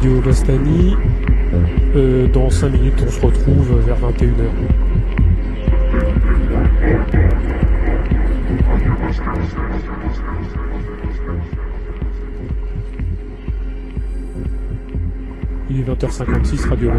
Radio Vastani. Euh, dans 5 minutes, on se retrouve vers 21h. Il est 20h56, Radio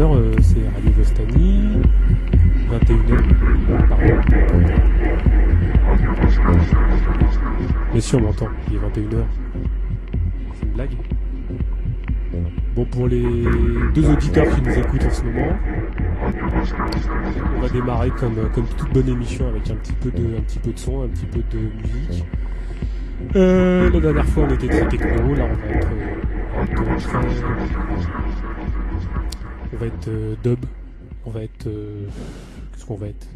Euh, c'est Radio Vostani. 21h. Mais si on m'entend, il est 21h. C'est une blague. Bon, pour les deux auditeurs qui nous écoutent en ce moment, on va démarrer euh, comme, toute bonne émission avec un petit, peu de, un petit peu de son, un petit peu de musique. Euh, la dernière fois, on était très techno, là, on va être, va être euh, dub, on va être, euh, qu'est-ce qu'on va être?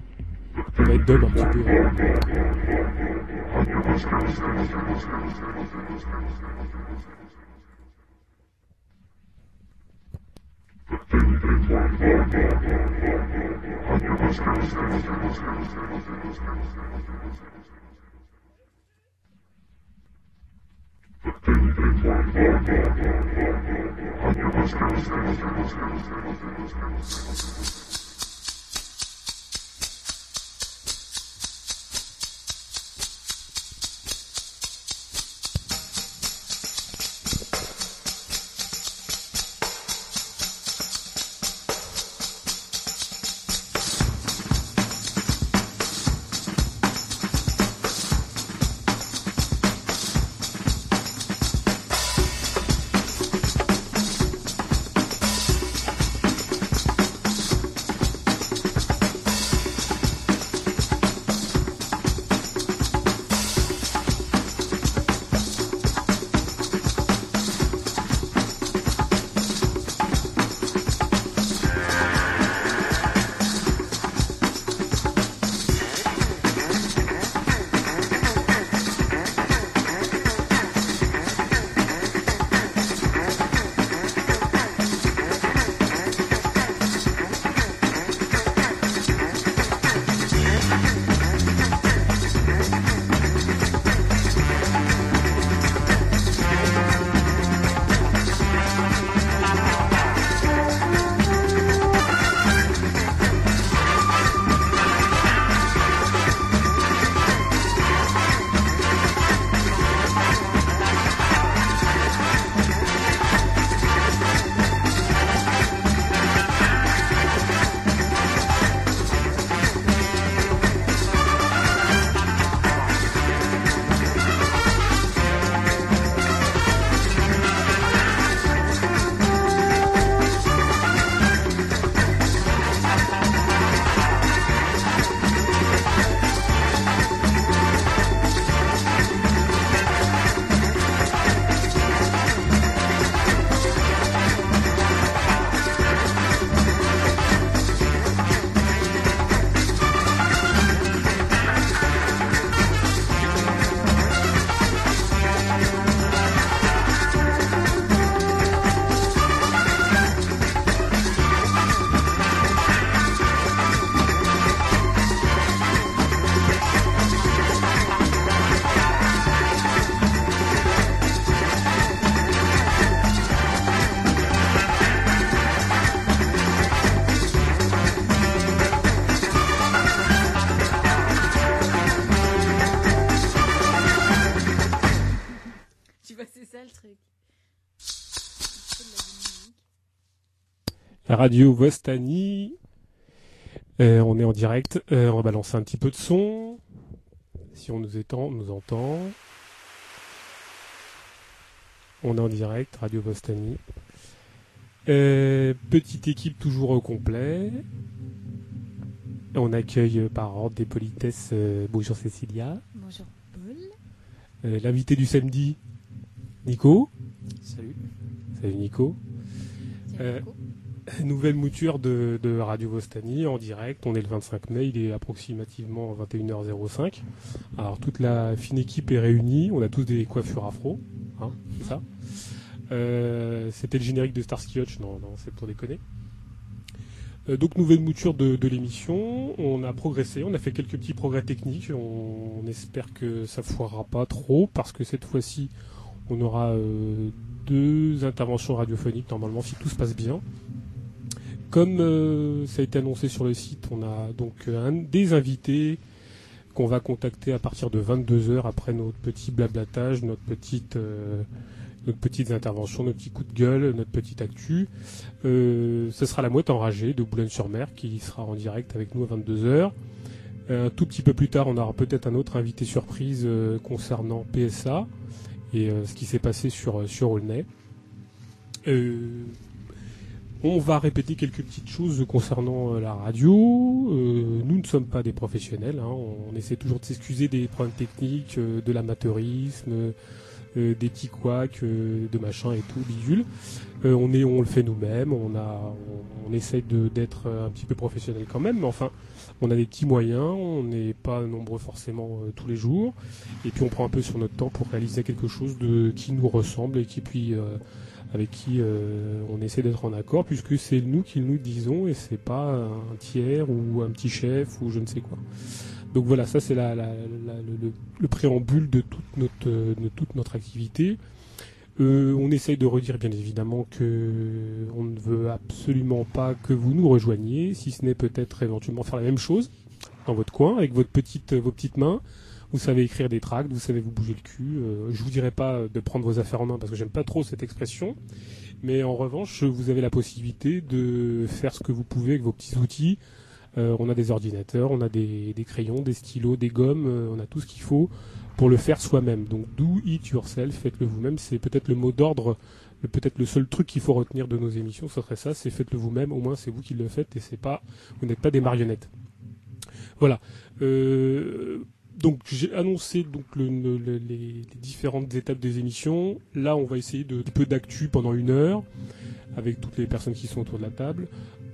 On va être dub. Thank you. Radio Vostani. Euh, on est en direct. Euh, on va balancer un petit peu de son. Si on nous étend, on nous entend. On est en direct, Radio Vostani. Euh, petite équipe toujours au complet. On accueille par ordre des politesses. euh, bonjour Cécilia. Bonjour Paul. Euh, L'invité du samedi, Nico. Salut. Salut Euh, Nico. Nouvelle mouture de, Radio Vostani en direct. On est le 25 mai, il est approximativement 21h05. Alors toute la fine équipe est réunie. On a tous des coiffures afro, hein, ça. Euh, C'était le générique de Starsky Hutch, non, non, c'est pour déconner. Euh, donc nouvelle mouture de, l'émission. On a progressé, on a fait quelques petits progrès techniques. On, on espère que ça foirera pas trop parce que cette fois-ci, on aura euh, deux interventions radiophoniques normalement si tout se passe bien. Comme euh, ça a été annoncé sur le site, on a donc euh, un, des invités qu'on va contacter à partir de 22h après notre petit blablatage, notre petite, euh, notre petites interventions, notre petit coup de gueule, notre petite actu. Euh, ce sera la mouette enragée de Boulogne-sur-Mer qui sera en direct avec nous à 22h. Un tout petit peu plus tard, on aura peut-être un autre invité surprise concernant PSA et ce qui s'est passé sur, sur Aulnay. On va répéter quelques petites choses concernant euh, la radio. Euh, nous ne sommes pas des professionnels. hein. On essaie toujours de s'excuser des problèmes techniques, euh, de l'amateurisme, euh, des petits couacs, de machin et tout, bidule. On est, on le fait nous-mêmes. On a, on, essaie d'être un petit peu professionnel quand même. Mais enfin, on a des petits moyens. On n'est pas nombreux forcément tous les jours. Et puis on prend un peu sur notre temps pour réaliser quelque chose de qui nous ressemble et qui puis avec qui euh, on essaie d'être en accord puisque c'est nous qui nous disons et c'est pas un tiers ou un petit chef ou je ne sais quoi. Donc voilà, ça c'est le, le- le préambule de toute notre, de toute notre activité. Euh, on essaye de redire bien évidemment que on ne veut absolument pas que vous nous rejoigniez, si ce n'est peut-être éventuellement faire la même chose dans votre coin avec votre petite, vos petites mains. Vous savez écrire des tracts, vous savez vous bouger le cul. Euh, je vous dirai pas de prendre vos affaires en main parce que j'aime pas trop cette expression. Mais en revanche, vous avez la possibilité de faire ce que vous pouvez avec vos petits outils. Euh, on a des ordinateurs, on a des, crayons, des stylos, des gommes, euh, on a tout ce qu'il faut pour le faire soi-même. Donc do it yourself, faites-le vous-même. C'est peut-être le mot d'ordre, peut-être le seul truc qu'il faut retenir de nos émissions, ce serait ça, c'est faites-le vous-même. Au moins c'est vous qui le faites et c'est pas, vous n'êtes pas des marionnettes. Voilà. Euh, donc j'ai annoncé donc le- le- le- les, différentes étapes des émissions. Là, on va essayer de un peu d'actu pendant une heure avec toutes les personnes qui sont autour de la table.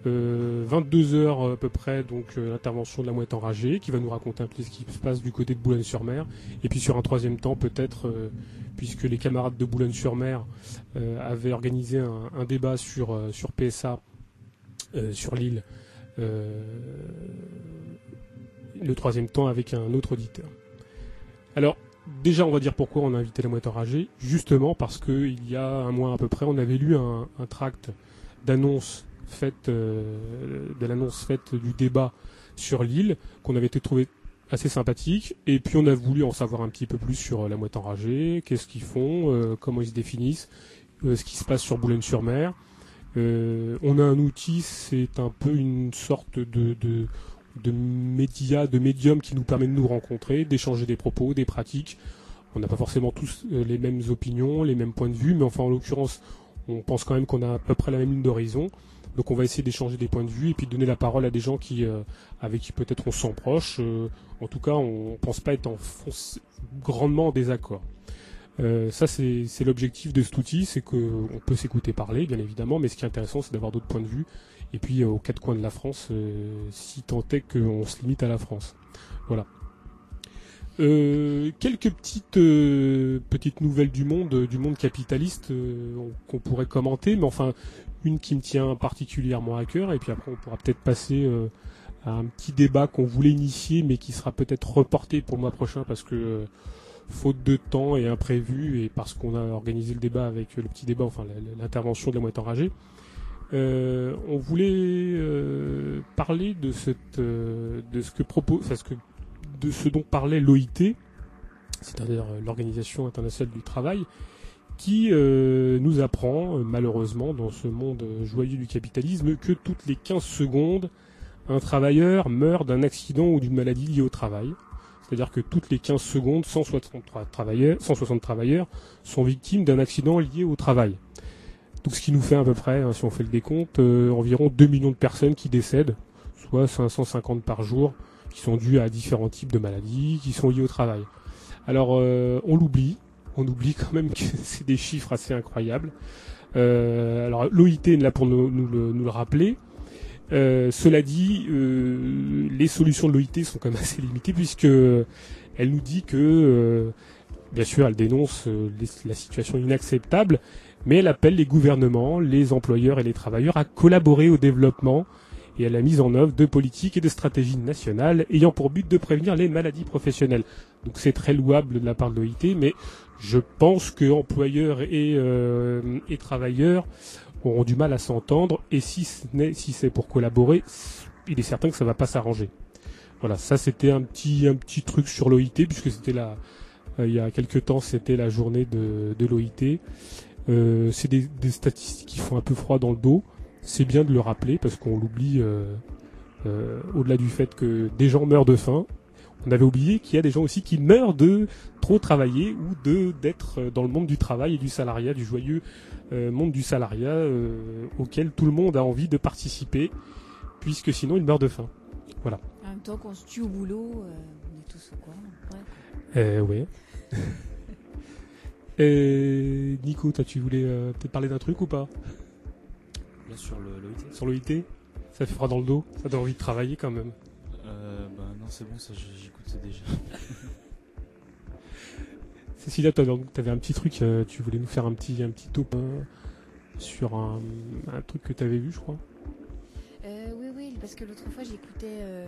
Euh, 22 heures à peu près, donc euh, l'intervention de la mouette enragée qui va nous raconter un peu ce qui se passe du côté de Boulogne-sur-Mer. Et puis sur un troisième temps, peut-être, euh, puisque les camarades de Boulogne-sur-Mer euh, avaient organisé un, débat sur, euh, sur PSA euh, sur l'île. Le troisième temps avec un autre auditeur. Alors, déjà, on va dire pourquoi on a invité la mouette enragée. Justement parce que il y a un mois à peu près, on avait lu un, tract d'annonce faite, euh, de l'annonce faite du débat sur l'île, qu'on avait été trouvé assez sympathique. Et puis, on a voulu en savoir un petit peu plus sur euh, la mouette enragée, qu'est-ce qu'ils font, euh, comment ils se définissent, ce qui se passe sur Boulogne-sur-Mer. On a un outil, c'est un peu une sorte de, de média, de médium qui nous permet de nous rencontrer, d'échanger des propos, des pratiques. On n'a pas forcément tous euh, les mêmes opinions, les mêmes points de vue, mais enfin en l'occurrence, on pense quand même qu'on a à peu près la même ligne d'horizon. Donc on va essayer d'échanger des points de vue et puis de donner la parole à des gens qui, euh, avec qui peut-être on se sent proche. Euh, en tout cas, on pense pas être en grandement en désaccord. Ça, c'est l'objectif de cet outil, c'est qu'on peut s'écouter parler, bien évidemment, mais ce qui est intéressant, c'est d'avoir d'autres points de vue. Et puis, euh, aux quatre coins de la France, euh, si tant est qu'on se limite à la France. Voilà. Euh, quelques petites euh, petites nouvelles du monde, euh, du monde capitaliste qu'on pourrait commenter, mais enfin une qui me tient particulièrement à cœur, et puis après on pourra peut-être passer à un petit débat qu'on voulait initier, mais qui sera peut-être reporté pour le mois prochain parce que faute de temps et imprévu, et parce qu'on a organisé le débat avec le petit débat, enfin l'intervention de la mouette enragée, euh, on voulait euh, parler de cette, euh, de ce que propose, ce que, de ce dont parlait l'OIT, c'est-à-dire l'Organisation internationale du travail, qui nous apprend malheureusement dans ce monde joyeux du capitalisme que toutes les 15 secondes, un travailleur meurt d'un accident ou d'une maladie liée au travail. C'est-à-dire que toutes les 15 secondes, 163 travailleurs, 160 travailleurs sont victimes d'un accident lié au travail. Donc ce qui nous fait à peu près, hein, si on fait le décompte, euh, environ 2 millions de personnes qui décèdent, soit 550 par jour, qui sont dues à différents types de maladies, qui sont liées au travail. Alors euh, on l'oublie, on oublie quand même que c'est des chiffres assez incroyables. Euh, alors l'OIT est là pour nous, le, nous le rappeler. Euh, cela dit, les solutions de l'OIT sont quand même assez limitées puisque elle nous dit que, bien sûr, elle dénonce la situation inacceptable, mais elle appelle les gouvernements, les employeurs et les travailleurs à collaborer au développement et à la mise en œuvre de politiques et de stratégies nationales ayant pour but de prévenir les maladies professionnelles. Donc c'est très louable de la part de l'OIT, mais je pense que employeurs et, euh, et travailleurs auront du mal à s'entendre, et si ce n'est- si c'est pour collaborer, il est certain que ça va pas s'arranger. Voilà, ça c'était un petit un petit truc sur l'OIT puisque c'était la euh, il y a quelques temps c'était la journée de, de l'OIT. Euh, c'est des, des statistiques qui font un peu froid dans le dos. C'est bien de le rappeler parce qu'on l'oublie euh, euh, au-delà du fait que des gens meurent de faim. on avait oublié qu'il y a des gens aussi qui meurent de trop travailler ou de d'être dans le monde du travail et du salariat, du joyeux monde du salariat auquel tout le monde a envie de participer, puisque sinon il meurt de faim. En même temps qu'on se tue au boulot, on est tous au courant. Ouais. Euh, ouais. Euh, Nico, toi, tu voulais euh, peut-être parler d'un truc ou pas? Là sur le l'OIT Sur l'OIT Ça fait froid dans le dos Ça donne envie de travailler quand même. euh, Bah non, c'est bon, ça j'écoutais déjà. Cécilia, toi, donc, t'avais un petit truc, euh, tu voulais nous faire un petit, un petit top euh, sur un, un truc que t'avais vu, je crois. Euh, oui, oui, parce que l'autre fois j'écoutais. euh,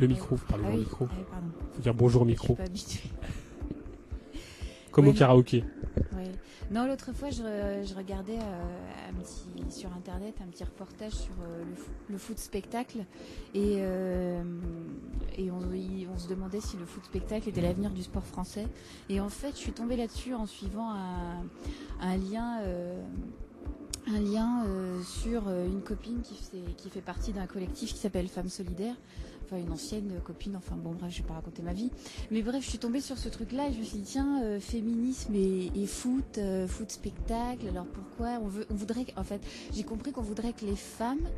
Le micro, faut parler ah dans le oui, micro. ah pardon. Faut dire bonjour au Je micro. suis pas habituée. Comme au karaoké. Non, l'autre fois, je, re- je regardais euh, un petit, sur Internet un petit reportage sur euh, le, le foot spectacle. Et, euh, et on, y- on se demandait si le foot spectacle était l'avenir du sport français. Et en fait, je suis tombée là-dessus en suivant un, un lien. un lien euh, sur euh, une copine qui fait, qui fait partie d'un collectif qui s'appelle Femmes Solidaires, une ancienne copine, enfin bon bref, je vais pas raconter ma vie, mais bref, je suis tombée sur ce truc-là et je me suis dit, tiens, euh, féminisme et, foot, euh, foot spectacle, alors pourquoi on, veut, on voudrait, en fait, j'ai compris qu'on voudrait que les femmes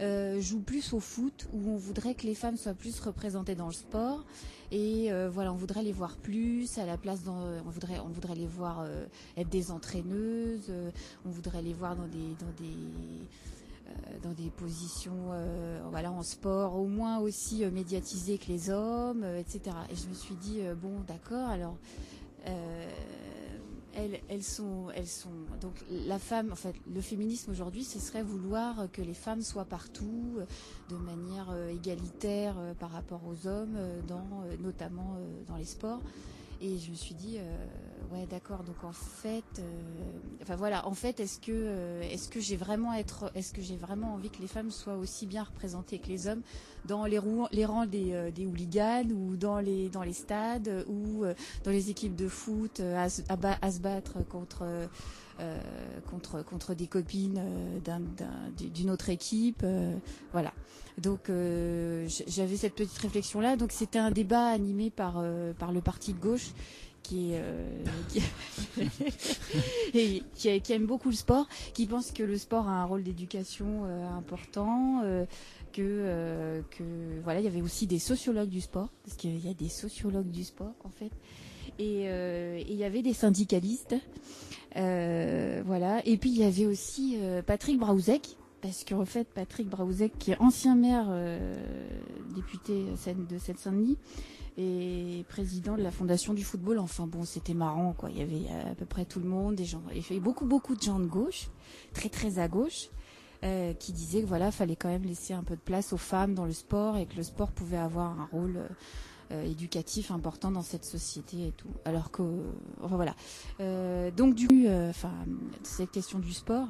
euh, jouent plus au foot, ou on voudrait que les femmes soient plus représentées dans le sport, et voilà, on voudrait les voir plus à la place, dans, on voudrait, on voudrait les voir être des entraîneuses, on voudrait les voir dans des, dans des dans des positions euh, voilà en sport au moins aussi euh, médiatisées que les hommes euh, etc et je me suis dit euh, bon d'accord alors euh, elles, sont elles sont donc la femme en fait le féminisme aujourd'hui ce serait vouloir que les femmes soient partout euh, de manière euh, égalitaire euh, par rapport aux hommes euh, dans euh, notamment euh, dans les sports et je me suis dit euh, ouais d'accord donc en fait euh, enfin voilà en fait est-ce que euh, est-ce que j'ai vraiment être est-ce que j'ai vraiment envie que les femmes soient aussi bien représentées que les hommes dans les, rou- les rangs des, des hooligans ou dans les dans les stades ou dans les équipes de foot à, se- à se battre contre contre contre des copines euh, d'un- d'un- d'une autre équipe euh, voilà. Donc euh, j'avais cette petite réflexion là donc c'était un débat animé par euh, par le parti de gauche qui euh, qui, aime beaucoup le sport qui pense que le sport a un rôle d'éducation euh, important euh, que euh, que voilà il y avait aussi des sociologues du sport parce qu'il y a des sociologues du sport en fait. Et euh, il y avait des syndicalistes euh, voilà. Et puis il y avait aussi euh, Patrick Braouzek parce qu'en fait Patrick Braouzek qui est ancien maire euh, député de Seine-Saint-Denis et président de la fondation du football. Enfin bon c'était marrant quoi. Il y avait euh, à peu près tout le monde des gens il y avait beaucoup beaucoup de gens de gauche très très à gauche euh, qui disaient que voilà fallait quand même laisser un peu de place aux femmes dans le sport et que le sport pouvait avoir un rôle euh, euh, éducatif important dans cette société et tout. Alors que euh, enfin voilà. Euh, donc du euh, enfin cette question du sport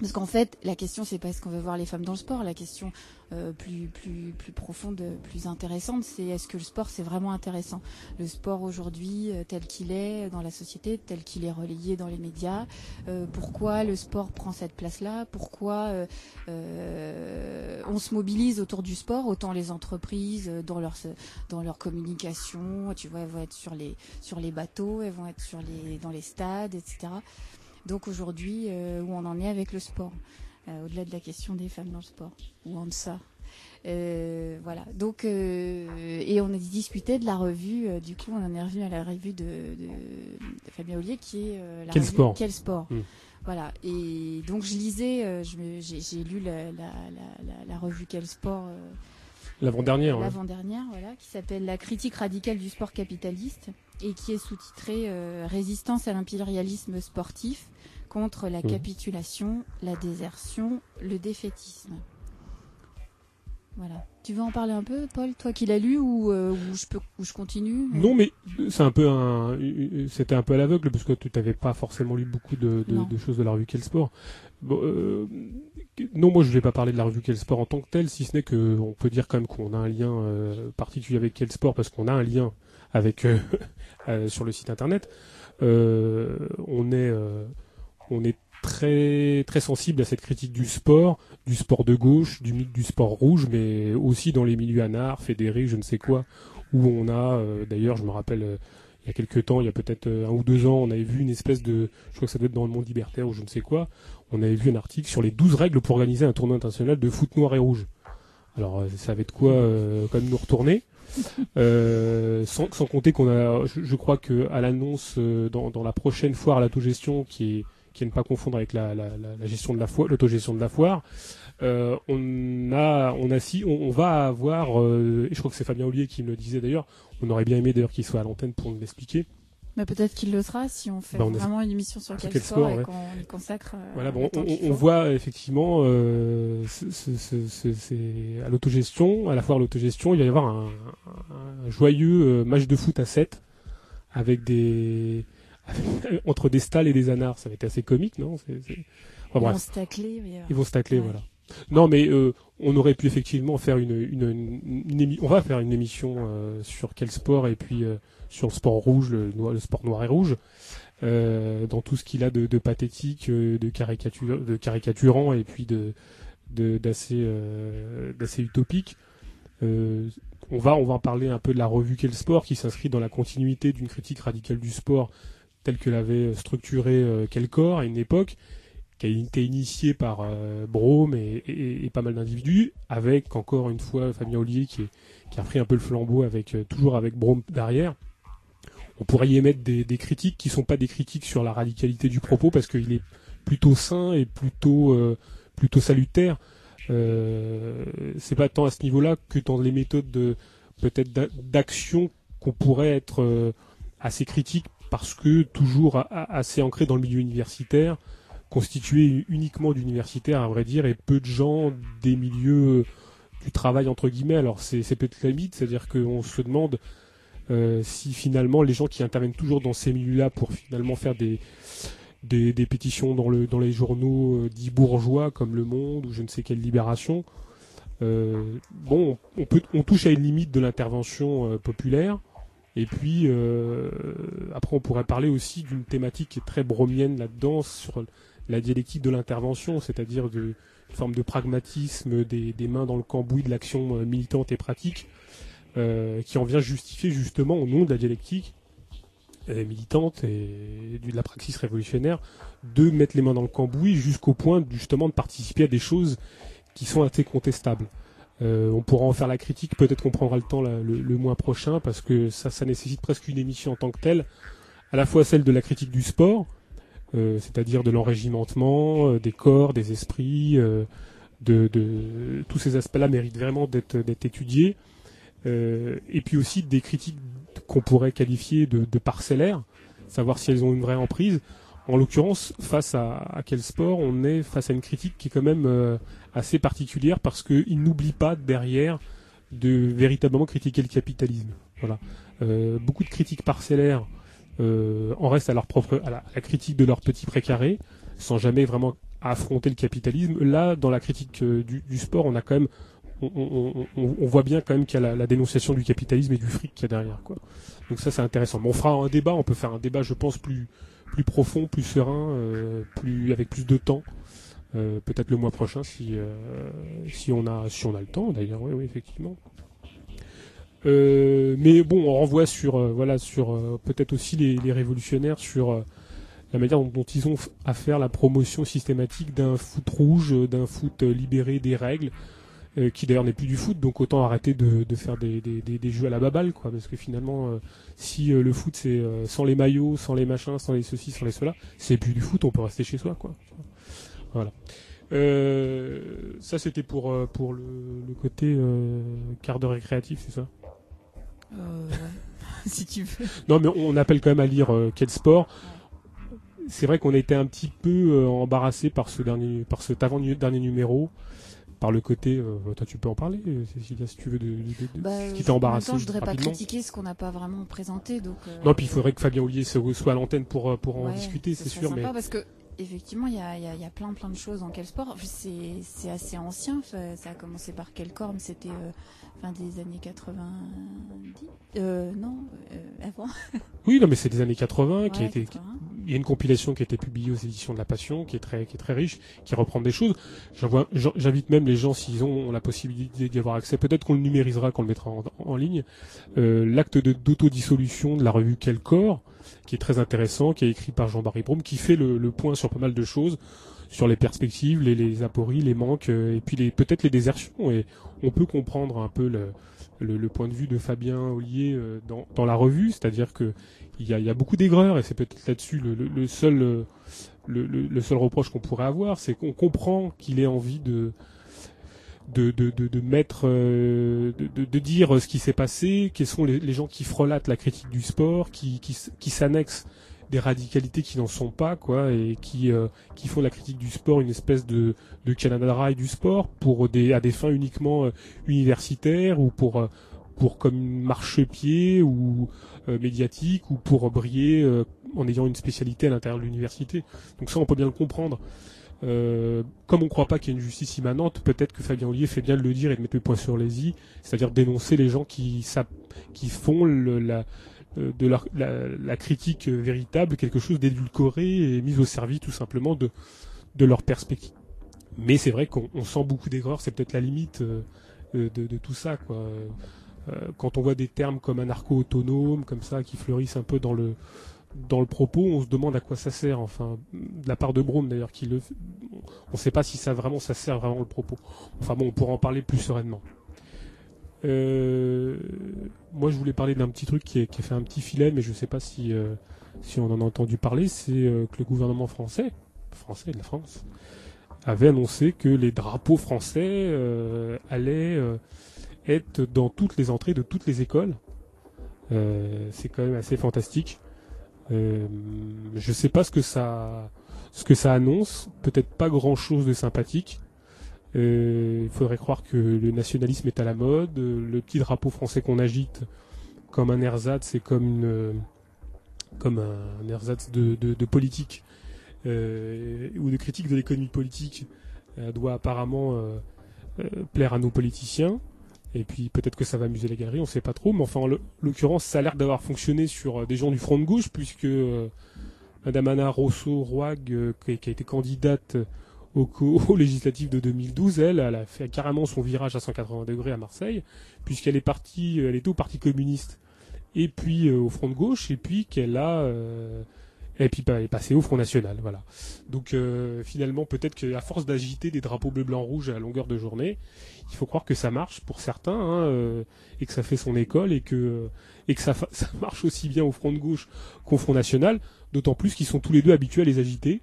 parce qu'en fait, la question c'est pas est-ce qu'on veut voir les femmes dans le sport. La question euh, plus plus plus profonde, plus intéressante, c'est est-ce que le sport c'est vraiment intéressant? Le sport aujourd'hui euh, tel qu'il est dans la société, tel qu'il est relayé dans les médias. euh, pourquoi le sport prend cette place-là? Pourquoi euh, euh, on se mobilise autour du sport Autant les entreprises euh, dans leur dans leur communication, tu vois, elles vont être sur les sur les bateaux, elles vont être sur les dans les stades, etc. Donc aujourd'hui, euh, où on en est avec le sport, euh, au-delà de la question des femmes dans le sport, ou en deçà. Euh, voilà. Donc euh, et on a discuté de la revue. euh, du coup, on en est revenu à la revue de, de, de Fabien Ollier, qui est la Quel revue sport Quel sport. Mm. Voilà. Et donc je lisais, j'ai lu la, la, la, la, la revue Quel sport. L'avant-dernière. hein. l'avant-dernière, voilà, qui s'appelle La critique radicale du sport capitaliste et qui est sous-titrée euh, Résistance à l'impérialisme sportif contre la Mhm. capitulation, la désertion, le défaitisme. Voilà. Tu veux en parler un peu, Paul, toi qui l'as lu ou, euh, ou je peux ou je continue Non, mais c'est un peu un, c'était un peu à l'aveugle parce que tu n'avais pas forcément lu beaucoup de, de- Non. de choses de la revue Quel Sport. Bon, euh, non, moi je vais pas parler de la revue Quel Sport en tant que telle, si ce n'est que on peut dire quand même qu'on a un lien euh, particulier avec Quel Sport parce qu'on a un lien avec sur le site internet. On est, on est très très sensible à cette critique du sport, du sport de gauche, du mythe du sport rouge, mais aussi dans les milieux anards, fédérés, je ne sais quoi, où on a, euh, d'ailleurs, je me rappelle, euh, il y a quelques temps, il y a peut-être euh, un ou deux ans, on avait vu une espèce de, je crois que ça doit être dans le monde libertaire ou je ne sais quoi, on avait vu un article sur les 12 règles pour organiser un tournoi international de foot noir et rouge. Alors ça avait de quoi quand même nous retourner? sans, sans, compter qu'on a, je, crois que à l'annonce dans, dans, la prochaine foire à l'autogestion qui est qui est ne pas confondre avec la, la, la gestion de la foire, l'autogestion de la foire. Euh, on a, on a si, on, va avoir, euh, et je crois que c'est Fabien Ollier qui me le disait d'ailleurs. On aurait bien aimé d'ailleurs qu'il soit à l'antenne pour nous l'expliquer. Mais peut-être qu'il le sera si on fait bah, vraiment une émission sur, quel, sport, et qu'on y consacre. Euh, voilà, bon, on, voit effectivement, euh, c'est à l'autogestion, à la foire l'autogestion, il va y avoir un, un joyeux match de foot à 7 avec des entre des stalles et des anards, ça va être assez comique, non? Ils, vont se tacler, Ils vont se tacler, voilà. Non, mais euh, on aurait pu effectivement faire une, une, une, on va faire une émission euh, sur quel sport et puis euh, sur le sport rouge, le, le sport noir et rouge, dans tout ce qu'il a de, de pathétique, de caricature, de caricaturant et puis de d'assez d'assez utopique. on va on va en parler un peu de la revue Quel sport qui s'inscrit dans la continuité d'une critique radicale du sport telle que l'avait structuré euh, Kelcor à une époque, qui a été initié par euh, Brome et, pas mal d'individus, avec encore une fois Fabien Ollier qui, a pris un peu le flambeau avec euh, toujours avec Brome derrière. On pourrait y émettre des, critiques qui sont pas des critiques sur la radicalité du propos parce qu'il est plutôt sain et plutôt plutôt salutaire. c'est pas tant à ce niveau-là que dans les méthodes de peut-être d'action qu'on pourrait être assez critique parce que toujours assez ancré dans le milieu universitaire, constitué uniquement d'universitaires à vrai dire, et peu de gens des milieux du travail entre guillemets. Alors c'est peut-être la limite, c'est-à-dire qu'on se demande euh, si finalement les gens qui interviennent toujours dans ces milieux-là pour finalement faire des, pétitions dans, le, dans les journaux euh, dits bourgeois comme Le Monde ou je ne sais quelle Libération, euh, bon, on, peut, on touche à une limite de l'intervention populaire. Et puis euh, après, on pourrait parler aussi d'une thématique qui est très bromienne là-dedans sur la dialectique de l'intervention, c'est-à-dire de forme de pragmatisme des, des, mains dans le cambouis de l'action euh, militante et pratique, euh, qui en vient justifier justement au nom de la dialectique militante et de la praxis révolutionnaire de mettre les mains dans le cambouis jusqu'au point justement de participer à des choses qui sont assez contestables. Euh, on pourra en faire la critique, peut-être qu'on prendra le temps le, mois prochain, parce que ça, nécessite presque une émission en tant que telle, à la fois celle de la critique du sport, euh, c'est-à-dire de l'enrégimentement, euh, des corps, des esprits, de, tous ces aspects-là méritent vraiment d'être étudiés, et puis aussi des critiques qu'on pourrait qualifier de, parcellaires, savoir si elles ont une vraie emprise. En l'occurrence, face à, quel sport on est face à une critique qui est quand même assez particulière parce qu'il n'oublie pas derrière de véritablement critiquer le capitalisme. Voilà. Euh, beaucoup de critiques parcellaires euh, en restent à leur propre à la, critique de leur petit précaré, sans jamais vraiment affronter le capitalisme. Là, dans la critique du, sport, on a quand même on, voit bien quand même qu'il y a la, dénonciation du capitalisme et du fric qu'il y a derrière. Donc ça c'est intéressant. on fera un débat, on peut faire un débat je pense plus plus profond, plus serein, euh, plus avec plus de temps. Euh, peut-être le mois prochain si euh, si on a si on a le temps d'ailleurs oui, oui effectivement mais bon on renvoie sur voilà sur peut-être aussi les, révolutionnaires sur la manière dont, ils ont à faire la promotion systématique d'un foot rouge d'un foot libéré des règles euh, qui d'ailleurs n'est plus du foot, donc autant arrêter de, faire des, des, des, jeux à la baballe, quoi, parce que finalement, euh, si euh, le foot c'est sans les maillots, sans les machins, sans les ceci, sans les cela, c'est plus du foot, on peut rester chez soi, quoi. Voilà. ça c'était pour pour le, le côté quart d'heure récréatif, c'est ça? Si tu veux. Non, mais on appelle quand même à lire quel sport? C'est vrai qu'on a été un petit peu embarrassé par ce dernier, par cet avant dernier numéro par le côté, euh, toi tu peux en parler, euh, Cécilia, si tu veux, de, de, de bah, ce qui t'a embarrassé. je voudrais pas critiquer ce qu'on n'a pas vraiment présenté. Donc, euh, Non, puis il faudrait que Fabien Ollier soit à l'antenne pour, pour en discuter, c'est sûr. Mais... parce que effectivement, il y a, y a, plein plein de choses en quel sport. C'est assez ancien, ça a commencé par quel corps, c'était fin des années 90. Euh, non, avant. oui, non, mais c'est des années 80 qui a été il y a une compilation qui a été publiée aux éditions de la Passion, qui est très, qui est très riche, qui reprend des choses. J'invite même les gens, s'ils ont la possibilité d'y avoir accès, peut-être qu'on le numérisera, qu'on le mettra en, en ligne, euh, l'acte de- d'autodissolution de la revue Quel Corps, qui est très intéressant, qui est écrit par Jean-Barry Brome, qui fait le, le point sur pas mal de choses, sur les perspectives, les, les apories, les manques, euh, et puis les, peut-être les désertions. Et on peut comprendre un peu le, le, le point de vue de Fabien Ollier euh, dans, dans la revue, c'est-à-dire que il y a, y a beaucoup d'aigreurs, et c'est peut-être là-dessus le, seul euh, le seul reproche qu'on pourrait avoir, c'est qu'on comprend qu'il ait envie de de, de, de, de mettre euh, de, de, dire ce qui s'est passé, quels sont les, gens qui frelatent la critique du sport, qui, qui, qui s'annexent des radicalités qui n'en sont pas, quoi, et qui, euh, qui font la critique du sport une espèce de, de Canada Dry du sport pour des, à des fins uniquement euh, universitaires ou pour, euh, pour comme marchepied ou euh, médiatique ou pour briller en ayant une spécialité à l'intérieur de l'université. Donc ça, on peut bien le comprendre. Euh, comme on ne croit pas qu'il y ait une justice immanente, peut-être que Fabien Ollier fait bien de le dire et de mettre le point sur les i, c'est-à-dire dénoncer les gens qui, font la, euh, de la, critique véritable quelque chose d'édulcoré et mis au service tout simplement de, leur perspective. Mais c'est vrai qu'on on sent beaucoup d'erreurs, c'est peut-être la limite euh, de, tout ça. Quand on voit des termes comme anarcho-autonome, comme ça, qui fleurissent un peu dans le dans le propos, on se demande à quoi ça sert. Enfin, de la part de Brome d'ailleurs, qui le, on ne sait pas si ça vraiment ça sert vraiment le propos. Enfin bon, on pourra en parler plus sereinement. Euh, moi, je voulais parler d'un petit truc qui, a fait un petit filet, mais je ne sais pas si euh, si on en a entendu parler. C'est euh, que le gouvernement français, français de la France, avait annoncé que les drapeaux français allaient être dans toutes les entrées de toutes les écoles. C'est quand même assez fantastique. Euh, je sais pas ce que ça, ce que ça annonce. Peut-être pas grand chose de sympathique. Euh, Il faudrait croire que le nationalisme est à la mode. Le petit drapeau français qu'on agite comme un ersatz, c'est comme une, comme un ersatz de, politique euh, ou de critique de l'économie politique doit apparemment plaire à nos politiciens. Et puis peut-être que ça va amuser les galeries, on sait pas trop. Mais enfin, en l'o- l'occurrence, ça a l'air d'avoir fonctionné sur euh, des gens du front de gauche, puisque euh, Madame Anna Rousseau-Roig, euh, qui, a été candidate au, co- au législatif de 2012, elle, elle a fait carrément son virage à 180 degrés à Marseille, puisqu'elle est partie, elle était au Parti communiste, et puis euh, au front de gauche, et puis qu'elle a, euh, et puis bah, elle est passée au Front National, voilà. Donc euh, finalement, peut-être qu'à force d'agiter des drapeaux bleu, blanc, rouge à longueur de journée, il faut croire que ça marche pour certains, hein, euh, et que ça fait son école, et que et que ça, marche aussi bien au Front de gauche qu'au Front National, d'autant plus qu'ils sont tous les deux habitués à les agiter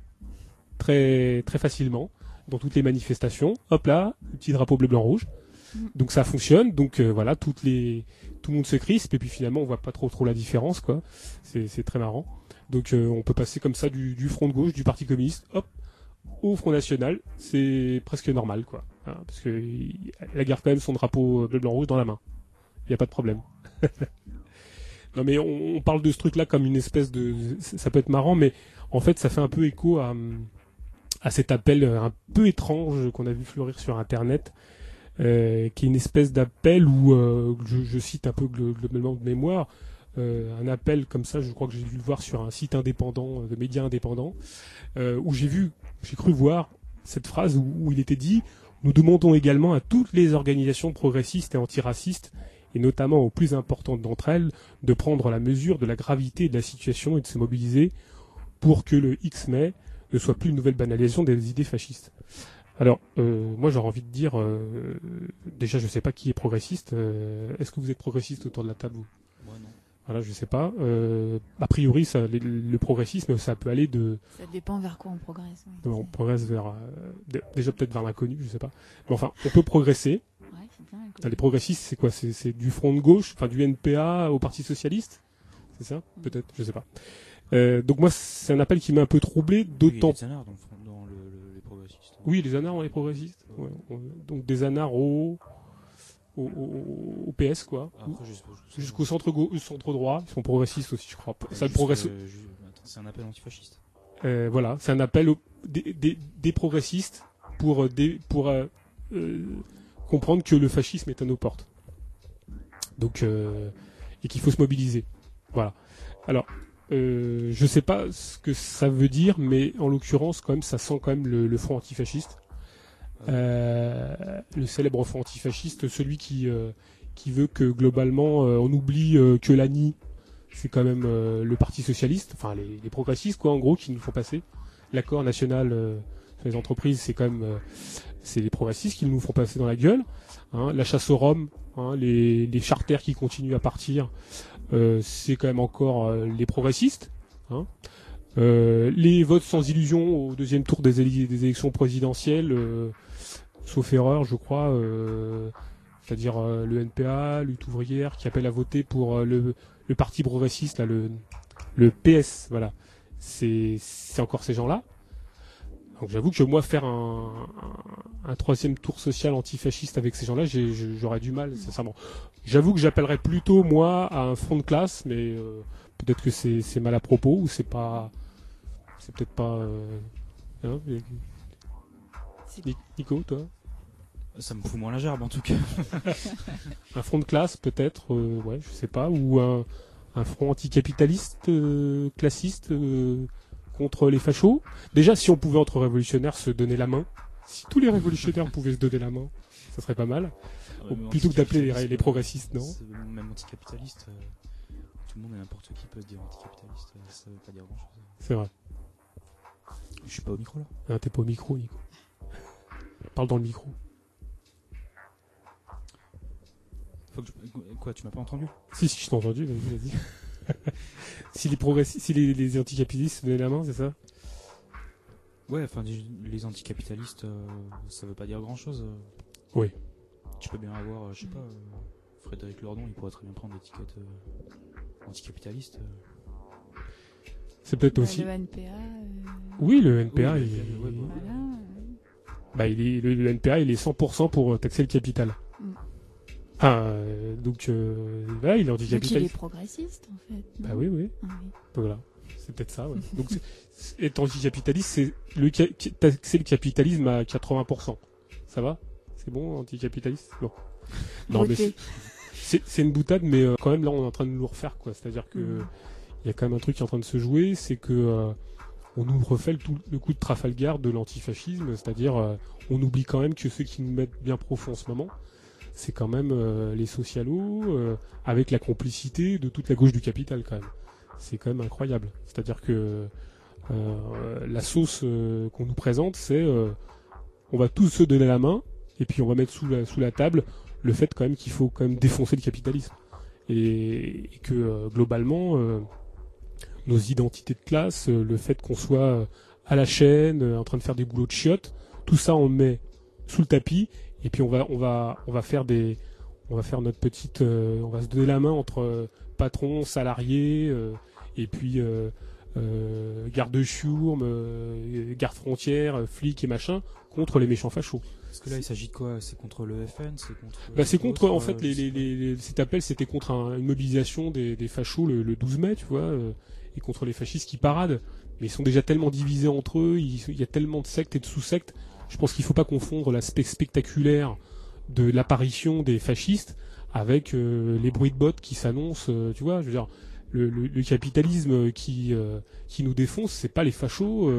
très très facilement dans toutes les manifestations. Hop là, le petit drapeau bleu, blanc, rouge. Mm. Donc ça fonctionne. Donc euh, voilà, toutes les tout le monde se crispe et puis finalement on voit pas trop trop la différence quoi. C'est c'est très marrant. Donc euh, on peut passer comme ça du, front de gauche, du Parti communiste, hop, au Front National. C'est presque normal quoi. Hein, parce que il- elle garde quand même son drapeau bleu, blanc, rouge dans la main. Il n'y a pas de problème. non mais on, parle de ce truc là comme une espèce de ça peut être marrant mais en fait ça fait un peu écho à à cet appel euh, un peu étrange qu'on a vu fleurir sur internet euh, qui est une espèce d'appel où euh, je, je cite un peu glo- globalement de mémoire euh, un appel comme ça je crois que j'ai dû le voir sur un site indépendant euh, de médias indépendants euh, où j'ai vu j'ai cru voir cette phrase où, il était dit nous demandons également à toutes les organisations progressistes et antiracistes et notamment aux plus importantes d'entre elles de prendre la mesure de la gravité de la situation et de se mobiliser pour que le X mai ne soit plus une nouvelle banalisation des idées fascistes. Alors, euh, moi j'aurais envie de dire, euh, déjà je sais pas qui est progressiste. euh, Est-ce que vous êtes progressiste autour de la table vous? Voilà, je sais pas. Euh, a priori, ça, le, le progressisme, ça peut aller de, Ça dépend vers quoi on progresse. oui. on progresse vers, euh, déjà peut-être vers l'inconnu, je sais pas. Mais enfin, on peut progresser. Ouais, bien. Les progressistes, c'est quoi? C'est c'est du front de gauche, enfin du NPA au Parti socialiste, c'est ça? Peut-être, je sais pas. Euh, donc moi, c'est un appel qui m'a un peu troublé, d'autant Oui, dans, le front- dans le, le- les progressistes. Oui, les anards, est progressistes. Ouais, donc des anards au, au, au- au PS, quoi. Sais Jusqu'au centre, centre droit, ils sont progressistes aussi, je crois. Ça, progresse. euh, c'est un appel antifasciste. Euh, voilà, c'est un appel au- des, des- des progressistes pour, euh, des, pour euh, comprendre que le fascisme est à nos portes. Donc, et qu'il faut se mobiliser. Voilà. Alors, je sais pas ce que ça veut dire, mais en l'occurrence, quand même, ça sent quand même le, le front antifasciste. Euh, le célèbre front antifasciste, celui qui euh, qui veut que globalement euh, on oublie que l'ANI c'est quand même le Parti socialiste, enfin les, progressistes quoi en gros qui nous font passer. L'accord national sur les entreprises c'est quand même c'est les progressistes qui nous font passer dans la gueule. hein. la chasse au rhum, hein, les, les charters qui continuent à partir, c'est quand même encore les progressistes. hein. Les votes sans illusion au deuxième tour des, élections présidentielles, sauf erreur, je crois, euh, c'est-à-dire euh, le NPA, lutte ouvrière, qui appelle à voter pour euh, le, parti progressiste, le, PS, voilà. C'est encore ces gens-là. Donc j'avoue que moi faire un, troisième tour social antifasciste avec ces gens-là, j'aurais du mal, sincèrement. J'avoue que j'appellerais plutôt moi à un front de classe, mais peut-être que c'est mal à propos ou c'est pas, c'est peut-être pas. hein, Nico, toi, Ça me fout moins la gerbe en tout cas. un front de classe peut-être, euh, ouais, je sais pas, ou un, un front anticapitaliste, euh, classiste euh, contre les fachos. Déjà, si on pouvait entre révolutionnaires se donner la main, si tous les révolutionnaires pouvaient se donner la main, ça serait pas mal. Ou plutôt que d'appeler les, progressistes, non c'est- Même anticapitaliste, euh, tout le monde et n'importe qui peut se dire anticapitaliste, ça veut pas dire grand chose. C'est vrai. Je suis pas au micro là. Ah, T'es pas au micro, Nico. Parle dans le micro. Faut que je- Quoi, tu m'as pas entendu? Si, si, je t'ai entendu, vas-y, vas-y. si les progressistes, si les, les anticapitalistes se donnaient la main, c'est ça? Ouais, enfin, les- anticapitalistes, euh, ça veut pas dire grand chose. Oui. Tu peux bien avoir, euh, je sais pas, euh, Frédéric Lordon, il pourrait très bien prendre l'étiquette euh, anticapitaliste. euh. C'est peut-être Bah, aussi. Le NPA. euh, Oui, le NPA, Oui, le il... NPA, ouais. Voilà. Bah, il est, le, le NPA, il est 100% pour euh, taxer le capital. Mm. Ah, euh, donc, euh, il est Donc il est anticapitaliste. progressiste en fait. Bah non oui, oui. Ah oui. Voilà. C'est peut-être ça, ouais. Donc, c'est- être anticapitaliste, c'est le taxer le capitalisme à 80%. Ça va? C'est bon, anticapitaliste? Bon. Non, mais c'est c'est une boutade, mais euh, quand même, là, on est en train de nous refaire, quoi. C'est-à-dire que Mhm. il y a quand même un truc qui est en train de se jouer, c'est que euh, on nous refait le, coup de Trafalgar de l'antifascisme, c'est-à-dire euh, on oublie quand même que ceux qui nous mettent bien profond en ce moment, c'est quand même euh, les socialos, euh, avec la complicité de toute la gauche du capital quand même. C'est quand même incroyable. C'est-à-dire que la sauce qu'on nous présente, c'est on va tous se donner la main, et puis on va mettre sous la, table le fait quand même qu'il faut quand même défoncer le capitalisme. Et, que globalement, nos identités de classe, euh, le fait qu'on soit euh, à la chaîne, euh, en train de faire des boulots de chiottes, tout ça on le met sous le tapis et puis on va on va on va faire des on va faire notre petite euh, on va se donner la main entre euh, patrons, salariés euh, et puis garde chiourme, euh, garde frontière, flics et machin contre les méchants fachos. Parce que là, il s'agit de quoi? C'est contre le FN C'est contre. Bah, c'est contre, en fait, les, cet appel, c'était contre un- une mobilisation des, des fachos le, le 12 mai, tu vois, et contre les fascistes qui paradent. Mais ils sont déjà tellement divisés entre eux, il, y a tellement de sectes et de sous-sectes. Je pense qu'il faut pas confondre l'aspect spectaculaire de l'apparition des fascistes avec euh, les bruits de bottes qui s'annoncent, euh, tu vois, je veux dire, le, capitalisme qui, euh, qui nous défonce, c'est pas les fachos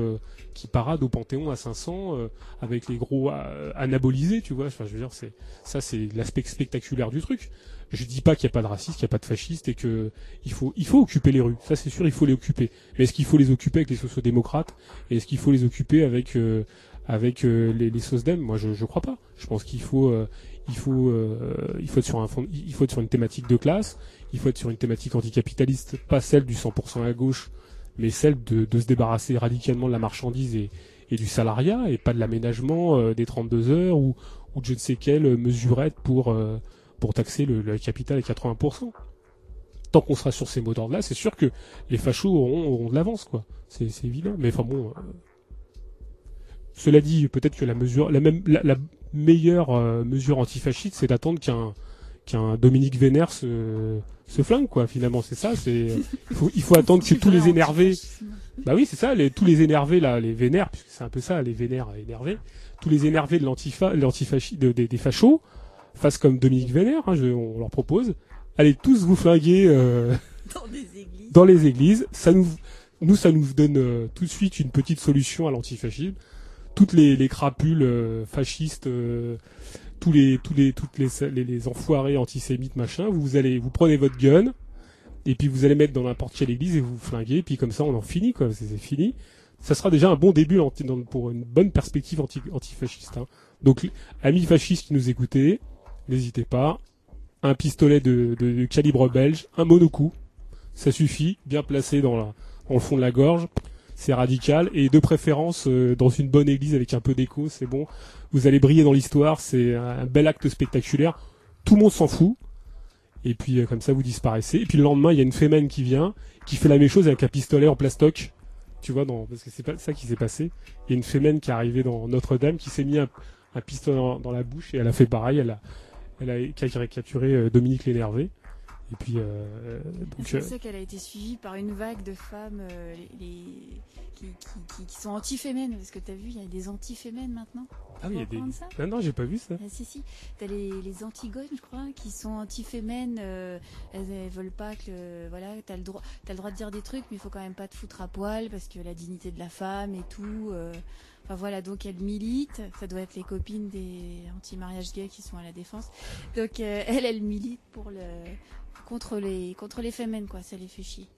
qui paradent au Panthéon à 500 euh, avec les gros anabolisés, tu vois, je veux dire, c'est ça, c'est l'aspect spectaculaire du truc. Je dis pas qu'il n'y a pas de racistes, qu'il n'y a pas de fascistes et que il faut, il faut occuper les rues. Ça, c'est sûr, il faut les occuper. Mais est-ce qu'il faut les occuper avec les sociodémocrates et est-ce qu'il faut les occuper avec euh, avec euh, les, les SOSDEM Moi, je, je crois pas. Je pense qu'il faut, euh, il faut, euh, il faut être sur un fond, il faut être sur une thématique de classe. Il faut être sur une thématique anticapitaliste, pas celle du 100% à gauche, mais celle de, de se débarrasser radicalement de la marchandise et, et du salariat et pas de l'aménagement euh, des 32 heures ou, ou de je ne sais quelle mesurette pour, euh, pour taxer le, le capital à 80%. Tant qu'on sera sur ces mots d'ordre-là, c'est sûr que les fachos auront, auront de l'avance, quoi. C'est évident. Mais enfin bon. euh, Cela dit, peut-être que la mesure, la même, la, la meilleure euh, mesure antifasciste, c'est d'attendre qu'un qu'un Dominique Vénère se, se flingue, quoi. Finalement, c'est ça. C'est il faut, il faut attendre que tous les énervés bah oui, c'est ça, les, tous les énervés là, les vénères, puisque c'est un peu ça, les vénères énervés, tous les énervés de l'antifa, l'antifachi, de, des fachos, fassent comme Dominique Vénère, hein, je- on leur propose, allez tous vous flinguer euh, Dans des églises. dans les églises. Ça nous, nous, ça nous donne euh, tout de suite une petite solution à l'antifascisme. Toutes les, les crapules euh, fascistes, euh, tous les, tous les, toutes les, les, les enfoirés antisémites, machin, vous allez, vous prenez votre gun, et puis vous allez mettre dans n'importe quelle église et vous flinguez, et puis comme ça on en finit, quoi. C'est fini. Ça sera déjà un bon début pour une bonne perspective anti, antifasciste. hein. Donc, amis fascistes qui nous écoutez, n'hésitez pas. Un pistolet de, calibre belge, un monocoup, ça suffit, bien placé dans, le fond de la gorge. C'est radical et de préférence euh, dans une bonne église avec un peu d'écho, c'est bon. Vous allez briller dans l'histoire, c'est un, bel acte spectaculaire. Tout le monde s'en fout. Et puis euh, comme ça vous disparaissez. Et puis le lendemain, il y a une fémène qui vient, qui fait la même chose avec un pistolet en plastoc. Tu vois, dans, parce que c'est pas ça qui s'est passé. Il y a une fémène qui est arrivée dans Notre-Dame, qui s'est mis un, pistolet dans, la bouche et elle a fait pareil. Elle a caricaturé euh, Dominique l'énervé. Et puis euh, donc C'est euh, pour ça qu'elle a été suivie par une vague de femmes euh, les, les- qui, qui, qui, qui sont anti-fémènes. Parce que t'as vu, il y a des anti-fémènes maintenant. ah oui, il y a des. ça Ah non, j'ai pas vu ça. Ah, si, si. T'as les, les antigones, je crois, qui sont anti-fémènes. euh, elles, elles veulent pas que. Voilà, t'as le, droit, t'as le droit de dire des trucs, mais il faut quand même pas te foutre à poil parce que la dignité de la femme et tout. Enfin voilà, donc elles militent. Ça doit être les copines des anti-mariage gays qui sont à la défense. Donc euh, elle, elle milite pour le contre les contre les fémènes quoi. Ça les fait chier.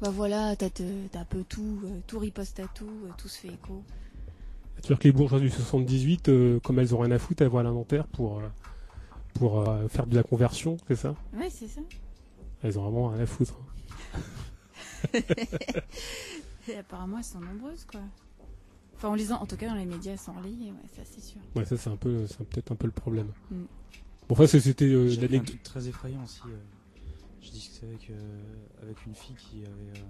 Bah voilà, t'as un peu tout, euh, tout riposte à tout, euh, tout se fait écho. Vois que les bourgeois du 78, euh, comme elles ont rien à foutre, elles vont à l'inventaire pour, pour faire de la conversion, c'est ça? Ouais, c'est ça. Elles ont vraiment rien à foutre. Et apparemment, elles sont nombreuses, quoi. Enfin, on les en, en tout cas, dans les médias, elles sont relayées, ouais, ça c'est sûr. Ouais, ça c'est un peu, c'est peut-être un peu le problème. Mm. Bon, enfin, ça, c'était euh, l'anecdote. truc très effrayant aussi. euh, je discutais avec, euh, avec une fille qui avait, euh,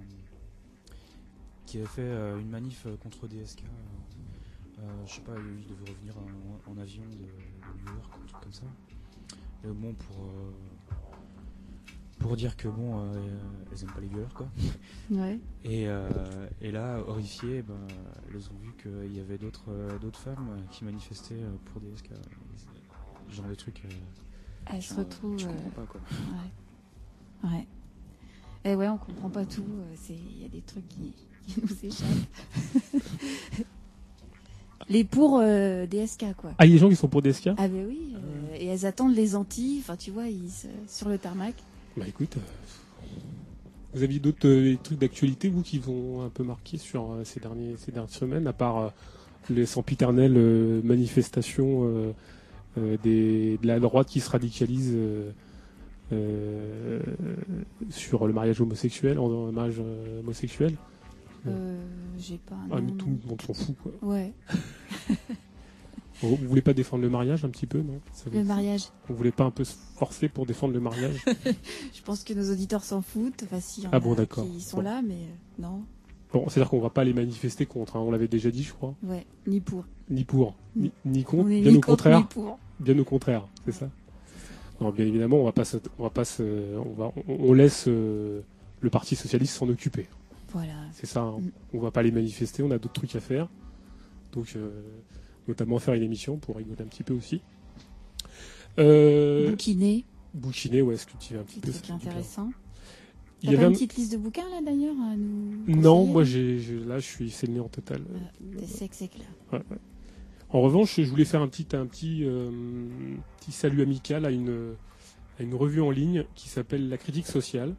qui avait fait euh, une manif contre DSK. euh, euh, je sais pas, il devait revenir en, en avion de, de New York ou un truc comme ça. Et bon, pour, euh, pour dire que bon, euh, elles aiment pas les violeurs quoi. Ouais. Et, euh, et là, horrifiées, ben, elles ont vu qu'il y avait d'autres euh, d'autres femmes qui manifestaient pour DSK. Ce genre de trucs. euh, Elles se retrouvent. Je comprends pas quoi. ouais. Ouais. Et ouais, on comprend pas tout. c'est- Il y a des trucs qui, qui nous échappent. les pour euh, DSK, quoi. Ah, il y a des gens qui sont pour DSK Ah, ben oui. euh, et elles attendent les Antilles. Enfin, tu vois, ils, sur le tarmac. Bah écoute, euh, vous aviez d'autres euh, trucs d'actualité, vous, qui vous ont un peu marqué sur euh, ces, derniers, ces dernières semaines, à part les sempiternelles manifestations des, de la droite qui se radicalise euh, sur le mariage homosexuel, en, mariage euh, homosexuel? Euh, J'ai pas. Ah, mais non. tout le monde s'en fout, quoi. Ouais. Vous vous voulez pas défendre le mariage un petit peu, non? Ça Le mariage. Vous voulez pas un peu se forcer pour défendre le mariage? Je pense que nos auditeurs s'en foutent. Enfin, si, Ah bon, d'accord. qui sont Bon. là, mais euh, non. Bon, c'est-à-dire qu'on va pas les manifester contre, hein, on l'avait déjà dit, je crois. Ouais, ni pour. Ni pour, ni, ni contre, bien ni au contre, contraire. ni pour. Bien au contraire, c'est ça. Non, bien évidemment, on va pas, se- on va pas, se- on va, on, on laisse euh, le Parti socialiste s'en occuper. Voilà. C'est ça. hein. Mm. On va pas les manifester, on a d'autres trucs à faire. Donc, euh, notamment faire une émission pour rigoler un petit peu aussi. Euh, Bouquiner, bouquiner, ouais, cultiver un petit peu. bien. intéressant. Il y avait une un- petite liste de bouquins là d'ailleurs à nous Non, moi, j'ai, là, je suis saigné en total. T'es sec, sec là. En revanche, je voulais faire un petit, un petit, euh, petit salut amical à une, à une revue en ligne qui s'appelle La Critique sociale.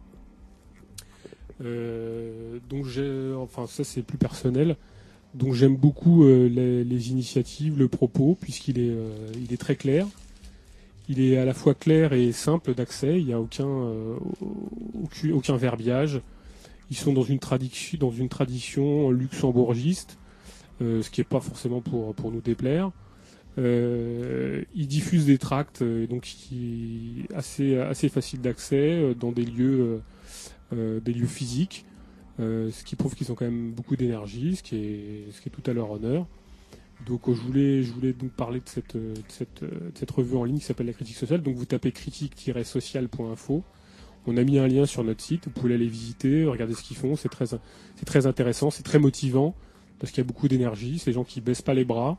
Euh, donc j'ai, enfin ça c'est plus personnel. Donc j'aime beaucoup euh, les, initiatives, le propos, puisqu'il est, euh, il est très clair. Il est à la fois clair et simple d'accès. Il n'y a aucun, euh, aucun, verbiage. Ils sont dans une tradition, luxembourgiste ce qui n'est pas forcément pour, nous déplaire. Ils diffusent des tracts donc qui assez assez faciles d'accès dans des lieux des lieux physiques, euh, ce qui prouve qu'ils ont quand même beaucoup d'énergie, ce qui est tout à leur honneur. Donc euh, je voulais je parler de cette euh, de cette, revue en ligne qui s'appelle la critique sociale. Donc vous tapez critique-social.info. On a mis un lien sur notre site, vous pouvez aller visiter, regarder ce qu'ils font, c'est très intéressant, c'est très motivant parce qu'il y a beaucoup d'énergie, c'est des gens qui baissent pas les bras,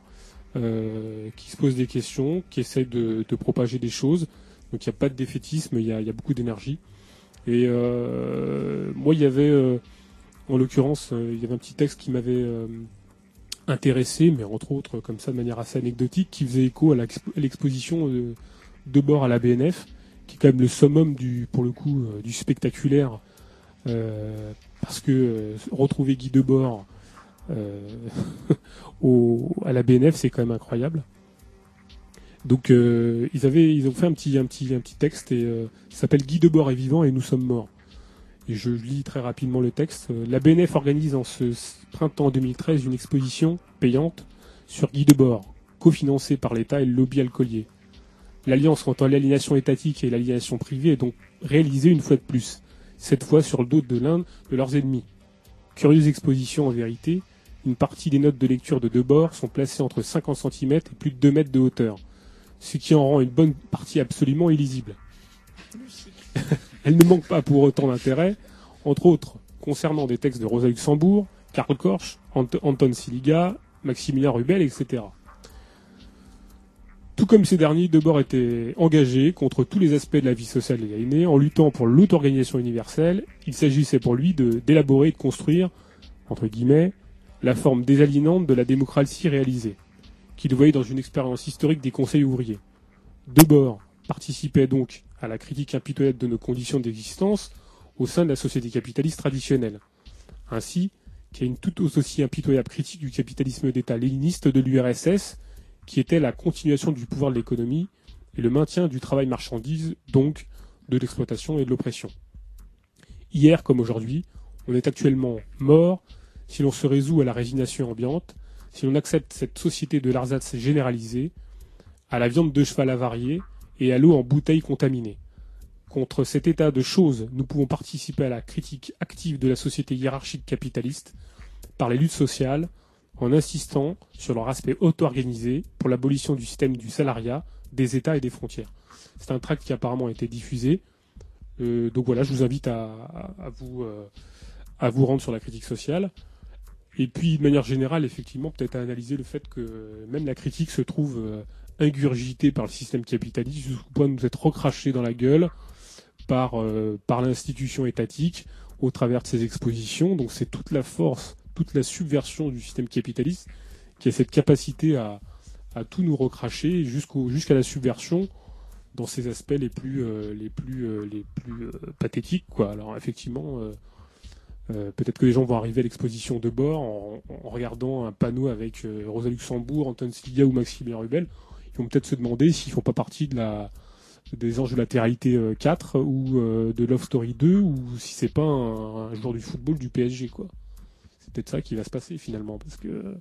qui se posent des questions, qui essaient de, propager des choses. Donc il n'y a pas de défaitisme, il y a, beaucoup d'énergie. Et moi, il y avait, en l'occurrence, euh, il y avait un petit texte qui m'avait euh, intéressé, mais entre autres, comme ça, de manière assez anecdotique, qui faisait écho à l'expo- à l'exposition de, de bord à la BNF, qui est quand même le summum du, pour le coup, euh, du spectaculaire, euh, parce que euh, retrouver Guy Debord euh, à la BNF, c'est quand même incroyable. Donc euh, ils avaient ils ont fait un petit un petit un petit texte et euh, ça s'appelle Guy Debord est vivant et nous sommes morts. Je lis très rapidement le texte. Euh, La BNF organise en ce printemps 2013 une exposition payante sur Guy Debord, cofinancée par l'État et le lobby alcoolier. L'alliance entre l'aliénation étatique et l'aliénation privée est donc réalisée une fois de plus, cette fois sur le dos de l'un de leurs ennemis. Curieuse exposition en vérité, une partie des notes de lecture de Debord sont placées entre 50 cm et plus de 2 mètres de hauteur, ce qui en rend une bonne partie absolument illisible. Elle ne manque pas pour autant d'intérêt, entre autres concernant des textes de Rosa Luxembourg, Karl Korsch, Ant- Anton Siliga, Maximilien Rubel, etc. Tout comme ces derniers, Debord était engagé contre tous les aspects de la vie sociale et aliénée en luttant pour l'auto-organisation universelle. Il s'agissait pour lui d'élaborer et de construire, entre guillemets, la forme désaliénante de la démocratie réalisée, qu'il voyait dans une expérience historique des conseils ouvriers. Debord participait donc à la critique impitoyable de nos conditions d'existence au sein de la société capitaliste traditionnelle, ainsi qu'à une tout aussi impitoyable critique du capitalisme d'État léniniste de l'URSS, qui était la continuation du pouvoir de l'économie et le maintien du travail marchandise, donc de l'exploitation et de l'oppression. Hier comme aujourd'hui, on est actuellement mort si l'on se résout à la résignation ambiante, si l'on accepte cette société de l'arsatz généralisée, à la viande de cheval avariée et à l'eau en bouteille contaminée. Contre cet état de choses, nous pouvons participer à la critique active de la société hiérarchique capitaliste par les luttes sociales, en insistant sur leur aspect auto-organisé pour l'abolition du système du salariat, des États et des frontières. C'est un tract qui apparemment a été diffusé. Euh, donc voilà, je vous invite euh, à vous rendre sur la critique sociale. Et puis, de manière générale, effectivement, peut-être à analyser le fait que même la critique se trouve euh, ingurgitée par le système capitaliste, jusqu'au point de nous être recraché dans la gueule par, euh, par l'institution étatique au travers de ces expositions. Donc c'est toute la force, toute la subversion du système capitaliste qui a cette capacité à, à tout nous recracher jusqu'au, jusqu'à la subversion dans ses aspects les plus, euh, les plus, euh, les plus pathétiques. Quoi. Alors effectivement, peut-être que les gens vont arriver à l'exposition de bord en, regardant un panneau avec Rosa Luxembourg, Anton Siliga ou Maximilien Rubel. Ils vont peut-être se demander s'ils font pas partie de la, des anges de latéralité euh, 4 ou euh, de Love Story 2 ou si c'est pas un, joueur du football du PSG quoi. C'est peut-être ça qui va se passer finalement parce que euh,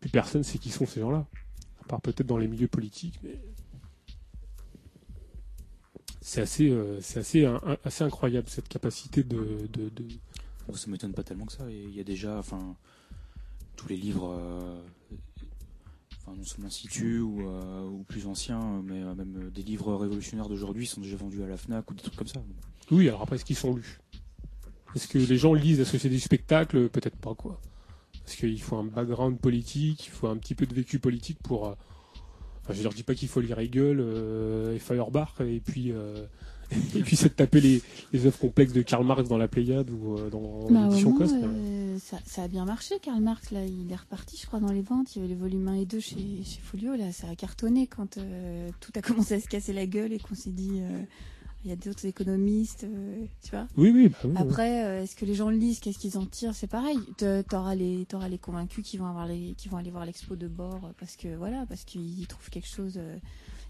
plus personne sait qui sont ces gens-là. À part peut-être dans les milieux politiques mais c'est assez euh, c'est assez assez incroyable cette capacité de, de, de- Moi, ça m'étonne pas tellement que ça. Il y a déjà, enfin, tous les livres, euh, enfin, non seulement Situ ou, euh, ou plus anciens, mais euh, même euh, des livres révolutionnaires d'aujourd'hui sont déjà vendus à la Fnac ou des trucs comme ça. Oui, alors après est-ce qu'ils sont lus? Est-ce que les gens lisent la société du spectacle? Peut-être pas quoi. Parce qu'il faut un background politique, il faut un petit peu de vécu politique pour. euh, Enfin, je leur dis pas qu'il faut lire Hegel euh, et Feuerbach et puis euh, et puis c'est de taper les, les œuvres complexes de Karl Marx dans la Pléiade ou euh, dans Bah, l'édition Coste. euh, ça, ça a bien marché, Karl Marx. Là, il est reparti, je crois, dans les ventes. Il y avait les volumes 1 et 2 chez, chez Folio. Là, ça a cartonné quand euh, tout a commencé à se casser la gueule et qu'on s'est dit, euh, il y a d'autres économistes, tu vois. Oui, oui, bah oui. Après, est-ce que les gens le lisent Qu'est-ce qu'ils en tirent C'est pareil. T'auras les, t'auras les convaincus qui vont avoir les, qui vont aller voir l'expo de bord parce que voilà, parce qu'ils trouvent quelque chose.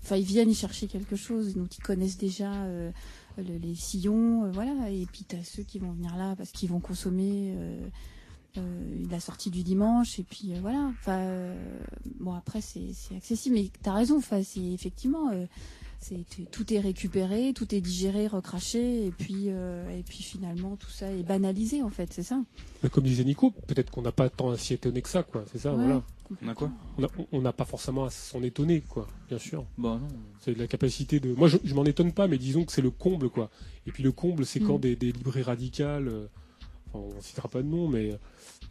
Enfin, ils viennent y chercher quelque chose, donc ils connaissent déjà euh, le- les sillons, euh, voilà. Et puis t'as ceux qui vont venir là parce qu'ils vont consommer euh, la sortie du dimanche. Et puis voilà. Enfin, bon après c'est c'est accessible, mais t'as raison. Enfin, c'est effectivement. C'est tout est récupéré, tout est digéré, recraché, et puis euh, et puis finalement tout ça est banalisé en fait, c'est ça. Mais comme disait Nico, peut-être qu'on n'a pas tant à s'y étonner que ça, quoi. C'est ça, Ouais. voilà. On a quoi? On n'a pas forcément à s'en étonner, quoi. Bien sûr. Bah non. C'est de la capacité de. Moi, je, je m'en étonne pas, mais disons que c'est le comble, quoi. Et puis le comble, c'est quand Mm. des, des librairies radicales, euh, enfin, on citera pas de nom, mais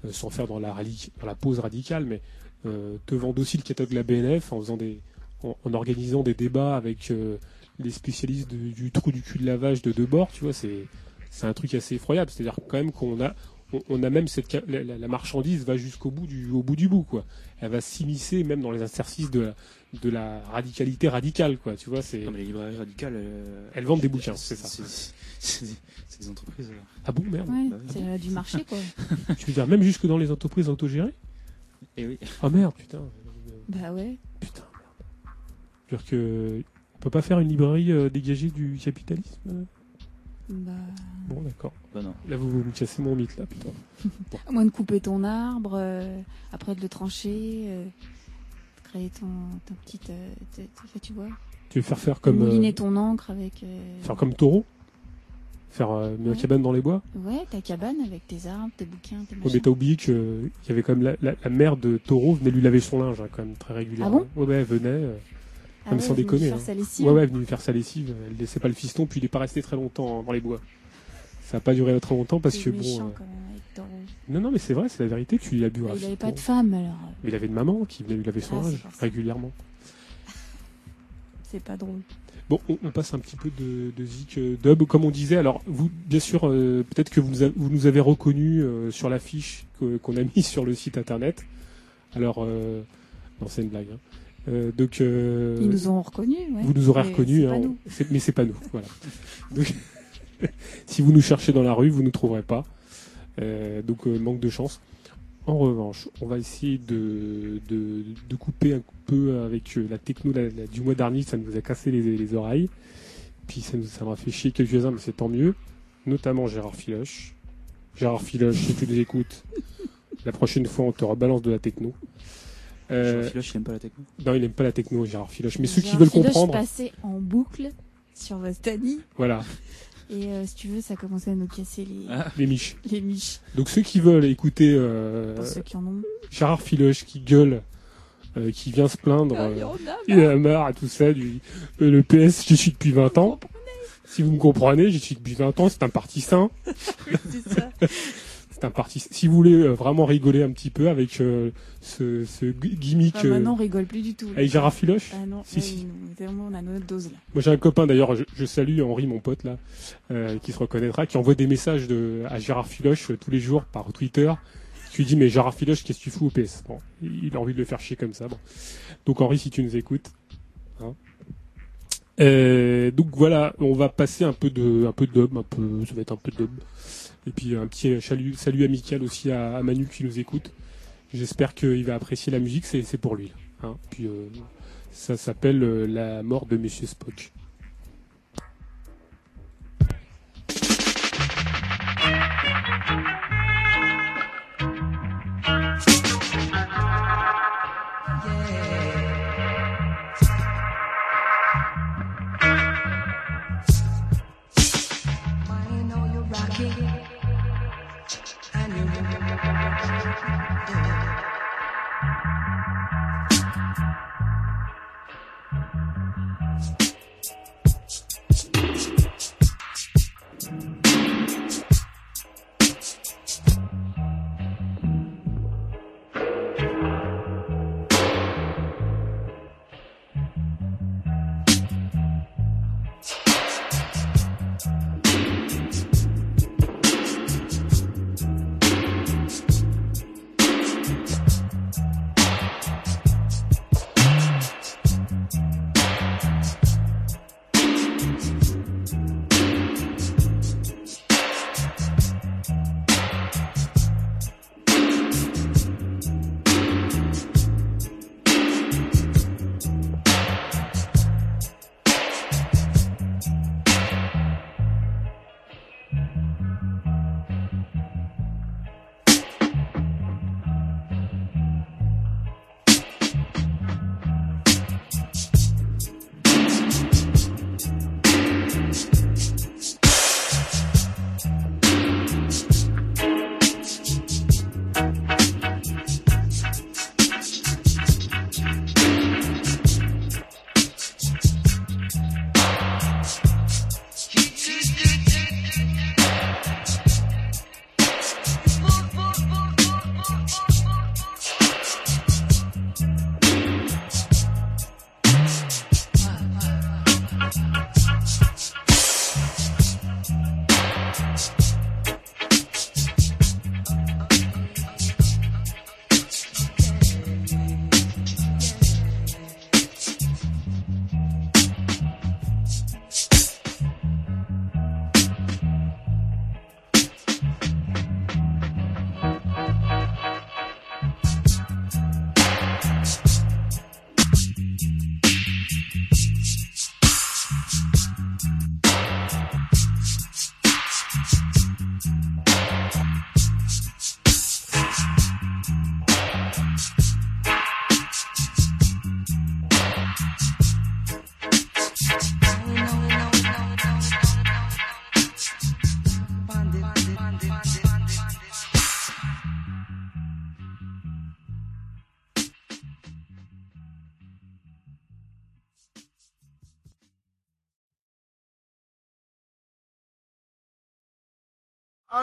euh, sans faire dans la, dans la pause radicale, mais euh, te vendent aussi le catalogue de la BNF en faisant des, en, en organisant des débats avec euh, les spécialistes de- du trou du cul de lavage de deux bords, tu vois, c'est c'est un truc assez effroyable. C'est-à-dire quand même qu'on a on, on a même cette la, marchandise va jusqu'au bout du au bout du bout quoi. Elle va s'immiscer même dans les interstices de la, de la radicalité radicale quoi. Tu vois, c'est les librairies radicales, euh, Elles vendent des bouquins, c'est ça. C'est des, entreprises. euh, ah bon merde. Ouais, Bah oui. c'est euh, du marché quoi. Tu veux dire même jusque dans les entreprises autogérées? Et oui. Ah merde putain. bah ouais. Putain. C'est-à-dire que on peut pas faire une librairie euh, dégagée du capitalisme euh Bah, Bon d'accord. Bah non. Là vous, vous me cassez mon mythe là putain. à moins de couper ton arbre, euh, après de le trancher, euh, créer ton, ton petit, euh, tu vois, Tu veux faire faire comme mouliner euh, ton encre avec. euh, faire comme Taureau? Faire euh, une Ouais. cabane dans les bois? Ouais, ta cabane avec tes arbres, tes bouquins, tes Ouais, mais t'as oublié qu'il y avait quand même la, la- la mère de Taureau venait lui laver son linge hein, quand même très régulièrement. Ah ouais, ouais, elle venait. Euh, Ah même ouais, sans venue déconner, faire hein. sa lessive. ouais, lui faire sa lessive. Elle laissait pas le fiston, puis il est pas resté très longtemps dans les bois. Ça a pas duré très longtemps parce que méchant bon. euh, quand même avec Taureau. Non, non, mais c'est vrai, c'est la vérité. Tu lui as bu. Un il avait fiston. pas de femme alors. Mais il avait une maman qui venait lui laver son Ah, pour ça. régulièrement. C'est pas drôle. Bon, on, on passe un petit peu de, de zik euh, dub, comme on disait. Alors, vous, bien sûr, euh, peut-être que vous nous, a- vous nous avez reconnus euh, sur l'affiche qu'on a mise sur le site internet. Alors, euh, non, c'est une blague. hein. Euh, donc, euh, Ils nous ont reconnus, ouais. vous nous aurez reconnus, hein, mais c'est pas nous. Voilà. Donc, si vous nous cherchez dans la rue, vous nous trouverez pas. Euh, donc, manque de chance. En revanche, on va essayer de, de, de couper un peu avec la techno la- la- du mois dernier. Ça nous a cassé les, les oreilles. Puis ça nous ça m'a fait chier quelques-uns, mais c'est tant mieux. Notamment Gérard Filoche. Gérard Filoche, si tu nous écoutes, la prochaine fois, on te rebalance de la techno. Euh, Jean Filoche, il aime pas la techno. non, il aime pas la techno, Gérard Filoche. Mais ceux qui Gérard veulent Filoche comprendre, passait en boucle sur Vostani. voilà, Et euh, si tu veux, ça commençait à nous casser les, Ah. les miches. les miches, Donc ceux qui veulent écouter euh, pour ceux qui en ont. Gérard Filoche qui gueule, euh, qui vient se plaindre, Ah, euh, il a, marre à tout ça, du, euh, le PS, j'y suis depuis 20 ans. Si vous me comprenez, j'y suis depuis 20 ans, c'est un parti sain. c'est ça. C'est un parti. Si vous voulez euh, vraiment rigoler un petit peu avec euh, ce, gimmick Ah, euh, maintenant, on rigole plus du tout. là. avec Gérard Filoche, Ah non, Si, ouais, si. nous, vraiment, on a notre dose là. moi j'ai un copain d'ailleurs, je, je salue Henri, mon pote là, euh, qui se reconnaîtra, qui envoie des messages de, à Gérard Filoche tous les jours par Twitter. Je lui dis mais Gérard Filoche, qu'est-ce que tu fous au PS Bon, il a envie de le faire chier comme ça. Bon. Donc Henri, si tu nous écoutes. hein. Euh, donc voilà, on va passer un peu de, un peu de dub, un peu, ça va être un peu de dub. Et puis un petit salut, amical aussi à, Manu qui nous écoute. J'espère qu'il va apprécier la musique, c'est, pour lui. hein. Euh, ça s'appelle euh, La mort de Monsieur Spock.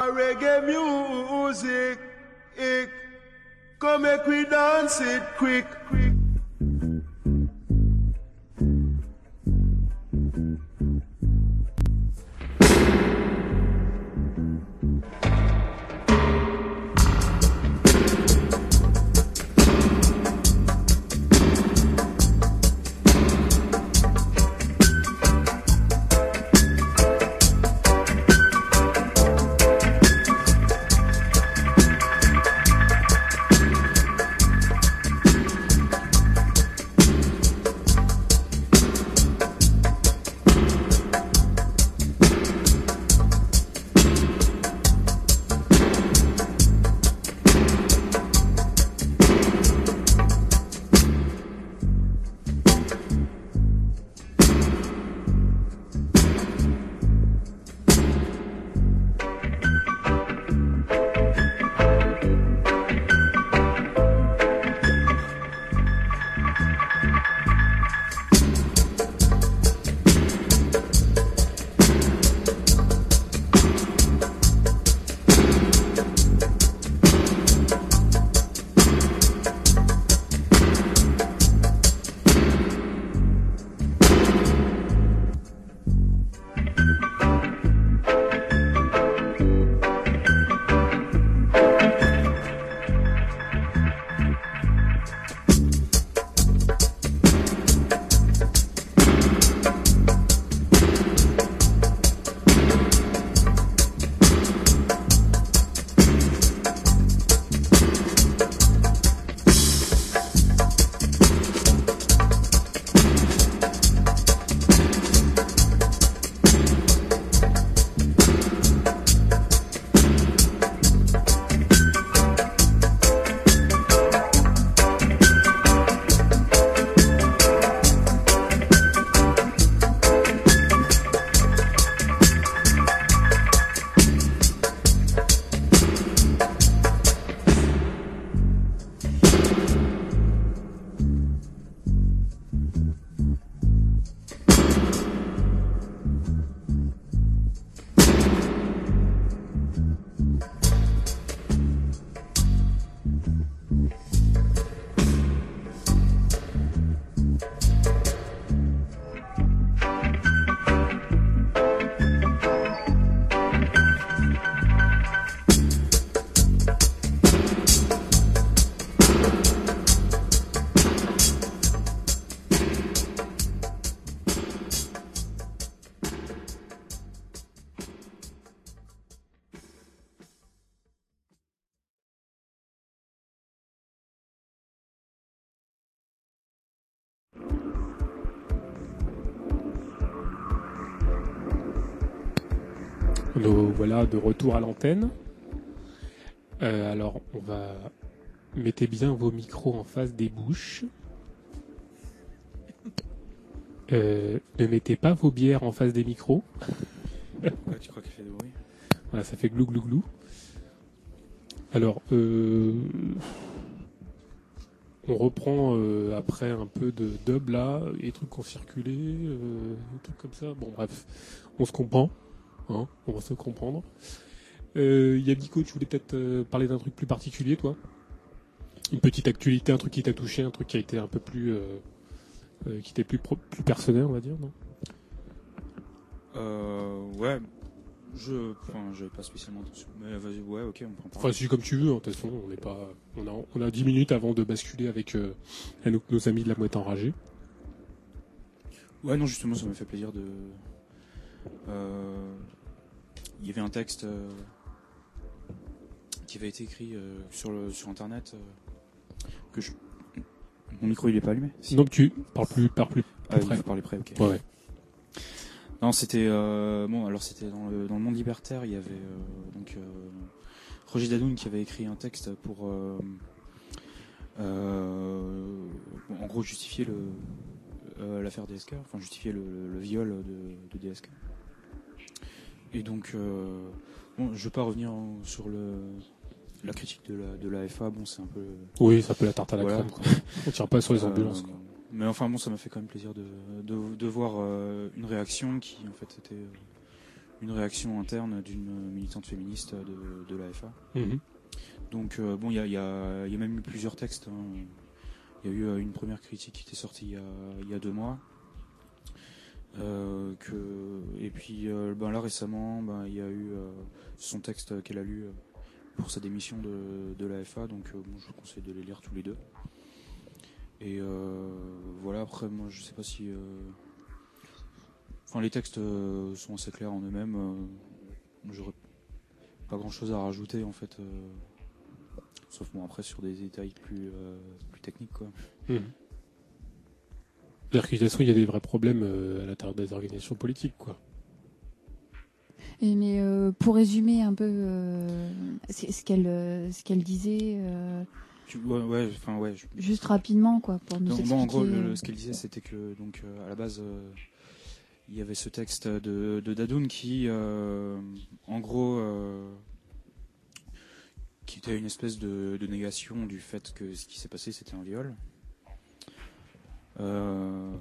Reggae music, come make we dance it quick, quick. Voilà de retour à l'antenne. Euh, alors, on va. Mettez bien vos micros en face des bouches. Euh, ne mettez pas vos bières en face des micros. Pourquoi tu crois qu'elle fait de bruit? Voilà, ça fait glou glou glou. Alors, euh, on reprend euh, après un peu de dub là, les trucs qui ont circulé, des trucs comme ça. Bon, bref, on se comprend. Hein, on va se comprendre. Euh, Yabiko, tu voulais peut-être euh, parler d'un truc plus particulier, toi? Une petite actualité, un truc qui t'a touché, un truc qui a été un peu plus. euh, euh, qui était plus, pro- plus personnel, on va dire, non? Euh, ouais. Je, enfin, pas spécialement attention. Mais vas-y, ouais, ok, on prend Enfin, si comme tu veux, de toute façon, on n'est pas, on a, on a 10 minutes avant de basculer avec euh, nos, nos amis de la mouette enragée. Ouais, non, justement, ça m'a fait plaisir de. Euh, Il y avait un texte euh, qui avait été écrit euh, sur, le, sur internet euh, que je. Mon micro il est pas allumé Si. Non, tu parles plus, parle plus. Ah, près. parler près, ok. Ouais, ouais. Non, c'était bon. Alors c'était dans le dans le monde libertaire. Il y avait donc Roger Dadoun qui avait écrit un texte pour en gros justifier le l'affaire DSK, enfin justifier le, le- le viol de, de DSK. Et donc euh, bon, je vais pas revenir en- sur le la critique de la de la FA. Bon, c'est un peu Oui, ça peut la tarte à la Voilà. crème. Quoi. On tire pas sur les euh, ambulances. quoi. mais enfin bon, ça m'a fait quand même plaisir de, de, de voir euh, une réaction qui en fait était euh, une réaction interne d'une militante féministe de, de l'AFA. Mhm. Donc euh, bon, il y a, il y a- il y a même eu plusieurs textes. hein. Il y a eu euh, une première critique qui était sortie il y a, il y a deux mois. Euh, que, et puis euh, ben là récemment, ben, il y a eu euh, son texte qu'elle a lu pour sa démission de, de l'AFA. Donc je vous conseille de les lire tous les deux. Et voilà, après moi je sais pas si... Enfin les textes sont assez clairs en eux-mêmes. J'aurais pas grand-chose à rajouter en fait. Sauf bon après sur des détails plus, plus techniques quoi. Mhm. Façon, il y a des vrais problèmes euh, à l'intérieur des organisations politiques, quoi. Et mais euh, pour résumer un peu euh, ce qu'elle euh, ce qu'elle disait, euh, Tu- ouais, ouais, enfin ouais. je- juste rapidement quoi, pour nous Donc, expliquer. bon, en gros, le- le- ce qu'elle disait, c'était que donc euh, à la base, euh, il y avait ce texte de, de Dadoun qui, euh, en gros, euh, qui était une espèce de, de négation du fait que ce qui s'est passé, c'était un viol. Euh,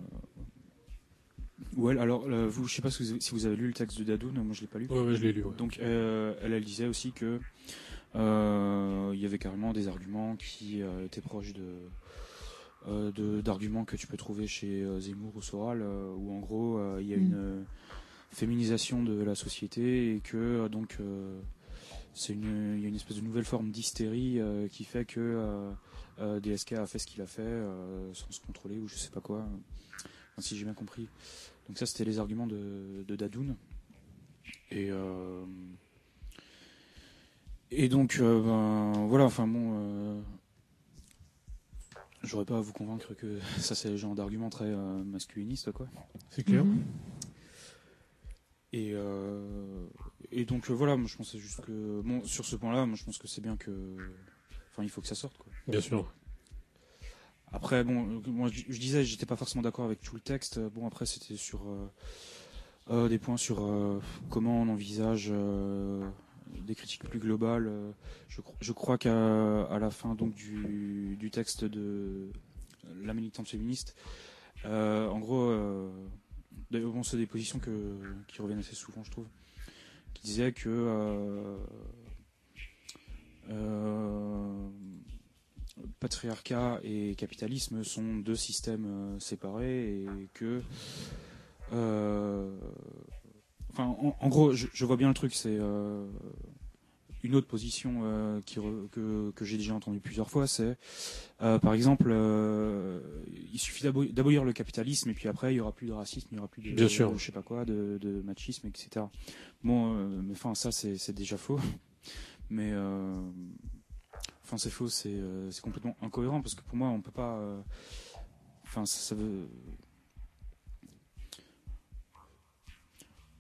ouais, alors euh, vous, je sais pas si vous, si vous avez lu le texte de Dadoun, moi je l'ai pas lu. Ouais, ouais, je l'ai lu. ouais. Donc euh, elle, elle disait aussi que euh, il y avait carrément des arguments qui euh, étaient proches de d'arguments que tu peux trouver chez Zemmour ou Soral, où en gros il y a Mm. une euh, féminisation de la société et que donc c'est une il y a une espèce de nouvelle forme d'hystérie qui fait que DSK a fait ce qu'il a fait euh, sans se contrôler ou je sais pas quoi. Enfin, si j'ai bien compris. Donc ça c'était les arguments de, de Dadoun. Et euh, et donc euh, ben, voilà enfin bon euh, j'aurais pas à vous convaincre que ça c'est le genre d'argument très euh, masculiniste quoi. C'est clair. Mhm. Et, euh, et donc euh, voilà, moi je pensais juste que bon sur ce point-là, moi je pense que c'est bien que, enfin il faut que ça sorte quoi. Bien sûr. Après bon, euh, moi je, je disais j'étais pas forcément d'accord avec tout le texte. Bon après c'était sur euh, euh, des points sur comment on envisage des critiques plus globales. Je, cro- je crois qu'à à la fin donc du, texte de la militante féministe, en gros, c'est des positions que, qui reviennent assez souvent, je trouve, qui disaient que patriarcat et capitalisme sont deux systèmes euh, séparés et que euh, enfin en, en gros je, je vois bien le truc c'est euh, une autre position euh, qui re- que, que j'ai déjà entendue plusieurs fois c'est euh, par exemple euh, il suffit d'abo- d'abolir le capitalisme et puis après il y aura plus de racisme il y aura plus de Bien sûr. je sais pas quoi de, de machisme etc bon mais enfin ça c'est déjà faux mais c'est faux c'est euh, c'est complètement incohérent parce que pour moi on peut pas euh, enfin ça, veut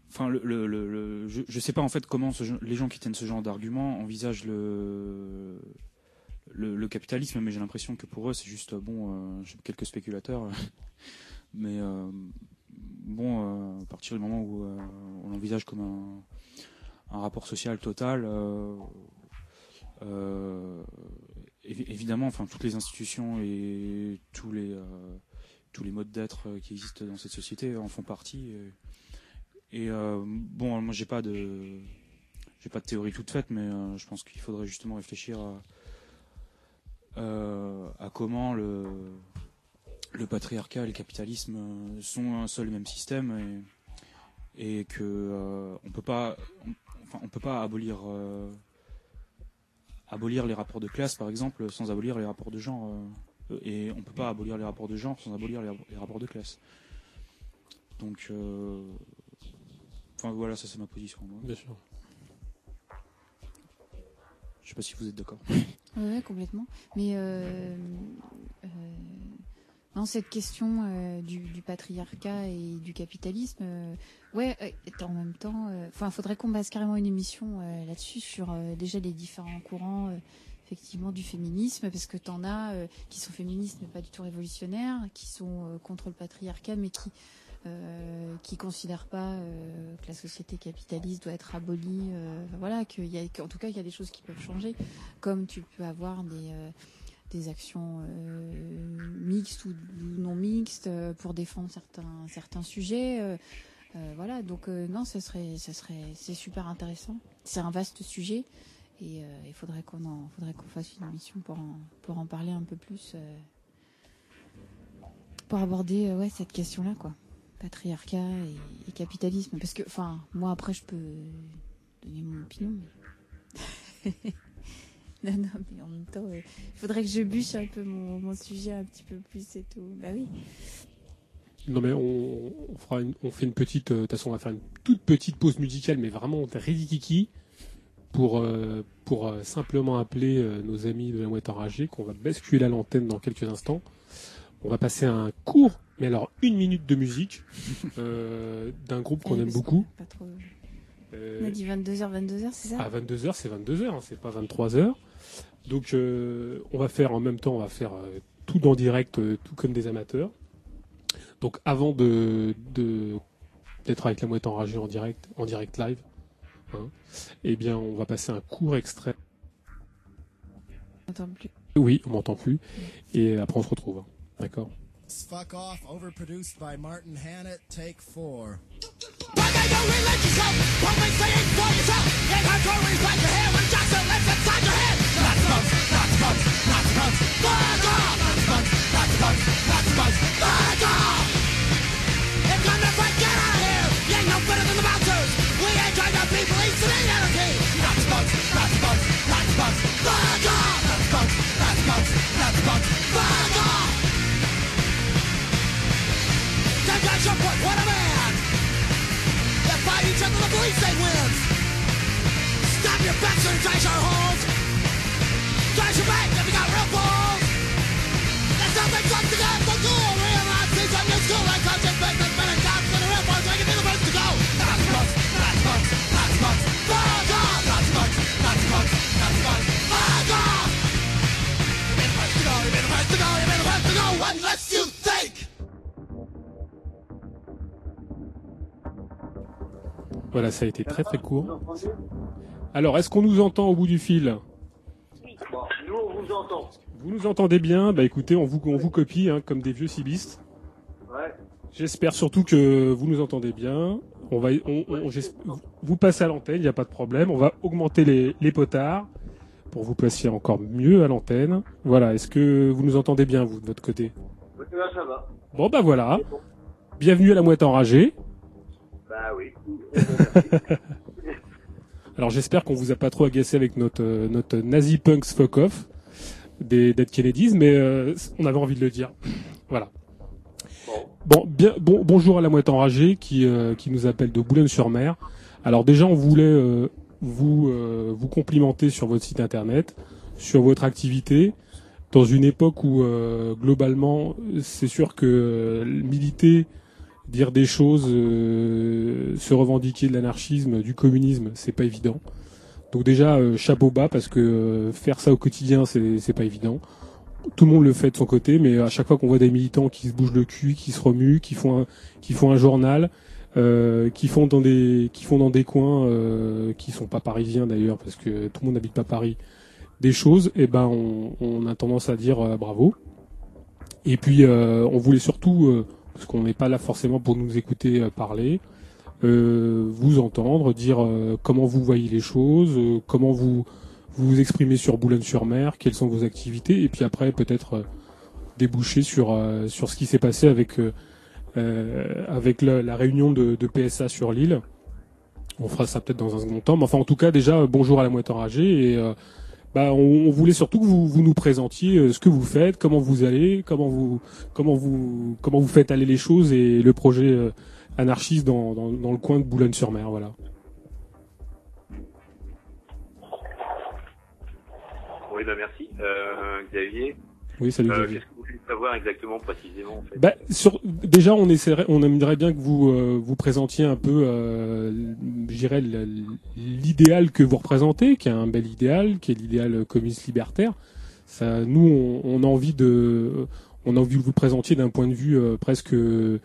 enfin le, le, je, je sais pas en fait comment les gens qui tiennent ce genre d'argument envisagent le capitalisme mais j'ai l'impression que pour eux c'est juste bon euh, quelques spéculateurs mais euh, bon euh, à partir du moment où euh, on l'envisage comme un, rapport social total euh, euh, évidemment, enfin toutes les institutions et tous les euh, tous les modes d'être euh, qui existent dans cette société en font partie. Et, et, euh, bon, j'ai pas de j'ai pas de théorie toute faite, mais euh, je pense qu'il faudrait justement réfléchir à, euh, comment le le patriarcat et le capitalisme euh, sont un seul et même système et, et que euh, on peut pas enfin on peut pas abolir euh, abolir les rapports de classe, par exemple, sans abolir les rapports de genre. euh, et on peut pas abolir les rapports de genre sans abolir les, les rapports de classe. Donc, euh, enfin voilà, ça c'est ma position. moi. Bien sûr. Je sais pas si vous êtes d'accord. Ouais, complètement. Mais euh, euh, non, cette question euh, du, patriarcat et du capitalisme, euh, ouais, euh, en même temps, euh, enfin, faudrait qu'on base carrément une émission là-dessus sur déjà les différents courants. effectivement du féminisme parce que t'en as qui sont féministes mais pas du tout révolutionnaires qui sont contre le patriarcat mais qui euh, qui considèrent pas que la société capitaliste doit être abolie euh, voilà qu'il y a qu'en tout cas il y a des choses qui peuvent changer comme tu peux avoir des, des actions euh, mixtes ou, non mixtes euh, pour défendre certains, certains sujets. euh, voilà, donc non, ce serait, ce serait, c'est super intéressant. C'est un vaste sujet et il faudrait qu'on en, faudrait qu'on fasse une émission pour en, pour en parler un peu plus, pour aborder ouais cette question-là quoi, patriarcat et, capitalisme. Parce que, enfin, moi après je peux donner mon opinion. non, non, mais en même temps, euh, il faudrait que je bûche un peu mon, mon sujet un petit peu plus et tout. Bah oui. Non mais on, on fera une, on fait une petite, euh, de toute façon on va faire une toute petite pause musicale, mais vraiment ridikiki pour euh, pour euh, simplement appeler euh, nos amis de la mouette enragée qu'on va basculer à l'antenne dans quelques instants. On va passer un court, mais alors une minute de musique euh, d'un groupe qu'on Eh, aime beaucoup. Pas trop... Euh, On a dit 22h, 22h, c'est ça? À 22h, c'est 22h, hein, c'est pas 23h. Donc euh, on va faire en même temps, on va faire euh, tout en direct, euh, tout comme des amateurs. Donc avant de de- d'être avec la mouette enragée en direct, en direct live, hein, eh bien on va passer un court extrait. On n'entend plus. Oui, on m'entend plus. Et après on se retrouve. hein. D'accord? Fuck Off, overproduced by Martin Hannett, take four. What! That fight each other, the police they wins. Stop your bets and trash our homes. Voilà, ça a été très très court. Alors, est-ce qu'on nous entend au bout du fil? Nous on vous entend. Vous nous entendez bien Bah écoutez, on vous, on vous copie hein, comme des vieux cibistes. Ouais. J'espère surtout que vous nous entendez bien. On va, on, on- j'esp- vous passez à l'antenne, il n'y a pas de problème. On va augmenter les, les potards pour vous placer encore mieux à l'antenne. Voilà, est-ce que vous nous entendez bien, vous, de votre côté? Là, ça va. Bon, bah voilà. Bon. Bienvenue à la mouette enragée. Bah oui. Alors j'espère qu'on vous a pas trop agacé avec notre, euh, notre nazi punks fuck off des Dead Kennedys, mais euh, on avait envie de le dire. voilà. Bon. Bien, bon, bonjour à la mouette enragée qui, euh, qui nous appelle de Boulogne-sur-Mer. Alors déjà, on voulait euh, vous, euh, vous complimenter sur votre site internet, sur votre activité, dans une époque où euh, globalement, c'est sûr que euh, militer, dire des choses, euh, se revendiquer de l'anarchisme, du communisme, c'est pas évident. Donc déjà, euh, chapeau bas parce que euh, faire ça au quotidien, c'est pas évident tout le monde le fait de son côté, mais à chaque fois qu'on voit des militants qui se bougent le cul, qui se remuent, qui font un, journal, qui font dans des, coins qui sont pas parisiens d'ailleurs, parce que tout le monde n'habite pas Paris, des choses, et ben on, a tendance à dire bravo. Et puis on voulait surtout, parce qu'on n'est pas là forcément pour nous écouter euh, parler, euh, vous entendre, dire euh, comment vous voyez les choses, comment vous vous exprimez sur Boulogne-sur-Mer, quelles sont vos activités, et puis après peut-être déboucher sur sur ce qui s'est passé avec avec la, réunion de, PSA sur l'île. On fera ça peut-être dans un second temps, mais enfin en tout cas déjà bonjour à la moitié enragée et bah, on, voulait surtout que vous, nous présentiez euh, ce que vous faites, comment vous allez, comment vous faites aller les choses et le projet euh, anarchiste dans le coin de Boulogne-sur-Mer, voilà. Oui, bah merci. Euh, Xavier, Oui, salut euh, qu'est-ce que vous voulez savoir exactement, précisément, en fait Bah, sur, déjà, on essaierait, on aimerait bien que vous euh, vous présentiez un peu, euh, le- l'idéal que vous représentez, qui est un bel idéal, qui est l'idéal communiste libertaire. Ça, nous, on, on a envie de, on a envie que vous le présentiez d'un point de vue euh, presque de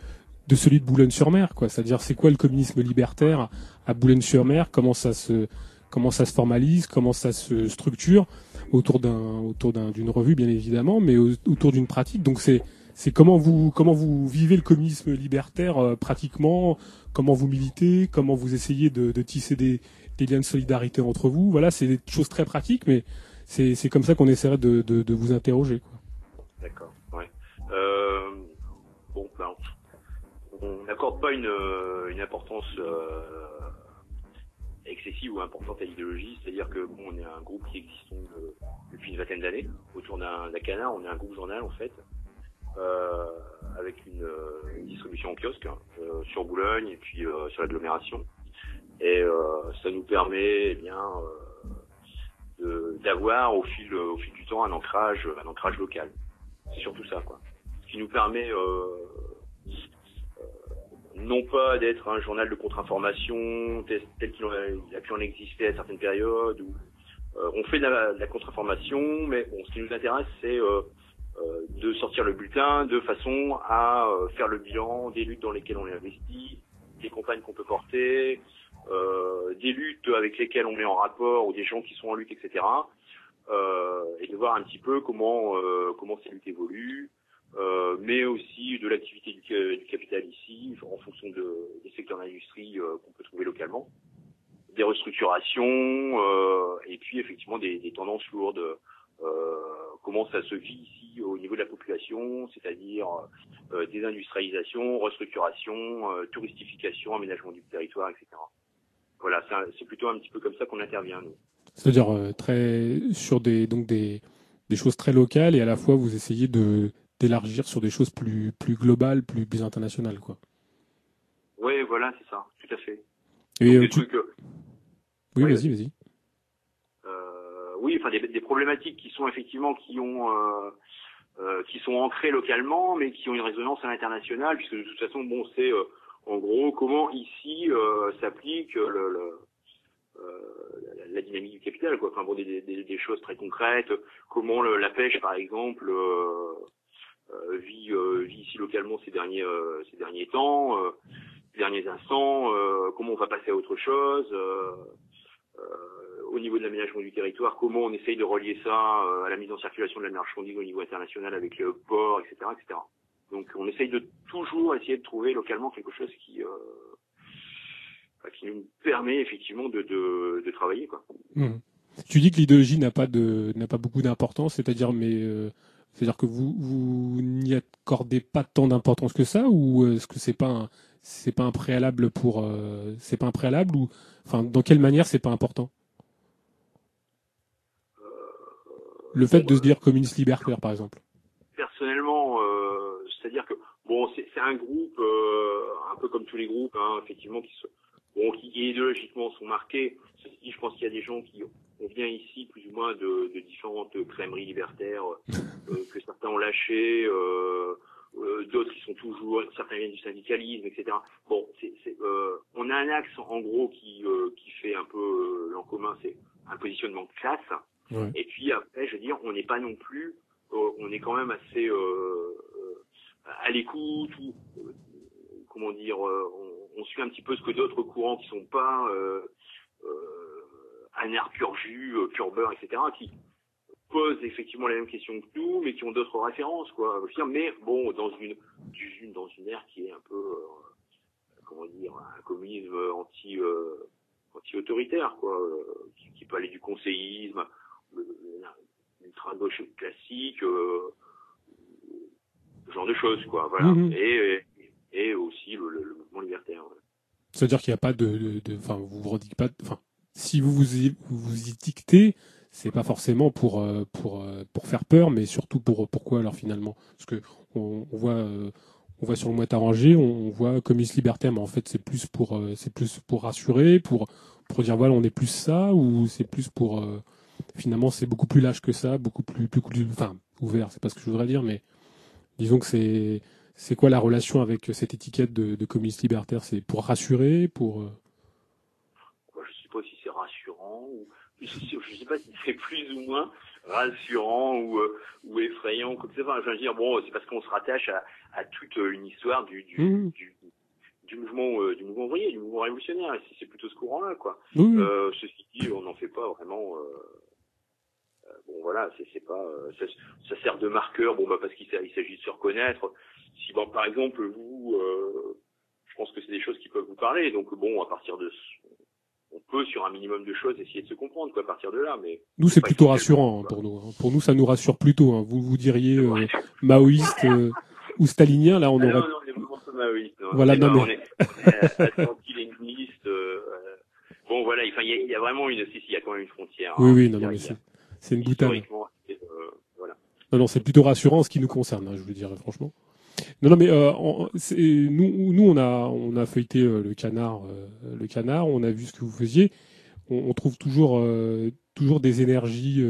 celui de Boulogne-sur-Mer, quoi. C'est-à-dire, c'est quoi le communisme libertaire à Boulogne-sur-Mer? Comment ça se, comment ça se formalise? Comment ça se structure? Autour d'un, autour d'un- d'une revue, bien évidemment, mais au- autour d'une pratique. Donc, c'est c'est comment vous comment vous vivez le communisme libertaire euh, pratiquement, comment vous militez, comment vous essayez de, tisser des, liens de solidarité entre vous. Voilà, c'est des choses très pratiques, mais c'est comme ça qu'on essaierait de, de, vous interroger. D'accord, ouais. Euh, bon, ben, on n'accorde pas une, une importance euh, excessive ou importante à l'idéologie, c'est-à-dire que bon, on est un groupe qui existe euh, depuis une vingtaine d'années autour d'un canard, on est un groupe journal en fait, euh, avec une, euh, distribution en kiosque hein, euh, sur Boulogne et puis euh, sur l'agglomération. Et ça nous permet eh bien d'avoir au fil au fil du temps un ancrage un ancrage local. C'est surtout ça quoi. Ce qui nous permet non pas d'être un journal de contre-information tel, qu'il a, pu en exister à certaines périodes où euh, on fait de la, contre-information, mais bon, ce qui nous intéresse, c'est euh, euh, de sortir le bulletin de façon à euh, faire le bilan des luttes dans lesquelles on est investi, des campagnes qu'on peut porter, euh, des luttes avec lesquelles on met en rapport ou des gens qui sont en lutte, etc. Euh, et de voir un petit peu comment comment ces luttes évoluent, euh, mais aussi de l'activité du, du capital ici, en fonction de, des secteurs d'industrie euh, qu'on peut trouver localement, des restructurations, euh, et puis effectivement des, tendances lourdes. Euh, comment ça se vit ici au niveau de la population, c'est-à-dire euh, désindustrialisation, restructuration, euh, touristification, aménagement du territoire, etc. Voilà, c'est plutôt un petit peu comme ça qu'on intervient, nous. C'est-à-dire euh, très sur des donc des, des choses très locales et à la fois vous essayez de d'élargir sur des choses plus plus globales, plus plus internationales quoi. Oui, voilà, c'est ça, tout à fait. Et Donc, euh, des tu- trucs, euh, oui, ouais, vas-y, vas-y. euh, oui, enfin des, des problématiques qui sont effectivement qui ont euh, euh, qui sont ancrées localement, mais qui ont une résonance à l'international, puisque de toute façon, bon, c'est en gros comment ici s'applique le, le- la, la dynamique du capital, quoi. Enfin bon, des, des, des choses très concrètes, comment le- la pêche, par exemple, vit, euh, vit ici localement ces derniers euh, ces derniers temps, euh, ces derniers instants, euh, comment on va passer à autre chose. euh, euh, au niveau de l'aménagement du territoire, comment on essaye de relier ça euh, à la mise en circulation de la marchandise au niveau international avec le port, etc., etc. Donc on essaye de toujours essayer de trouver localement quelque chose qui euh, qui nous permet effectivement de, de, de travailler quoi. Mhm. Tu dis que l'idéologie n'a pas de n'a pas beaucoup d'importance, c'est-à-dire mais euh, c'est-à-dire que vous vous n'y accordez pas tant d'importance que ça ou est-ce que c'est pas un c'est pas un préalable pour euh, c'est pas un préalable ou enfin dans quelle manière c'est pas important? Le fait de se dire communiste libertaire par exemple. personnellement, euh, c'est-à-dire que bon, c'est un groupe euh, un peu comme tous les groupes, hein, effectivement, qui, se, qui idéologiquement sont marqués. Je pense qu'il y a des gens qui on vient ici plus ou moins de, de différentes crèmeries libertaires euh, que certains ont lâché, euh, euh, d'autres qui sont toujours, certains viennent du syndicalisme, etc. Bon, c'est, c'est, euh, on a un axe en gros qui euh, qui fait un peu euh, l'en commun, c'est un positionnement de classe. Ouais. Et puis après, je veux dire, on n'est pas non plus, euh, on est quand même assez euh, euh, à l'écoute ou euh, comment dire, euh, on, on suit un petit peu ce que d'autres courants qui sont pas euh, euh, un air pur jus, euh, pur beurre, etc., qui posent effectivement la même question que nous, mais qui ont d'autres références, quoi. Mais bon, dans une, dans une ère qui est un peu, euh, comment dire, un communisme anti euh, anti-autoritaire, quoi, euh, qui, qui peut aller du conseillisme, l'ultra-gauche classique, ce genre de choses, quoi, voilà. Mhm. Et, et aussi le, mouvement libertaire. ouais. C'est-à-dire qu'il n'y a pas de, enfin, vous vous redites pas, enfin, si vous vous y, vous y c'est pas forcément pour, euh, pour, euh, pour faire peur, mais surtout pour, pourquoi alors finalement? Parce que on, voit, euh, on voit sur le moite arrangé, on, voit libertaire, mais en fait, c'est plus pour, c'est plus pour rassurer, pour, pour dire voilà, on est plus ça, ou c'est plus pour, finalement, c'est beaucoup plus lâche que ça, beaucoup plus, plus, plus- enfin, ouvert, c'est pas ce que je voudrais dire, mais disons que c'est, c'est quoi la relation avec cette étiquette de, de communiste libertaire? C'est pour rassurer, pour... euh, Moi, je sais pas si c'est rassurant ou je sais, je sais pas si c'est plus ou moins rassurant ou, euh, ou effrayant quoi que ce soit. Enfin, je veux dire, bon, c'est parce qu'on se rattache à, à toute une histoire du, du, du, du mouvement euh, du mouvement ouvrier, du mouvement révolutionnaire. Et c'est- plutôt ce courant-là, quoi. Oui. Euh, ceci dit, on n'en fait pas vraiment. Euh, bon voilà, c'est pas, ça, ça sert de marqueur, bon bah parce qu'il s'a- il s'agit de se reconnaître. Si bon par exemple vous, je pense que c'est des choses qui peuvent vous parler, donc bon à partir de, ce- on peut sur un minimum de choses essayer de se comprendre quoi à partir de là, mais Nous, c'est plutôt rassurant hein, pour nous. hein. Pour nous, ça nous rassure plutôt. hein. Vous vous diriez euh, maoïste euh, ou stalinien, là, on Ah aurait. non, non, on est maoïste. non. Voilà, non, mais- on est, euh, euh, bon, voilà, enfin, il y, a- il y a vraiment une, si, si, il y a quand même une frontière. Oui, hein. oui, non, veux non, mais dire, c'est c'est une boutade. euh, voilà. Non, non, c'est plutôt rassurant en ce qui nous concerne, hein, je vous dirais franchement. Non, non, mais euh, nous, nous, on a, on a feuilleté euh, le canard, euh, le canard. On a vu ce que vous faisiez. On, trouve toujours, toujours des énergies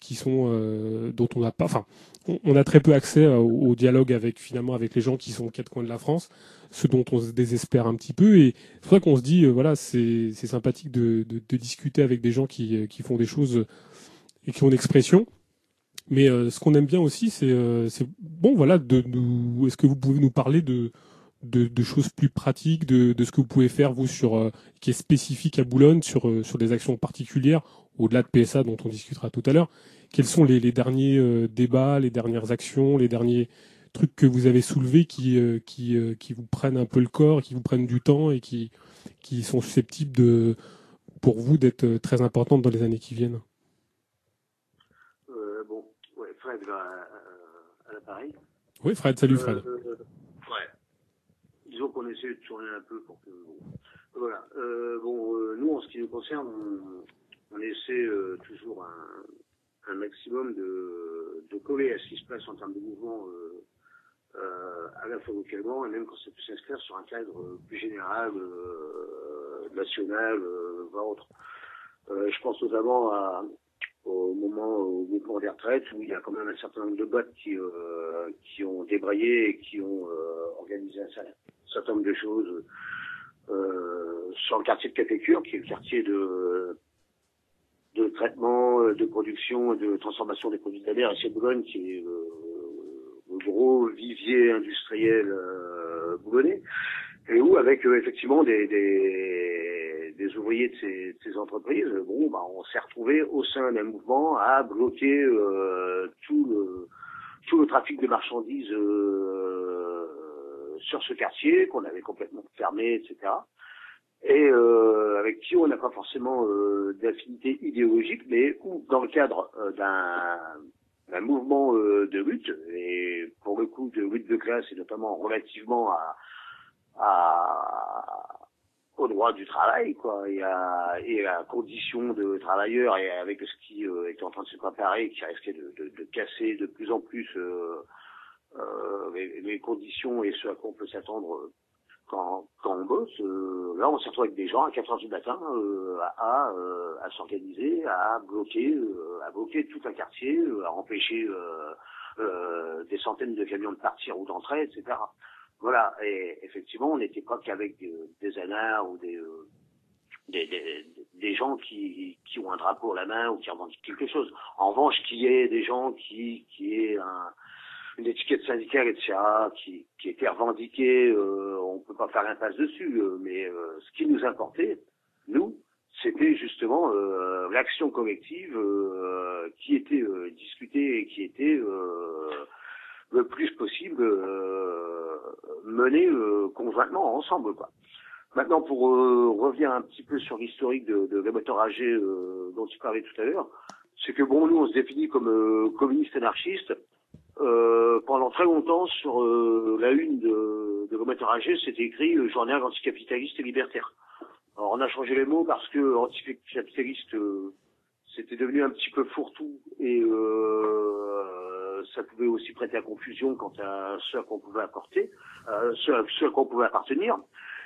qui sont, dont on n'a pas. Enfin, on, a très peu accès au, dialogue avec finalement avec les gens qui sont aux quatre coins de la France, ce dont on se désespère un petit peu. Et c'est ça qu'on se dit, voilà, c'est sympathique de, de, discuter avec des gens qui, qui font des choses et qui ont une expression. Mais euh, ce qu'on aime bien aussi, c'est euh, bon, voilà, de nous. Est-ce que vous pouvez nous parler de de, de choses plus pratiques, de, de ce que vous pouvez faire vous sur euh, qui est spécifique à Boulogne, sur euh, sur des actions particulières au-delà de PSA dont on discutera tout à l'heure? Quels sont les, les derniers euh, débats, les dernières actions, les derniers trucs que vous avez soulevés qui euh, qui qui vous prennent un peu le corps, qui vous prennent du temps et qui qui sont susceptibles de pour vous d'être très importantes dans les années qui viennent? Euh, bon, ouais, Fred va à, à l'appareil. Oui, Fred, salut Fred. Euh, euh, ouais. Disons qu'on essaie de tourner un peu pour que. Bon. Voilà. Euh, bon, euh, nous, en ce qui nous concerne, on, on essaie euh, toujours un, un maximum de, de coller à ce qui se passe en termes de mouvement, euh, euh, à la fois localement et même quand ça peut s'inscrire sur un cadre euh, plus général, euh, national, euh, voire autre. Euh, je pense notamment à, au moment au mouvement des retraites où il y a quand même un certain nombre de boîtes qui euh, qui ont débrayé et qui ont euh, organisé un cer- certain nombre de choses euh, sur le quartier de Cafécure, qui est le quartier de de traitement, euh, de production, de transformation des produits de l'air, et c'est Boulogne qui est euh, le gros vivier industriel euh, boulonnais, et où avec effectivement des, des, des ouvriers de ces, de ces entreprises, bon, bah, on s'est retrouvé au sein d'un mouvement à bloquer euh, tout le tout le trafic de marchandises euh, sur ce quartier qu'on avait complètement fermé, etc. Et euh, avec qui on n'a pas forcément euh, d'affinité idéologique, mais où dans le cadre euh, d'un d'un mouvement euh, de lutte, et pour le coup de lutte de classe, et notamment relativement à, à au droit du travail, quoi, et à, et à conditions de travailleurs, et avec ce qui euh, est en train de se préparer, qui risquait de, de, de casser de plus en plus euh, euh, les, les conditions et ce à quoi on peut s'attendre euh, quand, quand on bosse. euh, là, on se retrouve avec des gens à 4 heures du matin euh, à, à, à s'organiser, à bloquer, à bloquer tout un quartier, à empêcher des centaines de camions de partir ou d'entrer, etc. Voilà, et effectivement, on n'était pas qu'avec des, des anards ou des, euh, des, des, gens qui, qui ont un drapeau à la main ou qui revendiquent quelque chose. En revanche, qu'il y ait des gens qui, qui aient un, une étiquette syndicale, etc., qui, qui était revendiquée, euh, on peut pas faire l'impasse dessus, euh, mais ce qui nous importait, nous, c'était justement l'action collective qui était discutée et qui était le plus possible euh, menée euh, conjointement ensemble, quoi. Maintenant, pour euh, revenir un petit peu sur l'historique de, de les moteurs âgés euh, dont tu parlais tout à l'heure, c'est que bon, nous, on se définit comme euh, communistes anarchistes. Euh, pendant très longtemps, sur la une de, de moteurs âgés, c'était écrit journal anticapitaliste et libertaire. Alors, on a changé les mots parce que anticapitaliste, c'était devenu un petit peu fourre-tout et euh, ça pouvait aussi prêter à confusion quant à ce à quoi on pouvait apporter, euh, ce, à, ce à quoi on pouvait appartenir,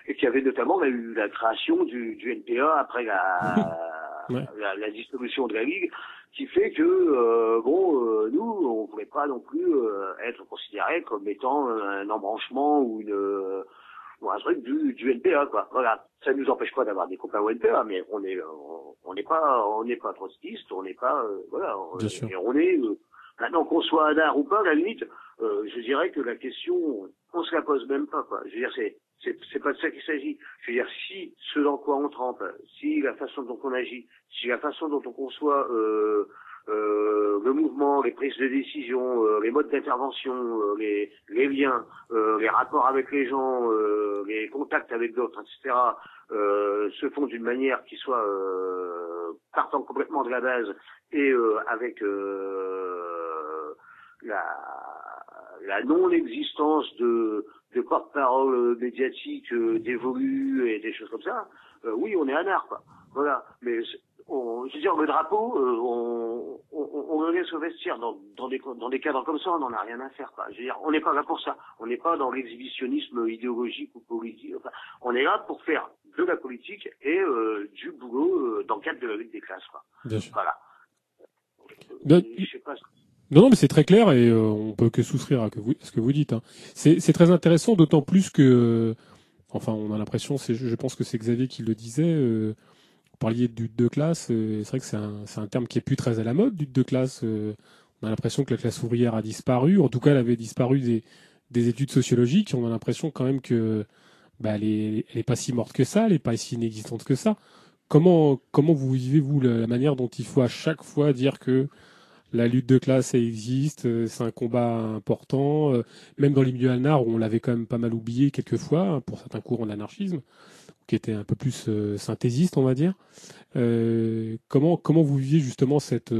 et qu'il y avait notamment là, eu la création du, du NPA après la, Ouais. la, la distribution de la Ligue, qui fait que euh, bon, euh, nous, on ne pouvait pas non plus euh, être considérés comme étant un embranchement ou une euh, ou un truc du, du NPA quoi. Voilà, ça ne nous empêche pas d'avoir des copains au NPA, mais on est on- n'est pas on n'est pas trotskiste, on n'est pas euh, voilà, on, Bien sûr. et on est euh, maintenant qu'on soit un art ou pas, à la limite, euh, je dirais que la question on se la pose même pas quoi. Je veux dire c'est c'est pas de ça qu'il s'agit. Je veux dire si ce dans quoi on trempe, si la façon dont on agit, si la façon dont on conçoit euh, euh, le mouvement, les prises de décision, euh, les modes d'intervention, euh, les, les liens, euh, les rapports avec les gens, euh, les contacts avec d'autres, etc., euh, se font d'une manière qui soit partant complètement de la base et avec la, la non-existence de, de porte-parole médiatique euh, dévolue et des choses comme ça, euh, oui, on est anard, quoi. Voilà. Mais on, je veux dire, le drapeau, euh, on, on, on le laisse au vestiaire. Dans, dans, des, dans des cadres comme ça, on n'en a rien à faire. Quoi. Je veux dire, on n'est pas là pour ça. On n'est pas dans l'exhibitionnisme idéologique ou politique. Enfin, on est là pour faire de la politique et euh, du boulot euh, dans le cadre de la lutte des classes. Quoi. Bien sûr. Voilà. Bien- Je sais pas. Non, non, mais c'est très clair et euh, on peut que souscrire à, ce que vous dites. hein. C'est très intéressant, d'autant plus que, euh, enfin, on a l'impression, je pense que c'est Xavier qui le disait. Euh, vous parliez de de classe. euh, c'est vrai que c'est un, un terme qui est plus très à la mode, lutte de classe. euh, on a l'impression que la classe ouvrière a disparu. En tout cas, elle avait disparu des, des études sociologiques. On a l'impression quand même que, bah, elle est, elle est pas si morte que ça, elle est pas si inexistante que ça. Comment, comment vous vivez vous la, la manière dont il faut à chaque fois dire que la lutte de classe elle existe, euh, c'est un combat important, euh, même dans les milieux anards où on l'avait quand même pas mal oublié quelquefois hein, pour certains courants d'anarchisme, qui étaient un peu plus euh, synthésistes on va dire. Comment vous viviez justement cette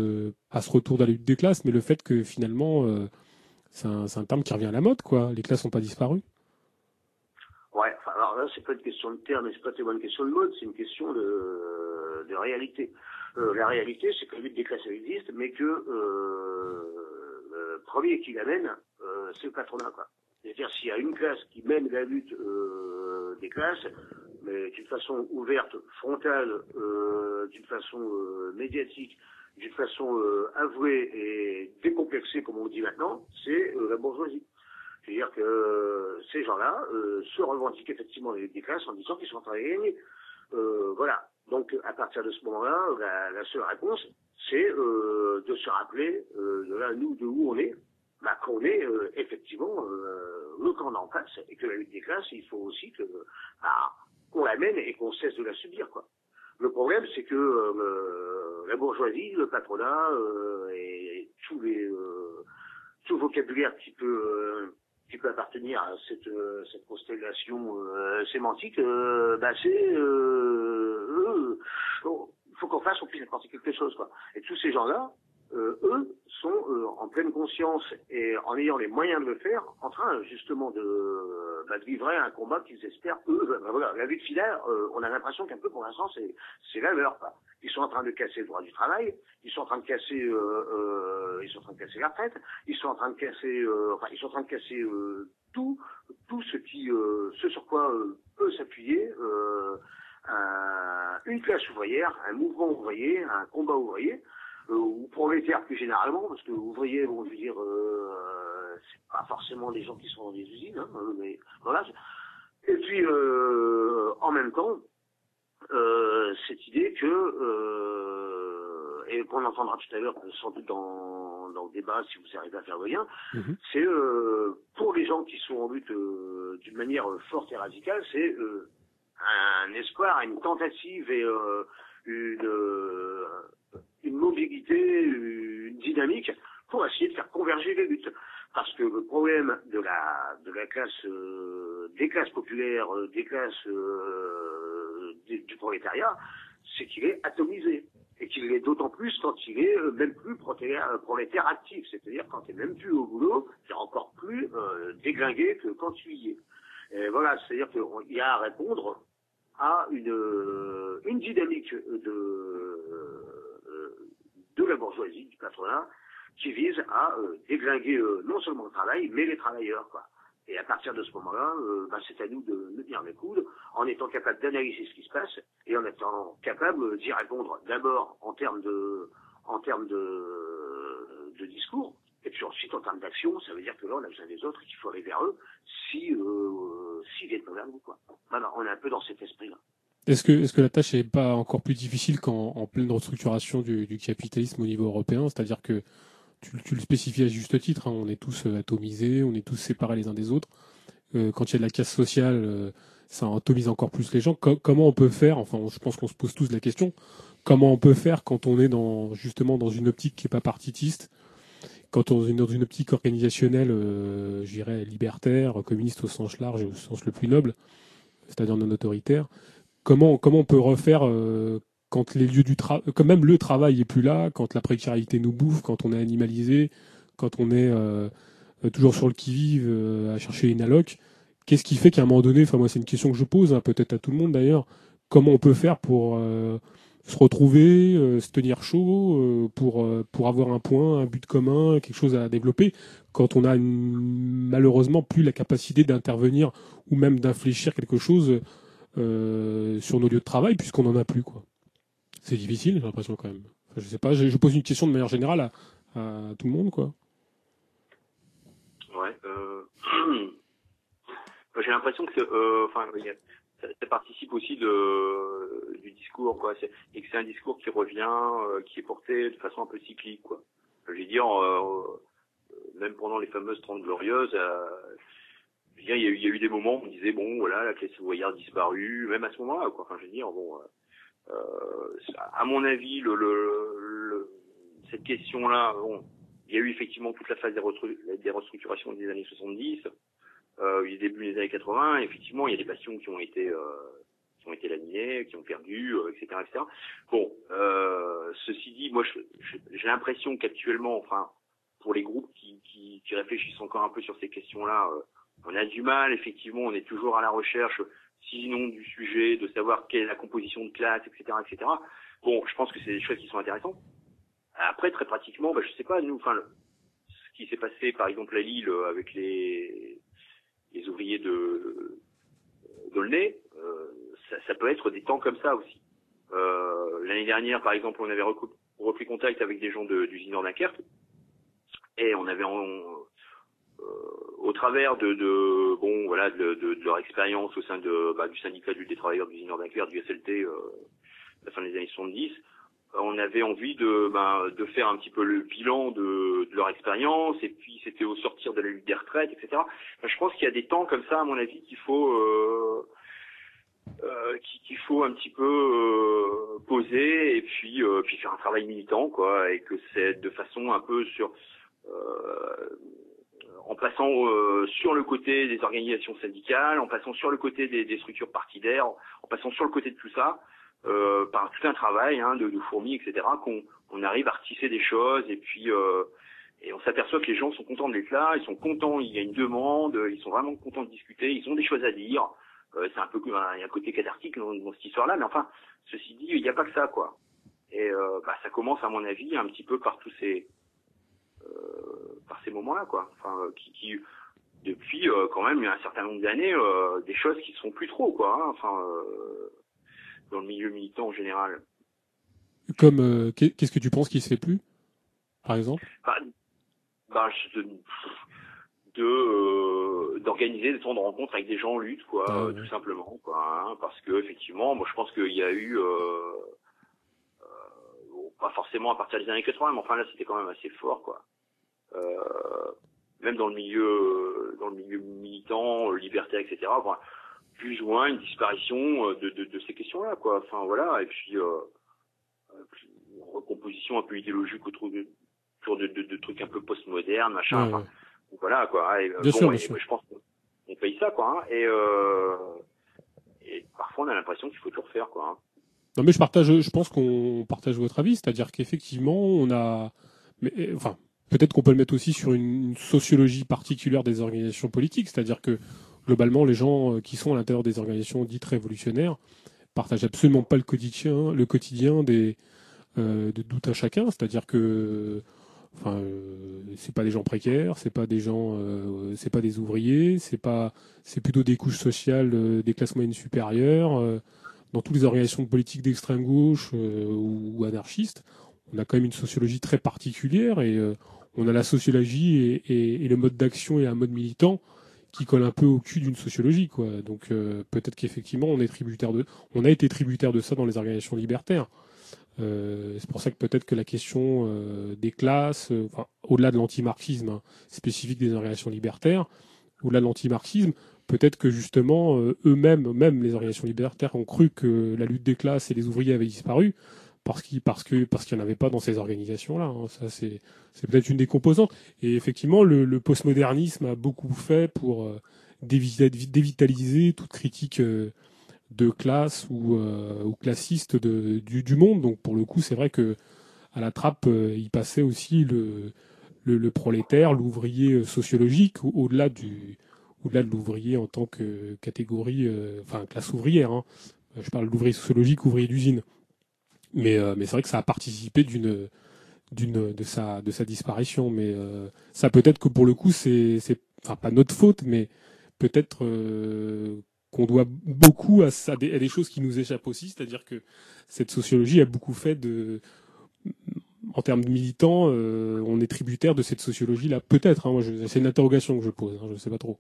à ce retour de la lutte des classes, mais le fait que finalement c'est un, terme qui revient à la mode quoi, les classes n'ont pas disparu. Ouais, alors là, c'est pas une question de terme, c'est pas tellement une question de mode, c'est une question de, de réalité. Euh, la réalité, c'est que la lutte des classes existe, mais que euh, le premier qui l'amène, euh, c'est le patronat. C'est-à-dire, s'il y a une classe qui mène la lutte euh, des classes, mais d'une façon ouverte, frontale, euh, d'une façon euh, médiatique, d'une façon euh, avouée et décomplexée, comme on dit maintenant, c'est euh, la bourgeoisie. C'est-à-dire que euh, ces gens-là euh, se revendiquent effectivement des classes en disant qu'ils sont en train de gagner. Euh, voilà. Donc à partir de ce moment-là, la, la seule réponse, c'est euh, de se rappeler euh, de là, nous, de où on est, bah, qu'on est euh, effectivement euh, le camp d'en face, et que la lutte des classes, il faut aussi que bah, qu'on la mène et qu'on cesse de la subir. quoi. Le problème, c'est que euh, la bourgeoisie, le patronat euh, et tous les tout vocabulaire qui peut qui peut appartenir à cette euh, cette constellation euh, sémantique, euh, bah c'est eux, il faut qu'on fasse, on puisse apporter quelque chose quoi. Et tous ces gens-là, eux, sont euh, en pleine conscience et en ayant les moyens de le faire, en train justement de, euh, bah, de livrer un combat qu'ils espèrent eux. bah, voilà, la lutte filaire, euh, on a l'impression qu'un peu pour l'instant c'est c'est la leur. quoi. Ils sont en train de casser le droit du travail, ils sont en train de casser, euh, euh, ils sont en train de casser la retraite, ils sont en train de casser, euh, enfin ils sont en train de casser euh, tout, tout ce qui, euh, ce sur quoi euh, peut s'appuyer euh, un- une classe ouvrière, un mouvement ouvrier, un combat ouvrier, euh, ou prolétaire plus généralement, parce que ouvrier, bon, je veux dire, euh, c'est pas forcément des gens qui sont dans des usines, hein, euh, mais voilà. Et puis, euh, en même temps, euh, cette idée que, euh, et qu'on entendra tout à l'heure, sans doute dans, dans le débat, si vous arrivez à faire le lien, c'est euh, pour les gens qui sont en lutte euh, d'une manière euh, forte et radicale, c'est euh, un espoir, une tentative et euh, une, euh, une mobilité, une dynamique pour essayer de faire converger les luttes. Parce que le problème de la classe euh, des classes populaires, euh, des classes euh, du, prolétariat, c'est qu'il est atomisé. Et qu'il l'est d'autant plus quand il est euh, même plus prolétaire, euh, actif, c'est-à-dire quand il est même plus au boulot, c'est encore plus euh, déglingué que quand tu y es. Voilà, c'est-à-dire qu'il y a à répondre à une, euh, dynamique de, euh, de la bourgeoisie, du patronat, qui vise à euh, déglinguer euh, non seulement le travail, mais les travailleurs. Quoi. Et à partir de ce moment-là, euh, bah, c'est à nous de nous tenir les coudes, en étant capable d'analyser ce qui se passe et en étant capable d'y répondre d'abord en termes de, en termes de, de discours, et puis ensuite en termes d'action. Ça veut dire que là, on a besoin des autres et qu'il faut aller vers eux si, euh, s'ils viennent vers nous. Quoi. Voilà, on est un peu dans cet esprit-là. Est-ce que, est-ce que la tâche est pas encore plus difficile qu'en en pleine restructuration du, capitalisme au niveau européen? C'est-à-dire que tu, le spécifies à juste titre, hein, on est tous euh, atomisés, on est tous séparés les uns des autres. Euh, quand il y a de la casse sociale, euh, ça atomise encore plus les gens. Co- comment on peut faire Enfin, je pense qu'on se pose tous la question comment on peut faire quand on est dans justement dans une optique qui est pas partitiste, quand on est dans une optique organisationnelle, euh, je dirais libertaire, communiste au sens large au sens le plus noble, c'est-à-dire non autoritaire. Comment comment on peut refaire euh, quand les lieux du travail, quand même le travail est plus là, quand la précarité nous bouffe, quand on est animalisé, quand on est euh, toujours sur le qui-vive euh, à chercher une alloc. Qu'est-ce qui fait qu'à un moment donné, enfin moi c'est une question que je pose, hein, peut-être à tout le monde d'ailleurs, comment on peut faire pour se retrouver, se tenir chaud, pour, pour avoir un point, un but commun, quelque chose à développer, quand on a malheureusement plus la capacité d'intervenir ou même d'infléchir quelque chose euh, sur nos lieux de travail, puisqu'on n'en a plus. quoi. C'est difficile, j'ai l'impression quand même. Je sais pas, je, pose une question de manière générale à, tout le monde. quoi. Ouais. Euh... J'ai l'impression que, euh, enfin, ça, participe aussi de du discours, quoi. Et que c'est un discours qui revient, qui est porté de façon un peu cyclique, quoi. Je veux dire, même pendant les fameuses Trente Glorieuses, il y, a eu, il y a eu des moments où on disait bon, voilà, la classe ouvrière disparue, même à ce moment-là, quoi. Enfin, je veux dire, bon. euh, euh, à mon avis, le, le, le- cette question-là, bon, il y a eu effectivement toute la phase des, restru- des restructurations des années 70, euh, du début des années 80. et effectivement, il y a des passions qui ont été euh, qui ont été laminés, qui ont perdu, euh, etc., etc. Bon, euh, ceci dit, moi, j'ai l'impression qu'actuellement, enfin, pour les groupes qui, qui, qui réfléchissent encore un peu sur ces questions-là, on a du mal. Effectivement, on est toujours à la recherche, sinon du sujet, de savoir quelle est la composition de classe, etc., etc. Bon, je pense que c'est des choses qui sont intéressantes. Après, très pratiquement, bah, je sais pas, nous, enfin, ce qui s'est passé, par exemple, à Lille, euh, avec les, les ouvriers de d'Aulnay, euh, ça, ça peut être des temps comme ça aussi. Euh, L'année dernière, par exemple, on avait repris contact avec des gens de- d'usine en Dunkerque, et on avait euh, au travers de, de bon voilà de, de- de leur expérience au sein de bah, du syndicat du- des travailleurs en Dunkerque, du SLT, euh, à la fin des années 70, on avait envie de, ben, de faire un petit peu le bilan de, leur expérience, et puis c'était au sortir de la lutte des retraites, etc. Je pense qu'il y a des temps comme ça, à mon avis, qu'il faut euh, euh, qu'il faut un petit peu euh, poser et puis euh, puis faire un travail militant, quoi, et que c'est de façon un peu sur euh, en passant euh, sur le côté des organisations syndicales, en passant sur le côté des, structures partidaires, en passant sur le côté de tout ça, euh, par tout un travail hein, de, de fourmis, etc., qu'on on arrive à retisser des choses et puis euh, et on s'aperçoit que les gens sont contents de l'être là, ils sont contents, il y a une demande, ils sont vraiment contents de discuter, ils ont des choses à dire. Euh, c'est un peu il y a un côté cathartique dans, dans cette histoire-là, mais enfin, ceci dit, il n'y a pas que ça, quoi. Et euh, bah, ça commence, à mon avis, un petit peu par tous ces par ces moments-là, quoi. Enfin, euh, qui, qui depuis euh, quand même il y a un certain nombre d'années, euh, des choses qui se font plus trop, quoi. hein. Enfin, euh, dans le milieu militant en général. Comme euh, qu'est- qu'est-ce que tu penses qui se fait plus, par exemple? Bah, bah, de de, euh, d'organiser des temps de rencontre avec des gens en lutte, quoi, Ah, euh, ouais. tout simplement, quoi. hein, parce que effectivement, moi je pense qu'il y a eu euh, euh, bon, pas forcément à partir des années 80, mais enfin là c'était quand même assez fort, quoi. Euh, même dans le milieu dans le milieu militant, euh, libertaire, etc. Enfin, plus ou moins une disparition euh, de, de, de ces questions-là, quoi. Enfin voilà, et puis puis une recomposition un peu idéologique autour de, autour de, de, trucs un peu postmodernes, machin. Ouais, enfin, ouais. voilà quoi. Et, euh, Bien bon, sûr, et je pense qu'on on paye ça quoi. hein, et, euh, et parfois on a l'impression qu'il faut tout refaire quoi. hein. Non, mais je partage, je pense qu'on partage votre avis, c'est-à-dire qu'effectivement, on a, mais, euh, enfin, peut-être qu'on peut le mettre aussi sur une, sociologie particulière des organisations politiques, c'est-à-dire que globalement, les gens euh, qui sont à l'intérieur des organisations dites révolutionnaires partagent absolument pas le quotidien, le quotidien des euh, de tout un chacun, c'est-à-dire que, enfin, euh, c'est pas des gens précaires, c'est pas des gens, euh, c'est pas des ouvriers, c'est pas, c'est plutôt des couches sociales, euh, des classes moyennes supérieures. dans toutes les organisations politiques d'extrême gauche ou, ou anarchistes, on a quand même une sociologie très particulière et on a la sociologie et, le mode d'action et un mode militant qui colle un peu au cul d'une sociologie, quoi. Donc euh, peut-être qu'effectivement on est tributaire de, on a été tributaire de ça dans les organisations libertaires. Euh, c'est pour ça que peut-être que la question euh, des classes, enfin, au-delà de l'anti-marxisme hein, spécifique des organisations libertaires, au-delà de l'anti-marxisme, peut-être que justement eux-mêmes, même les organisations libertaires, ont cru que la lutte des classes et les ouvriers avaient disparu, parce qu'il parce n'y en avait pas dans ces organisations là. Ça c'est peut-être une des composantes. Et effectivement, le, postmodernisme a beaucoup fait pour euh, dévita- dévitaliser toute critique euh, de classe ou, euh, classiste du, monde. Donc pour le coup, c'est vrai que à la trappe, il passait aussi le, prolétaire, l'ouvrier sociologique, au- au-delà de l'ouvrier en tant que catégorie, enfin classe ouvrière. hein. Je parle d'ouvrier sociologique, ouvrier d'usine. Mais, euh, mais c'est vrai que ça a participé d'une de sa disparition. Mais euh, ça peut-être que pour le coup c'est c'est enfin pas notre faute, mais peut-être euh, qu'on doit beaucoup à, des, choses qui nous échappent aussi, c'est-à-dire que cette sociologie a beaucoup fait de en termes de militants, on est tributaire de cette sociologie-là, peut-être. Hein, c'est une interrogation que je pose. Hein, je sais pas trop.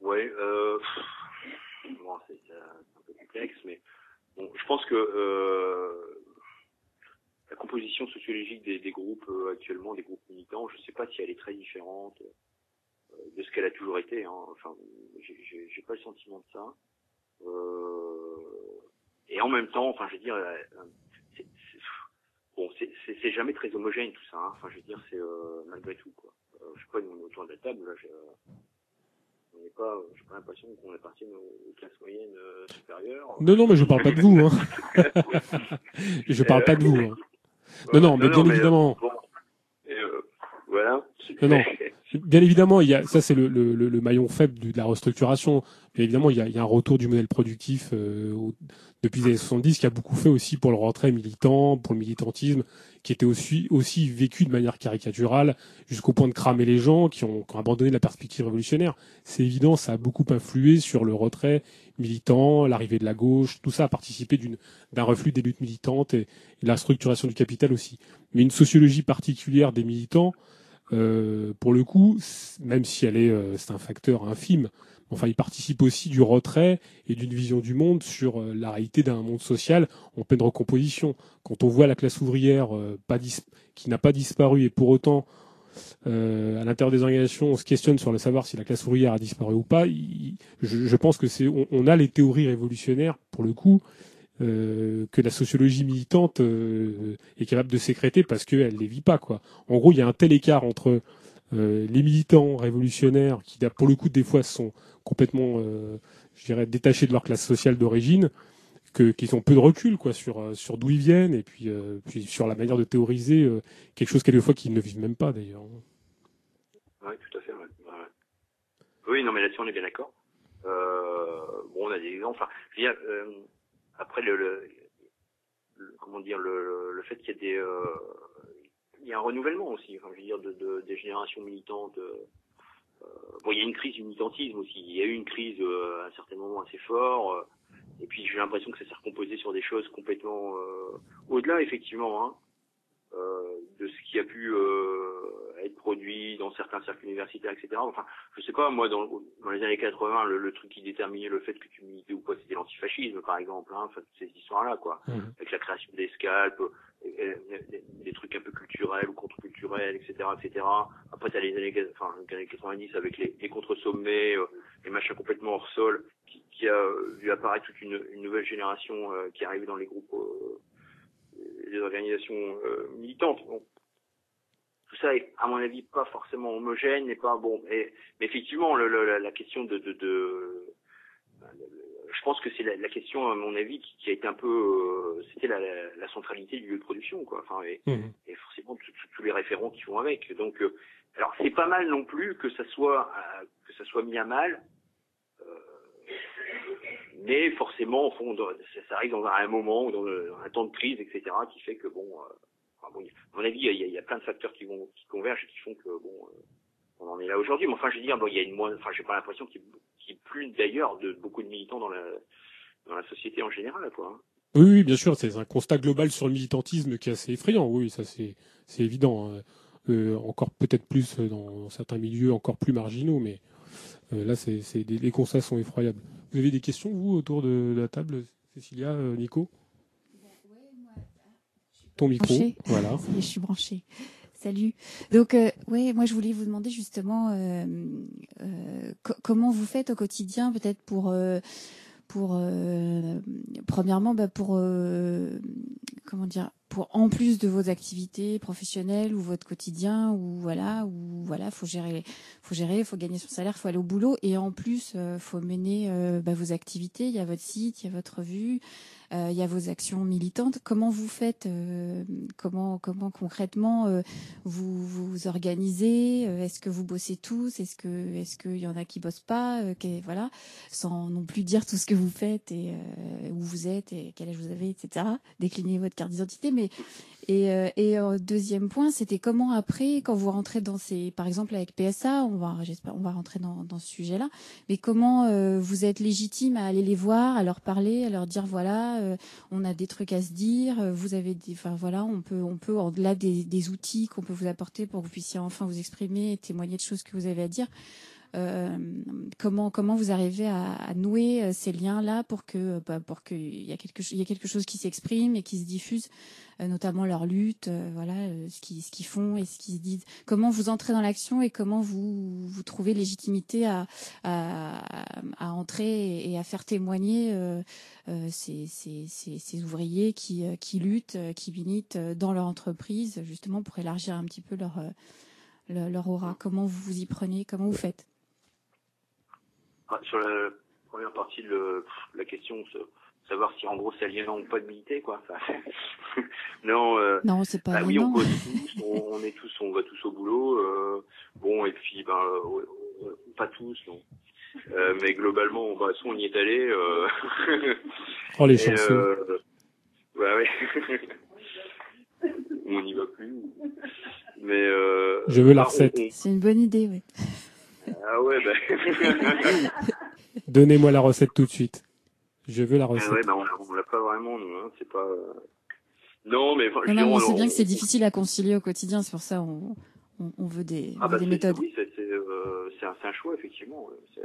Ouais, pff, bon, c'est c'est un peu complexe, mais je pense que euh, la composition sociologique des, groupes euh, actuellement, des groupes militants, je sais pas si elle est très différente euh, de ce qu'elle a toujours été. Hein. Enfin, j'ai- pas le sentiment de ça. Et en même temps, enfin, je veux dire, c'est- bon, c'est- jamais très homogène tout ça. hein. Enfin, je veux dire, c'est malgré tout quoi. Je sais pas, nous autour de la table là. Euh, on n'est pas, j'ai pas l'impression qu'on appartienne aux, classes moyennes euh, supérieures. Non, non, mais je parle pas de vous. Hein. je parle pas de vous. hein. Non, non, mais bien euh, évidemment. bon, et, euh, voilà. Non, non. Bien évidemment, il y a, ça c'est le, le, le- maillon faible de, de la restructuration. Bien évidemment, il y a, il y a un retour du modèle productif euh, depuis les années 70 qui a beaucoup fait aussi pour le retrait militant, pour le militantisme, qui était aussi, aussi vécu de manière caricaturale jusqu'au point de cramer les gens qui ont, qui ont abandonné la perspective révolutionnaire. C'est évident, ça a beaucoup influé sur le retrait militant, l'arrivée de la gauche, tout ça a participé d'un reflux des luttes militantes et, et de la structuration du capital aussi. Mais une sociologie particulière des militants, euh, pour le coup, même si elle est, euh, c'est un facteur infime, enfin, il participe aussi du retrait et d'une vision du monde sur euh, la réalité d'un monde social en pleine recomposition. Quand on voit la classe ouvrière euh, pas qui n'a pas disparu et pour autant à l'intérieur des organisations, on se questionne sur le savoir si la classe ouvrière a disparu ou pas. je, pense que c'est, on a les théories révolutionnaires pour le coup euh, que la sociologie militante euh, est capable de sécréter parce qu'elle les vit pas quoi. En gros, il y a un tel écart entre euh, les militants révolutionnaires qui, pour le coup, des fois sont complètement, détachés de leur classe sociale d'origine, qu'ils ont peu de recul quoi sur d'où ils viennent et puis sur la manière de théoriser quelque chose quelquefois qu'ils ne vivent même pas d'ailleurs. Ouais, tout à fait. Oui, non, mais là-dessus, on est bien d'accord. Bon, on a des exemples. Après, le, le, comment dire, le, le fait qu'il y ait des, euh, il y a un renouvellement aussi. Enfin, je veux dire, de, de- des générations militantes. euh, euh, bon, il y a une crise du militantisme aussi. Il y a eu une crise euh, à un certain moment assez fort. euh, et puis, j'ai l'impression que ça s'est recomposé sur des choses complètement euh, au-delà, effectivement. Hein, de ce qui a pu euh, être produit dans certains cercles universitaires, etc. Enfin, je sais pas, moi, dans, dans les années 80, le, le truc qui déterminait le fait que tu militais ou pas, c'était l'antifascisme, par exemple, hein, enfin, toutes ces histoires-là, quoi, avec la création des scalpes, euh, euh, des, trucs un peu culturels ou contre-culturels, etc., etc. Après, t'as les années, enfin, les années 90 avec les, les contre-sommets, euh, les machins complètement hors sol, qui, qui a euh, vu apparaître toute une, une nouvelle génération euh, qui arrive dans les groupes euh, les organisations euh, militantes. Bon. Tout ça est, à mon avis, pas forcément homogène, et pas bon. Et, mais effectivement, le, le- la, question de, de, de je pense que c'est la, la question, à mon avis, qui, qui a été un peu, euh, c'était la, la, la centralité du lieu de production, quoi. Enfin, et, Mhm. et forcément tous les référents qui vont avec. Donc, euh, alors c'est pas mal non plus que ça soit euh, que ça soit mis à mal. Mais forcément, ça, arrive dans un, moment dans, un temps de crise, etc., qui fait que bon, euh, à mon avis, il y, a, plein de facteurs qui convergent et qui font que bon, euh, on en est là aujourd'hui. Mais enfin, je veux dire, il y a une moins, enfin, j'ai pas l'impression qu'il y ait plus d'ailleurs de beaucoup de militants dans la société en général, quoi. hein. Oui, bien sûr, c'est un constat global sur le militantisme qui est assez effrayant. Oui, ça c'est évident. hein. Euh, encore peut-être plus dans certains milieux encore plus marginaux, mais là, c'est c'est des- les constats sont effroyables. Vous avez des questions vous autour de, de la table, Cécilia, euh, Nico? Ton micro, voilà. Je suis branchée. Salut. Donc, euh, ouais, moi, je voulais vous demander justement euh, euh, co- comment vous faites au quotidien, peut-être pour euh, pour euh, premièrement bah, pour euh, comment dire pour en plus de vos activités professionnelles ou votre quotidien ou voilà ou voilà faut gérer faut gérer faut gagner son salaire faut aller au boulot. Et en plus euh, faut mener euh, bah, vos activités. Il y a votre site il y a votre revue il y a vos actions militantes comment vous faites euh, comment comment concrètement euh, vous vous organisez Euh, est-ce que vous bossez tous est-ce que est-ce qu'il y en a qui bossent pas Euh, voilà sans non plus dire tout ce que vous faites et euh, où vous êtes et quel âge vous avez, etc. Décliner votre carte d'identité. Mais et, euh, et euh, deuxième point, c'était comment après, quand vous rentrez dans ces, par exemple avec PSA, on va, j'espère, on va rentrer dans, ce sujet-là. Mais comment euh, vous êtes légitime à aller les voir, à leur parler, à leur dire voilà, on a des trucs à se dire, vous avez des, enfin voilà, on peut, on peut au-delà des, des outils qu'on peut vous apporter pour que vous puissiez enfin vous exprimer et témoigner de choses que vous avez à dire. Euh, comment comment vous arrivez à, nouer euh, ces liens là pour que bah, pour que il y a quelque quelque chose qui s'exprime et qui se diffuse euh, notamment leur lutte euh, voilà euh, ce qu'ils ce font et ce qu'ils se disent. Comment vous entrez dans l'action et comment vous vous trouvez légitimité à à, entrer et à faire témoigner euh, euh, ces, ces, ces, ouvriers qui euh, qui luttent euh, qui militent euh, dans leur entreprise justement pour élargir un petit peu leur euh, leur, leur aura. Comment vous vous y prenez? Comment vous faites? Sur la première partie de le- la question, savoir si en gros c'est aliénant ou pas de militer, quoi. Enfin, non, euh, non c'est pas bah oui, on aliénant. cause tous, on, on est tous, on va tous au boulot. euh, bon, et puis, ben, euh, pas tous, non. Euh, mais globalement, bah, soit on y est allé. Euh, Oh, les et, chanceux. euh, ouais, ouais. on n'y va plus. Mais euh, Je veux la bah, recette. c'est une bonne idée oui Ah ouais, bah. Donnez-moi la recette tout de suite. Je veux la Ah recette. ouais, bah on, l'a- on l'a pas vraiment, nous, hein, c'est pas. euh, Non, mais enfin, je non, veux non, dire, on sait bien on- que c'est difficile à concilier au quotidien c'est pour ça on on, on veut des, on Ah veut bah des c'est- méthodes Oui, c'est euh, c'est un, c'est un choix effectivement. euh,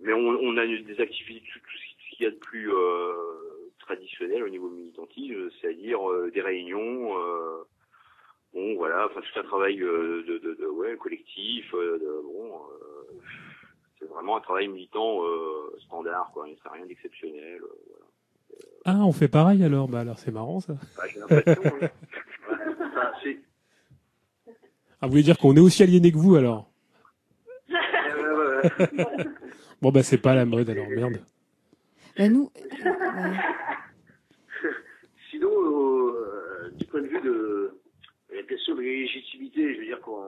Mais on, on a des activités tout, tout ce qu'il y a de plus euh, traditionnel au niveau militantisme, c'est-à-dire euh, des réunions. Bon, voilà, enfin tout un travail euh, de, de, de ouais collectif. euh, de, bon, euh, c'est vraiment un travail militant euh, standard, quoi. C'est rien d'exceptionnel. euh, voilà. Ah, on fait pareil alors. Bah alors c'est marrant ça. Bah, j'ai l'impression. hein. Enfin, c'est- Ah, vous voulez dire qu'on est aussi aliéné que vous alors? Bon bah c'est pas la mode alors merde. Bah, nous. Sinon, euh, du point de vue de la question de légitimité, je veux dire qu'on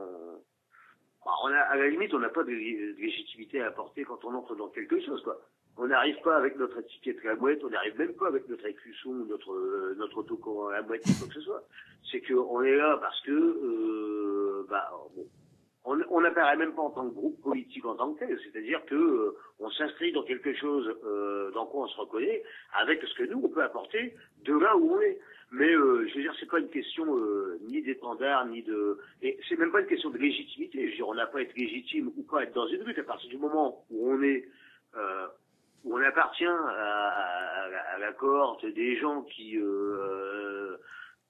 bah, a, à la limite, on n'a pas de, lé- de légitimité à apporter quand on entre dans quelque chose, quoi. On n'arrive pas avec notre étiquette la mouette, on n'arrive même pas avec notre écusson, notre euh, notre à la mouette, ou quoi que ce soit. C'est qu'on est là parce que, euh, bah, on n'apparaît même pas en tant que groupe politique en tant que tel, c'est-à-dire que euh, on s'inscrit dans quelque chose euh, dans quoi on se reconnaît, avec ce que nous on peut apporter de là où on est. Mais euh, je veux dire, c'est pas une question euh, ni d'étendard, ni de, et c'est même pas une question de légitimité. Je veux dire, on n'a pas à être légitime ou pas être dans une lutte à partir du moment où on est, euh, où on appartient à, à- à la cohorte des gens qui euh,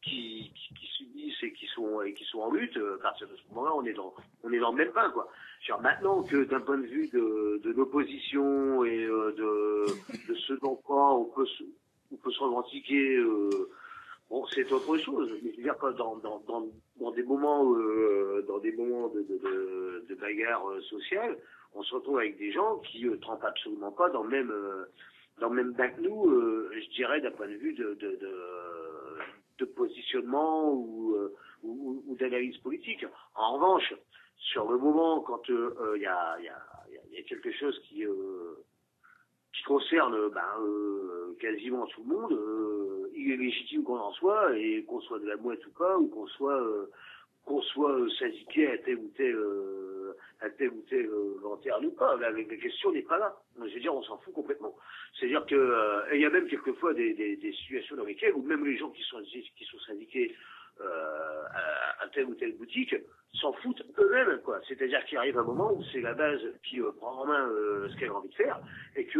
qui, qui, qui subissent et qui sont et qui sont en lutte. À partir de ce moment-là, on est dans on est dans le même pain, quoi. Genre maintenant que d'un point de vue de, de l'opposition et euh, de, de ce dans quoi on peut se, on peut se revendiquer, euh, bon, c'est autre chose. Mais je veux dire dans, dans, dans, dans des moments euh, dans des moments de, de, de, de bagarre euh, sociale, on se retrouve avec des gens qui euh, trempent absolument pas dans le même euh, dans le même bain que nous, euh, je dirais d'un point de vue de, de, de, positionnement ou, euh, ou, ou d'analyse politique. En revanche, sur le moment, quand il y, a, y, a, y a quelque chose qui, qui concerne ben, euh, quasiment tout le monde, euh, il est légitime qu'on en soit, et qu'on soit de la mouette ou pas, ou qu'on soit euh, qu'on soit euh, syndiqué à tel ou tel euh, à tel ou tel euh, lanterne ou pas. La, la question n'est pas là. Je veux dire, on s'en fout complètement. C'est-à-dire que euh, il y a même quelquefois des, des, des situations dans lesquelles, où même les gens qui sont qui sont syndiqués euh, à telle ou telle boutique s'en foutent eux-mêmes, quoi. C'est-à-dire qu'il arrive un moment où c'est la base qui euh, prend en main euh, ce qu'elle a envie de faire, et que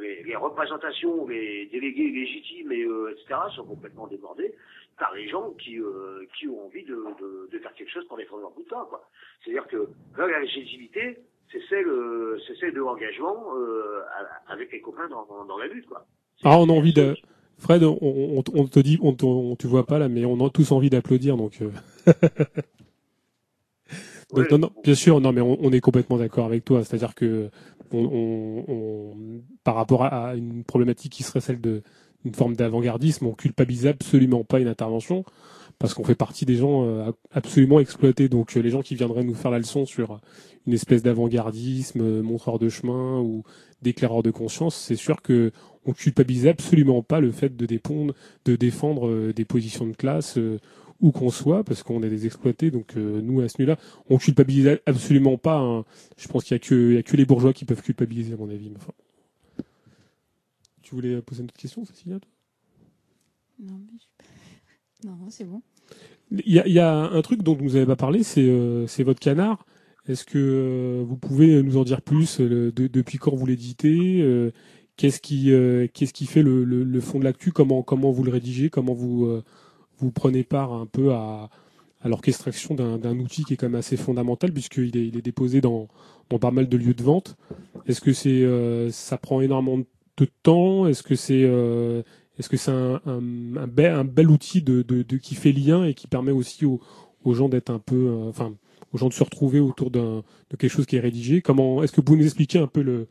les, les représentations, les délégués légitimes, et, euh, etc., sont complètement débordés par les gens qui, qui ont envie de, de, de faire quelque chose pour défendre leur bout de temps, quoi. C'est-à-dire que là, la légitimité, c'est celle, c'est celle de l'engagement avec les copains dans, dans, dans la lutte, quoi. Ah, on a envie de. Fred, on, on- on te dit, on- tu vois pas là, mais on a tous envie d'applaudir, donc. Donc, non, non, bien sûr, non, mais on, on est complètement d'accord avec toi. C'est-à-dire que, on, on- on- par rapport à, à une problématique qui serait celle de une forme d'avant-gardisme, on culpabilise absolument pas une intervention parce qu'on fait partie des gens euh, absolument exploités. Donc, euh, les gens qui viendraient nous faire la leçon sur une espèce d'avant-gardisme, euh, montreur de chemin ou d'éclaireur de conscience, c'est sûr que on culpabilise absolument pas le fait de dépendre, de défendre des positions de classe euh, où qu'on soit, parce qu'on est des exploités. Donc euh, nous à ce niveau-là, on culpabilise absolument pas. hein. Je pense qu'il y a a que les bourgeois qui peuvent culpabiliser à mon avis. enfin. Tu voulais poser une autre question, Cécilia Non, mais je- non, c'est bon. Il y y a un truc dont vous n'avez pas parlé, c'est euh, c'est votre canard. Est-ce que euh, vous pouvez nous en dire plus euh, le- de- Depuis quand vous l'éditez euh, Qu'est-ce qui, euh, qu'est-ce qui fait le, le- le fond de l'actu? Comment, comment vous le rédigez? Comment vous, euh, vous prenez part un peu à, l'orchestration d'un outil qui est quand même assez fondamental puisqu'il est, il est déposé dans, dans pas mal de lieux de vente. Est-ce que c'est, euh, ça prend énormément de temps? Est-ce que c'est euh, est-ce que c'est un, un, bel, outil de, de, qui fait lien et qui permet aussi aux, gens d'être un peu, euh, aux gens de se retrouver autour d'un, de quelque chose qui est rédigé? Comment Est-ce que vous nous expliquer un peu le,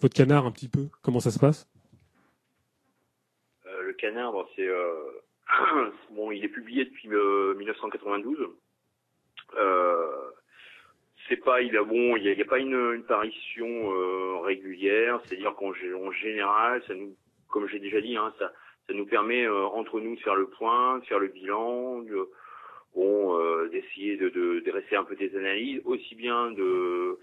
votre canard un petit peu? Comment ça se passe? Le canard, c'est bon, il est publié depuis euh, 1992. Euh, c'est pas, il a bon, il y a, a pas une, une parution euh, régulière. C'est-à-dire qu'en en général, ça nous, comme j'ai déjà dit, hein, ça, ça nous permet euh, entre nous de faire le point, de faire le bilan, de, bon, euh, d'essayer de, de, de dresser un peu des analyses, aussi bien de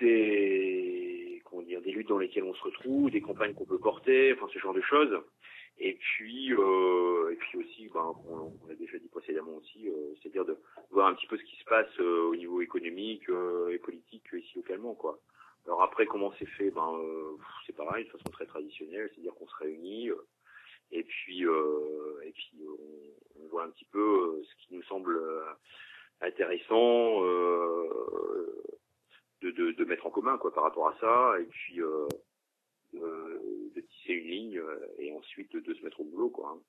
des comment dire des luttes dans lesquelles on se retrouve, des campagnes qu'on peut porter, enfin ce genre de choses. Et puis euh, et puis aussi, ben, on, on l'a déjà dit précédemment aussi, euh, c'est-à-dire de voir un petit peu ce qui se passe euh, au niveau économique euh, et politique ici localement, quoi. Alors après, comment c'est fait? Ben, euh, c'est pareil, de façon très traditionnelle, c'est-à-dire qu'on se réunit euh, et puis et puis on, on voit un petit peu ce qui nous semble intéressant. De, de, de mettre en commun quoi par rapport à ça et puis euh, de tisser une ligne euh, et ensuite de, se mettre au boulot quoi. hein.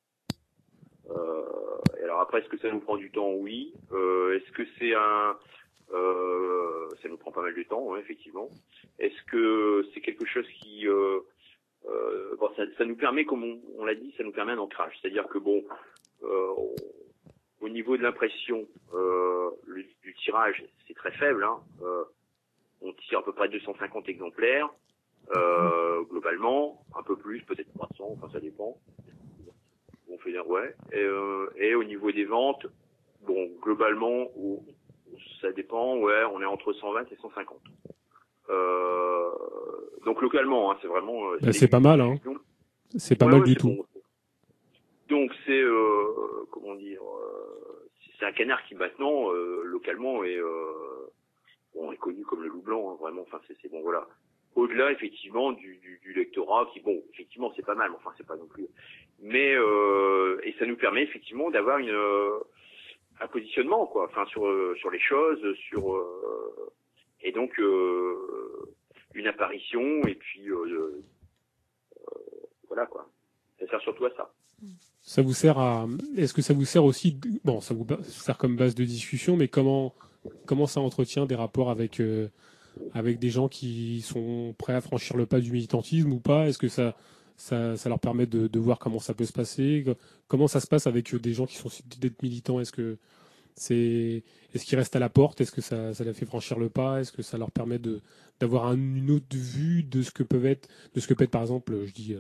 Euh, et alors après est-ce que ça nous prend du temps? Oui. Est-ce que c'est un euh, ça nous prend pas mal de temps effectivement. Est-ce que c'est quelque chose qui euh, euh, bon, ça, nous permet comme on, l'a dit ça nous permet un ancrage c'est-à-dire que bon on- au niveau de l'impression du tirage c'est très faible hein. On tire à peu près 250 exemplaires euh, globalement, un peu plus, peut-être 300, enfin ça dépend. On fait dire ouais. Et, euh, et au niveau des ventes, bon globalement, ça dépend, ouais, on est entre 120 et 150. Euh, donc localement, hein, c'est vraiment. euh, Bah, C'est pas mal, hein. C'est pas Ouais, mal ouais, du tout. bon. Donc c'est euh, comment dire, euh, c'est un canard qui maintenant euh, localement est euh, bon, est connu comme le loup blanc, hein, vraiment. Enfin c'est bon voilà. Au-delà effectivement du, du, lectorat qui bon effectivement c'est pas mal, mais enfin c'est pas non plus. Mais euh, et ça nous permet effectivement d'avoir une euh, un positionnement quoi, enfin sur euh, sur les choses, sur et donc une apparition et puis voilà quoi. Ça sert surtout à ça. Ça vous sert à. Est-ce que ça vous sert aussi Bon, ça vous sert comme base de discussion, mais comment comment ça entretient des rapports avec avec des gens qui sont prêts à franchir le pas du militantisme ou pas? Est-ce que ça ça, leur permet de, voir comment ça peut se passer? Comment ça se passe avec euh, des gens qui sont d'être militants? Est-ce que c'est est-ce qu'ils restent à la porte? Est-ce que ça, ça les fait franchir le pas? Est-ce que ça leur permet de d'avoir un- une autre vue de ce que peuvent être de ce que peut être par exemple, je dis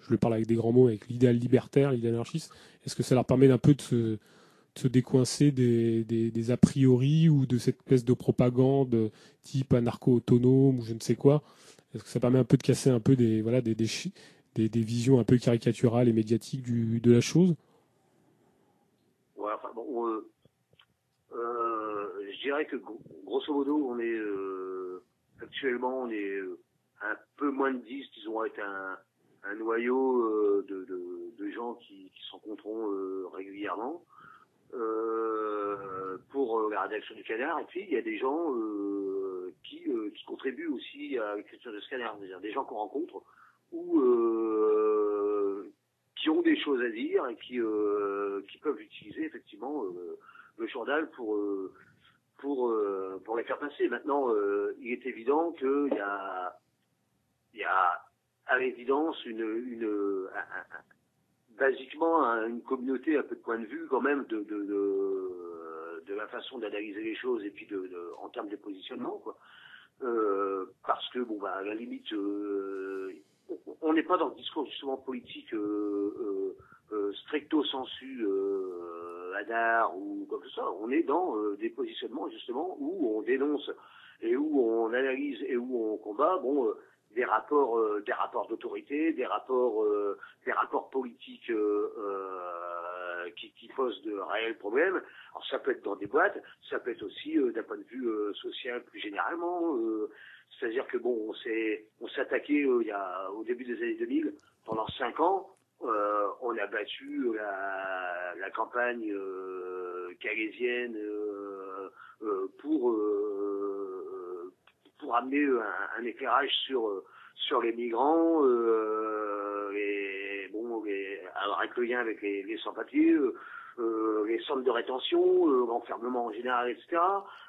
je le parle avec des grands mots, avec l'idéal libertaire, l'idéal anarchiste. Est-ce que ça leur permet d'un peu de se, se décoincer des, des, a priori ou de cette espèce de propagande type anarcho-autonome ou je ne sais quoi. Est-ce que ça permet un peu de casser un peu des, voilà, des, des, des, visions un peu caricaturales et médiatiques du, de la chose? Ouais, bon, euh, euh, je dirais que gro- grosso modo, on est euh, actuellement, on est un peu moins de 10, disons, avec un, un noyau de, de, gens qui, qui se rencontreront régulièrement pour euh, la rédaction du canard. Et puis il y a des gens euh, qui, euh, qui contribuent aussi à l'écriture de scanner, c'est-à-dire des gens qu'on rencontre ou euh, qui ont des choses à dire et qui euh, qui peuvent utiliser effectivement euh, le journal pour euh, pour euh, pour les faire passer. Maintenant, euh, il est évident qu'il y a il y a à l'évidence une une un- un- un- basiquement un- une communauté un peu de point de vue quand même de de de, de la façon d'analyser les choses et puis de, de- en termes de positionnement quoi. Euh, parce que bon bah à la limite euh, on- n'est pas dans le discours justement politique euh, euh, euh, stricto sensu euh, Hadar ou quoi que ce soit. On est dans des positionnements justement où on dénonce et où on analyse et où on combat. Bon. Des rapports, euh, des rapports d'autorité, des rapports, euh, des rapports politiques euh, euh, qui, qui posent de réels problèmes. Alors ça peut être dans des boîtes, ça peut être aussi euh, d'un point de vue euh, social plus généralement. C'est-à-dire que bon, on s'est, on s'est attaqué il y a au début des années 2000 pendant cinq ans. on a battu la, la campagne calaisienne pour pour amener un, un éclairage sur euh, sur les migrants euh, et bon les, avec le lien avec les, les sans-papiers euh, euh, les centres de rétention, euh, l'enfermement en général, etc.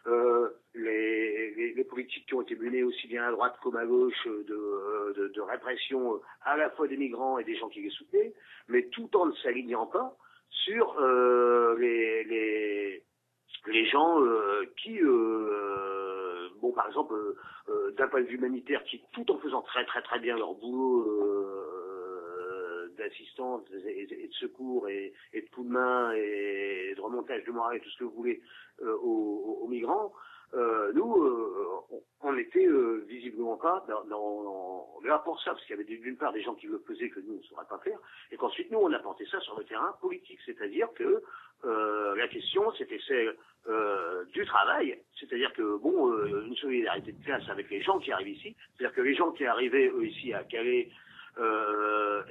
Euh, les, les, les politiques qui ont été menées aussi bien à droite comme à gauche euh, de, euh, de, de répression euh, à la fois des migrants et des gens qui les soutenaient, mais tout en ne s'alignant pas sur euh, les, les, les gens euh, qui, euh, bon par exemple, euh, euh, d'un point de vue humanitaire, qui tout en faisant très très très bien leur boulot euh, d'assistance et, de secours et, de coup de main et de remontage de moral et tout ce que vous voulez aux, aux migrants, nous, euh, on- on n'était euh, visiblement pas dans, dans, là pour ça, parce qu'il y avait d'une part des gens qui le faisaient que nous ne saurions pas faire, et qu'ensuite nous on a porté ça sur le terrain politique, c'est-à-dire que euh, la question c'était celle euh, du travail, c'est-à-dire que bon, euh, une solidarité de classe avec les gens qui arrivent ici, c'est-à-dire que les gens qui arrivaient eux, ici à Calais euh,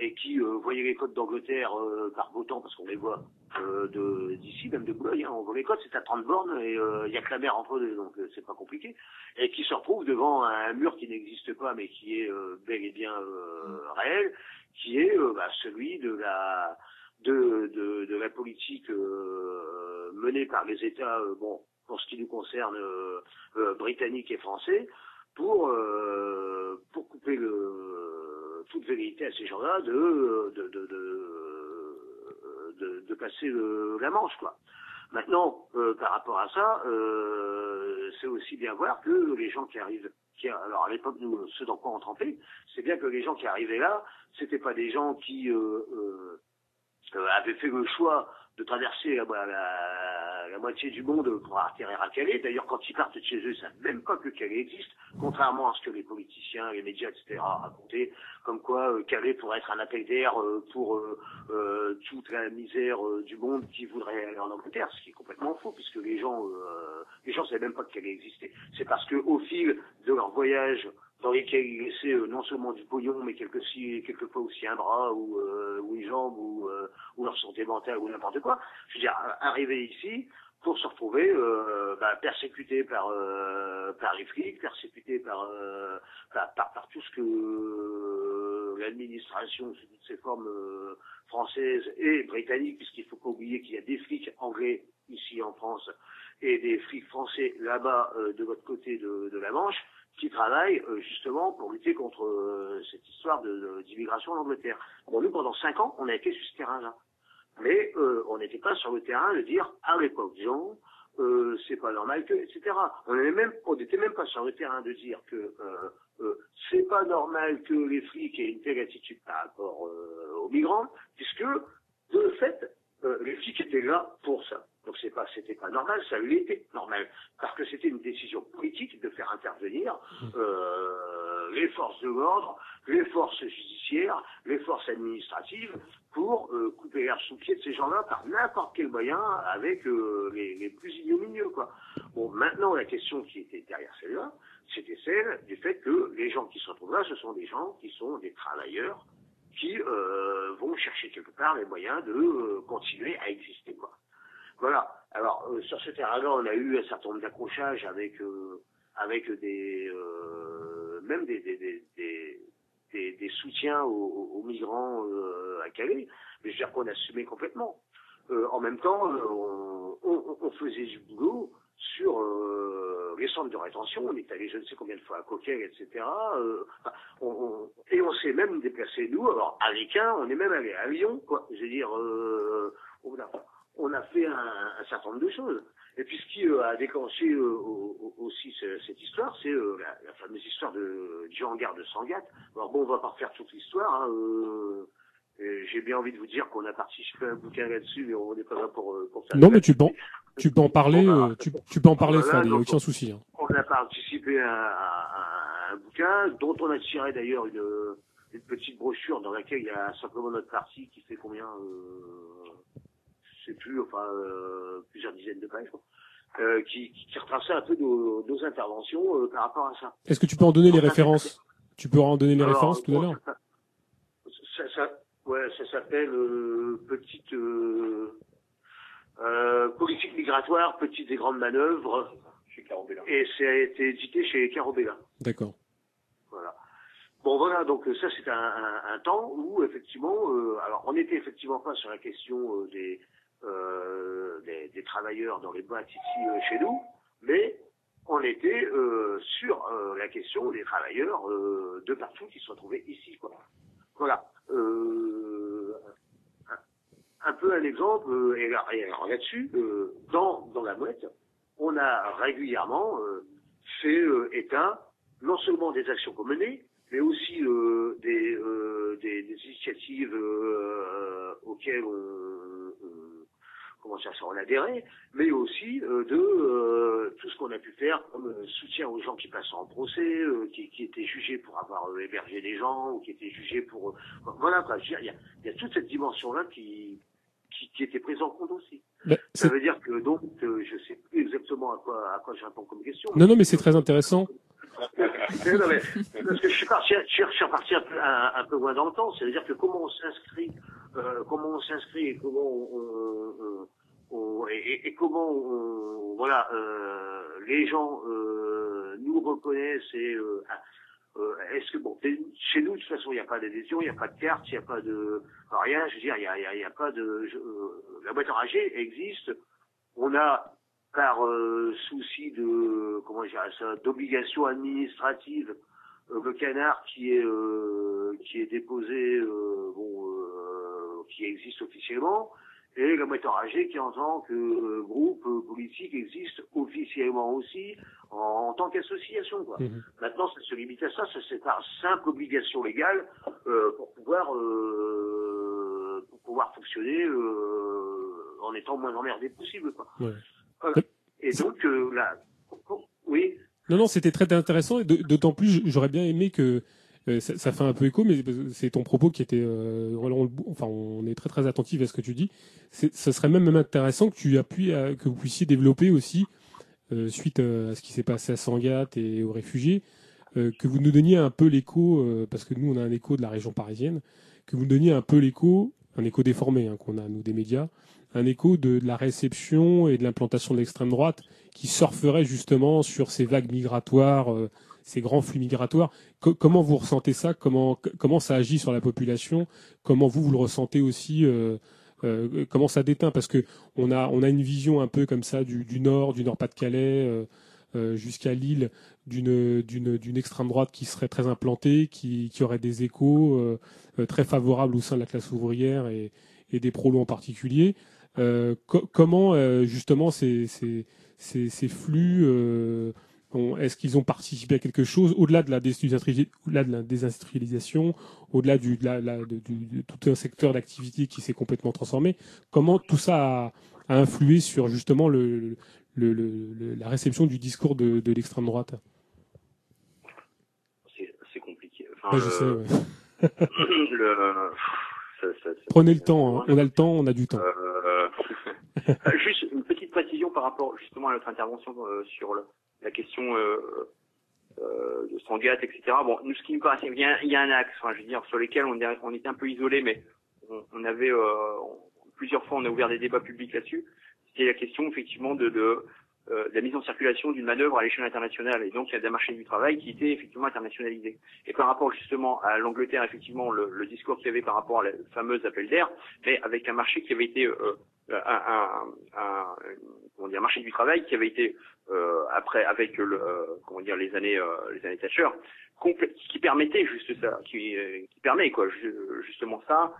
et qui euh, voyaient les côtes d'Angleterre euh, par beau temps, parce qu'on les voit euh, de d'ici, même de Boulogne, hein, on voit les côtes, c'est à 30 bornes et euh, il y a que la mer entre deux, donc euh, c'est pas compliqué, et qui se retrouvent devant un mur qui n'existe pas, mais qui est euh, bel et bien euh, réel, qui est euh, bah, celui de la de, de, de la politique euh, menée par les États, euh, bon, pour ce qui nous concerne, euh, euh, britanniques et français, pour euh, pour couper le, toute vérité à ces gens-là de de, de, de, de, passer le- la Manche, quoi. Maintenant, euh, par rapport à ça, euh, c'est aussi bien voir que les gens qui arrivent, qui, alors à l'époque, nous, ceux dans quoi on trempait, c'est bien que les gens qui arrivaient là, c'était pas des gens qui euh, euh, euh, avaient fait le choix de traverser la, la- la moitié du monde pour atterrir à Calais. D'ailleurs, quand ils partent de chez eux, ils savent même pas que Calais existe, contrairement à ce que les politiciens, les médias, etc. racontaient, comme quoi euh, Calais pourrait être un appel d'air euh, pour euh, euh, toute la misère du monde qui voudrait aller en Angleterre, ce qui est complètement faux, puisque les gens, les gens savaient même pas que Calais existait. C'est parce que au fil de leur voyage dans lesquels laissaient euh, non seulement du pognon, mais quelques, quelquefois aussi un bras ou, euh, ou une jambe ou, euh, ou leur santé mentale ou n'importe quoi. Je veux dire, arriver ici pour se retrouver euh, bah, persécuté par euh, par les flics, persécuté par, euh, par, par par tout ce que l'administration sous toutes ses formes françaises et britanniques, puisqu'il faut pas oublier qu'il y a des flics anglais ici en France et des flics français là-bas de votre côté de, de la Manche qui travaillent euh, justement pour lutter contre euh, cette histoire de- de- d'immigration en Angleterre. Bon, nous, pendant cinq ans, on a été sur ce terrain-là. Mais euh, on n'était pas sur le terrain de dire à l'époque, Jean, euh, c'est pas normal que, etc. On n'était même, on même pas sur le terrain de dire que euh, euh, c'est pas normal que les flics aient une telle attitude par rapport aux migrants, puisque de fait, les flics étaient là pour ça. Donc c'est pas, c'était pas normal, ça l'était normal, parce que c'était une décision politique de faire intervenir euh, les forces de l'ordre, les forces judiciaires, les forces administratives pour euh, couper l'air sous pied de ces gens-là par n'importe quel moyen, avec euh, les, les plus ignominieux, quoi. Bon, maintenant la question qui était derrière celle-là, c'était celle du fait que les gens qui se retrouvent là, ce sont des gens qui sont des travailleurs qui euh, vont chercher quelque part les moyens de euh, continuer à exister, quoi. Voilà. Alors euh, sur ce terrain-là, on a eu un certain nombre d'accrochages avec euh, avec des euh, même des des, des, des, des- soutiens aux, aux migrants euh, à Calais, mais je veux dire qu'on assumait complètement. Euh, en même temps, euh, on, on, on faisait du boulot sur les centres de rétention. On est allé je ne sais combien de fois à Coquel, etc. On, on- et on s'est même déplacé, nous, alors à Léquin, on est même allé à Lyon, quoi. Je veux dire, euh, on, a, on a fait un, un certain nombre de choses. Et puis ce qui euh, a déclenché euh, au- au- aussi ce- cette histoire, c'est euh, la, la fameuse histoire de du hangar de Sangatte. Alors bon, on va pas refaire toute l'histoire. Hein, euh, J'ai bien envie de vous dire qu'on a participé à un bouquin là-dessus, mais on n'est pas là pour, euh, pour faire Non, mais tu peux, tu peux en parler, Bon, bah, euh, tu, tu peux en parler, voilà, Fred, a aucun souci. hein. on a participé à, à- à un bouquin dont on a tiré d'ailleurs une, une petite brochure dans laquelle il y a simplement notre partie qui fait combien euh, sais plus, enfin euh, plusieurs dizaines de pages, quoi, euh, qui, qui, qui retraçait un peu nos, nos interventions euh, par rapport à ça. Est-ce que tu peux en donner les références? Tu peux en donner les Alors, références tout à l'heure? ça, ouais, ça s'appelle euh, petite euh, euh, politique migratoire, petites et grandes manœuvres. Chez Carobella. Et ça a été édité chez Carobella. D'accord. Voilà. Bon voilà, donc ça c'est un, un, un temps où effectivement, euh, alors on n'était effectivement pas sur la question euh, des, euh, des des travailleurs dans les boîtes ici euh, chez nous, mais on était euh, sur euh, la question des travailleurs euh, de partout qui se retrouvaient ici quoi. Voilà. Euh, un, peu un exemple euh, et, et alors là-dessus, euh, dans dans la mouette, on a régulièrement euh, fait euh, état non seulement des actions qu'on menait, mais aussi euh, des, euh, des, des initiatives euh, auxquelles on- comment ça, on adhérait, mais aussi euh, de euh, tout ce qu'on a pu faire comme euh, soutien aux gens qui passent en procès, euh, qui, qui étaient jugés pour avoir hébergé des gens, ou qui étaient jugés pour... voilà, quoi, dire, il y a, il y a toute cette dimension-là qui, qui, qui était prise en compte aussi. Bah, Ça veut dire que donc, euh, je sais plus exactement à quoi, à quoi je réponds comme question. Non, non, mais c'est très intéressant. Non, mais, parce que je suis parti, je suis, reparti un peu, un, un peu loin dans le temps. C'est-à-dire que comment on s'inscrit, euh, comment on s'inscrit et comment on- on- et, et- comment on, voilà, euh, les gens euh, nous reconnaissent et euh, euh, est-ce que bon, chez nous de toute façon il n'y a pas d'adhésion, il n'y a pas de carte, il n'y a pas de rien. Je veux dire, il n'y a, y a- pas de euh, la boîte enragée existe. On a par souci de comment dire ça d'obligation administrative le canard qui est qui est déposé bon qui existe officiellement et la boîte enragée qui en tant que euh, groupe euh, politique existe officiellement aussi en, en tant qu'association quoi. Mhm. Maintenant ça se limite à ça, ça c'est par simple obligation légale euh, pour pouvoir euh, pour pouvoir fonctionner euh, en étant moins emmerdé possible quoi. Ouais. Voilà. Et donc euh, là, oui, Non, non, c'était très intéressant et d'autant plus, j'aurais bien aimé que euh, ça, ça fait un peu écho, mais c'est ton propos qui était, euh, on, enfin, on est très très attentif à ce que tu dis. Ce serait même intéressant que tu appuies, que vous puissiez développer aussi euh, suite euh, à ce qui s'est passé à Sangatte et aux réfugiés, euh, que vous nous donniez un peu l'écho, euh, parce que nous on a un écho de la région parisienne, que vous nous donniez un peu l'écho, un écho déformé hein, qu'on a nous des médias, un écho de, la réception et de l'implantation de l'extrême droite qui surferait justement sur ces vagues migratoires, euh, ces grands flux migratoires. Co- comment vous ressentez ça? Comment, comment ça agit sur la population? Comment vous, vous le ressentez aussi euh, euh, Comment ça déteint? Parce que on a, on a une vision un peu comme ça du, du nord, du nord-Pas-de-Calais euh, euh, jusqu'à Lille, d'une, d'une, extrême droite qui serait très implantée, qui, qui aurait des échos très favorables au sein de la classe ouvrière et, et des prolos en particulier. Co- comment justement ces, ces, ces, ces flux, est-ce qu'ils ont participé à quelque chose au-delà de la désindustriali- au-delà de la désindustrialisation, au-delà du, de, la, la- de- du- de tout un secteur d'activité qui s'est complètement transformé? Comment tout ça a, a influé sur justement le, le, le- le- la réception du discours de, de l'extrême droite? C'est compliqué. Enfin, Ouais, Je sais. le- ouais. le- ça- ça- ça- Prenez le temps. hein. On a le temps. On a du temps. Euh, euh, juste une petite précision par rapport justement à notre intervention euh, sur le- la question euh, euh, de Sangatte, etc. Bon, nous, ce qui me paraît, il y a, il y a un axe, enfin, je veux dire, sur lesquels on, on était un peu isolés, mais on, on avait euh, plusieurs fois, on a ouvert des débats publics là-dessus. C'était la question effectivement de, de de la mise en circulation d'une manœuvre à l'échelle internationale. Et donc, il y a un marché du travail qui était effectivement internationalisé. Et par rapport justement à l'Angleterre, effectivement, le, le discours qu'il y avait par rapport à la fameuse appel d'air, mais avec un marché qui avait été euh, un, un, un, comment dire, un marché du travail qui avait été après avec le euh, comment dire les années euh, les années Thatcher qui permettait juste ça qui, euh, qui permet quoi ju- justement ça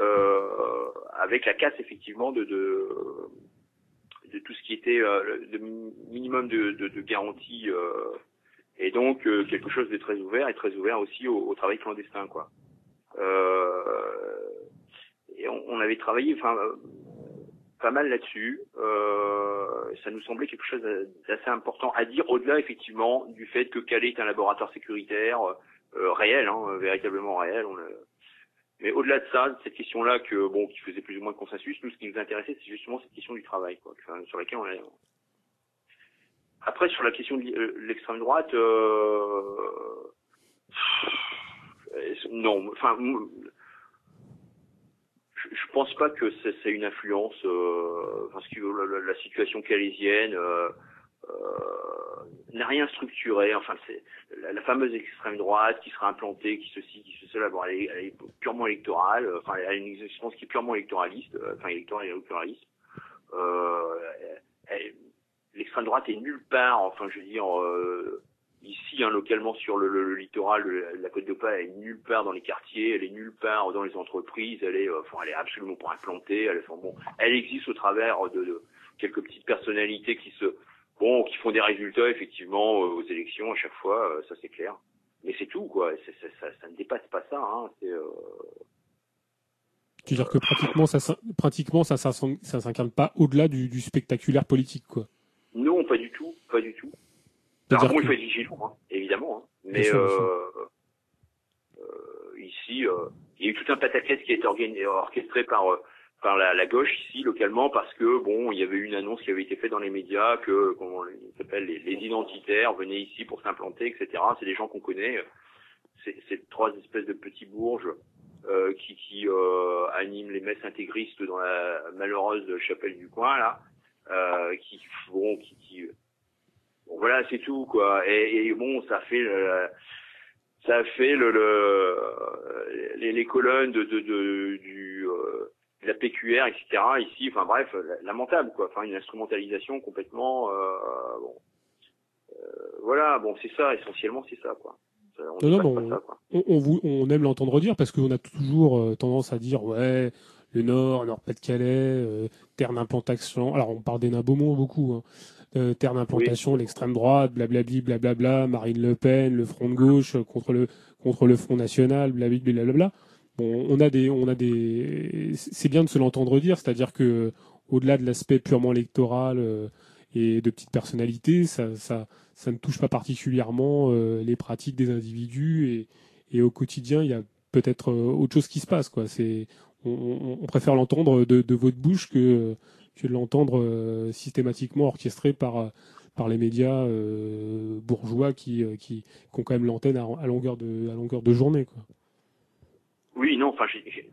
euh, avec la casse effectivement de, de de tout ce qui était euh, mi- minimum de, de, de garantie euh, et donc euh, quelque chose de très ouvert et très ouvert aussi au, au travail clandestin quoi. Euh, et on, on avait travaillé enfin euh, pas mal là-dessus. Euh, ça nous semblait quelque chose d'assez important à dire au-delà effectivement du fait que Calais est un laboratoire sécuritaire euh, réel, hein, véritablement réel. On le- mais au-delà de ça, de cette question-là que bon, qui faisait plus ou moins de consensus, nous, ce qui nous intéressait, c'est justement cette question du travail, quoi, sur laquelle on est. Après, sur la question de euh, l'extrême droite, euh... non, enfin, je, pense pas que c'est une influence, euh, parce que la, la- situation calaisienne euh, euh, n'a rien structuré. Enfin, c'est la, la fameuse extrême droite qui sera implantée, qui ceci, qui cela. Bon, elle est, elle est purement électorale. Enfin, elle a une existence qui est purement électoraliste, euh, enfin électorale et électoraliste. Euh, L'extrême droite est nulle part. Enfin, je veux dire. Ici, hein, localement sur le, le- le littoral, le- la côte d'Opale, elle est nulle part dans les quartiers, elle est nulle part dans les entreprises, elle est, euh, enfin, elle est absolument pas implantée. Elle, enfin, bon, elle existe au travers de, de quelques petites personnalités qui se, bon, qui font des résultats effectivement euh, aux élections à chaque fois, euh, ça c'est clair. Mais c'est tout, quoi. Ça, ça ne dépasse pas ça. Hein. C'est, euh, Tu veux dire que pratiquement ça, pratiquement ça, ça, s'in- ça s'incarne pas au-delà du, du spectaculaire politique, quoi. Non, pas du tout, pas du tout. Alors bon, il faut être vigilant, hein, évidemment. hein. Mais sûr, euh, euh, ici, euh, il y a eu tout un pataquès qui a été orchestré par euh, par la, la gauche ici localement parce que bon, il y avait eu une annonce qui avait été faite dans les médias que comment ils s'appellent les, les identitaires venaient ici pour s'implanter, etc. C'est des gens qu'on connaît. C'est trois espèces de petits bourges euh, qui, qui euh, animent les messes intégristes dans la malheureuse chapelle du coin là, euh, qui bon, qui, qui voilà, c'est tout quoi. Et, et bon, ça fait le, ça fait le, le les, les colonnes de, de, de du euh, de la PQR, etc. Ici, enfin bref, la- lamentable quoi. Enfin une instrumentalisation complètement. Euh, bon, Euh, voilà, bon c'est ça essentiellement, c'est ça quoi. On Non, non, on, ça, quoi. on, on vous- on aime l'entendre dire parce qu'on a toujours euh, tendance à dire ouais, le Nord, Nord-Pas-de-Calais, euh, terre d'implantation. Alors on parle des Beaumont beaucoup. Hein. Euh, terre d'implantation, l'extrême droite, blablabli, blablabla, Marine Le Pen, le Front de gauche euh, contre le contre le Front national, blablabli, blablabla. Bon, on a des, on a des, c'est bien de se l'entendre dire, c'est-à-dire que au-delà de l'aspect purement électoral euh, et de petites personnalités, ça, ça, ça ne touche pas particulièrement euh, les pratiques des individus et, et au quotidien, il y a peut-être euh, autre chose qui se passe, quoi. C'est, on, on- on préfère l'entendre de, de votre bouche que que de l'entendre euh, systématiquement orchestré par euh, par les médias euh, bourgeois qui, euh, qui qui ont quand même l'antenne à, à longueur de à longueur de journée, quoi. Oui, non, enfin j'ai- j'ai-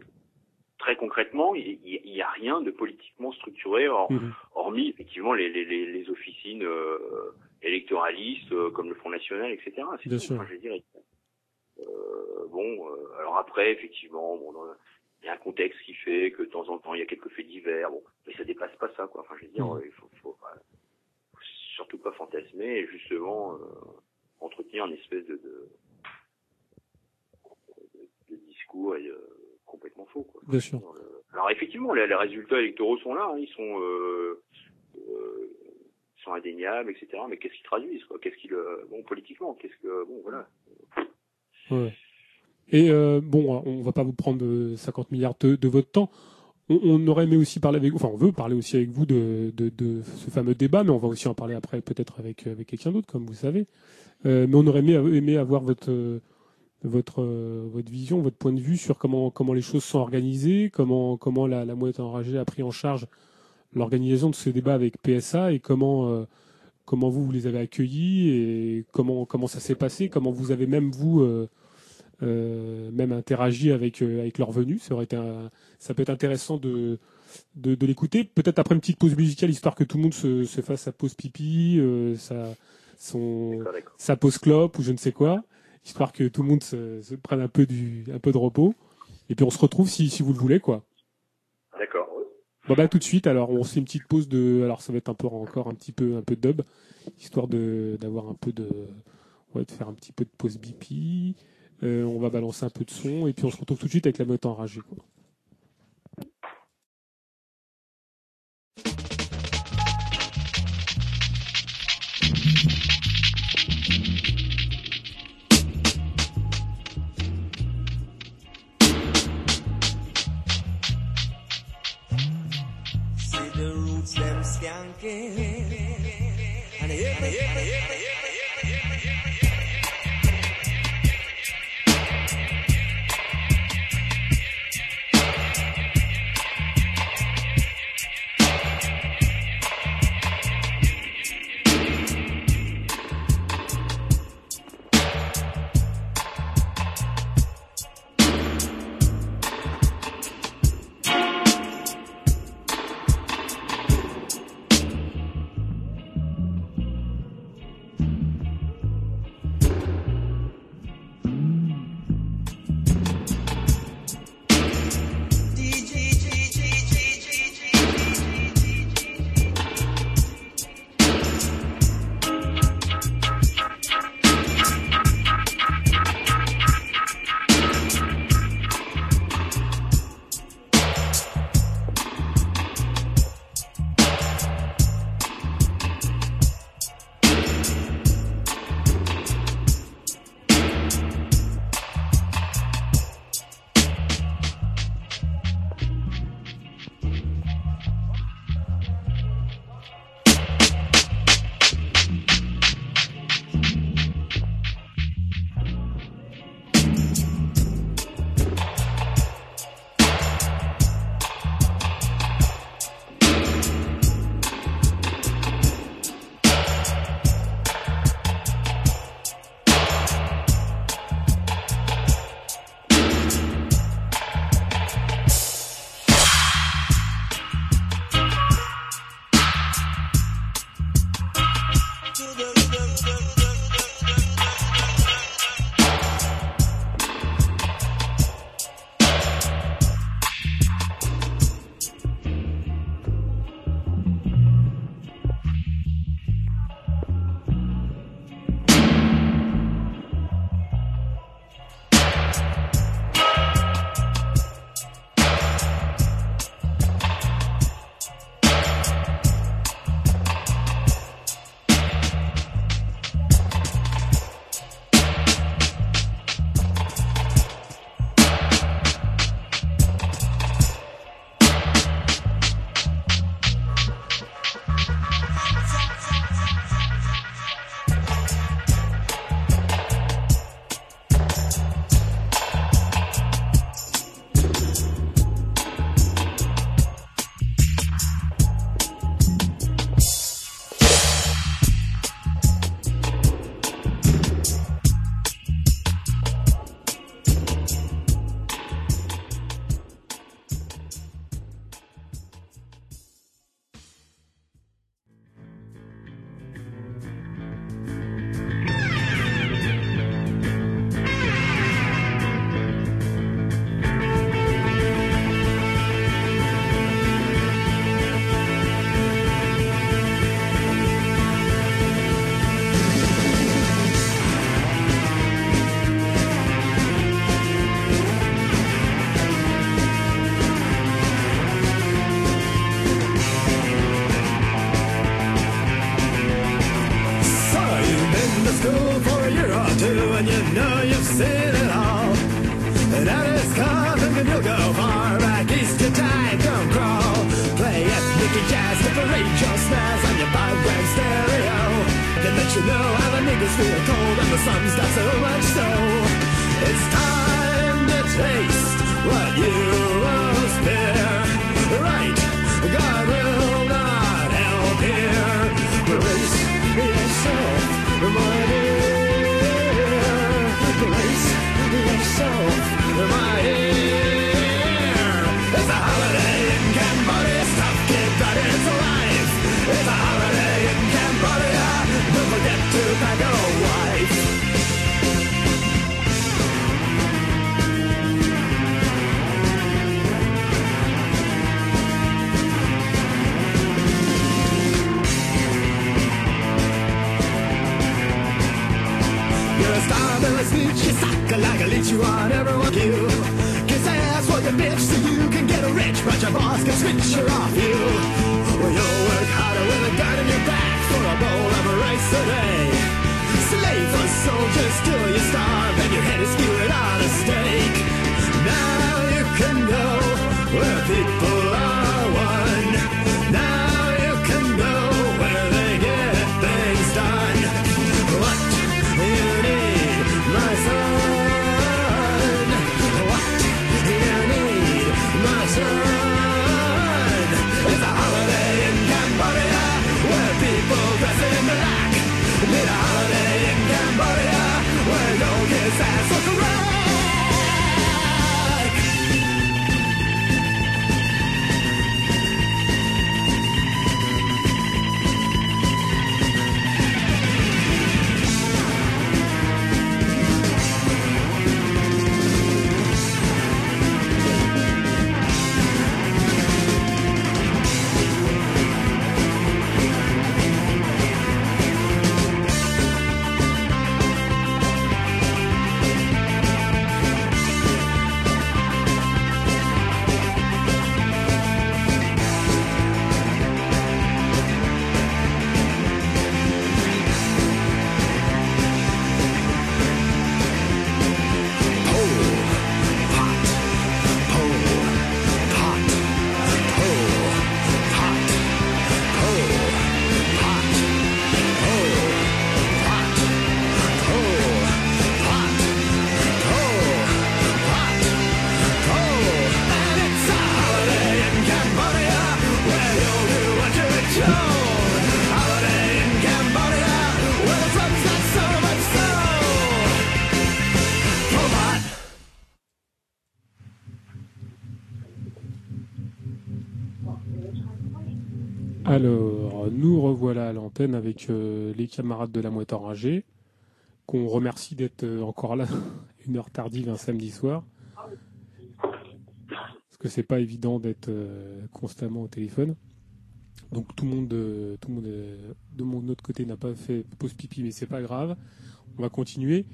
très concrètement, il n'y a rien de politiquement structuré, Mhm. hormis effectivement les, les, les, les officines euh, électoralistes euh, comme le Front National, etc. C'est Bien sûr. Enfin, je euh, bon, alors après, effectivement, bon, il y a un contexte qui fait que de temps en temps il y a quelques faits divers, bon, mais ça dépasse pas ça, quoi. Enfin, je veux dire, Mhm. euh, il faut, faut, faut surtout pas fantasmer et justement euh, entretenir une espèce de, de, de- de discours et, euh, complètement faux, quoi. Bien sûr. Alors effectivement, les, les résultats électoraux sont là, hein, ils sont, euh, euh, sont indéniables, etc. Mais qu'est-ce qu'ils traduisent, quoi? Qu'est-ce qu'ils, euh, bon, politiquement, qu'est-ce que, bon, voilà. Ouais. Et euh, bon, on va pas vous prendre euh, 50 milliards de, votre temps. On, aurait aimé aussi parler avec vous, enfin on veut parler aussi avec vous de, ce fameux débat, mais on va aussi en parler après peut-être avec, avec quelqu'un d'autre, comme vous savez. Euh, mais on aurait aimé, avoir votre, euh, votre, euh, votre vision, votre point de vue sur comment, comment les choses sont organisées, comment, comment la, la moitié enragée a pris en charge l'organisation de ce débat avec PSA et comment, euh, comment vous, vous les avez accueillis et comment, comment ça s'est passé, comment vous avez même vous euh, euh, même interagi avec euh, avec leur venue. Ça aurait été un- ça peut être intéressant de de, de l'écouter. Peut-être après une petite pause musicale, histoire que tout le monde se, se fasse sa pause pipi, euh, sa, son, sa pause clope ou je ne sais quoi, histoire que tout le monde se, se prenne un peu, du, un peu de repos. Et puis on se retrouve si, si vous le voulez, quoi. D'accord. Bon bah tout de suite, alors on fait une petite pause de, alors ça va être un peu encore un petit peu un peu de dub, histoire de d'avoir un peu de, ouais, de faire un petit peu de pause bipi. Euh, on va balancer un peu de son et puis on se retrouve tout de suite avec la meute enragée. L'antenne avec euh, les camarades de la mouette enragée, qu'on remercie d'être euh, encore là, une heure tardive un samedi soir. Parce que c'est pas évident d'être euh, constamment au téléphone. Donc tout le monde, tout le monde de mon autre côté n'a pas fait pause pipi, mais c'est pas grave. On va continuer.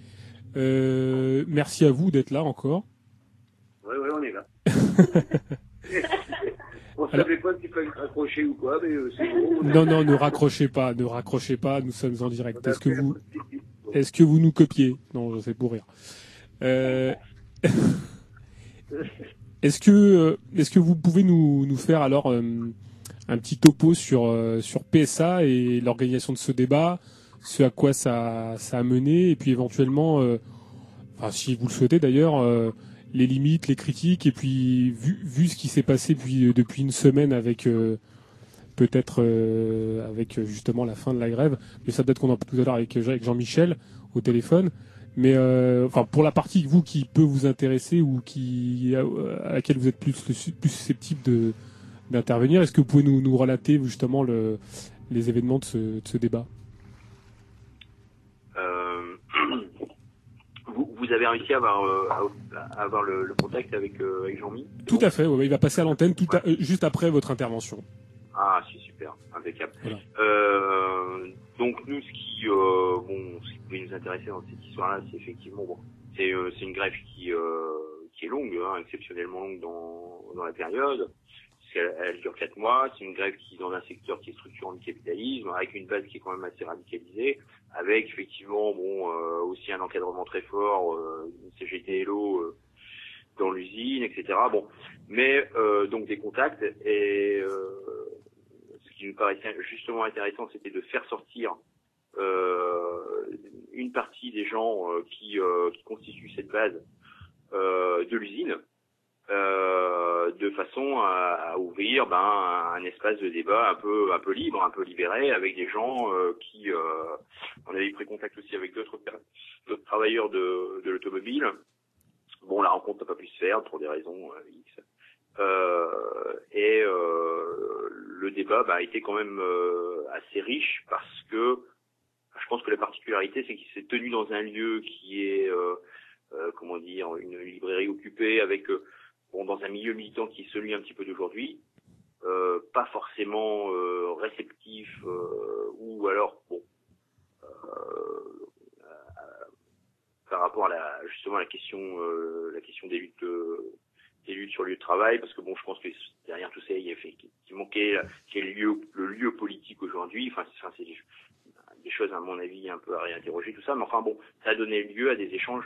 Euh, merci à vous d'être là encore. Ouais, ouais, on est là. on Alors- savait pas s'il fallait accrocher ou quoi, mais c'est bon. on est- Non, non, ne raccrochez pas, ne raccrochez pas, nous sommes en direct. Est-ce que vous, est-ce que vous nous copiez? Non, c'est pour rire. Euh, Est-ce que, euh, est-ce que vous pouvez nous, nous faire alors euh, un petit topo sur sur PSA et l'organisation de ce débat, ce à quoi ça, ça a mené, et puis éventuellement, euh, enfin si vous le souhaitez d'ailleurs, les limites, les critiques, et puis vu, vu ce qui s'est passé depuis depuis une semaine avec euh, peut-être euh, avec euh, justement la fin de la grève, mais ça peut-être qu'on en parle tout à l'heure avec, euh, avec Jean-Michel au téléphone. Mais euh, enfin pour la partie vous qui peut vous intéresser ou qui à, laquelle vous êtes plus plus susceptible de d'intervenir, est-ce que vous pouvez nous, nous relater justement le, les événements de ce, de ce débat Euh, vous, vous avez réussi à avoir, euh, à- avoir le, le contact avec, euh, avec Jean-Mi Tout à fait, ouais, il va passer à l'antenne tout à- euh, juste après votre intervention. Ah, c'est super, impeccable. Voilà. Euh, donc nous, ce qui, euh, bon, ce qui pouvait nous intéresser dans cette histoire-là, c'est effectivement, bon, c'est euh, c'est une grève qui, euh, qui est longue, hein, exceptionnellement longue dans, dans la période. Qu'elle- Elle, dure quatre mois. C'est une grève qui est dans un secteur qui est structurant du capitalisme, avec une base qui est quand même assez radicalisée, avec effectivement, bon, euh, aussi un encadrement très fort, euh, une CGT Hello euh, dans l'usine, etc. Bon, mais euh, donc des contacts et euh, ce qui nous paraissait justement intéressant, c'était de faire sortir euh, une partie des gens qui, qui constituent cette base de l'usine, de façon à, à ouvrir ben, un espace de débat un peu un peu libre, un peu libéré, avec des gens euh, qui, euh, on avait pris contact aussi avec d'autres travailleurs de, de l'automobile. Bon, la rencontre n'a pas pu se faire pour des raisons euh, X. Euh, et euh, le débat bah, a été quand même euh, assez riche parce que je pense que la particularité c'est qu'il s'est tenu dans un lieu qui est euh, euh, comment dire une librairie occupée avec euh, bon dans un milieu militant qui est celui un petit peu d'aujourd'hui euh, pas forcément euh, réceptif euh, ou alors bon euh, euh, par rapport à la, justement la question, euh, la question des luttes, des luttes sur le lieu de travail, parce que bon, je pense que derrière tout ça, il y a fait qui manquait, quel lieu, le lieu politique aujourd'hui. Enfin, c'est, des, des choses à mon avis un peu à réinterroger tout ça, mais enfin bon, ça a donné lieu à des échanges,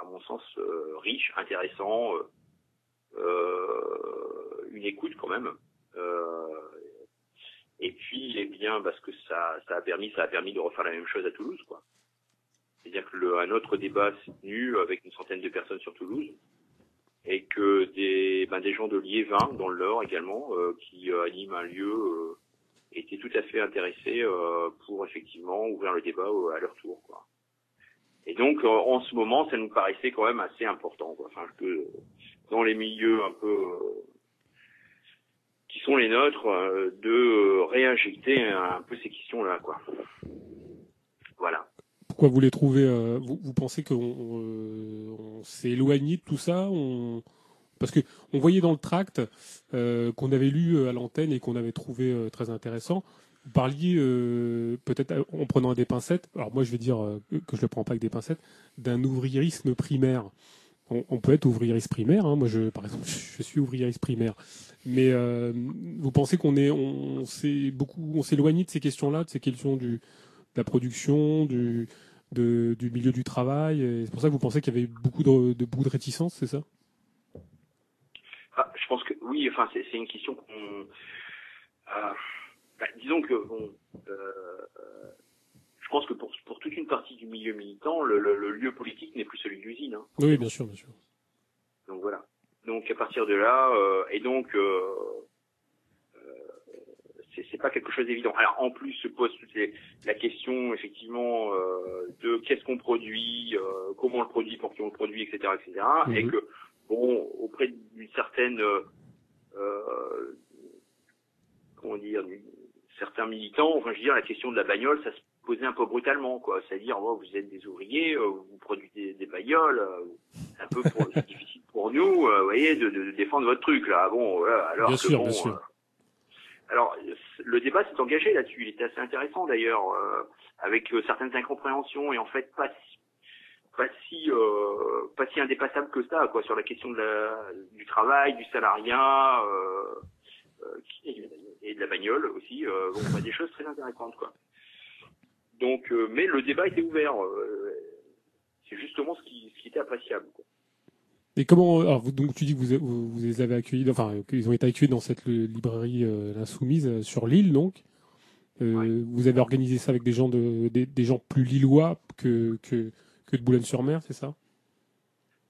à mon sens, riches, intéressants, une écoute quand même. Euh, et puis, eh bien, parce que ça, ça a permis, ça a permis de refaire la même chose à Toulouse, quoi. C'est-à-dire que le, un autre débat s'est tenu avec une centaine de personnes sur Toulouse et que des, ben, des gens de Liévin, dans le Nord également, euh, qui euh, animent un lieu, euh, étaient tout à fait intéressés euh, pour effectivement ouvrir le débat euh, à leur tour, quoi. Et donc, euh, en ce moment, ça nous paraissait quand même assez important, quoi. Enfin, que dans les milieux un peu euh, qui sont les nôtres, euh, de euh, réinjecter un peu ces questions-là, quoi. Voilà. Pourquoi vous les trouvez vous, vous pensez qu'on on s'est éloigné de tout ça on... Parce que on voyait dans le tract qu'on avait lu à l'antenne et qu'on avait trouvé très intéressant. Vous parliez peut-être en prenant des pincettes. Alors moi je vais dire que je le prends pas avec des pincettes d'un ouvriérisme primaire. On, peut être ouvriériste primaire. Hein. Moi je par exemple je suis ouvriériste primaire. Mais euh, vous pensez qu'on est on, s'est beaucoup on s'est éloigné de ces questions-là, de ces questions du de la production, du du milieu du travail? C'est pour ça que vous pensez qu'il y avait beaucoup de, de beaucoup de réticence, c'est ça? Ah, je pense que oui. Enfin, c'est une question qu'on. euh, bah, disons que euh, je pense que pour, pour toute une partie du milieu militant, le, le- le lieu politique n'est plus celui de l'usine. hein. Oui, bien sûr, bien sûr. Donc voilà. Donc à partir de là, euh, et donc euh, euh, c'est pas quelque chose d'évident. Alors en plus se pose toute la question effectivement euh, de qu'est-ce qu'on produit, euh, comment on le produit, pour qui on le produit, etc., etc. Et Mhm. que bon auprès d'une certaine euh, comment dire, certains militants, enfin je veux dire la question de la bagnole, ça se posait un peu brutalement quoi. C'est-à-dire oh, vous êtes des ouvriers, euh, vous produisez des, bagnoles, euh, c'est un peu pour, difficile pour nous, euh, vous voyez, de, de- défendre votre truc là. Bon, alors Bien que sûr, bon, bien sûr. euh, alors, le débat s'est engagé là-dessus. Il était assez intéressant d'ailleurs, euh, avec euh, certaines incompréhensions et en fait pas si, pas si, euh, pas si indépassable que ça, quoi, sur la question de la, du travail, du salariat euh, euh, et de la bagnole aussi. Euh, bon, bah, des choses très intéressantes, quoi. Donc, euh, mais le débat était ouvert. euh, c'est justement ce qui, ce qui était appréciable. Quoi. Et comment alors vous, donc tu dis que vous, vous, vous les avez accueillis, enfin qu'ils ont été accueillis dans cette librairie euh, l'insoumise euh, sur l'île donc. Euh, Vous avez organisé ça avec des gens de des, des gens plus lillois que que, que de Boulogne-sur-Mer, c'est ça?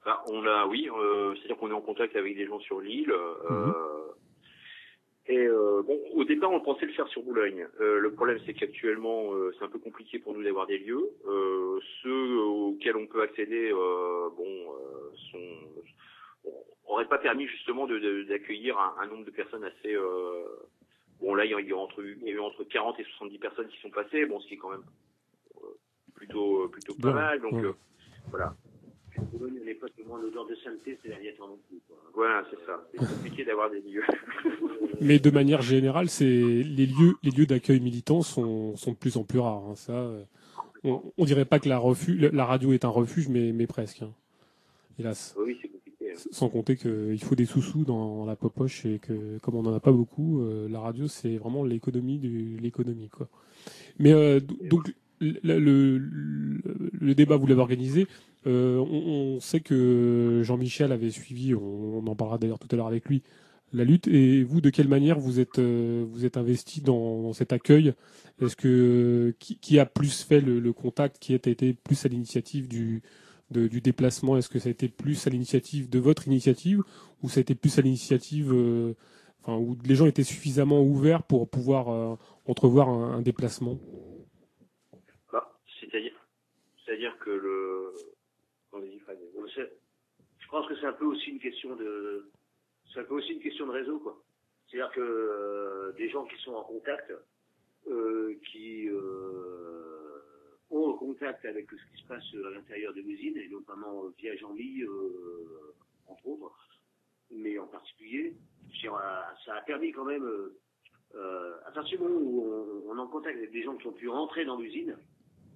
Enfin, on a, oui, euh, c'est-à-dire qu'on est en contact avec des gens sur l'île. euh, Et euh, bon, au départ, on pensait le faire sur Boulogne. Euh, le problème, c'est qu'actuellement, euh, c'est un peu compliqué pour nous d'avoir des lieux. Ceux auxquels on peut accéder, bon, sont auraient pas permis justement de- de- d'accueillir un, un nombre de personnes assez. bon, là, il y a, entre, il y a eu entre 40 et 70 personnes qui sont passées, bon, ce qui est quand même plutôt, plutôt pas mal. Donc voilà. Boulogne n'est pas tellement l'odeur de sainteté, c'est l'aviateur non plus. Quoi. Voilà, c'est ça. C'est compliqué d'avoir des lieux. Mais de manière générale, c'est les lieux les lieux d'accueil militants sont sont de plus en plus rares. hein, ça, on, on dirait pas que la refuge, la radio est un refuge, mais mais presque. hein. Hélas. oui, c'est compliqué. hein. Sans compter qu'il faut des sous-sous dans la poche et que comme on n'en a pas beaucoup, euh, la radio c'est vraiment l'économie de l'économie quoi. Mais euh, donc le- le débat vous l'avez organisé. Euh, on, sait que Jean-Michel avait suivi, on, en parlera d'ailleurs tout à l'heure avec lui, la lutte. Et vous, de quelle manière vous êtes euh, investi dans, cet accueil? Est-ce que qui, a plus fait le, contact Qui a été plus à l'initiative du déplacement? Est-ce que ça a été plus à l'initiative de votre initiative ou ça a été plus à l'initiative, euh, où les gens étaient suffisamment ouverts pour pouvoir entrevoir un, déplacement? Bah, c'est-à-dire que le, Allez-y, Fred. Bon, c'est- Je pense que c'est un peu aussi une question de, c'est un peu aussi une question de réseau, quoi. C'est-à-dire que euh, des gens qui sont en contact, euh, qui euh, ont contact avec ce qui se passe à l'intérieur de l'usine, et notamment euh, via Jean-Louis, euh, entre autres, mais en particulier, euh, ça a permis quand même, à partir du moment où on est en contact avec des gens qui ont pu rentrer dans l'usine,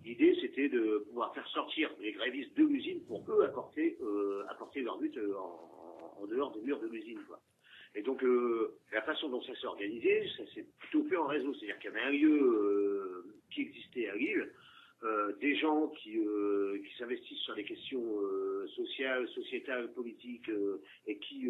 l'idée c'était de pouvoir faire sortir les grévistes de l'usine pour eux apporter, euh, apporter leur but euh, en, dehors des murs de l'usine. Et donc euh, la façon dont ça s'est organisé, ça s'est plutôt fait en réseau. C'est-à-dire qu'il y avait un lieu euh, qui existait à Lille, euh, des gens qui, euh, qui s'investissent sur les questions sociales, sociétales, politiques et qui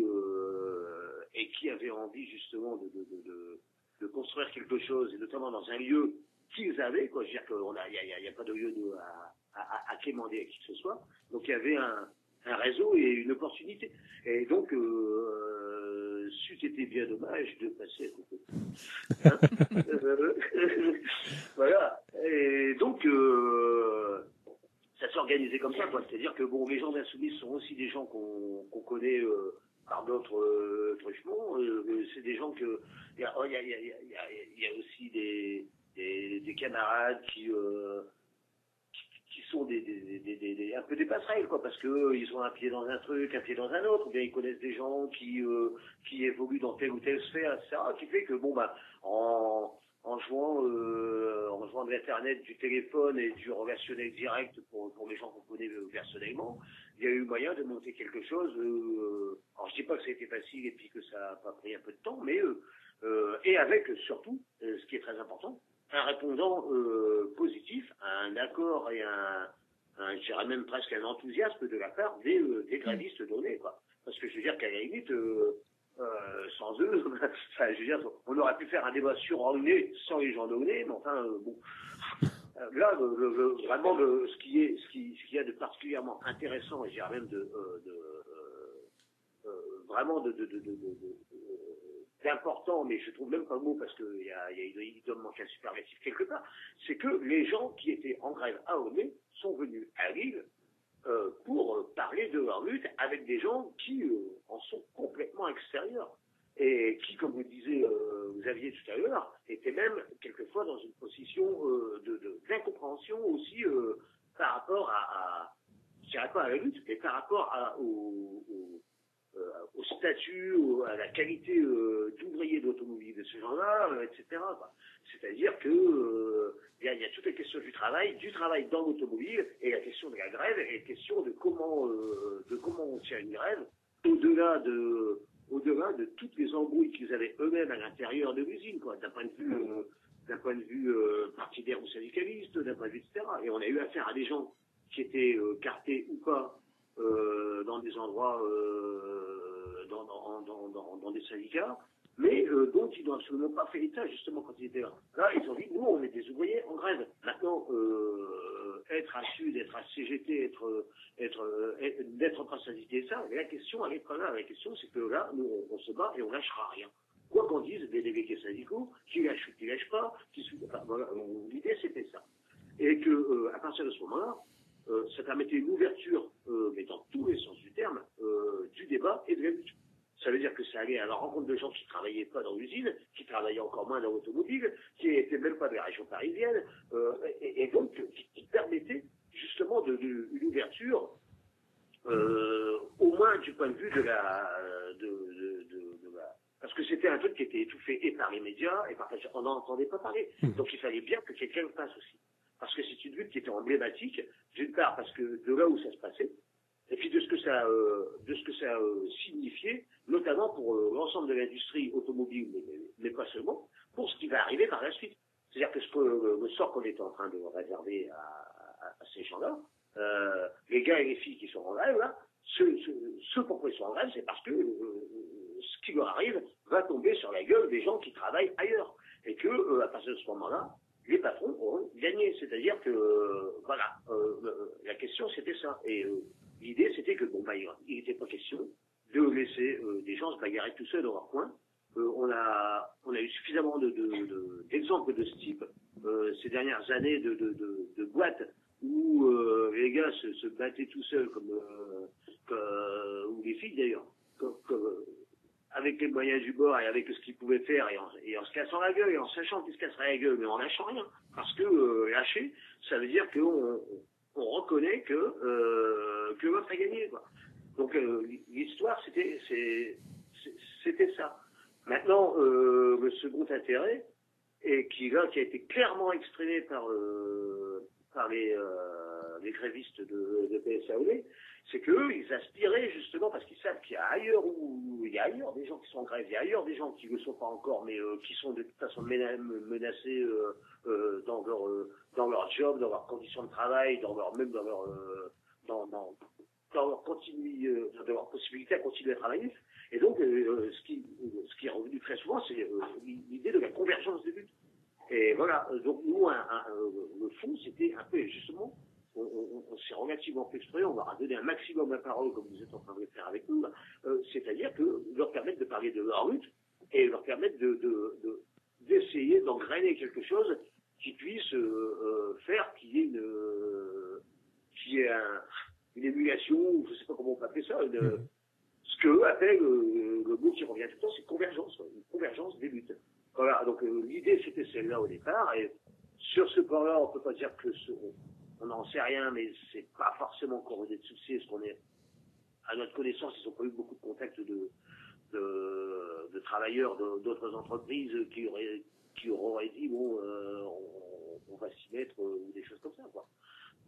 et qui avaient envie justement de, de, de, de construire quelque chose et notamment dans un lieu qu'ils avaient quoi. Je veux dire qu'il n'y a, il y a, y a pas de lieu de, à, à, à quémander à qui que ce soit. Donc il y avait un, un réseau et une opportunité. Et donc, euh, c'eût été bien dommage de passer à côté. Hein Euh, voilà. Et donc, euh, ça s'organisait comme ça, quoi. C'est-à-dire que bon, les gens d'insoumis sont aussi des gens qu'on qu'on connaît euh, par d'autres euh, truchements. Euh, c'est des gens que il y a, oh, y, a, y, a, y a aussi des, des, des camarades qui euh, qui sont des, un peu des passerelles quoi parce que euh, ils ont un pied dans un truc un pied dans un autre ou bien ils connaissent des gens qui euh, qui évoluent dans telle ou telle sphère etc qui fait que bon bah en en jouant en jouant de l'internet du téléphone et du relationnel direct pour pour les gens qu'on connaît personnellement il y a eu moyen de monter quelque chose euh, alors je dis pas que ça a été facile et puis que ça a pas pris un peu de temps mais euh, et avec surtout ce qui est très important un répondant euh, positif à un accord et un, un je dirais même presque un enthousiasme de la part des, euh, des grévistes donnés, quoi. Parce que je veux dire qu'à la limite, euh, euh, sans eux, enfin, je veux dire, on aurait pu faire un débat sur sans les gens donnés, mais enfin, euh, bon. Euh, Là, le- le- vraiment, le- ce qui est, ce qui, ce qu'il y a de particulièrement intéressant, et je dirais même de, euh, de euh, euh, vraiment de, de, de, de, de- de- d'important, mais je trouve même pas le mot parce qu'il y a, y a, il doit- manquer un superlatif quelque part, c'est que les gens qui étaient en grève à Aulnay sont venus à Lille euh, pour euh, parler de leur lutte avec des gens qui euh, en sont complètement extérieurs et qui, comme vous disiez, euh, vous aviez tout à l'heure, étaient même quelquefois dans une position euh, de, d'incompréhension aussi euh, par rapport à, à, je dirais pas à la lutte, mais par rapport à, au, au, au statut, à la qualité euh, d'ouvrier d'automobile de ces gens-là, euh, etc. C'est-à-dire que euh, il y, a, il y a toutes les questions du travail, du travail dans l'automobile, et la question de la grève, et la question de comment euh, de comment on tient une grève, au-delà de au-delà de toutes les embrouilles qu'ils avaient eux-mêmes à l'intérieur de l'usine, d'un point de vue euh, point de vue euh, partidaire ou syndicaliste, d'un point de vue etc. Et on a eu affaire à des gens qui étaient euh, cartés ou pas euh, dans des endroits, euh, dans, des syndicats, mais euh, dont ils n'ont absolument pas fait état justement quand ils étaient là. Là, ils ont dit, nous, on est des ouvriers en grève. Maintenant, être à Sud, être à CGT, être, être, être- n'être pas syndiqué, ça, la question, elle est pas là. La question, c'est que là, nous, on, se bat et on lâchera rien. Quoi qu'on dise des délégués syndicaux, qui lâchent ou qui lâchent pas, qui, enfin, voilà, l'idée, c'était ça. Et que, à partir de ce moment-là, euh, ça permettait une ouverture, euh, mais dans tous les sens du terme, euh, du débat et de la lutte. Ça veut dire que ça allait à la rencontre de gens qui travaillaient pas dans l'usine, qui travaillaient encore moins dans l'automobile, qui étaient même pas de la région parisienne, et, et donc qui, qui permettait justement de, de- une ouverture, au moins du point de vue de la, de, de- de- de la- parce que c'était un truc qui était étouffé et par les médias et par on n'en entendait pas parler. Donc il fallait bien que quelqu'un le fasse aussi. Parce que c'est une lutte qui était emblématique, d'une part parce que de là où ça se passait, et puis de ce que ça, euh, de ce que ça euh, signifiait, notamment pour euh, l'ensemble de l'industrie automobile, mais, pas seulement, pour ce qui va arriver par la suite. C'est-à-dire que ce que, le sort qu'on était en train de réserver à, ces gens-là, les gars et les filles qui sont en grève, là, pourquoi ils sont en grève, c'est parce que ce qui leur arrive va tomber sur la gueule des gens qui travaillent ailleurs. Et que, à partir de ce moment-là, les patrons auront gagné. C'est-à-dire que, euh, voilà, euh, euh, la question c'était ça. Et euh, l'idée c'était que, bon, bah, il n'était pas question de laisser euh, des gens se bagarrer tout seuls dans leur coin. Euh, on a on a eu suffisamment de, de, de- d'exemples de ce type ces dernières années de, de, boîtes où les gars se, se battaient tout seuls comme, ou les filles d'ailleurs comme- avec les moyens du bord et avec ce qu'ils pouvaient faire et en, se cassant la gueule et en sachant qu'ils se casseraient la gueule mais en lâchant rien parce que euh, lâcher ça veut dire qu'on on reconnaît que euh, que l'autre a gagné quoi. donc euh, l'histoire c'était c'était ça maintenant euh, le second intérêt et qui là qui a été clairement exprimé par euh, par les, euh, les grévistes de, de PSAOD, c'est qu'eux, ils aspiraient justement, parce qu'ils savent qu'il y a ailleurs où il y a ailleurs des gens qui sont en grève, il y a ailleurs des gens qui ne le sont pas encore, mais euh, qui sont de toute façon mena- menacés euh, euh, dans leur euh, dans leur job, dans leurs conditions de travail, dans leur même dans leur euh, dans, dans, leur continu, euh, dans leur possibilité à continuer à travailler. Et donc, ce qui ce qui est revenu très souvent, c'est l'idée de la convergence des luttes. Et voilà, donc nous, un, un, euh, le fond, c'était un peu justement, on, on- on s'est relativement peu exprimé, on leur a donné un maximum la parole, comme vous êtes en train de le faire avec nous. Euh, c'est-à-dire que leur permettre de parler de leur lutte et leur permettre de, de, de- d'essayer d'engrainer quelque chose qui puisse euh, euh, faire qu'il y ait une, euh, qu'il y ait un- une émulation, je sais pas comment on peut appeler ça, une, ce que eux appellent euh, le mot qui revient tout le temps, c'est convergence, une convergence des luttes. Voilà, donc euh, l'idée c'était celle-là au départ, et sur ce point-là, on peut pas dire que ce, on- n'en sait rien, mais c'est pas forcément couronné de succès, parce qu'on est, à notre connaissance, ils n'ont pas eu beaucoup de contacts de, de, de travailleurs d'autres entreprises qui auraient, qui auraient dit, bon, euh, on, va s'y mettre, euh, ou des choses comme ça, quoi.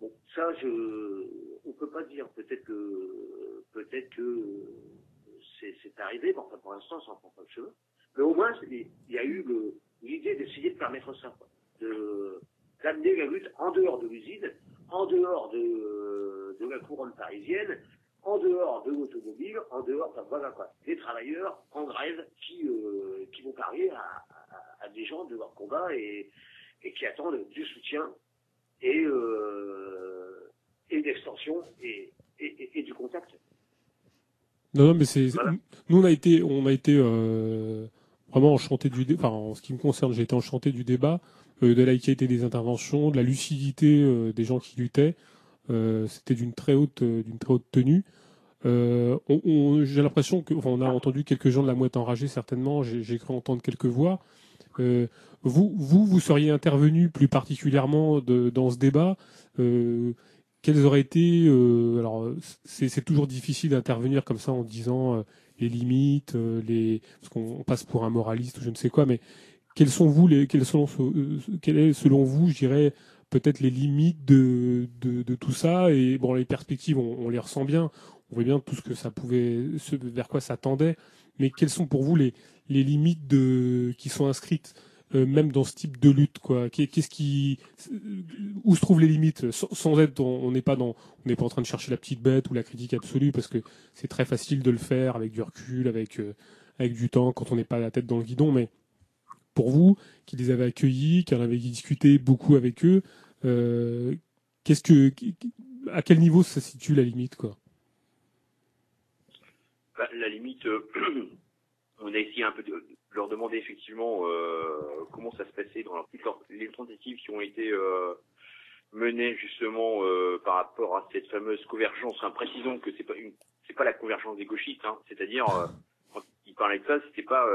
Bon, ça, je, on peut pas dire. Peut-être que, peut-être que c'est, c'est arrivé. Enfin, pour l'instant, ça en prend pas le chemin. Mais au moins, il y a eu l'idée d'essayer de permettre ça, quoi. De, d'amener la lutte en dehors de l'usine, en dehors de, de la couronne parisienne, en dehors de l'automobile, en dehors, enfin, voilà quoi, des travailleurs en grève qui, euh, qui vont parler à, à- à des gens de leur combat et, et qui attendent du soutien et, euh, et d'extension et, et, et- et du contact. Non, non, mais c'est Voilà. nous on a été on a été euh, vraiment enchanté du enfin en ce qui me concerne j'ai été enchanté du débat euh, de la qualité des interventions de la lucidité euh, des gens qui luttaient. Euh, c'était d'une très haute d'une très haute tenue. J'ai l'impression que enfin, on a entendu quelques gens de la mouette enragée certainement. J'ai cru entendre quelques voix. Vous vous vous seriez intervenu plus particulièrement dans ce débat. Quelles auraient été alors c'est toujours difficile d'intervenir comme ça en disant les limites euh, les parce qu'on on passe pour un moraliste ou je ne sais quoi mais quelles sont vous les quelles sont euh, quelles est selon vous je dirais peut-être les limites de, de, tout ça? Et bon les perspectives on, on les ressent bien. On voit bien tout ce que ça pouvait ce vers quoi ça tendait. Mais quelles sont pour vous les les limites de qui sont inscrites? Euh, même dans ce type de lutte quoi. Qu'est- qu'est-ce qui où se trouvent les limites? Sans, être on n'est pas dans on n'est pas en train de chercher la petite bête ou la critique absolue parce que c'est très facile de le faire avec du recul avec euh, avec du temps quand on n'est pas la tête dans le guidon. Mais pour vous qui les avez accueillis qui en avez discuté beaucoup avec eux euh, qu'est-ce que à quel niveau ça se situe la limite quoi? Bah, la limite, on a essayé un peu de leur demander effectivement euh, comment ça se passait dans leur- les tentatives qui ont été euh, menées justement euh, par rapport à cette fameuse convergence. Précisons que c'est pas une, c'est pas la convergence des gauchistes, hein. c'est-à-dire quand ils parlaient de ça, c'était pas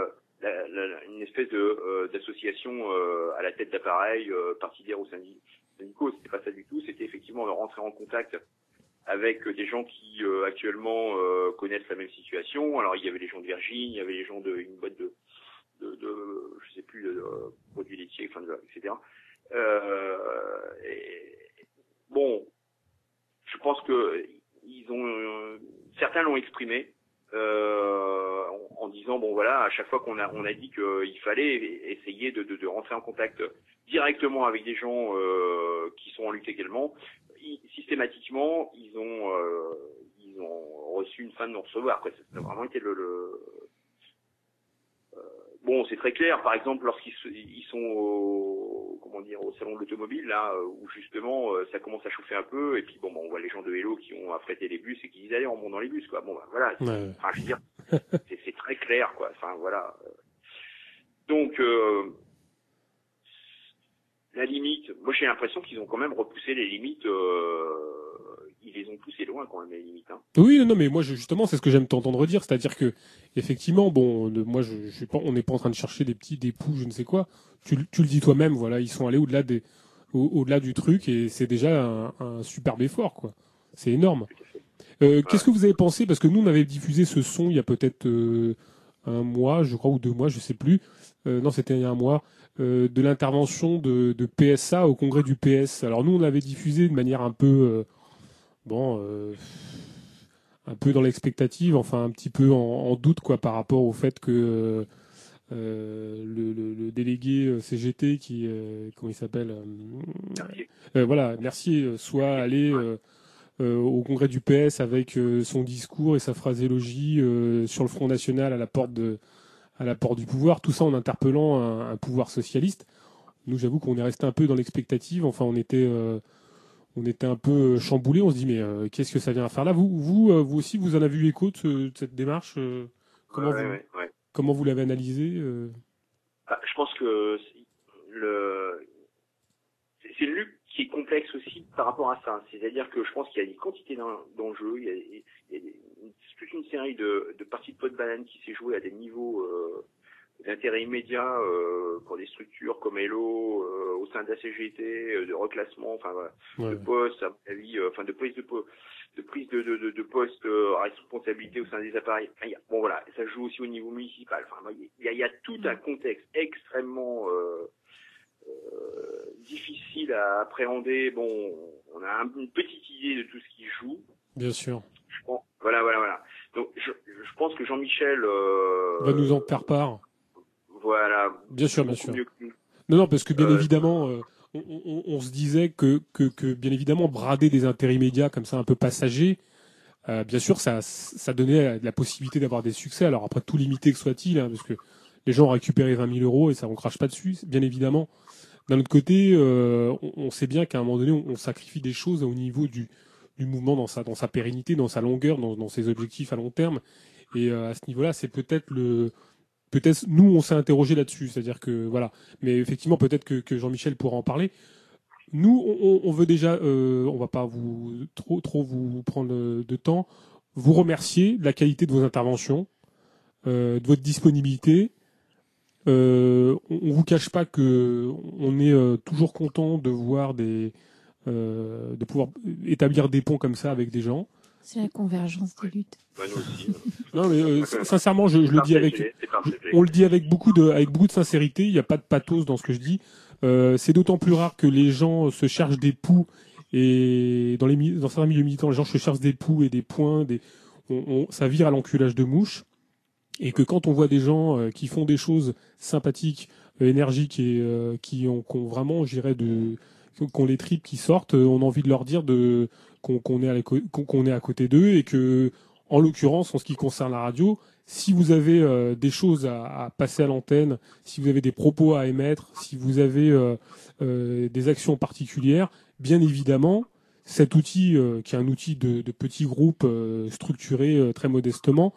la- une espèce de d'association à la tête d'appareil partidaire ou syndi- syndicaux, c'était pas ça du tout. C'était effectivement rentrer en contact avec des gens qui actuellement connaissent la même situation. Alors il y avait les gens de Virginie, il y avait les gens de une boîte de, de, de je sais plus, de, euh, produits laitiers, enfin, de- etc. Euh, bon, je pense que ils ont euh, certains l'ont exprimé euh, en, disant bon voilà à chaque fois qu'on a on a dit qu'il fallait essayer de, de, de rentrer en contact directement avec des gens euh, qui sont en lutte également systématiquement, ils ont, ils ont reçu une fin de non-recevoir. quoi. Ça a vraiment été le. le- bon, c'est très clair. Par exemple, lorsqu'ils sont au, comment dire, au salon de l'automobile, là, où justement euh, ça commence à chauffer un peu, et puis bon, bah, on voit les gens de Hello qui ont affrété les bus et qui disent allez, on monte dans les bus, quoi. Bon, bah, voilà. Ouais. Enfin, je veux dire, c'est c'est très clair, quoi. Enfin, voilà. Donc. Euh, la limite, moi j'ai l'impression qu'ils ont quand même repoussé les limites, euh, ils les ont poussées loin quand même les limites. Hein. Oui, non, mais moi je- justement, c'est ce que j'aime t'entendre dire, c'est-à-dire que effectivement, bon, de- moi je, je suis pas, on n'est pas en train de chercher des petits, des poux, je ne sais quoi. Tu, le- tu le dis toi-même, voilà, ils sont allés au-delà des, au- au-delà du truc et c'est déjà un, un superbe effort, quoi. C'est énorme. Euh, Qu'est-ce que vous avez pensé? Parce que nous, on avait diffusé ce son il y a peut-être euh, un mois, je crois, ou deux mois, je sais plus. Euh, non, c'était il y a un mois, euh, de l'intervention de, de PSA au congrès du PS. Alors nous, on l'avait diffusé de manière un peu, euh, bon, un peu dans l'expectative, enfin un petit peu en, en doute quoi par rapport au fait que euh, le, le- le délégué CGT qui, euh, comment il s'appelle, euh, voilà, Mercier soit allé au congrès du PS avec euh, son discours et sa phraséologie euh, sur le Front National à la porte de à la porte du pouvoir, tout ça en interpellant un, un pouvoir socialiste. Nous, j'avoue qu'on est resté un peu dans l'expectative. Enfin, on était, euh, on était un peu chamboulé. On se dit, mais euh, qu'est-ce que ça vient faire là? Vous, vous, euh, vous aussi, vous en avez eu écho de, ce- de cette démarche euh, Comment Ouais, vous, ouais, ouais. comment vous l'avez analysé euh? Ah, je pense que le c'est c'est une lutte qui est complexe aussi par rapport à ça. C'est-à-dire que je pense qu'il y a une quantité d'en- d'enjeux, il y a, il y a des- une- toute une série de, de parties de pot de banane qui s'est jouée à des niveaux euh, d'intérêt immédiat euh, pour des structures comme Hello, euh, au sein de la CGT, de reclassement, enfin voilà, Ouais. de poste, à mon avis, enfin de prise de de prise de, de, de, de poste à responsabilité au sein des appareils. Enfin, a- bon voilà, ça joue aussi au niveau municipal. Enfin, il y a, il y a tout un contexte extrêmement difficile à appréhender. Bon, on a un- une petite idée de tout ce qui joue. Bien sûr. Je pense- voilà, voilà, voilà. Donc, je, je pense que Jean-Michel, euh, va nous en faire part. voilà, Bien sûr, bien sûr. Non, non, parce que bien Euh, évidemment, euh, on, on- on se disait que, que, que, bien évidemment, brader des intérêts immédiats comme ça, un peu passagers, euh, bien sûr, ça, ça donnait la possibilité d'avoir des succès. Alors après, tout limité que soit-il, hein, parce que les gens ont récupéré 20 000 euros et ça, on crache pas dessus, bien évidemment. D'un autre côté, euh, on, sait bien qu'à un moment donné, on, sacrifie des choses au niveau du, du mouvement dans sa, dans sa pérennité, dans sa longueur, dans, dans ses objectifs à long terme. Et euh, à ce niveau-là, c'est peut-être le, peut-être nous, on s'est interrogé là-dessus, c'est-à-dire que voilà. Mais effectivement, peut-être que, que Jean-Michel pourra en parler. Nous, on, veut déjà, euh, on va pas vous trop trop vous prendre de, de temps, vous remercier de la qualité de vos interventions, euh, de votre disponibilité. Euh, on, on vous cache pas que on est euh, toujours content de voir des, euh, de pouvoir établir des ponts comme ça avec des gens. C'est la convergence des luttes. Bah, nous aussi. Non, mais euh, sin- sincèrement, je, je le dis avec, on le dit avec beaucoup de, avec beaucoup de sincérité. Il n'y a pas de pathos dans ce que je dis. Euh, c'est d'autant plus rare que les gens se cherchent des poux et dans les dans certains milieux militants, les gens se cherchent des poux et des points, des, on, on- ça vire à l'enculage de mouche. Et que quand on voit des gens euh, qui font des choses sympathiques, euh, énergiques et euh, qui ont, qui ont vraiment, j'irais, de, qu'on les tripes qui sortent, euh, on a envie de leur dire de qu'on qu'on est qu'on qu'on est à côté d'eux et que, en l'occurrence, en ce qui concerne la radio, si vous avez euh, des choses à, à passer à l'antenne, si vous avez des propos à émettre, si vous avez euh, des actions particulières, bien évidemment, cet outil, euh, qui est un outil de, de petits groupes euh, structurés euh, très modestement,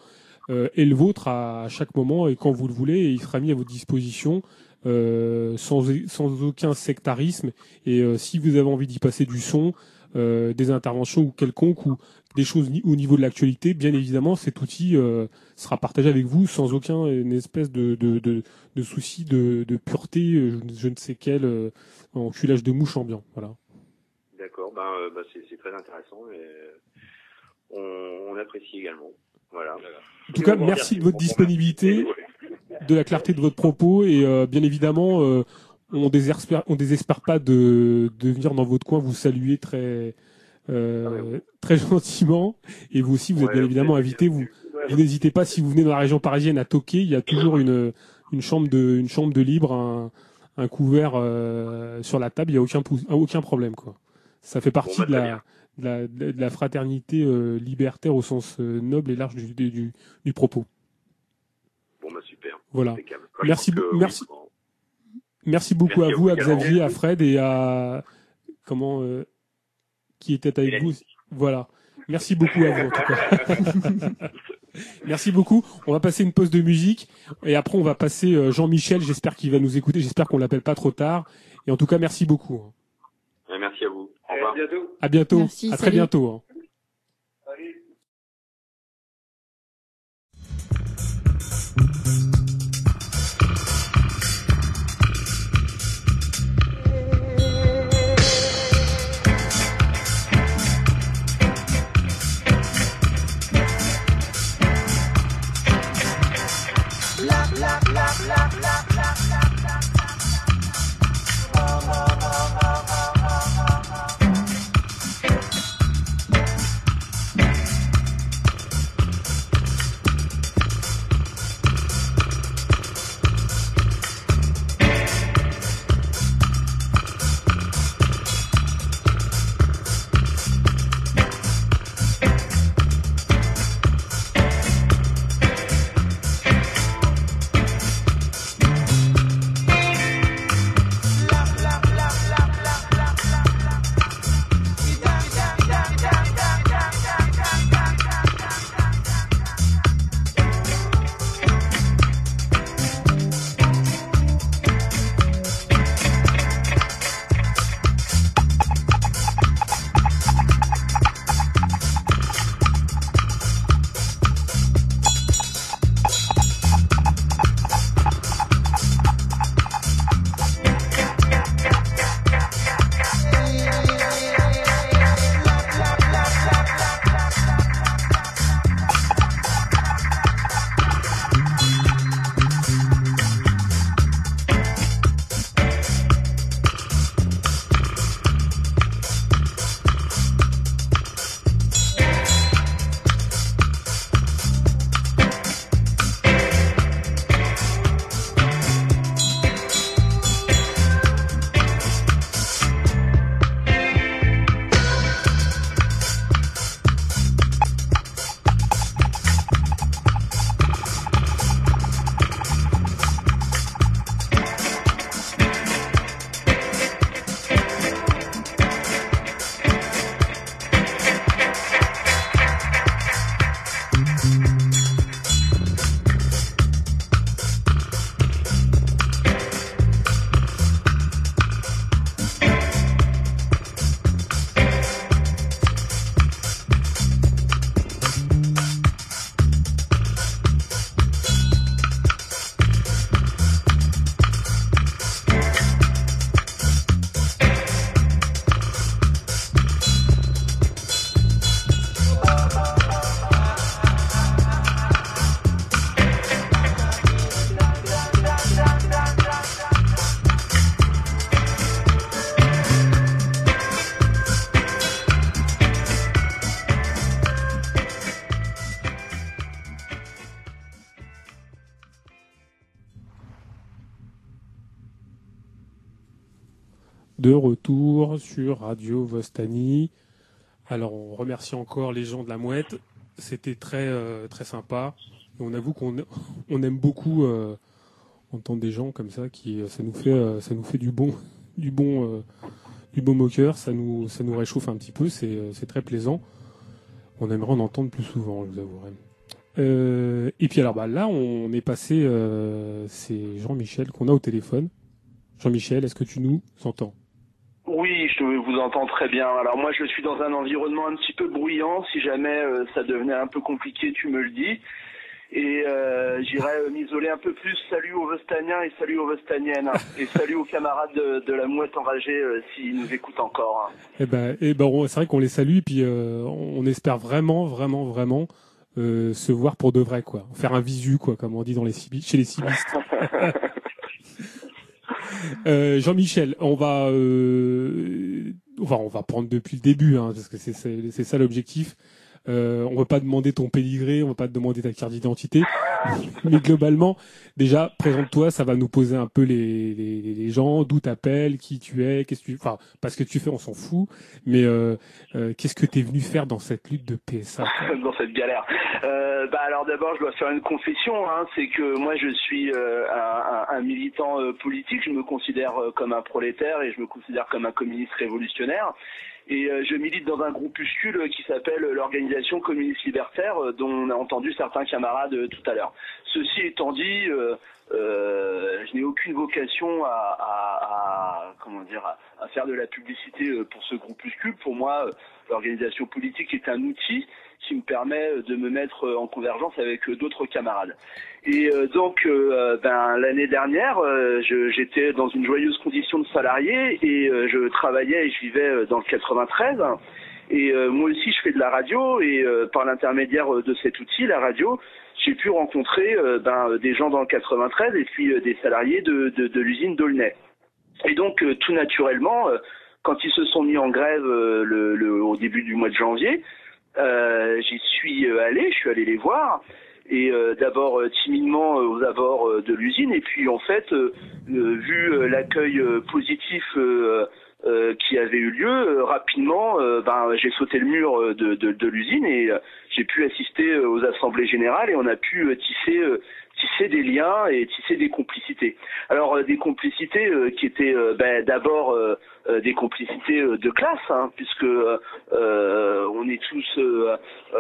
euh, est le vôtre à, chaque moment et quand vous le voulez, et il sera mis à votre disposition euh, sans, sans aucun sectarisme. Et euh, si vous avez envie d'y passer du son, des interventions ou quelconques ou des choses au niveau de l'actualité, bien évidemment, cet outil sera partagé avec vous sans aucun espèce de, de, de, souci de, de pureté, je, ne sais quel enculage de mouche ambiant. Voilà. D'accord, ben, ben, c'est c'est très intéressant et on, on apprécie également. Voilà. En tout cas, merci de votre disponibilité, de la clarté de votre propos et euh, bien évidemment, euh, on désespère, on désespère pas de, de venir dans votre coin vous saluer très euh, très gentiment et vous aussi vous êtes Ouais, bien évidemment invité. Vous, vous n'hésitez pas si vous venez dans la région parisienne à toquer, il y a toujours une une chambre de une chambre de libre, un, un couvert euh, sur la table, il y a aucun aucun problème quoi. Ça fait partie bah, de, la, bien. De la de la fraternité euh, libertaire au sens euh, noble et large du, du, du- du propos. Bon, bah, super. Voilà. Merci, que, beau- oui, merci, bon. merci beaucoup Merci à vous, à. Xavier, à Fred et à comment euh, qui était avec vous. Voilà. Merci beaucoup à vous en tout cas. Merci beaucoup. On va passer une pause de musique et après on va passer euh, Jean-Michel. J'espère qu'il va nous écouter. J'espère qu'on l'appelle pas trop tard. Et en tout cas, merci beaucoup. Ouais, Merci à vous. Au revoir. À bientôt. Merci, à très salut. bientôt. De retour sur Radio Vostani. Alors on remercie encore les gens de la Mouette. C'était très euh, très sympa. On avoue qu'on on aime beaucoup euh, entendre des gens comme ça qui ça nous fait euh, ça nous fait du bon du bon euh, du bon moqueur. Ça nous ça nous réchauffe un petit peu. C'est euh, très plaisant. On aimerait en entendre plus souvent, je vous avouerai. Euh, et puis alors bah là on est passé euh, c'est Jean-Michel qu'on a au téléphone. Jean-Michel, est-ce que tu nous entends? Oui, je vous entends très bien. Alors moi, je suis dans un environnement un petit peu bruyant. Si jamais euh, ça devenait un peu compliqué, tu me le dis. Et euh, j'irai euh, m'isoler un peu plus. Salut aux Vestaniens et salut aux Vestaniennes. et salut aux camarades de, de la mouette enragée euh, s'ils nous écoutent encore. Eh ben, eh ben, c'est vrai qu'on les salue, et puis on espère vraiment, vraiment, vraiment se voir pour de vrai, quoi. Faire un visu, quoi, comme on dit dans les chez les cibistes. Euh, Jean-Michel, on va, euh, on va prendre depuis le début, hein, parce que c'est ça l'objectif. Euh, on va pas demander ton pédigré, on va pas te demander ta carte d'identité, mais globalement, déjà, présente-toi, ça va nous poser un peu les, les, les gens, d'où t'appelles, qui tu es, qu'est-ce que tu, enfin, parce que tu fais, on s'en fout, mais euh, euh, qu'est-ce que t'es venu faire dans cette lutte de PSA dans cette galère. Euh, bah alors d'abord, je dois faire une confession, hein, c'est que moi je suis euh, un, un- militant politique, je me considère comme un prolétaire et je me considère comme un communiste révolutionnaire. Et euh, je milite dans un groupuscule euh, qui s'appelle l'Organisation communiste libertaire, euh, dont on a entendu certains camarades euh, tout à l'heure. Ceci étant dit, euh, euh, je n'ai aucune vocation à, à- à- comment dire à, faire de la publicité euh, pour ce groupuscule. Pour moi, euh, l'organisation politique est un outil qui me permet euh, de me mettre euh, en convergence avec euh, d'autres camarades. Et donc, ben, l'année dernière, j'étais dans une joyeuse condition de salarié et je travaillais et je vivais dans le 93. Et moi aussi, je fais de la radio et par l'intermédiaire de cet outil, la radio, j'ai pu rencontrer ben, des gens dans le 93 et puis des salariés de, de, de l'usine d'Aulnay. Et donc, tout naturellement, quand ils se sont mis en grève le, le- au début du mois de janvier, euh, j'y suis euh, allé, je suis allé les voir. Et euh, d'abord euh, timidement euh, aux abords euh, de l'usine, et puis en fait, vu l'accueil positif euh, qui avait eu lieu, euh, rapidement, euh, ben, j'ai sauté le mur de, de, de l'usine et j'ai pu assister aux assemblées générales et on a pu tisser, tisser des liens et tisser des complicités. Alors des complicités qui étaient ben, d'abord des complicités de classe, hein, puisque on est tous,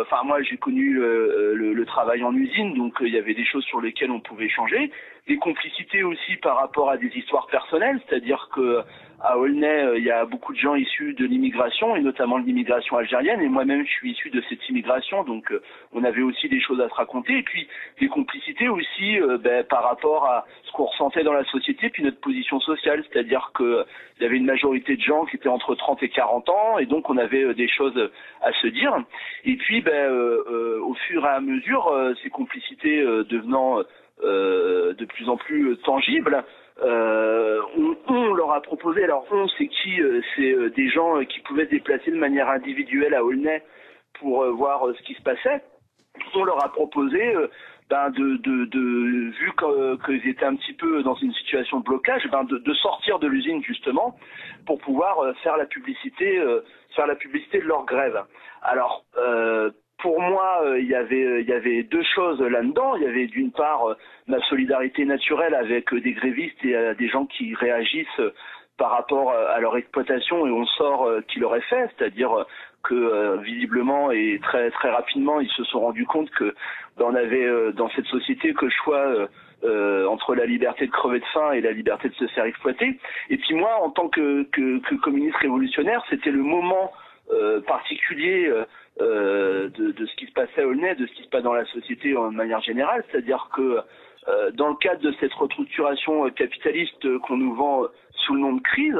enfin moi j'ai connu le, le travail en usine, donc il y avait des choses sur lesquelles on pouvait échanger, des complicités aussi par rapport à des histoires personnelles, c'est-à-dire que à Aulnay, euh, il y a beaucoup de gens issus de l'immigration et notamment de l'immigration algérienne. Et moi-même, je suis issu de cette immigration, donc euh, on avait aussi des choses à se raconter. Et puis des complicités aussi euh, ben, par rapport à ce qu'on ressentait dans la société, puis notre position sociale, c'est-à-dire que euh, il y avait une majorité de gens qui étaient entre 30 et 40 ans, et donc on avait des choses à se dire. Et puis, ben, euh, au fur et à mesure, ces complicités devenant euh, de plus en plus tangibles, euh, on, on leur a proposé, alors on c'est qui Euh, C'est euh, des gens euh, qui pouvaient se déplacer de manière individuelle à Aulnay pour voir ce qui se passait. On leur a proposé, ben, de, de, de vu qu'ils étaient un petit peu dans une situation de blocage, ben, de, de sortir de l'usine justement pour pouvoir faire la publicité, faire la publicité de leur grève. Alors euh, pour moi, euh, il y avait euh, il y avait deux choses là-dedans. Il y avait d'une part euh, ma solidarité naturelle avec des grévistes et des gens qui réagissent par rapport à leur exploitation et on sort qui leur est fait, c'est-à-dire que visiblement et très très rapidement ils se sont rendus compte que ben, on avait dans cette société que choix euh, entre la liberté de crever de faim et la liberté de se faire exploiter. Et puis moi, en tant que, que, que communiste révolutionnaire, c'était le moment euh, particulier euh, euh, de, de ce qui se passait à Aulnay, de ce qui se passe dans la société en manière générale, c'est-à-dire que euh, dans le cadre de cette restructuration capitaliste qu'on nous vend sous le nom de crise,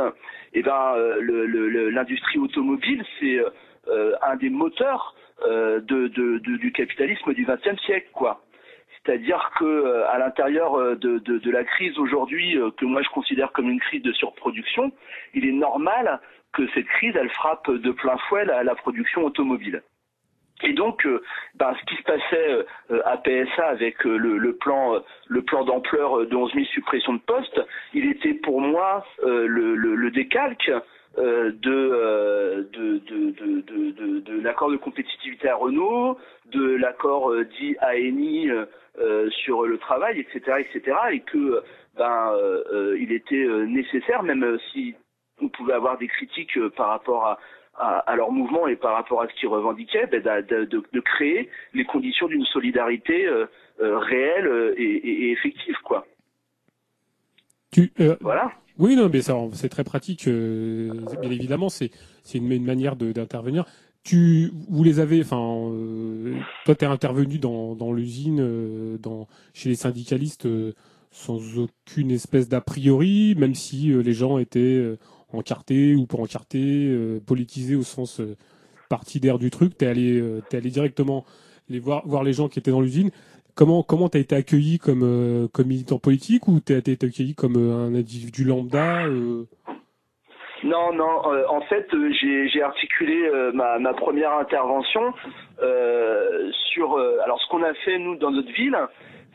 eh ben euh, le- le- le- l'industrie automobile c'est un des moteurs de, de- du capitalisme du XXe siècle, quoi. C'est-à-dire que à l'intérieur de, de- de la crise aujourd'hui, que moi je considère comme une crise de surproduction, il est normal que cette crise elle frappe de plein fouet la, la production automobile. Et donc, euh, ben, ce qui se passait euh, à PSA avec euh, le, le plan, le plan d'ampleur de 11 000 suppressions de postes, il était pour moi le, le, le décalque de, de, de, de, l'accord de compétitivité à Renault, de l'accord dit ANI sur le travail, etc., etc., et que ben il était nécessaire, même si on pouvait avoir des critiques euh, par rapport à, à, à leur mouvement et par rapport à ce qu'ils revendiquaient, ben, de, de, de créer les conditions d'une solidarité euh, euh, réelle et, et- et effective, quoi. Tu, euh, Voilà. Oui, non, mais ça, c'est très pratique. bien évidemment, c'est une, une manière d'intervenir. Tu, vous les avez, enfin, toi, t'es intervenu dans, dans l'usine, dans chez les syndicalistes, sans aucune espèce d'a priori, même si les gens étaient encartés ou pas encartés, euh, politisés au sens euh, partidaire du truc. T'es allé, euh, allé directement les voir, les gens qui étaient dans l'usine. Comment comment t'as été accueilli comme euh, comme militant politique ou t'as été accueilli comme euh, un individu lambda Non, non. en fait, j'ai articulé ma, première intervention sur. alors, ce qu'on a fait nous dans notre ville,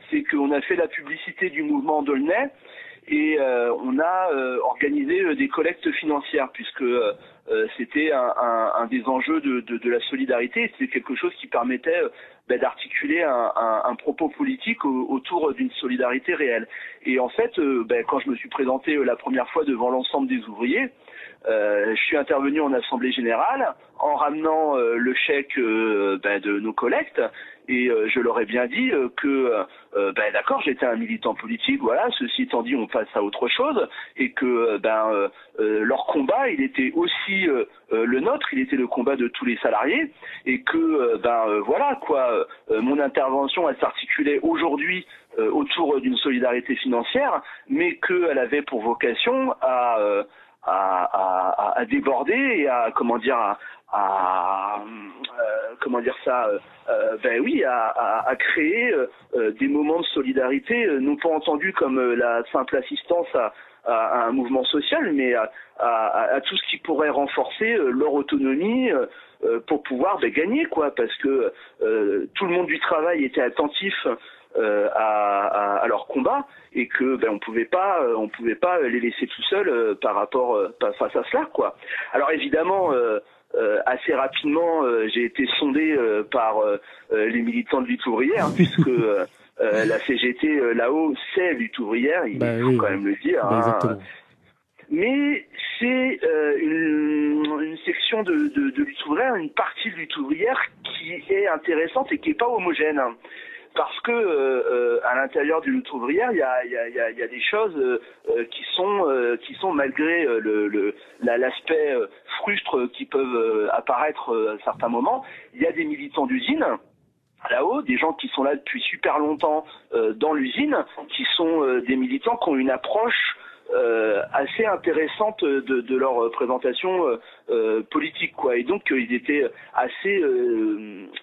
c'est qu'on a fait la publicité du mouvement Dolnay et euh, on a euh, organisé euh, des collectes financières puisque c'était un, un- un des enjeux de, de- de la solidarité. C'était quelque chose qui permettait ben, d'articuler un, un- propos politique au- autour d'une solidarité réelle. Et en fait, ben, quand je me suis présenté la première fois devant l'ensemble des ouvriers, je suis intervenu en assemblée générale en ramenant euh, le chèque euh, ben, de nos collectes et euh, je leur ai bien dit euh, que euh, ben d'accord j'étais un militant politique voilà ceci étant dit on passe à autre chose et que euh, ben euh, euh, leur combat il était aussi euh, euh, le nôtre il était le combat de tous les salariés et que euh, ben euh, voilà quoi euh, mon intervention elle s'articulait aujourd'hui euh, autour d'une solidarité financière mais qu'elle avait pour vocation à euh, à, à- à- déborder et à comment dire à, à, euh, comment dire ça euh, euh, ben oui à, à- créer euh, euh, des moments de solidarité euh, non pas entendus comme la simple assistance à, à- un mouvement social mais à, à- tout ce qui pourrait renforcer leur autonomie pour pouvoir ben, gagner quoi parce que tout le monde du travail était attentif euh, à, à- à leur combat et que ben on pouvait pas euh, on pouvait pas les laisser tout seuls euh, par rapport euh, face à cela quoi. Alors évidemment euh, euh, assez rapidement euh, j'ai été sondé euh, par les militants de lutte ouvrière puisque euh, euh, la CGT euh, là-haut c'est lutte ouvrière il Bah faut oui, quand même le dire. bah, hein. Mais c'est euh, une, une section de, de, de lutte ouvrière, une partie de lutte ouvrière qui est intéressante et qui n'est pas homogène. Parce que euh, euh, à l'intérieur du lutte ouvrière, il y a, y, a, y, a, y a des choses euh, euh, qui sont euh, qui sont malgré euh, le la- l'aspect euh, frustre qui peuvent apparaître à certains moments, il y a des militants d'usine là-haut, des gens qui sont là depuis super longtemps dans l'usine, qui sont des militants qui ont une approche euh, assez intéressante de, de leur présentation euh, politique, quoi. Et donc ils étaient assez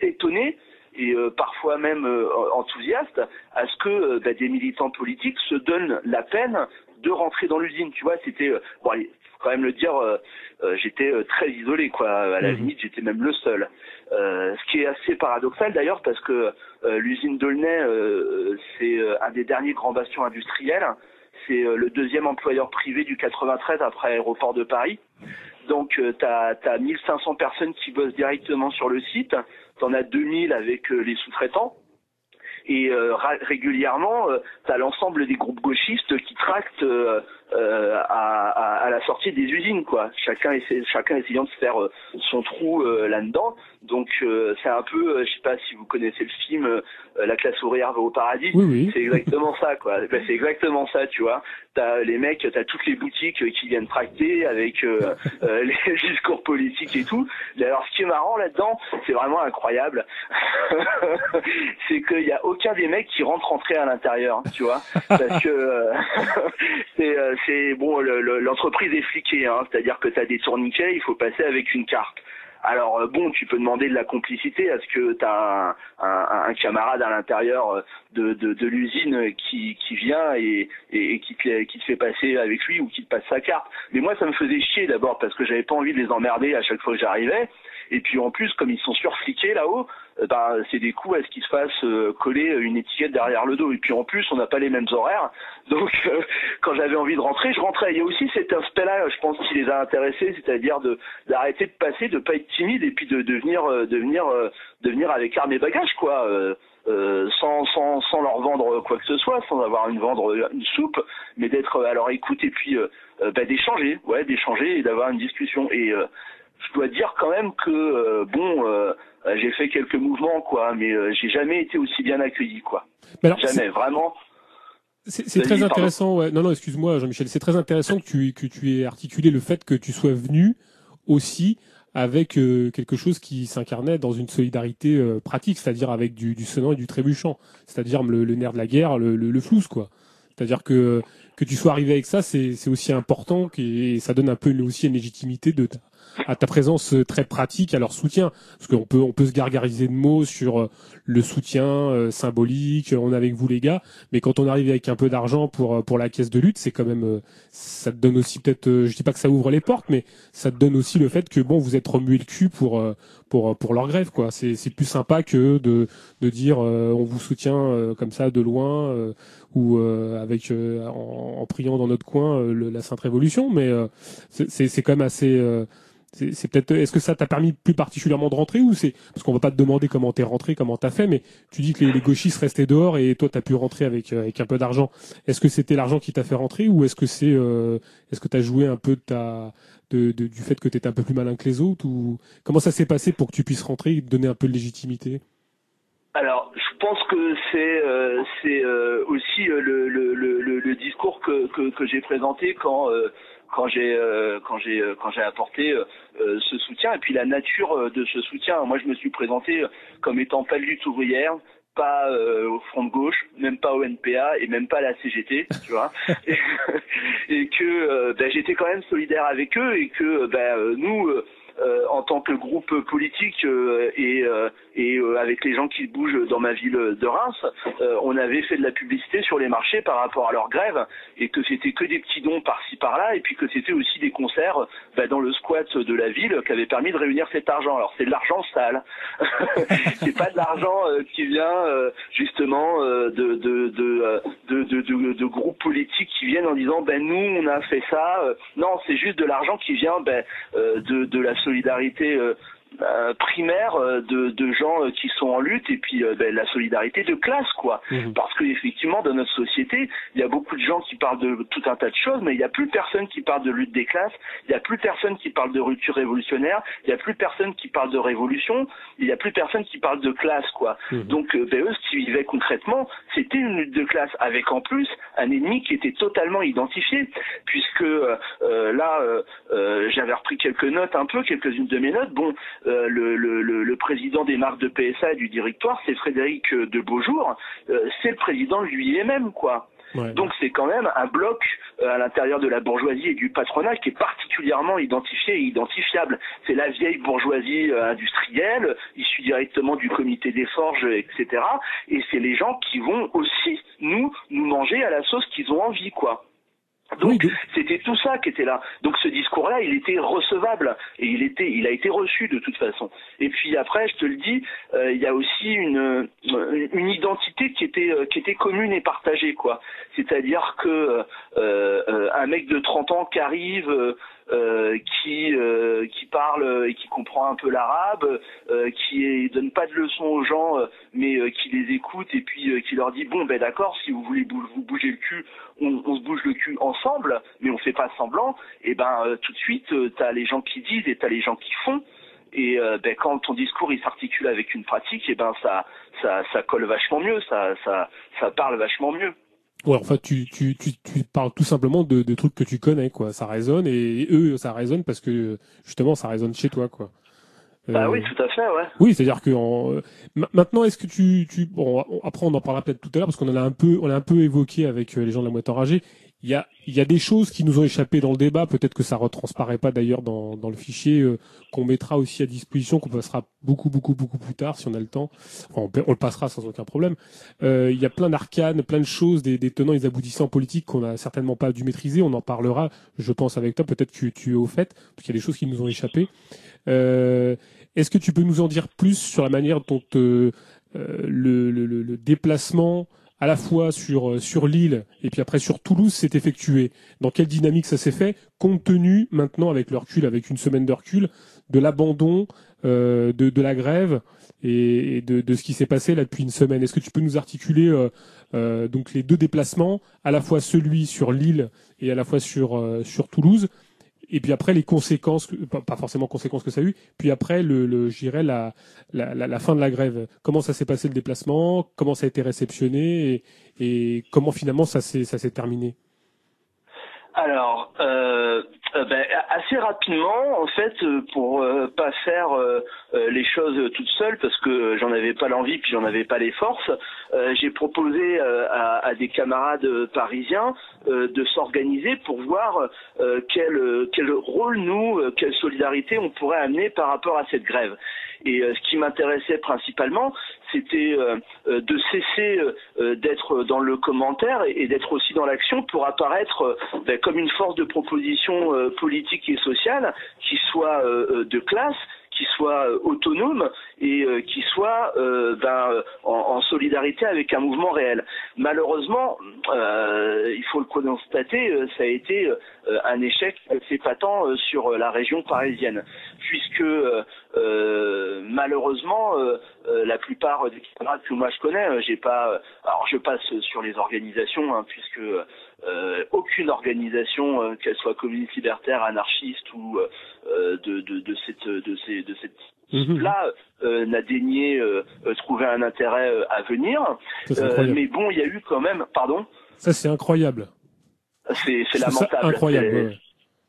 étonnés et euh, parfois même euh, enthousiastes à ce que euh, bah, des militants politiques se donnent la peine de rentrer dans l'usine. Tu vois, c'était bon, allez, faut quand même le dire, euh, euh, j'étais euh, très isolé, quoi. À la Mhm. limite, j'étais même le seul. Euh, ce qui est assez paradoxal d'ailleurs parce que euh, l'usine euh, c'est euh, un des derniers grands bastions industriels. C'est euh, le deuxième employeur privé du 93 après Aéroport de Paris. Donc euh, t'as as 1500 personnes qui bossent directement sur le site, t'en as 2000 avec euh, les sous-traitants. Et euh, régulièrement, euh, t'as l'ensemble des groupes gauchistes qui tractent euh, à, à- à la sortie des usines, quoi. Chacun essaie, chacun essayant de faire euh, son trou euh, là-dedans. Donc euh, c'est un peu, euh, je sais pas si vous connaissez le film euh, La classe ouvrière va au paradis. Oui, oui. C'est exactement ça, quoi. Ben, c'est exactement ça, tu vois. T'as les mecs, t'as toutes les boutiques qui viennent tracter avec les discours politiques et tout. Alors, ce qui est marrant là-dedans, c'est vraiment incroyable. c'est qu'il y a aucun des mecs qui rentre rentrer à l'intérieur, tu vois, parce que euh, c'est, euh, c'est bon, le- le- l'entreprise est fliquée, hein, c'est-à-dire que t'as des tourniquets, il faut passer avec une carte. Alors euh, bon, tu peux demander de la complicité à ce que tu as un, un, un camarade à l'intérieur euh, de, de, de l'usine qui, qui vient et, et, qui, te, qui te fait passer avec lui ou qui te passe sa carte. Mais moi, ça me faisait chier d'abord parce que j'avais pas envie de les emmerder à chaque fois que j'arrivais. Et puis en plus, comme ils sont surfliqués là-haut, bah, c'est des coups à ce qu'ils se fassent euh, coller une étiquette derrière le dos. Et puis en plus, on n'a pas les mêmes horaires. Donc euh, quand j'avais envie de rentrer, je rentrais. Il y a aussi cet aspect-là, je pense, qui les a intéressés, c'est-à-dire de d'arrêter de passer, de pas être timide et puis de devenir devenir devenir avec armes et bagages, quoi. Euh, euh, sans, sans, sans leur vendre quoi que ce soit, sans avoir une vendre une soupe, mais d'être à leur écoute et puis euh, euh, bah, d'échanger, ouais, d'échanger et d'avoir une discussion. Et euh, je dois dire quand même que euh, bon, euh, j'ai fait quelques mouvements quoi, mais euh, j'ai jamais été aussi bien accueilli quoi. Mais alors, jamais, vraiment. C'est très intéressant. Ouais. Non, non, excuse-moi, Jean-Michel. C'est très intéressant que tu que tu aies articulé le fait que tu sois venu aussi avec euh, quelque chose qui s'incarnait dans une solidarité euh, pratique, c'est-à-dire avec du, du sonnant et du trébuchant, c'est-à-dire le, le nerf de la guerre, le, le, le flouze, quoi. C'est-à-dire que que tu sois arrivé avec ça, c'est aussi important et ça donne un peu aussi une légitimité de ta, à ta présence euh, très pratique, à leur soutien, parce qu'on peut on peut se gargariser de mots sur euh, le soutien euh, symbolique, on est avec vous les gars, mais quand on arrive avec un peu d'argent pour pour la caisse de lutte, c'est quand même ça te donne aussi peut-être je dis pas que ça ouvre les portes, mais ça te donne aussi le fait que bon vous êtes remué le cul pour pour pour leur grève quoi. C'est c'est plus sympa que de de dire on vous soutient comme ça de loin ou avec en, en priant dans notre coin le- la Sainte Révolution, mais c'est c'est quand même assez c'est peut-être est-ce que ça t'a permis plus particulièrement de rentrer ou c'est parce qu'on va pas te demander comment t'es rentré comment t'as fait mais tu dis que les, gauchistes restaient dehors et toi t'as pu rentrer avec euh, avec un peu d'argent. Est-ce que c'était l'argent qui t'a fait rentrer ou est-ce que c'est euh, que t'as joué un peu de ta de, du fait que t'étais un peu plus malin que les autres ou comment ça s'est passé pour que tu puisses rentrer et te donner un peu de légitimité? Alors, je pense que c'est euh, euh, aussi euh, le, discours que, j'ai présenté quand euh, quand j'ai euh, quand j'ai euh, quand j'ai apporté euh, euh, ce soutien et puis la nature euh, de ce soutien. Moi, je me suis présenté comme étant pas de lutte ouvrière, pas euh, au front de gauche, même pas au NPA et même pas à la CGT, tu vois, et, et que euh, ben, j'étais quand même solidaire avec eux et que ben, euh, nous. Euh, en tant que groupe politique euh, et, euh, et euh, avec les gens qui bougent dans ma ville de Reims, euh, on avait fait de la publicité sur les marchés par rapport à leur grève et que c'était que des petits dons par-ci par-là et puis que c'était aussi des concerts bah, dans le squat de la ville qui avaient permis de réunir cet argent. Alors c'est de l'argent sale, c'est pas de l'argent euh, qui vient justement de, de, de, de, de, groupes politiques qui viennent en disant ben nous on a fait ça. Non, c'est juste de l'argent qui vient euh, de, de la solidarité euh, primaire euh, de, de gens euh, qui sont en lutte et puis euh, ben, la solidarité de classe quoi. Parce que effectivement dans notre société il y a beaucoup de gens qui parlent de tout un tas de choses mais il n'y a plus personne qui parle de lutte des classes, il n'y a plus personne qui parle de rupture révolutionnaire, il n'y a plus personne qui parle de révolution, il n'y a plus personne qui parle de classe quoi. Donc euh, ben, eux ce qu'ils vivaient concrètement c'était une lutte de classe avec en plus un ennemi qui était totalement identifié puisque là j'avais repris quelques notes un peu quelques-unes de mes notes bon euh, le, le, le, président des marques de PSA et du directoire c'est Frédéric euh, de Beaujour Euh, c'est le président lui-même quoi donc c'est quand même un bloc euh, à l'intérieur de la bourgeoisie et du patronat qui est particulièrement identifié et identifiable. C'est la vieille bourgeoisie industrielle, issue directement du comité des forges, etc. Et c'est les gens qui vont aussi, nous, nous manger à la sauce qu'ils ont envie, quoi. Donc c'était tout ça qui était là. Donc ce discours-là, il était recevable et il était, il a été reçu de toute façon. Et puis après, je te le dis, euh, il y a aussi une, euh, une identité qui était, euh, qui était commune et partagée, quoi. C'est-à-dire que euh, euh, un mec de 30 ans qui arrive, euh, euh, qui parle et qui comprend un peu l'arabe, euh, qui est, donne pas de leçons aux gens, mais qui les écoute et puis qui leur dit bon ben d'accord, si vous voulez vous bouger le cul, on, se bouge le cul ensemble, mais on fait pas semblant. Et ben euh, tout de suite, t'as les gens qui disent et t'as les gens qui font. Et ben, quand ton discours il s'articule avec une pratique, et ben ça ça ça colle vachement mieux, ça ça parle vachement mieux. Ouais, enfin, tu, tu, tu, tu parles tout simplement de, de trucs que tu connais, quoi. Ça résonne et eux, ça résonne parce que justement, ça résonne chez toi, quoi. Bah Euh, oui, tout à fait, ouais. Oui, c'est-à-dire que en, euh, ma- maintenant, est-ce que tu, tu, bon, on- après on en parlera peut-être tout à l'heure parce qu'on en a un peu, on l'a un peu évoqué avec euh, les gens de la moite enragée. Il y a, y a des choses qui nous ont échappé dans le débat. Peut-être que ça retransparaît pas d'ailleurs dans, dans le fichier euh, qu'on mettra aussi à disposition, qu'on passera beaucoup, beaucoup, beaucoup plus tard si on a le temps. On, le passera sans aucun problème. Euh, il y a plein d'arcanes, plein de choses, des, des tenants et des aboutissants politiques qu'on a certainement pas dû maîtriser. On en parlera, je pense, avec toi. Peut-être que tu es au fait, parce qu'il y a des choses qui nous ont échappé. Euh, Est-ce que tu peux nous en dire plus sur la manière dont euh, euh, le, le- le- le déplacement à la fois sur euh, sur l'île et puis après sur Toulouse s'est effectué Dans quelle dynamique ça s'est fait Compte tenu maintenant avec le recul, avec une semaine de recul, de l'abandon, euh, de, de la grève et, de, de ce qui s'est passé là depuis une semaine? Est-ce que tu peux nous articuler euh, donc les deux déplacements, à la fois celui sur l'île et à la fois sur sur Toulouse? Et puis après les conséquences, que- pas, forcément conséquences que ça a eu, puis après le, le la, la, la, la fin de la grève. Comment ça s'est passé le déplacement, comment ça a été réceptionné? Et, et comment finalement ça s'est ça s'est terminé? Alors, euh, euh, ben, assez rapidement, en fait, euh, pour euh, pas faire euh, euh, les choses toutes seules, parce que j'en avais pas l'envie, puis j'en avais pas les forces, j'ai proposé à, à des camarades parisiens de s'organiser pour voir quel, quel rôle nous, quelle solidarité on pourrait amener par rapport à cette grève. Et euh, ce qui m'intéressait principalement, c'était euh, euh, de cesser d'être dans le commentaire et, d'être aussi dans l'action pour apparaître ben, comme une force de proposition politique et sociale qui soit de classe qui soit euh, autonome et euh, qui soit euh, ben, en, solidarité avec un mouvement réel. Malheureusement, il faut le constater, ça a été un échec assez patent sur la région parisienne, puisque malheureusement, la plupart des camarades que moi je connais, j'ai pas, alors je passe sur les organisations, hein, puisque euh, aucune organisation, euh, qu'elle soit communiste libertaire, anarchiste ou euh, de, de, de cette de ces de cette là euh, n'a daigné euh, euh, trouver un intérêt euh, à venir. Ça, Euh, mais bon, il y a eu quand même, pardon, Ça c'est incroyable. c'est lamentable. incroyable.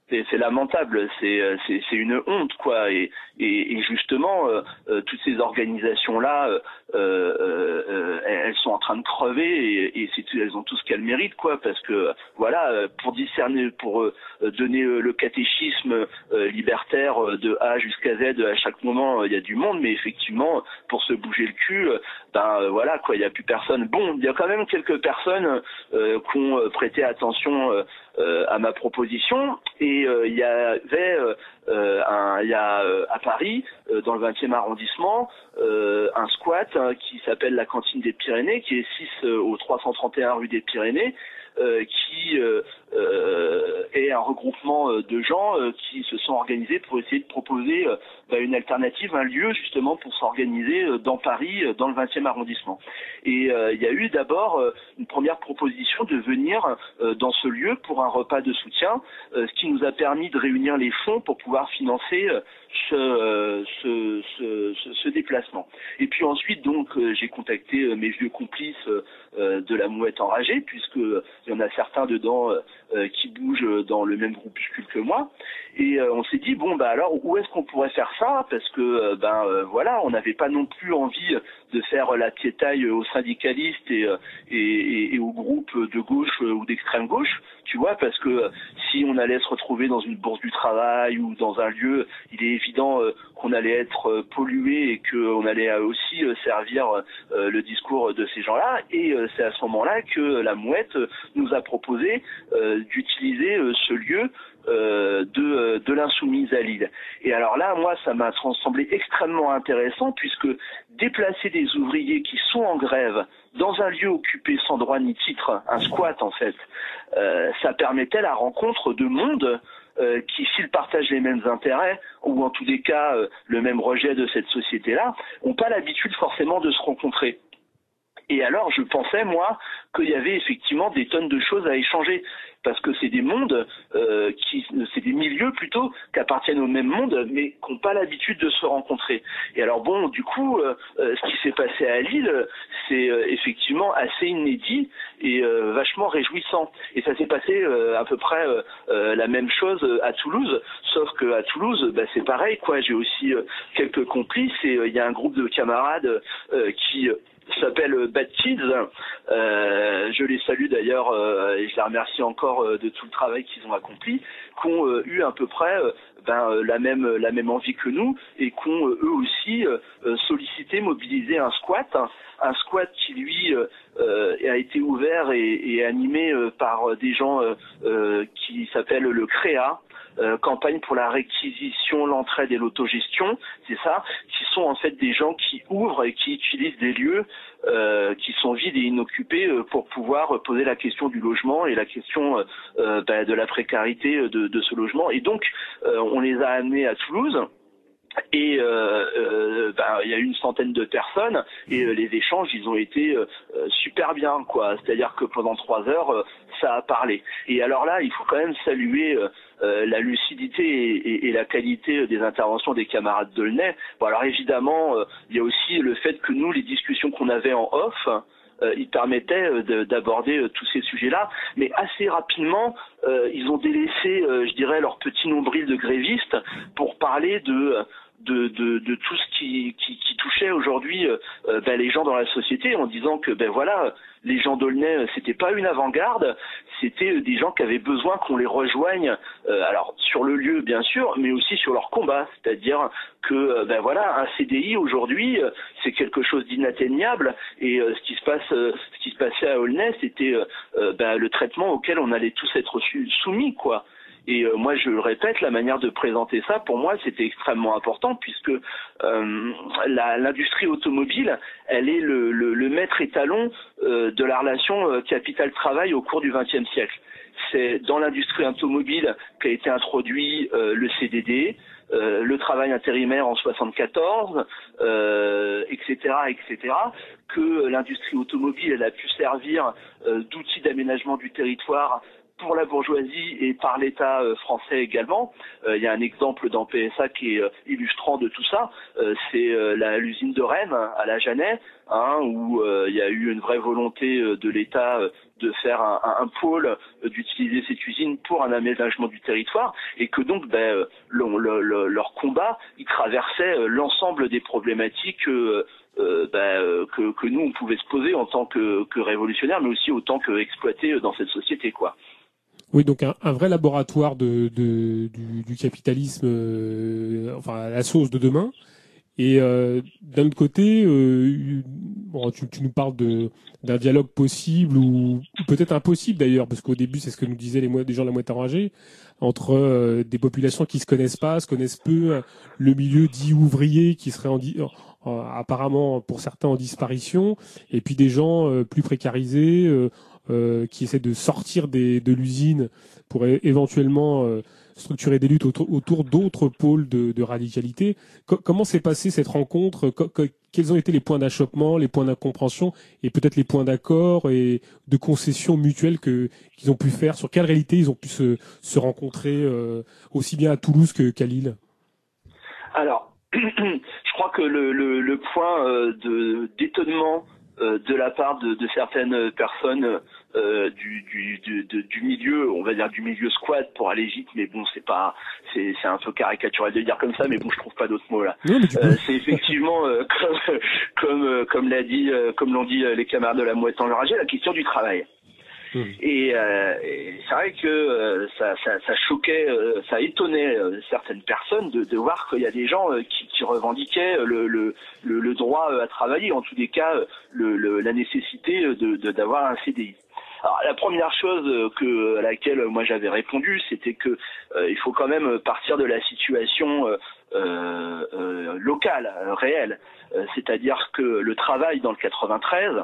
C'est- lamentable, c'est euh, c'est c'est une honte quoi et et, et justement euh, euh, toutes ces organisations là euh, euh, euh, elles sont en train de crever et, et elles ont tout ce qu'elles méritent quoi parce que voilà euh, pour discerner pour donner le catéchisme libertaire de A jusqu'à Z à chaque moment il y a du monde mais effectivement pour se bouger le cul ben voilà quoi il y a plus personne. Bon il y a quand même quelques personnes euh, qui ont prêté attention euh, à ma proposition et il y avait un, il y a euh, à Paris euh, dans le 20e arrondissement euh, un squat hein, qui s'appelle la cantine des Pyrénées qui est 6 euh, au 331 rue des Pyrénées euh, qui euh, est un regroupement euh, de gens euh, qui se sont organisés pour essayer de proposer bah, une alternative, un lieu justement pour s'organiser dans Paris, dans le 20e arrondissement. Et il y a eu d'abord une première proposition de venir dans ce lieu pour un repas de soutien, ce qui nous a permis de réunir les fonds pour pouvoir financer ce, ce, ce, ce- ce déplacement. Et puis ensuite, donc, j'ai contacté mes vieux complices de la mouette enragée, puisque il y en a certains dedans euh, qui bougent dans le même groupuscule que moi. Et euh, on s'est dit bon bah alors où est-ce qu'on pourrait faire ça? Parce que euh, ben euh, voilà, on n'avait pas non plus envie de faire la piétaille aux syndicalistes et, euh, et, et- et aux groupes de gauche ou d'extrême gauche, tu vois, parce que euh, si on allait se retrouver dans une bourse du travail ou dans un lieu, il est évident qu'on allait être pollué et qu'on allait aussi servir le discours de ces gens-là. Et c'est à ce moment-là que la mouette nous a proposé d'utiliser euh, ce lieu euh, de, euh, de l'insoumise à Lille. Et alors là, moi, ça m'a semblé extrêmement intéressant puisque déplacer des ouvriers qui sont en grève dans un lieu occupé sans droit ni titre, un squat en fait, ça permettait la rencontre de monde qui, s'ils partagent les mêmes intérêts, ou en tous les cas le même rejet de cette société-là, n'ont pas l'habitude forcément de se rencontrer. Et alors, je pensais, moi, qu'il y avait effectivement des tonnes de choses à échanger. Parce que c'est des mondes, euh, qui, c'est des milieux plutôt, qui appartiennent au même monde, mais qui n'ont pas l'habitude de se rencontrer. Et alors bon, du coup, euh, euh, ce qui s'est passé à Lille, c'est euh, effectivement assez inédit et euh, vachement réjouissant. Et ça s'est passé euh, à peu près la même chose à Toulouse, sauf que à Toulouse, bah, c'est pareil, quoi. J'ai aussi quelques complices et il y a un groupe de camarades euh, s'appelle euh, Kids. Euh, je les salue d'ailleurs euh, et je les remercie encore euh, de tout le travail qu'ils ont accompli, qui ont euh, eu à peu près ben, la même la même envie que nous et qui ont eux aussi sollicité, mobilisé un squat, un, un squat qui lui a été ouvert et, et animé par des gens qui s'appellent le CREA. Euh, campagne pour la réquisition, l'entraide et l'autogestion, c'est ça, qui sont en fait des gens qui ouvrent et qui utilisent des lieux euh, qui sont vides et inoccupés euh, pour pouvoir poser la question du logement et la question euh, bah, de la précarité de, de ce logement. Et donc, on les a amenés à Toulouse. Et euh, euh, bah, il y a une centaine de personnes et euh, les échanges ils ont été super bien quoi. C'est-à-dire que pendant trois heures ça a parlé. Et alors là il faut quand même saluer la lucidité et, la qualité des interventions des camarades de Lenay. Bon alors évidemment il y a aussi le fait que nous les discussions qu'on avait en off ils permettaient de- d'aborder tous ces sujets-là, mais assez rapidement, ils ont délaissé, je dirais, leur petit nombril de grévistes pour parler de de, de, de tout ce qui, qui, qui touchait aujourd'hui euh, euh, ben, les gens dans la société en disant que ben voilà les gens d'Aulnay euh, c'était pas une avant-garde c'était des gens qui avaient besoin qu'on les rejoigne euh, alors sur le lieu bien sûr mais aussi sur leur combat. C'est-à-dire que ben voilà un CDI aujourd'hui c'est quelque chose d'inatteignable. Et euh, ce qui se passe ce qui se passait à Aulnay c'était ben, le traitement auquel on allait tous être soumis quoi et euh, moi, je le répète, la manière de présenter ça, pour moi, c'était extrêmement important puisque euh, l'industrie automobile, elle est le, le- le maître étalon euh, de la relation euh, capital-travail au cours du XXe siècle. C'est dans l'industrie automobile qu'a été introduit euh, le CDD, euh, le travail intérimaire en 74, euh, etc., etc., que l'industrie automobile elle a pu servir euh, d'outil d'aménagement du territoire pour la bourgeoisie et par l'État euh, français également. Euh, Il y a un exemple dans PSA qui est euh, illustrant de tout ça. C'est l'usine de Rennes à la Jeannet, hein, où il y a eu une vraie volonté de l'État de faire un, pôle, d'utiliser cette usine pour un aménagement du territoire, et que donc ben, le- le- le- leur combat, il traversait euh, l'ensemble des problématiques ben, que, que nous on pouvait se poser en tant que, que révolutionnaires, mais aussi autant qu'exploités dans cette société, quoi. Oui, donc un, un vrai laboratoire de, de- du, du capitalisme, euh, enfin la sauce de demain. Et euh, d'un autre côté, euh, bon, tu, tu nous parles de d'un dialogue possible ou, peut-être impossible d'ailleurs, parce qu'au début, c'est ce que nous disaient les, gens de la moitié enragée, entre euh, des populations qui se connaissent pas, se connaissent peu, euh, le milieu dit ouvrier qui serait en, euh, apparemment pour certains en disparition, et puis des gens euh, plus précarisés euh, qui essaient de sortir de l'usine pour éventuellement euh, structurer des luttes autour, d'autres pôles de, radicalité. Co- comment s'est passée cette rencontre? Co- co- Quels ont été les points d'achoppement, les points d'incompréhension et peut-être les points d'accord et de concession mutuelle que qu'ils ont pu faire? Sur quelle réalité ils ont pu se, rencontrer euh, aussi bien à Toulouse qu'à Lille? Alors, je crois que le, point d'étonnement de la part de, de certaines personnes euh, du, du, du, du milieu, on va dire du milieu squat pour aller vite, mais bon, c'est pas, c'est c'est un peu caricatural de dire comme ça, mais bon, je trouve pas d'autres mots là. Euh, c'est effectivement euh, comme comme euh, comme l'a dit, euh, comme l'ont dit euh, les camarades de la mouette enragée, la question du travail. Et, euh, c'est vrai que euh, ça, ça, ça choquait, euh, ça étonnait euh, certaines personnes de, de voir qu'il y a des gens euh, qui, qui revendiquaient euh, le, le, le, le droit à travailler, en tous les cas le, la nécessité euh, de de- d'avoir un CDI. Alors la première chose que à laquelle moi j'avais répondu, c'était que euh, il faut quand même partir de la situation euh, euh, locale, réelle. C'est-à-dire que le travail dans le 93,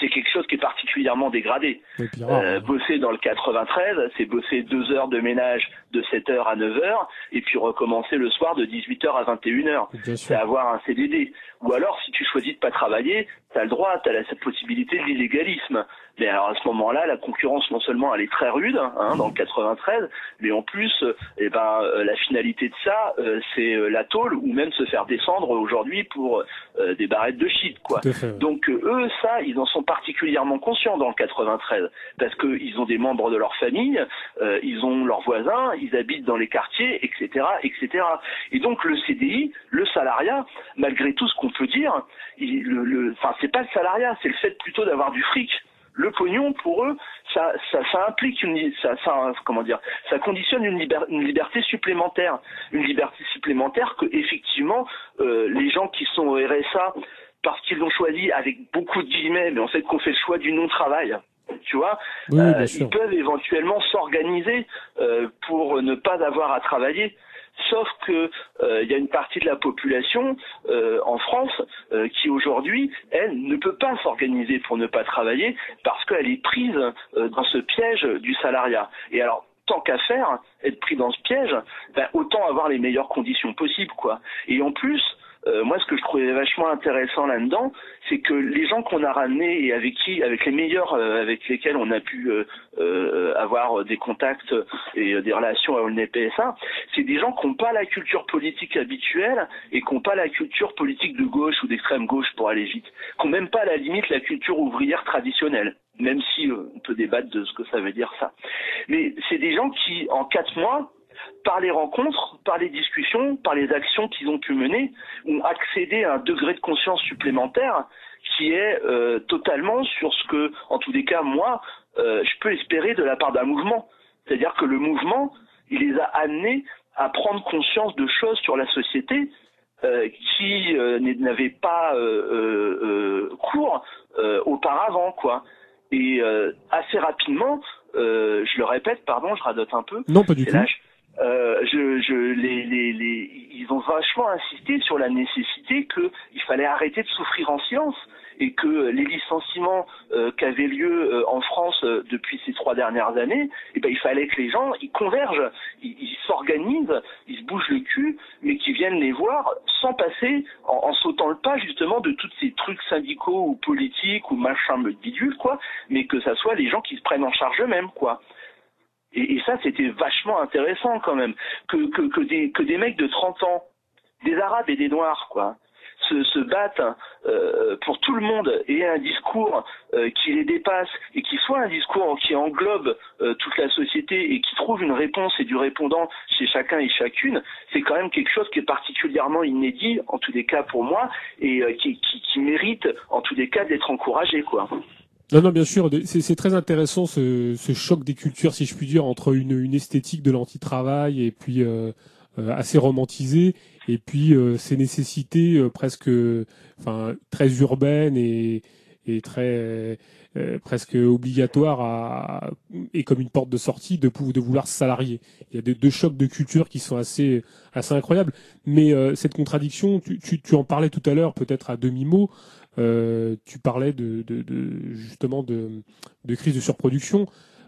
c'est quelque chose qui est particulièrement dégradé. Euh, bosser dans le 93, c'est bosser deux heures de ménage de 7h à 9h et puis recommencer le soir de 18h à 21h. C'est avoir un CDD. Ou alors, si tu choisis de pas travailler, tu as le droit, tu as cette possibilité de l'illégalisme. Mais alors à ce moment-là, la concurrence non seulement elle est très rude hein, dans le 93, mais en plus, euh, eh ben euh, la finalité de ça, euh, c'est la tôle ou même se faire descendre aujourd'hui pour euh, des barrettes de shit, quoi. Donc euh, eux, ça, ils en sont particulièrement conscients dans le 93, parce qu'ils ont des membres de leur famille, ils ont leurs voisins, ils habitent dans les quartiers, etc., etc. Et donc le CDI, le salariat, malgré tout ce qu'on peut dire, le, le- enfin c'est pas le salariat, c'est le fait plutôt d'avoir du fric. Le pognon, pour eux, ça, ça, ça implique une, ça, ça, comment dire, ça conditionne une, liber- une liberté supplémentaire, une liberté supplémentaire que effectivement euh, les gens qui sont au RSA parce qu'ils l'ont choisi avec beaucoup de guillemets, mais on sait qu'on fait le choix du non-travail. Tu vois, Oui, Euh, ils peuvent éventuellement s'organiser euh, pour ne pas avoir à travailler. Sauf que euh, il y a une partie de la population en France qui aujourd'hui, elle, ne peut pas s'organiser pour ne pas travailler parce qu'elle est prise dans ce piège du salariat. Et alors, tant qu'à faire, être pris dans ce piège, ben, autant avoir les meilleures conditions possibles, quoi. Et en plus, euh, moi, ce que je trouvais vachement intéressant là-dedans, c'est que les gens qu'on a ramenés et avec qui, avec les meilleurs euh, avec lesquels on a pu euh, euh, avoir des contacts et euh, des relations à Aulnay PSA, c'est des gens qui n'ont pas la culture politique habituelle et qui n'ont pas la culture politique de gauche ou d'extrême gauche pour aller vite, qui n'ont même pas à la limite la culture ouvrière traditionnelle, même si euh, on peut débattre de ce que ça veut dire ça. Mais c'est des gens qui, en quatre mois, par les rencontres, par les discussions, par les actions qu'ils ont pu mener, ont accédé à un degré de conscience supplémentaire qui est euh, totalement sur ce que, en tous les cas, moi, euh, je peux espérer de la part d'un mouvement. C'est-à-dire que le mouvement, il les a amenés à prendre conscience de choses sur la société euh, qui euh, n'avaient pas euh, euh, cours euh, auparavant, quoi. Et euh, assez rapidement, euh, je le répète, pardon, je radote un peu. Non, pas du tout. là, je- euh, je, je, les, les, les, ils ont vachement insisté sur la nécessité qu'il fallait arrêter de souffrir en silence et que les licenciements euh, qui avaient lieu euh, en France euh, depuis ces trois dernières années, eh ben, il fallait que les gens ils convergent, ils s'organisent, ils se bougent le cul, mais qu'ils viennent les voir sans passer, en, en sautant le pas justement de tous ces trucs syndicaux ou politiques ou machin bidule quoi, mais que ça soit les gens qui se prennent en charge eux-mêmes quoi. Et, et ça, c'était vachement intéressant quand même. Que, que, que, des, que des mecs de 30 ans, des Arabes et des Noirs, quoi, se, se battent euh, pour tout le monde et un discours euh, qui les dépasse et qui soit un discours qui englobe euh, toute la société et qui trouve une réponse et du répondant chez chacun et chacune, c'est quand même quelque chose qui est particulièrement inédit, en tous les cas pour moi, et euh, qui, qui, qui mérite en tous les cas d'être encouragé, quoi. Non, non, bien sûr, de- c'est très intéressant ce, ce choc des cultures, si je puis dire, entre une, une esthétique de l'anti-travail et puis euh, euh, assez romantisée, et puis euh, ces nécessités euh, presque, enfin, très urbaines et, et très euh, presque obligatoires à, et comme une porte de sortie de, de vouloir se salarier. Il y a deux, deux chocs de culture qui sont assez assez incroyables. Mais euh, cette contradiction, tu, tu, tu en parlais tout à l'heure, peut-être à demi mot. Euh, tu parlais de, de, de justement de, de crise de surproduction.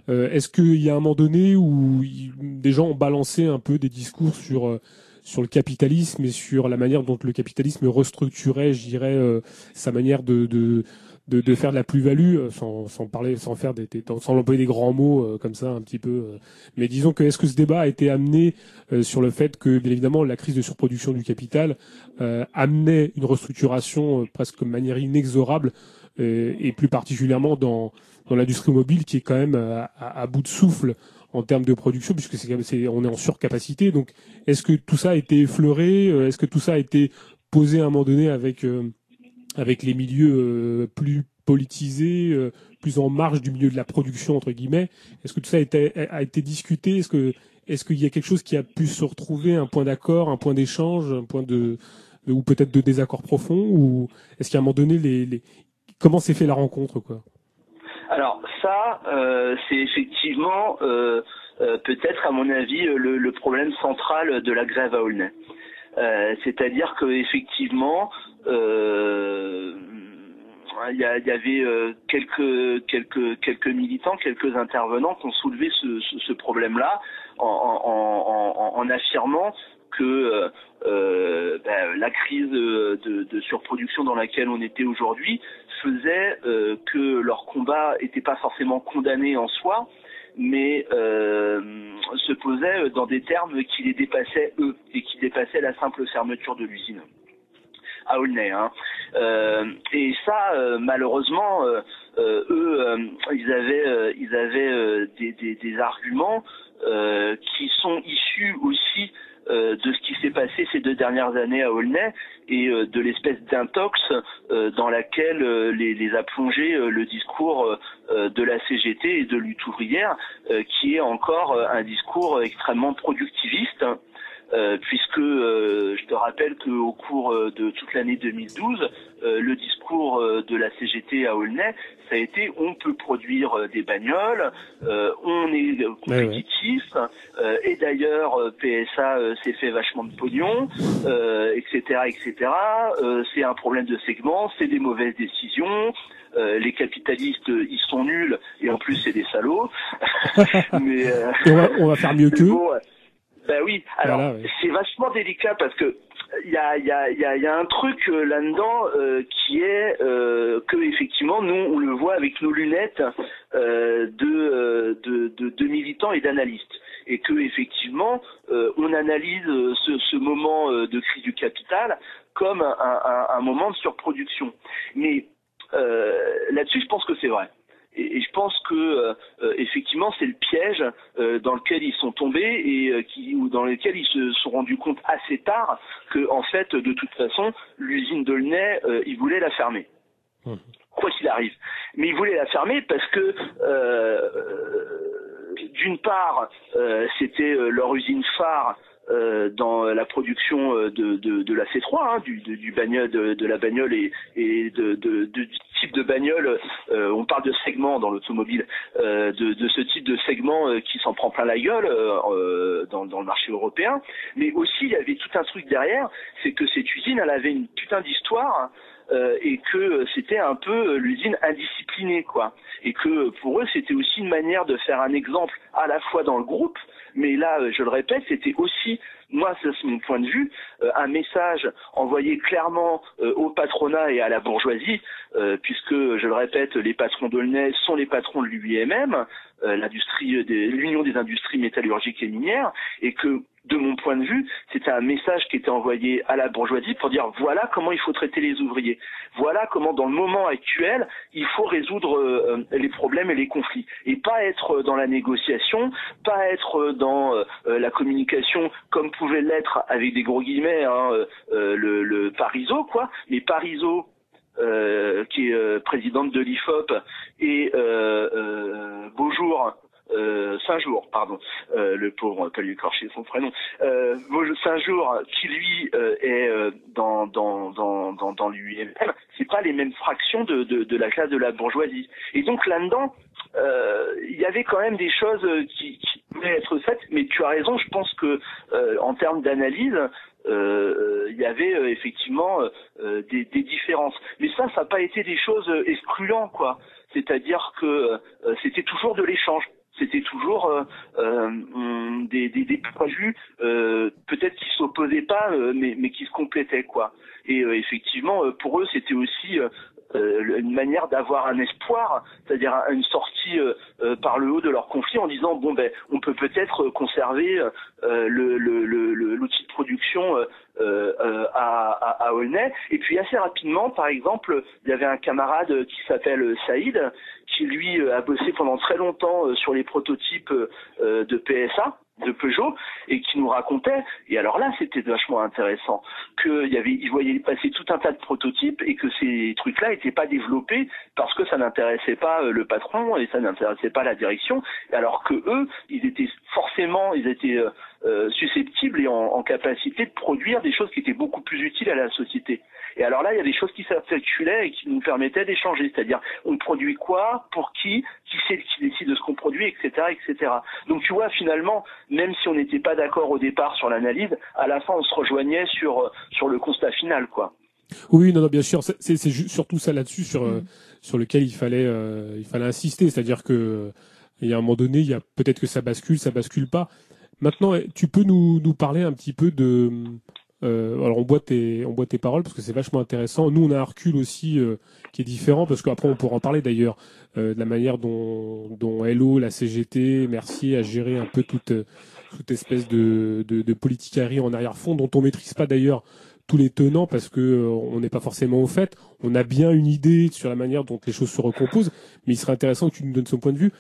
Euh, Est-ce qu'il y a un moment donné où il- des gens ont balancé un peu des discours sur euh, sur le capitalisme et sur la manière dont le capitalisme restructurait, je dirais, euh, sa manière de, de de, de faire de la plus-value, euh, sans, sans parler, sans faire des, des- sans employer des grands mots euh, comme ça un petit peu. euh. Mais disons que est-ce que ce débat a été amené euh, sur le fait que, bien évidemment, la crise de surproduction du capital euh, amenait une restructuration euh, presque de manière inexorable, et plus particulièrement dans dans l'industrie mobile qui est quand même à, à bout de souffle en termes de production, puisque c'est, on est en surcapacité. Donc, est-ce que tout ça a été effleuré Est-ce que tout ça a été posé à un moment donné avec euh, avec les milieux euh, plus politisés, euh, plus en marge du milieu de la production entre guillemets. Est-ce que tout ça a été, a été discuté? Est-ce que est-ce qu'il y a quelque chose qui a pu se retrouver, un point d'accord, un point d'échange, un point de, ou peut-être de désaccord profond, ou est-ce qu'à un moment donné les, comment s'est fait la rencontre quoi? Alors ça, euh, c'est effectivement peut-être à mon avis le, le problème central de la grève à Aulnay. Euh, C'est-à-dire que effectivement, euh, il y, avait euh, quelques militants, quelques intervenants qui ont soulevé ce, problème-là en, affirmant que ben, la crise de, surproduction dans laquelle on était aujourd'hui faisait que leur combat n'était pas forcément condamné en soi, mais euh, se posait dans des termes qui les dépassaient eux et qui dépassaient la simple fermeture de l'usine à Aulnay. Hein. Euh, et ça, euh, malheureusement, euh, euh, eux, euh, ils avaient, euh, ils avaient euh, des, des- des arguments euh, qui sont issus aussi euh, de ce qui s'est passé ces deux dernières années à Aulnay et euh, de l'espèce d'intox euh, dans laquelle euh, les, les a plongé euh, le discours de la CGT et de lutte ouvrière, qui est encore un discours extrêmement productiviste. Euh, puisque euh, je te rappelle qu'au cours euh, de toute l'année 2012, euh, le discours euh, de la CGT à Aulnay, ça a été on peut produire des bagnoles, euh, on est compétitif, euh, et d'ailleurs PSA s'est fait vachement de pognon, euh, etc., etc. Euh, c'est un problème de segment, c'est des mauvaises décisions. euh, les capitalistes, euh, ils sont nuls et en plus c'est des salauds. Mais euh, on va, on va faire mieux qu'eux. Bon. Ben oui, alors Voilà, ouais. c'est vachement délicat parce que il y a, y, a, y, a, y a un truc euh, là-dedans euh, qui est euh, que effectivement nous on le voit avec nos lunettes euh, de, euh, de, de, de militants et d'analystes et que effectivement euh, on analyse ce, ce moment de crise du capital comme un, un, un moment de surproduction. Mais euh, là-dessus je pense que c'est vrai. Et, et je pense que euh, euh, effectivement c'est le piège euh, dans lequel ils sont tombés et euh, qui, ou dans lequel ils se sont rendus compte assez tard que en fait de toute façon l'usine d'Aulnay euh, ils voulaient la fermer quoi qu'il arrive. Mais ils voulaient la fermer parce que d'une part euh, c'était leur usine phare euh, dans la production euh, de, la C3, hein, du, de, bagnole, de, la bagnole et, de, du type de bagnole. euh, on parle de segment dans l'automobile, de, ce type de segment qui s'en prend plein la gueule dans, le marché européen. Mais aussi, il y avait tout un truc derrière, c'est que cette usine, elle avait une putain d'histoire. euh, et que c'était un peu l'usine indisciplinée quoi et que pour eux c'était aussi une manière de faire un exemple à la fois dans le groupe mais là euh, je le répète c'était aussi moi c'est mon point de vue euh, un message envoyé clairement euh, au patronat et à la bourgeoisie puisque je le répète les patrons d'Aulnay sont les patrons de l'UIMM l'industrie l'union des industries métallurgiques et minières et que de mon point de vue, c'était un message qui était envoyé à la bourgeoisie pour dire voilà comment il faut traiter les ouvriers. Voilà comment dans le moment actuel, il faut résoudre euh, les problèmes et les conflits. Et pas être dans la négociation, pas être dans euh, la communication comme pouvait l'être avec des gros guillemets hein, euh, le, le Pariso, quoi. Mais Pariso, qui est présidente de l'IFOP, et Beaujour, euh, Saint-Jour, pardon, euh, le pauvre, pas lui écorcher son prénom, euh, Saint-Jour, qui lui euh, est euh, dans dans dans dans, dans l'UIMM, c'est pas les mêmes fractions de, de de la classe de la bourgeoisie. Et donc là-dedans, euh, il y avait quand même des choses qui, qui pouvaient être faites, mais tu as raison, je pense que en termes d'analyse, il y avait euh, effectivement euh, des, des différences. Mais ça, ça n'a pas été des choses excluantes, quoi. C'est-à-dire que c'était toujours de l'échange. C'était toujours euh, euh, hum, des, des, des vue euh, peut-être qui s'opposaient pas, mais, mais qui se complétaient, quoi. Et effectivement, pour eux, c'était aussi euh, une manière d'avoir un espoir, c'est-à-dire un- une sortie euh, par le haut de leur conflit en disant bon ben on peut peut-être conserver le le- le- l'outil de production à, à, à Aulnay. Et puis assez rapidement, par exemple, il y avait un camarade qui s'appelle Saïd, qui lui euh, a bossé pendant très longtemps euh, sur les prototypes euh, de PSA de Peugeot et qui nous racontait et alors là c'était vachement intéressant qu'il y avait il voyait passer tout un tas de prototypes et que ces trucs là n'étaient pas développés parce que ça n'intéressait pas euh, le patron et ça n'intéressait pas la direction alors que eux ils étaient forcément ils étaient euh, euh, susceptibles et en, en capacité de produire des choses qui étaient beaucoup plus utiles à la société et alors là, il y a des choses qui s'articulaient et qui nous permettaient d'échanger, c'est-à-dire on produit quoi, pour qui, qui c'est qui décide de ce qu'on produit, etc., etc. Donc tu vois, finalement, même si on n'était pas d'accord au départ sur l'analyse, à la fin, on se rejoignait sur euh, sur le constat final, quoi. Oui, non, non, bien sûr. C'est surtout ça là-dessus sur euh, sur lequel il fallait euh, il fallait insister, c'est-à-dire que il y a un moment donné, il y a peut-être que ça bascule, ça bascule pas. Maintenant, eh, tu peux nous nous parler un petit peu de euh, alors on boit tes on boit tes paroles parce que c'est vachement intéressant. Nous, on a un aussi euh, qui est différent parce qu'après on pourra en parler d'ailleurs euh, de la manière dont dont Hello, la CGT, Mercier a géré un peu toute toute espèce de de, de en arrière-fond dont on maîtrise pas d'ailleurs tous les tenants parce que on n'est pas forcément au fait. On a bien une idée sur la manière dont les choses se recomposent, mais il serait intéressant que tu nous donnes son point de vue.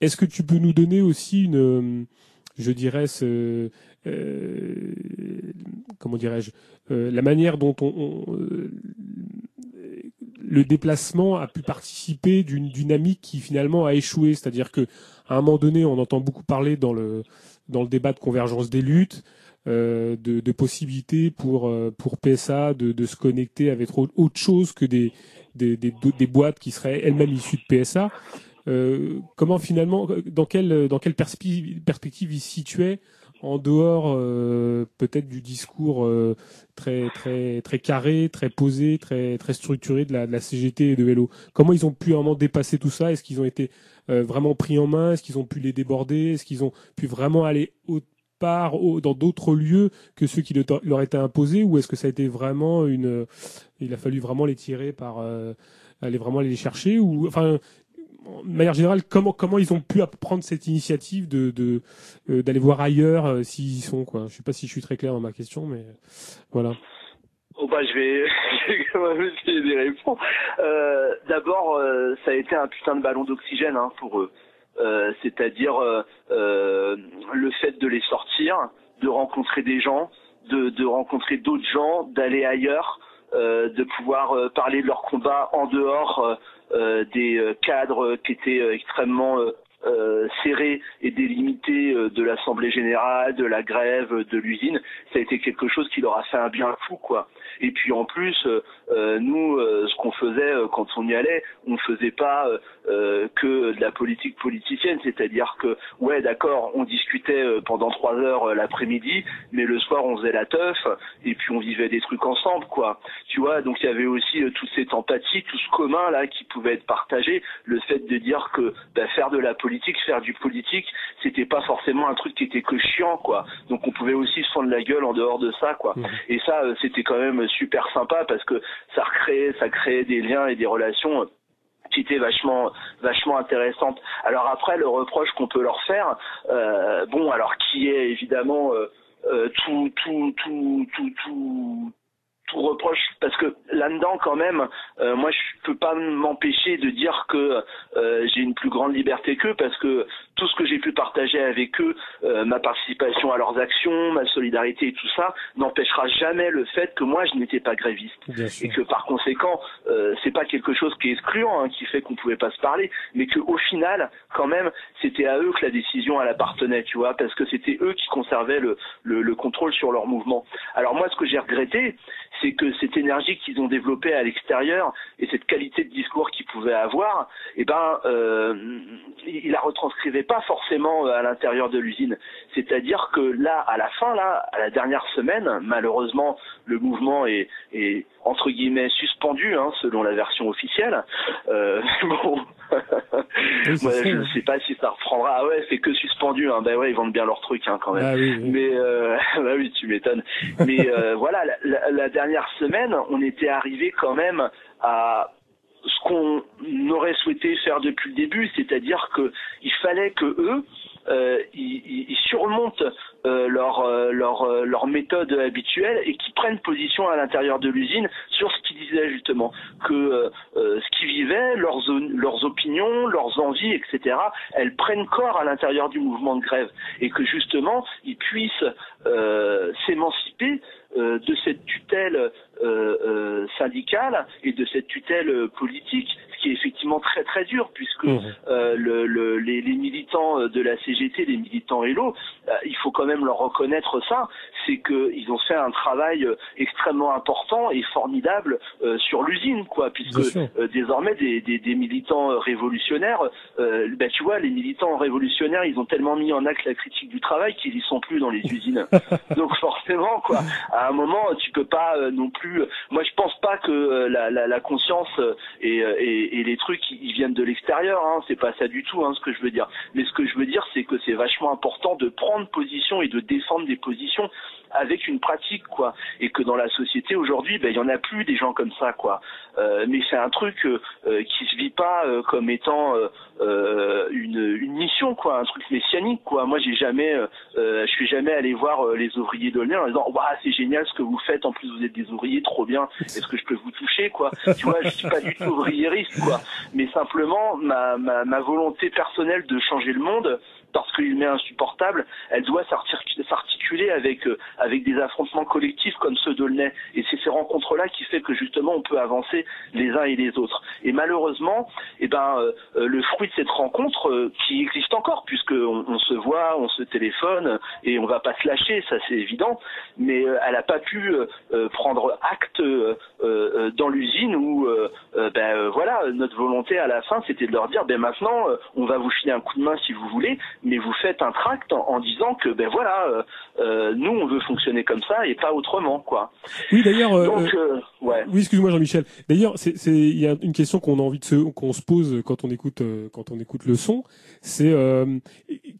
Est-ce que tu peux nous donner aussi une, je dirais, ce- comment dirais-je, euh, la manière dont on, on, euh, le déplacement a pu participer d'une dynamique qui finalement a échoué. C'est-à-dire que à un moment donné, on entend beaucoup parler dans le dans le débat de convergence des luttes. Euh, de, de possibilités pour euh, pour PSA de, de se connecter avec autre chose que des des, des, des boîtes qui seraient elles-mêmes issues de PSA. Euh, comment finalement, dans quelle dans quelle perspective il situait en dehors euh, peut-être du discours euh, très très très carré, très posé, très structuré de la, CGT et de Hello. Comment ils ont pu vraiment dépasser tout ça? Est-ce qu'ils ont été euh, vraiment pris en main? Est-ce qu'ils ont pu les déborder? Est-ce qu'ils ont pu vraiment aller autre part au- dans d'autres lieux que ceux qui le- leur étaient imposés? Ou est-ce que ça a été vraiment une il a fallu vraiment les tirer par aller vraiment aller les chercher? Ou enfin de manière générale, comment ils ont pu prendre cette initiative euh, d'aller voir ailleurs euh, s'ils y sont quoi. Je sais pas si je suis très clair dans ma question, mais voilà. Oh bah je vais, quand même essayer d'y répondre. Euh, D'abord, euh, ça a été un putain de ballon d'oxygène hein, pour eux. C'est-à-dire le fait de les sortir, de rencontrer des gens, de, rencontrer d'autres gens, d'aller ailleurs, de pouvoir parler de leur combat en dehors des euh, cadres qui étaient euh, extrêmement euh, euh, serrés et délimités euh, de l'Assemblée générale, de la grève, euh, de l'usine, ça a été quelque chose qui leur a fait un bien fou, quoi. Et puis en plus, euh, euh, nous, euh, ce qu'on faisait euh, quand on y allait, on ne faisait pas euh, que de la politique politicienne, c'est-à-dire que, ouais, d'accord, on discutait pendant trois heures l'après-midi, mais le soir on faisait la teuf et puis on vivait des trucs ensemble, quoi. Tu vois, donc il y avait aussi toute cette empathie, tout ce commun là qui pouvait être partagé, le fait de dire que bah, faire de la politique, faire du politique, c'était pas forcément un truc qui était que chiant, quoi. Donc on pouvait aussi se fendre la gueule en dehors de ça, quoi. Et ça, euh, c'était quand même super sympa parce que ça recréait, ça créait des liens et des relations qui étaient vachement vachement intéressantes. Alors après le reproche qu'on peut leur faire, euh, bon alors qui est évidemment euh, euh, tout tout tout tout tout reproche parce que là-dedans quand même euh, moi je peux pas m'empêcher de dire que euh, j'ai une plus grande liberté qu'eux parce que tout ce que j'ai pu partager avec eux euh, ma participation à leurs actions ma solidarité et tout ça n'empêchera jamais le fait que moi je n'étais pas gréviste. Et que par conséquent euh, c'est pas quelque chose qui est excluant hein, qui fait qu'on pouvait pas se parler mais que au final quand même c'était à eux que la décision elle appartenait tu vois parce que c'était eux qui conservaient le, le, le contrôle sur leur mouvement. Alors moi ce que j'ai regretté c'est que cette énergie qu'ils ont développée à l'extérieur et cette qualité de discours qu'ils pouvaient avoir eh ben euh, ils la retranscrivaient pas forcément à l'intérieur de l'usine c'est-à-dire que là à la fin là à la dernière semaine malheureusement le mouvement est, est entre guillemets suspendu hein, selon la version officielle euh, bon Oui, je ne sais pas si ça reprendra. Ah ouais, c'est que suspendu. Hein. Ben ouais, ils vendent bien leur truc hein, quand même. Ah oui, oui. Mais euh, bah oui, tu m'étonnes. Mais euh, voilà, la, la- la dernière semaine, on était arrivé quand même à ce qu'on aurait souhaité faire depuis le début, c'est-à-dire que il fallait que eux euh, ils, surmontent euh, leur, euh, leur, méthode habituelle et qui prennent position à l'intérieur de l'usine sur ce qu'ils disaient justement, que ce qu'ils vivaient, leurs, opinions, leurs envies, etc., elles prennent corps à l'intérieur du mouvement de grève et que justement ils puissent s'émanciper de cette tutelle euh, euh, syndicale et de cette tutelle euh, politique, qui est effectivement très très dur puisque Mhm. euh, le, le- les, les militants euh, de la CGT, les militants Hello, euh, il faut quand même leur reconnaître ça, c'est qu'ils ont fait un travail euh, extrêmement important et formidable euh, sur l'usine, quoi, puisque euh, désormais des, des, des militants révolutionnaires, euh, bah, tu vois, les militants révolutionnaires, ils ont tellement mis en acte la critique du travail qu'ils y sont plus dans les usines. Donc forcément, quoi, à un moment, tu peux pas euh, non plus. Moi, je pense pas que euh, la, la, la conscience euh, et, et, et les trucs, ils viennent de l'extérieur. Hein, c'est pas ça du tout, hein, ce que je veux dire. Mais ce que je veux dire, c'est que c'est vachement important de prendre position et de défendre des positions avec une pratique, quoi. Et que dans la société aujourd'hui, ben il y en a plus des gens comme ça, quoi. Euh, mais c'est un truc euh, euh, qui se vit pas euh, comme étant euh, euh, une, une mission, quoi, un truc messianique, quoi. Moi, j'ai jamais, je suis jamais allé voir les ouvriers de en disant, waouh, c'est génial ce que vous faites. En plus, vous êtes des ouvriers, trop bien. Est-ce que je peux vous toucher, quoi? Tu vois, je suis pas du tout ouvriériste, Mais simplement, ma volonté personnelle de changer le monde parce qu'il est insupportable, elle doit s'articuler avec euh, avec des affrontements collectifs comme ceux d'Aulnay. Et c'est ces rencontres-là qui fait que justement on peut avancer les uns et les autres. Et malheureusement, eh ben euh, euh, le fruit de cette rencontre qui existe encore, puisque on, se voit, on se téléphone et on va pas se lâcher, ça c'est évident. Mais elle a pas pu prendre acte dans l'usine où ben voilà notre volonté à la fin c'était de leur dire ben maintenant on va vous filer un coup de main si vous voulez mais vous faites un tract en, en disant que ben voilà euh, euh, nous on veut fonctionner comme ça et pas autrement quoi Oui, d'ailleurs. euh, euh, ouais Oui, excuse-moi Jean-Michel. D'ailleurs, c'est il y a une question qu'on a envie de se qu'on se pose quand on écoute euh, quand on écoute le son, c'est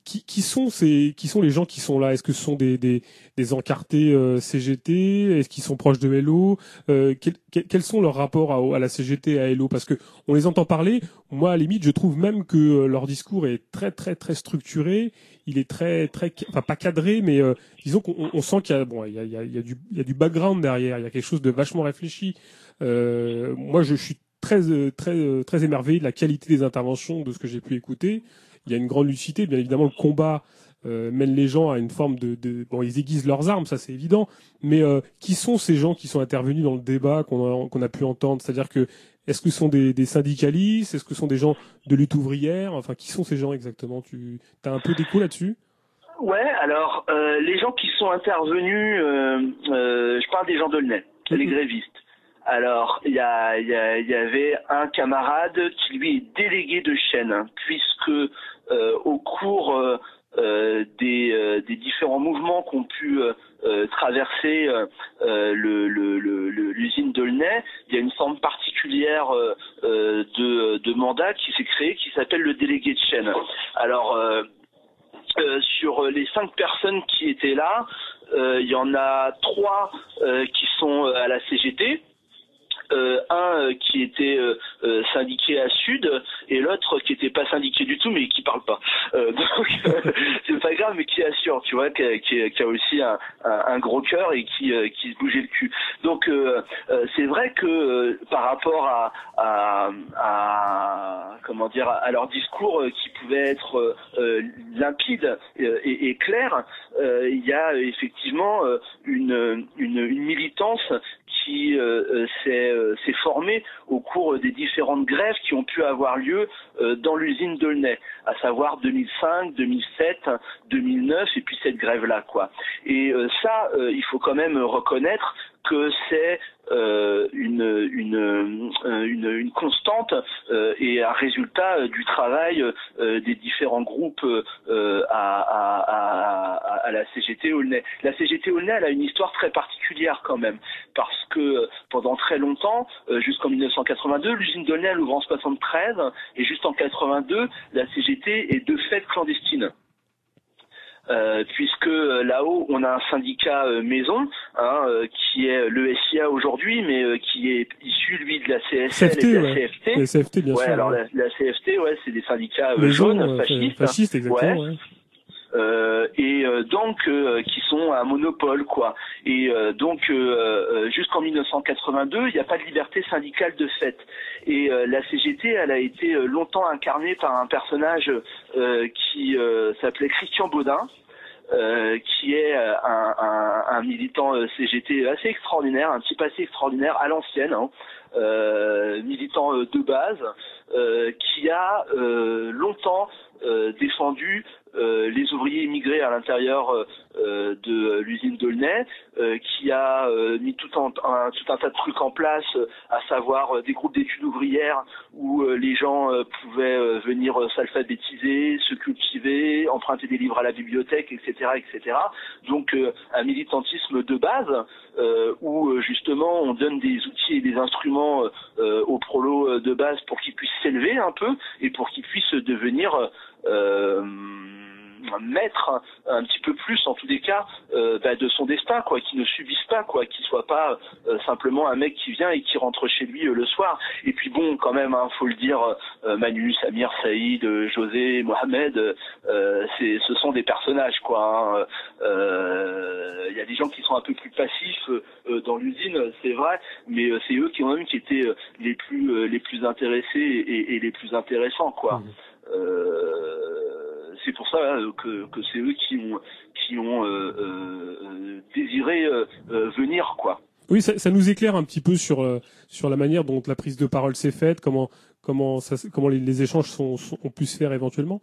qui qui sont ces qui sont les gens qui sont là? Est-ce que ce sont des des des encartés euh, CGT Est-ce qu'ils sont proches de Hello euh, quel- quel- Quels sont leurs rapports à, à la CGT et à Hello Parce que on les entend parler. Moi, à la limite, je trouve même que euh, leur discours est très très très structuré. Il est très très enfin pas cadré, mais euh, disons qu'on on sent qu'il y a bon il y a, il y, a, il y a du il y a du background derrière. Il y a quelque chose de vachement réfléchi. Euh, moi, je suis très euh, très très émerveillé de la qualité des interventions de ce que j'ai pu écouter. Il y a une grande lucidité, bien évidemment, le combat euh, mène les gens à une forme de, de bon, ils aiguisent leurs armes, ça c'est évident. Mais euh, qui sont ces gens qui sont intervenus dans le débat qu'on a, qu'on a pu entendre? C'est-à-dire que est-ce que ce sont des, des syndicalistes? Est-ce que ce sont des gens de lutte ouvrière? Enfin, qui sont ces gens exactement? Tu as un peu d'écho là-dessus? Ouais, alors euh, les gens qui sont intervenus, je parle des gens d'Aulnay, les grévistes. Alors, il y, a- il y, a- il y avait un camarade qui lui est délégué de chaîne, hein, puisque au cours euh, euh, des, euh, des différents mouvements qu'ont pu euh, euh, traverser euh, euh, le- le- le- l'usine d'Aulnay, il y a une forme particulière euh, euh, de, de mandat qui s'est créée qui s'appelle le délégué de chaîne. Alors, euh, euh, sur les cinq personnes qui étaient là, euh, il y en a trois euh, qui sont euh, à la CGT. Euh, un euh, qui était euh, syndiqué à Sud et l'autre qui était pas syndiqué du tout mais qui parle pas. Donc c'est pas grave mais qui assure, tu vois, qui, qui a- aussi un, un- gros cœur et qui, qui se bougeait le cul. Donc c'est vrai que par rapport à, à, à- comment dire à leur discours qui pouvait être limpide et, et clair, il y a effectivement une, une, une militance qui s'est euh, s'est formée au cours des différentes grèves qui ont pu avoir lieu euh, dans l'usine d'Aulnay, à savoir 2005, 2007, 2009 et puis cette grève là quoi. Et euh, ça, euh, il faut quand même reconnaître que c'est euh, une, une, euh, une, une constante euh, et un résultat euh, du travail euh, des différents groupes à, à, à, à- la CGT Aulnay. La CGT Aulnay, elle a une histoire très particulière quand même, parce que pendant très longtemps, jusqu'en 1982, l'usine d'Aulnay elle ouvre en 73, et juste en 82, la CGT est de fait clandestine. Euh, puisque euh, là-haut on a un syndicat euh, maison hein, euh, qui est le SIA aujourd'hui mais euh, qui est issu lui de la CSL CFT, et de la ouais. CFT. La CFT, bien ouais, sûr, alors ouais. La, la CFT ouais c'est des syndicats euh, jaunes euh, fascistes fascistes, exactement. Ouais. Euh, et euh, donc euh, qui sont un monopole quoi. Et donc jusqu'en 1982, il n'y a pas de liberté syndicale de fait. Et la CGT, elle a été longtemps incarnée par un personnage qui s'appelait Christian Baudin. euh, qui est un, un- un militant CGT assez extraordinaire, un type assez extraordinaire à l'ancienne, hein, militant euh, de base, euh, qui a euh, longtemps euh, défendu euh, les ouvriers immigrés à l'intérieur euh, euh, de l'usine d'Aulnay, euh, qui a euh, mis tout, un, tout un tas de trucs en place, euh, à savoir euh, des groupes d'études ouvrières où euh, les gens euh, pouvaient euh, venir euh, s'alphabétiser, se cultiver, emprunter des livres à la bibliothèque, etc., etc. Donc euh, un militantisme de base euh, où euh, justement on donne des outils et des instruments euh, euh, aux prolos euh, de base pour qu'ils puissent s'élever un peu et pour qu'ils puissent devenir euh, maître un petit peu plus en tous les cas euh, bah, de son destin quoi qui ne subisse pas quoi qui soit pas euh, simplement un mec qui vient et qui rentre chez lui euh, le soir. Et puis bon quand même hein, faut le dire euh, Manu Samir Saïd euh, José Mohamed euh, c'est ce sont des personnages quoi hein. Euh, il y a des gens qui sont un peu plus passifs euh, dans l'usine c'est vrai mais euh, c'est eux qui ont même qui étaient les plus euh, les plus intéressés et, et les plus intéressants quoi. Euh, c'est pour ça euh, que, c'est eux qui ont euh, euh, désiré euh, venir quoi. Oui, ça, nous éclaire un petit peu sur la manière dont la prise de parole s'est faite, comment comment les, échanges ont pu se faire éventuellement.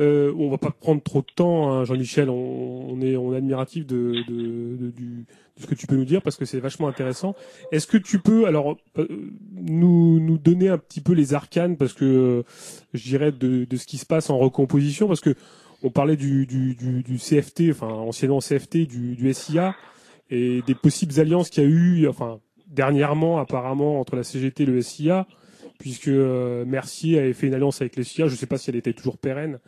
Euh, on va pas prendre trop de temps, hein, Jean-Michel. On, est on admiratif de, de, du, ce que tu peux nous dire parce que c'est vachement intéressant. Est-ce que tu peux alors euh, nous nous donner un petit peu les arcanes parce que euh, je dirais de, de ce qui se passe en recomposition parce que on parlait du, du, du, CFT, enfin anciennement CFT, du, du SIA et des possibles alliances qu'il y a eu, enfin dernièrement apparemment entre la CGT et le SIA, puisque euh, Mercier avait fait une alliance avec le SIA. Je ne sais pas si elle était toujours pérenne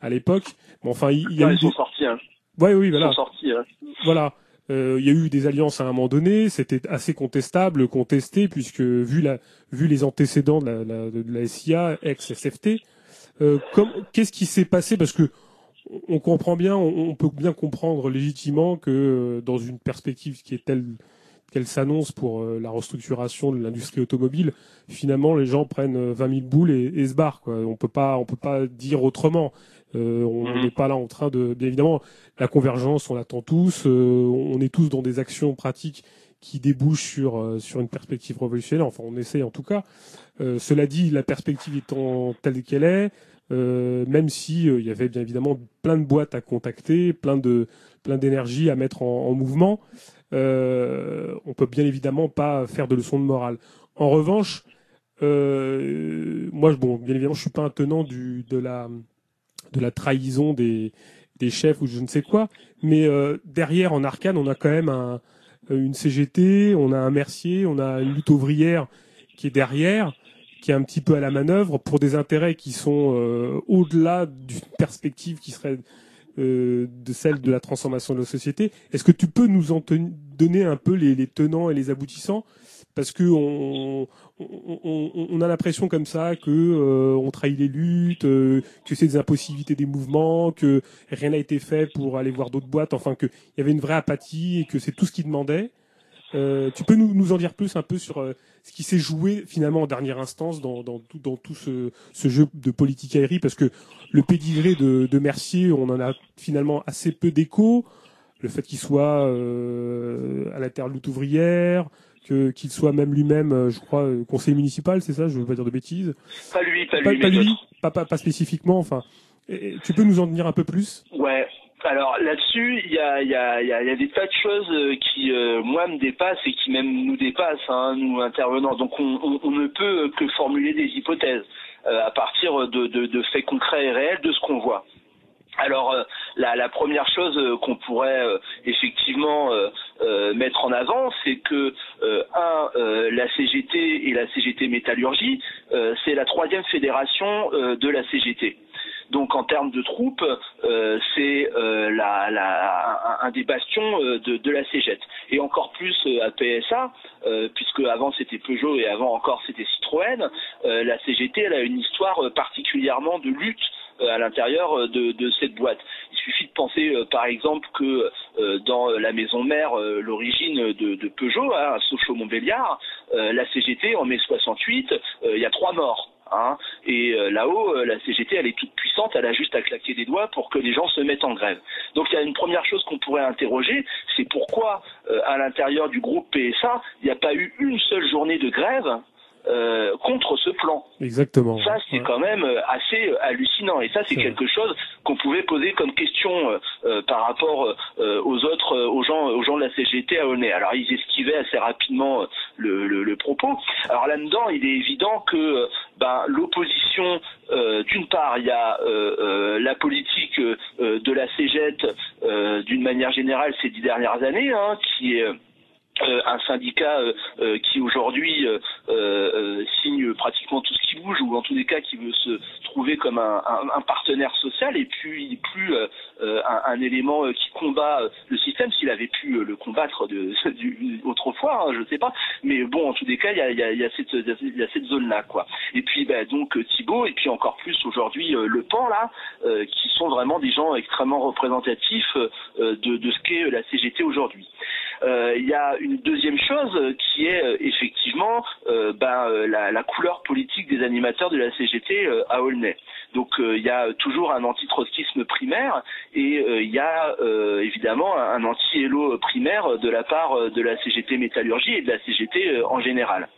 à l'époque, mais enfin il, y a Ouais, eu ils sont des- sortis. Hein. Ouais, oui, Ils voilà. sont sortis. hein. Voilà. Euh, Il y a eu des alliances à un moment donné, c'était assez contestable, contesté, puisque vu la vu les antécédents de la, la- de la SIA, ex-SFT, euh, qu'est-ce qui s'est passé? Parce que on comprend bien, on, on peut bien comprendre légitimement que euh, dans une perspective qui est telle qu'elle s'annonce pour la restructuration de l'industrie automobile, finalement les gens prennent euh, 20 000 boules et, et se barrent. Quoi. On peut pas, on peut pas dire autrement. Euh, on Mhm. n'est pas là en train de, bien évidemment, la convergence, on l'attend tous. euh, on est tous dans des actions pratiques qui débouchent sur euh, sur une perspective révolutionnaire. Enfin, on essaye en tout cas. Euh, cela dit, la perspective étant telle qu'elle est, euh, même si euh, il y avait bien évidemment plein de boîtes à contacter, plein de plein d'énergie à mettre en, en mouvement, euh, on peut bien évidemment pas faire de leçon de morale. En revanche, euh, moi, bon, bien évidemment, je suis pas un tenant du de la de la trahison des des chefs ou je ne sais quoi, mais euh, derrière en arcane, on a quand même un, une CGT, on a un Mercier, on a une lutte ouvrière qui est derrière, qui est un petit peu à la manœuvre pour des intérêts qui sont euh, au-delà d'une perspective qui serait euh, de celle de la transformation de la société. Est-ce que tu peux nous en donner un peu les, les tenants et les aboutissants? Parce que on, on, on- on a l'impression comme ça que euh, on trahit les luttes, euh, que c'est des impossibilités des mouvements, que rien n'a été fait pour aller voir d'autres boîtes, enfin qu'il y avait une vraie apathie et que c'est tout ce qu'ils demandaient. Euh, tu peux nous, nous en dire plus un peu sur euh, ce qui s'est joué finalement en dernière instance dans, dans tout, dans tout ce, ce jeu de politique aérie parce que le pédigré de, de Mercier, on en a finalement assez peu d'écho. Le fait qu'il soit euh, à la terre lutte ouvrière, que qu'il soit même lui-même, euh, je crois, euh, conseiller municipal, c'est ça Je veux pas dire de bêtises? Pas lui, pas Pas, lui, pas mais lui, pas, pas, pas spécifiquement. Enfin, Et- tu peux nous en dire un peu plus? Ouais. Alors là-dessus, il y a, il y, a, y, a, il y a des tas de choses euh, qui, euh, moi, me dépassent et qui même nous dépassent, hein, nous intervenants. Donc on, on, on ne peut que formuler des hypothèses euh, à partir de, de, de faits concrets et réels de ce qu'on voit. Alors euh, la, la première chose euh, qu'on pourrait euh, effectivement euh, mettre en avant, c'est que un, la CGT et la CGT Métallurgie, c'est la troisième fédération de la CGT. Donc en termes de troupes, euh, c'est euh, la, la- un, des bastions euh, de, de la CGT. Et encore plus à PSA, puisque avant c'était Peugeot et avant encore c'était Citroën, la CGT elle a une histoire particulièrement de lutte à l'intérieur euh, de, cette boîte. Il suffit de penser euh, par exemple que euh, dans la maison mère, euh, l'origine de, Peugeot, hein, Sochaux-Montbéliard, euh, la CGT en mai 68, euh, il y a trois morts. Hein, et euh, là-haut, euh, la CGT, elle est toute puissante, elle a juste à claquer des doigts pour que les gens se mettent en grève. Donc il y a une première chose qu'on pourrait interroger, c'est pourquoi euh, à l'intérieur du groupe PSA, il n'y a pas eu une seule journée de grève euh, contre ce plan. Exactement. Ça, c'est Ouais. quand même euh, assez euh, hallucinant. Et ça, c'est quelque chose qu'on pouvait poser comme question euh, euh, par rapport euh, aux autres, aux gens, aux gens de la CGT à Aulnay. Alors, ils esquivaient assez rapidement le, le- le propos. Alors là-dedans, il est évident que ben, l'opposition, euh, d'une part, il y a euh, euh, la politique de la CGT euh, d'une manière générale ces dix dernières années, hein, qui est euh, un syndicat euh, euh, qui aujourd'hui euh, euh, signe pratiquement tout ce qui bouge ou en tous les cas qui veut se trouver comme un, un- partenaire social et puis plus euh, un, un élément qui combat le système s'il avait pu le combattre de, autrefois hein, je sais pas. Mais bon en tous les cas il y a, y a- y a cette il cette zone là quoi. Et puis bah, donc Thibault et puis encore plus aujourd'hui Le Pan là qui sont vraiment des gens extrêmement représentatifs de, de ce qu'est la CGT aujourd'hui il y a une deuxième chose euh, qui est euh, effectivement euh, ben, euh, la, la couleur politique des animateurs de la CGT euh, à Aulnay. Donc euh, il y a toujours un antitrotskisme primaire et euh, il y a euh, évidemment un, anti-élo primaire de la part euh, de la CGT métallurgie et de la CGT euh, en général.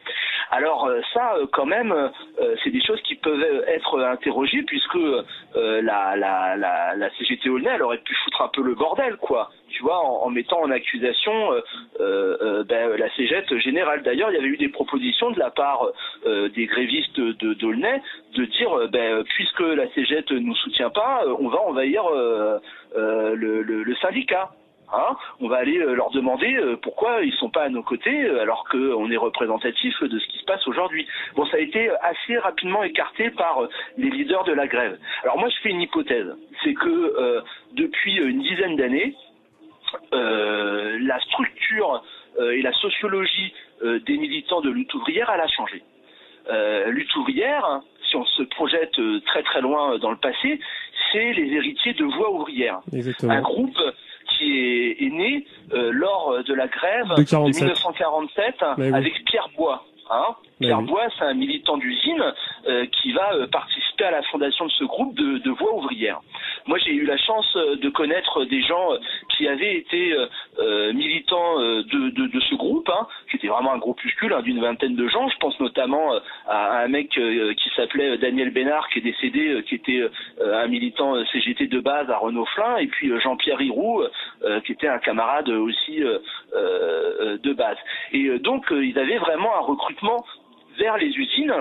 Alors euh, ça, euh, quand même, euh, c'est des choses qui peuvent être interrogées puisque euh, la, la, la, la CGT Aulnay, elle aurait pu foutre un peu le bordel, quoi. Tu vois, en, mettant en accusation euh, euh, euh, ben, la CGT générale. D'ailleurs, il y avait eu des propositions de la part des grévistes de d'Aulnay de dire, ben, puisque la CGT nous soutient pas, on va envahir le, le, le syndicat. Hein on va aller leur demander pourquoi ils sont pas à nos côtés alors qu'on est représentatif de ce qui se passe aujourd'hui. Bon, ça a été assez rapidement écarté par les leaders de la grève. Alors moi, je fais une hypothèse, c'est que euh, depuis une dizaine d'années, la structure euh, et la sociologie euh, des militants de lutte ouvrière, elle a changé. Euh, lutte ouvrière, si on se projette euh, très très loin dans le passé, c'est les héritiers de voix. Exactement. Un groupe qui est, est né euh, lors de la grève De 47. 1947 Mais oui. avec Pierre Bois. Hein Pierre oui. Bois, c'est un militant d'usine euh, qui va euh, participer à la fondation de ce groupe de, de voix ouvrières. Moi, j'ai eu la chance euh, de connaître des gens qui avaient été euh, militants de, de, de ce groupe, hein, qui était vraiment un groupuscule hein, d'une vingtaine de gens. Je pense notamment à un mec qui s'appelait Daniel Bénard, qui est décédé, qui était un militant CGT de base à Renault-Flin, et puis Jean-Pierre Hiroux, qui était un camarade aussi de base. Et donc, ils avaient vraiment un recrutement vers les usines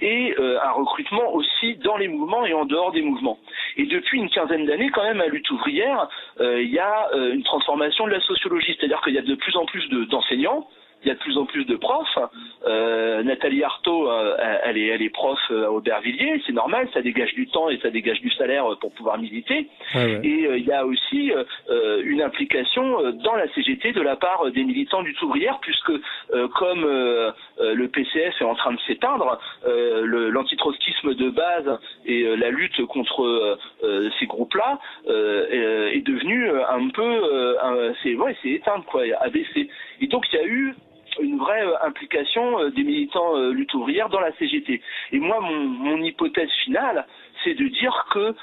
et euh, un recrutement aussi dans les mouvements et en dehors des mouvements. Et depuis une quinzaine d'années, quand même, à lutte ouvrière, euh, il y a euh, une transformation de la sociologie, c'est-à-dire qu'il y a de plus en plus de- d'enseignants, il y a de plus en plus de profs. Euh, Nathalie Arthaud, euh, elle, est, elle est prof euh, à Aubervilliers, c'est normal, ça dégage du temps et ça dégage du salaire euh, pour pouvoir militer. Ouais. Et euh, il y a aussi euh, euh, une implication euh, dans la CGT de la part euh, des militants du ouvrière, puisque euh, comme euh, euh, le PCF est en train de s'éteindre, euh, l'antitrotskisme de base et euh, la lutte contre euh, euh, ces groupes-là euh, est, devenu euh, un peu, euh, c'est ouais, c'est éteindre quoi, abaissé. Et donc il y a eu une vraie euh, implication euh, des militants euh, lutte ouvrière dans la CGT. Et moi, mon, mon hypothèse finale, c'est de dire que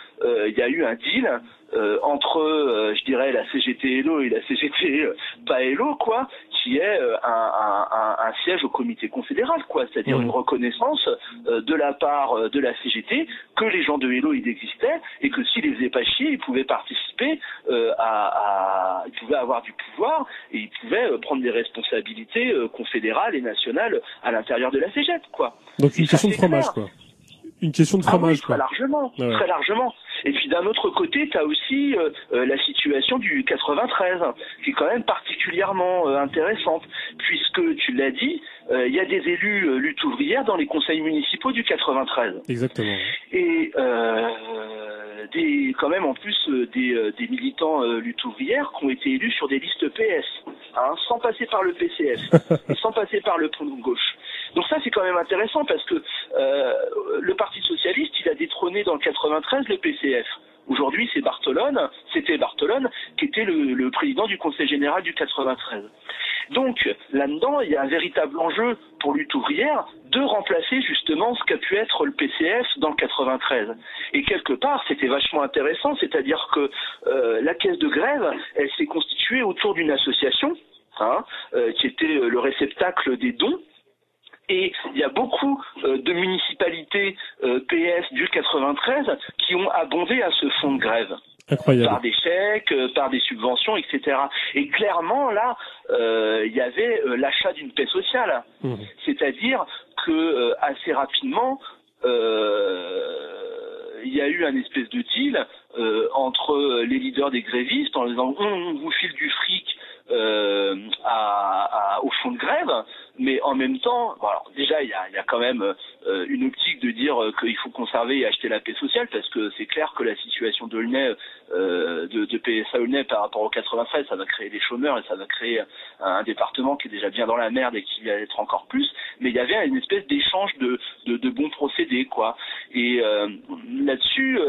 il y a eu un deal euh, entre, euh, je dirais, la CGT Hello et la CGT euh, pas Hello, quoi, qui est euh, un, un- un- siège au comité confédéral, quoi, c'est-à-dire Mhm. une reconnaissance euh, de la part euh, de la CGT que les gens de Hello ils existaient et que s'ils les faisaient pas chier, ils pouvaient participer euh, à, à- ils pouvaient avoir du pouvoir et ils pouvaient euh, prendre des responsabilités euh, confédérales et nationales à l'intérieur de la CGT, quoi. Donc une question de fromage, quoi. Une question de Ah oui, fromage, très quoi. largement, Ouais. très largement. Et puis d'un autre côté, tu as aussi euh, euh, la situation du 93, qui est quand même particulièrement euh, intéressante, puisque tu l'as dit, euh, il y a des élus euh, lutte ouvrière dans les conseils municipaux du 93 Exactement. et euh, des quand même en plus euh, des, euh, des militants euh, lutte ouvrière qui ont été élus sur des listes PS, hein, sans passer par le PCF et sans passer par le pont de gauche. Donc ça c'est quand même intéressant parce que euh, le Parti socialiste il a détrôné dans le 93 le PCF. Aujourd'hui c'est Bartolone, c'était Bartolone qui était le, le président du Conseil général du 93. Donc là-dedans, il y a un véritable enjeu pour lutte ouvrière de remplacer justement ce qu'a pu être le PCF dans le 93. Et quelque part, c'était vachement intéressant, c'est-à-dire que euh, la caisse de grève, elle s'est constituée autour d'une association hein, euh, qui était le réceptacle des dons. Et il y a beaucoup euh, de municipalités euh, PS du 93 qui ont abondé à ce fonds de grève Incroyable. par des chèques, euh, par des subventions, etc. Et clairement, là, euh, il y avait l'achat d'une paix sociale. Mhm. C'est-à-dire que euh, assez rapidement, euh, il y a eu un espèce de deal entre les leaders des grévistes en disant on, on vous file du fric euh, au fond de grève, mais en même temps, déjà il y a, quand même euh, une optique de dire euh, qu'il faut conserver et acheter la paix sociale parce que c'est clair que la situation d'Aulnay, euh, de, de PSA Aulnay par rapport au 93, ça va créer des chômeurs et ça va créer un, département qui est déjà bien dans la merde et qui va être encore plus. Mais il y avait une espèce d'échange de, de, de bons procédés, quoi. Et là-dessus,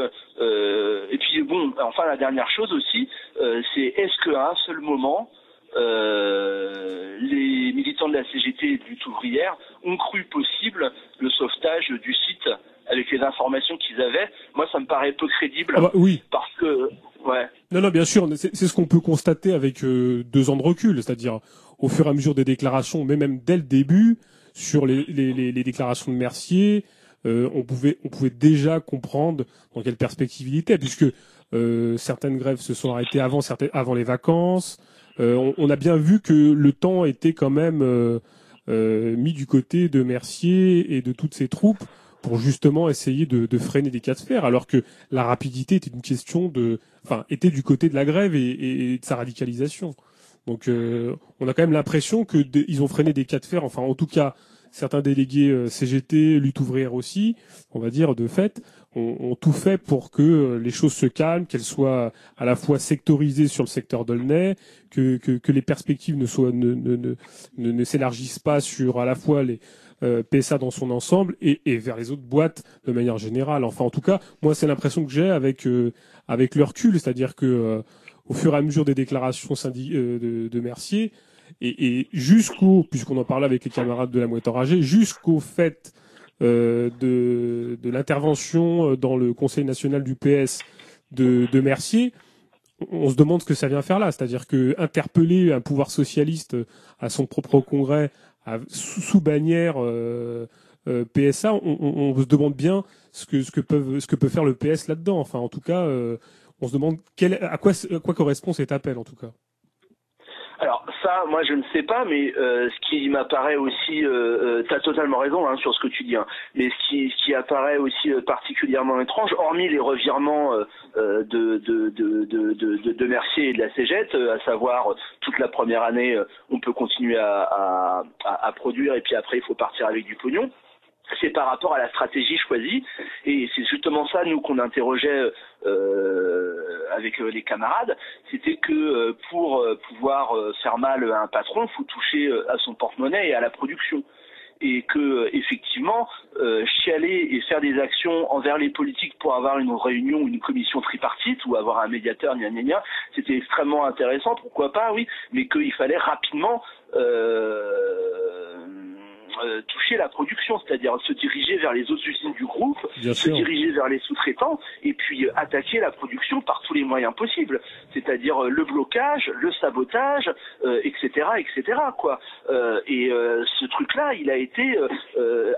et puis bon, enfin la dernière chose aussi, c'est est-ce qu'à un seul moment euh, les militants de la CGT et de lutte ouvrière ont cru possible le sauvetage du site avec les informations qu'ils avaient. Moi, ça me paraît peu crédible. Ah bah oui. Parce que, ouais. Non, non, bien sûr, c'est ce qu'on peut constater avec euh, deux ans de recul, c'est-à-dire au fur et à mesure des déclarations, mais même dès le début, sur les, les, les, les déclarations de Mercier, euh, on pouvait on pouvait déjà comprendre dans quelle perspective il était, puisque certaines grèves se sont arrêtées avant certaines, avant les vacances. Euh, on, a bien vu que le temps était quand même euh, euh, mis du côté de Mercier et de toutes ses troupes pour justement essayer de, freiner des cas de fer, alors que la rapidité était une question de, enfin, était du côté de la grève et, de sa radicalisation. Donc, on a quand même l'impression que ils ont freiné des cas de fer. Enfin, en tout cas, certains délégués CGT, lutte ouvrière aussi, on va dire de fait, ont, tout fait pour que euh, les choses se calment, qu'elles soient à la fois sectorisées sur le secteur d'Aulnay, que, que, que les perspectives ne soient ne, ne, ne, ne, s'élargissent pas sur à la fois les euh, PSA dans son ensemble et, et vers les autres boîtes de manière générale. Enfin, en tout cas, moi, c'est l'impression que j'ai avec euh, avec le recul, c'est-à-dire que euh, au fur et à mesure des déclarations euh, de, de Mercier et, et jusqu'au, puisqu'on en parlait avec les camarades de la mouette enragée, jusqu'au fait euh, de, de l'intervention euh, dans le Conseil national du PS de, de Mercier, on se demande ce que ça vient faire là. C'est-à-dire que interpeller un pouvoir socialiste à son propre congrès sous, bannière euh, euh, PSA, on, se demande bien ce que, ce que peuvent, ce que peut faire le PS là-dedans. Enfin, en tout cas, euh, on se demande à quoi, à quoi correspond cet appel, en tout cas. Alors ça, moi je ne sais pas, mais euh, ce qui m'apparaît aussi, euh, tu as totalement raison hein, sur ce que tu dis, hein, mais ce qui, ce qui apparaît aussi euh, particulièrement étrange, hormis les revirements euh, euh, de, de, de, de, de, Mercier et de la Cégette, euh, à savoir euh, toute la première année, euh, on peut continuer à, à- à produire et puis après il faut partir avec du pognon c'est par rapport à la stratégie choisie. Et c'est justement ça nous qu'on interrogeait euh, avec euh, les camarades. C'était que euh, pour euh, pouvoir faire mal à un patron faut toucher à son porte-monnaie et à la production. Et que effectivement euh, chialer et faire des actions envers les politiques pour avoir une réunion ou une commission tripartite ou avoir un médiateur gna gna gna c'était extrêmement intéressant pourquoi pas oui. Mais qu'il fallait rapidement euh, toucher la production, c'est-à-dire se diriger vers les autres usines du groupe, Bien se sûr. diriger vers les sous-traitants et puis euh, attaquer la production par tous les moyens possibles, c'est-à-dire euh, le blocage, le sabotage, euh, etc., etc. Quoi. Euh, et euh, ce truc-là, il a été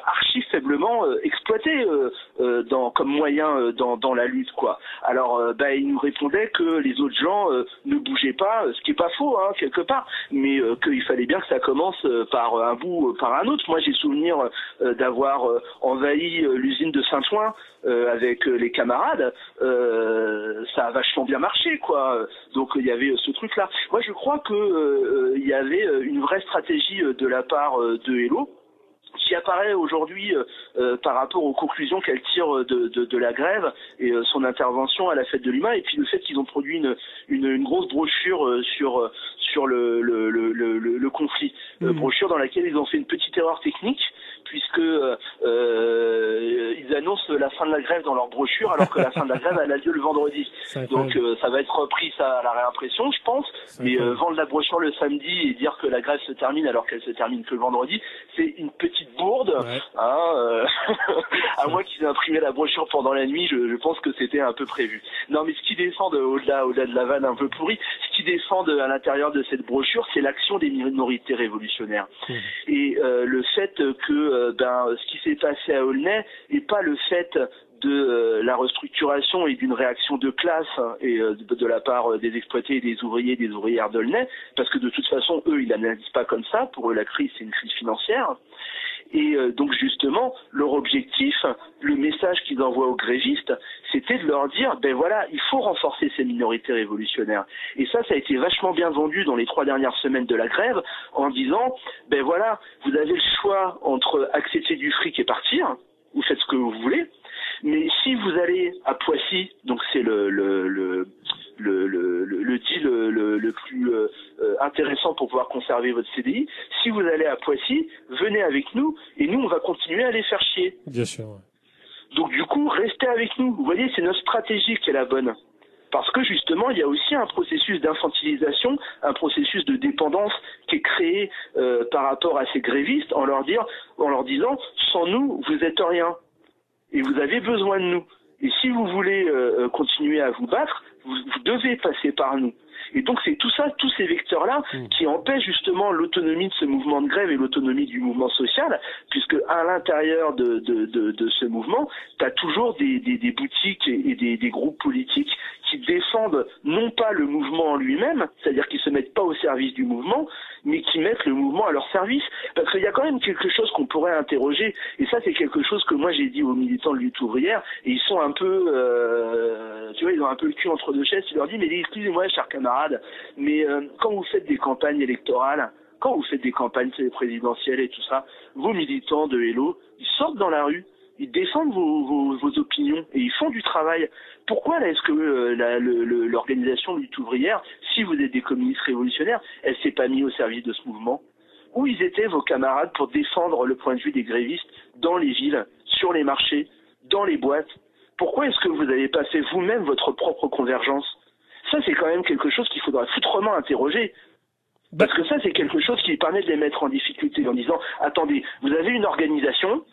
archi faiblement exploité euh, euh, dans, comme moyen euh, dans, dans la lutte. Quoi. Alors, bah, il nous répondait que les autres gens euh, ne bougeaient pas, ce qui est pas faux hein, quelque part, mais euh, qu'il fallait bien que ça commence par un bout, euh, par un autre. Moi, j'ai souvenir euh, d'avoir euh, envahi euh, l'usine de Saint-Ouen avec les camarades. Ça a vachement bien marché, quoi. Donc il y avait ce truc-là. Moi, je crois que il y avait une vraie stratégie de la part de Hello qui apparaît aujourd'hui euh, euh, par rapport aux conclusions qu'elle tire euh, de, de, de la grève et euh, son intervention à la fête de l'humain et puis le fait qu'ils ont produit une, une, une grosse brochure euh, sur sur le, le, le, le, conflit Mhm. brochure dans laquelle ils ont fait une petite erreur technique puisque euh, euh, ils annoncent la fin de la grève dans leur brochure alors que la fin de la grève elle a lieu le vendredi donc euh, ça va être repris ça à la réimpression je pense mais euh, vendre la brochure le samedi et dire que la grève se termine alors qu'elle se termine que le vendredi, c'est une petite bourde. Ouais. Hein, à moins qu'ils aient imprimé la brochure pendant la nuit, je, je pense que c'était un peu prévu. Non, mais ce qui défendent au-delà, au-delà de la vanne un peu pourrie, ce qui défendent à l'intérieur de cette brochure, c'est l'action des minorités révolutionnaires. Et le fait que ben, ce qui s'est passé à Aulnay n'est pas le fait de euh, la restructuration et d'une réaction de classe hein, et euh, de, la part euh, des exploités et des ouvriers et des ouvrières d'Aulnay, parce que de toute façon, eux, ils l'analysent pas comme ça. Pour eux, la crise, c'est une crise financière. Et euh, donc justement, leur objectif, le message qu'ils envoient aux grévistes, c'était de leur dire, ben voilà, il faut renforcer ces minorités révolutionnaires. Et ça, ça a été vachement bien vendu dans les trois dernières semaines de la grève, en disant, ben voilà, vous avez le choix entre accepter du fric et partir, vous faites ce que vous voulez, mais si vous allez à Poissy, donc c'est le, le, le, le, le, deal le, le- le plus euh, euh, intéressant pour pouvoir conserver votre CDI, si vous allez à Poissy, venez avec nous et nous on va continuer à les faire chier. Bien sûr. ouais. Donc du coup, restez avec nous. Vous voyez, c'est notre stratégie qui est la bonne. Parce que justement, il y a aussi un processus d'infantilisation, un processus de dépendance qui est créé euh, par rapport à ces grévistes en leur, dire, en leur disant sans nous, vous êtes rien. Et vous avez besoin de nous. Et si vous voulez euh, euh, continuer à vous battre, vous, vous devez passer par nous. Et donc c'est tout ça, tous ces vecteurs-là, qui empêchent justement l'autonomie de ce mouvement de grève et l'autonomie du mouvement social, puisque à l'intérieur de, de, de, de ce mouvement, tu as toujours des, des, des boutiques et et des, des groupes politiques qui défendent non pas le mouvement en lui-même, c'est-à-dire qu'ils se mettent pas au service du mouvement, mais qui mettent le mouvement à leur service. Parce qu'il y a quand même quelque chose qu'on pourrait interroger, et ça c'est quelque chose que moi j'ai dit aux militants de lutte ouvrière, et ils sont un peu, euh, tu vois, ils ont un peu le cul entre deux chaises, tu leur dis, mais excusez-moi, chers camarades, mais euh, quand vous faites des campagnes électorales, quand vous faites des campagnes présidentielles et tout ça, vos militants de Hello, ils sortent dans la rue, ils défendent vos, opinions et ils font du travail. Pourquoi est-ce que euh, l'organisation lutte ouvrière, si vous êtes des communistes révolutionnaires, elle s'est pas mise au service de ce mouvement? Où ils étaient vos camarades pour défendre le point de vue des grévistes dans les villes, sur les marchés, dans les boîtes? Pourquoi est-ce que vous n'avez pas fait vous-même votre propre convergence? Ça c'est quand même quelque chose qu'il faudra foutrement interroger. Parce que ça, c'est quelque chose qui permet de les mettre en difficulté en disant, attendez, vous avez une organisation,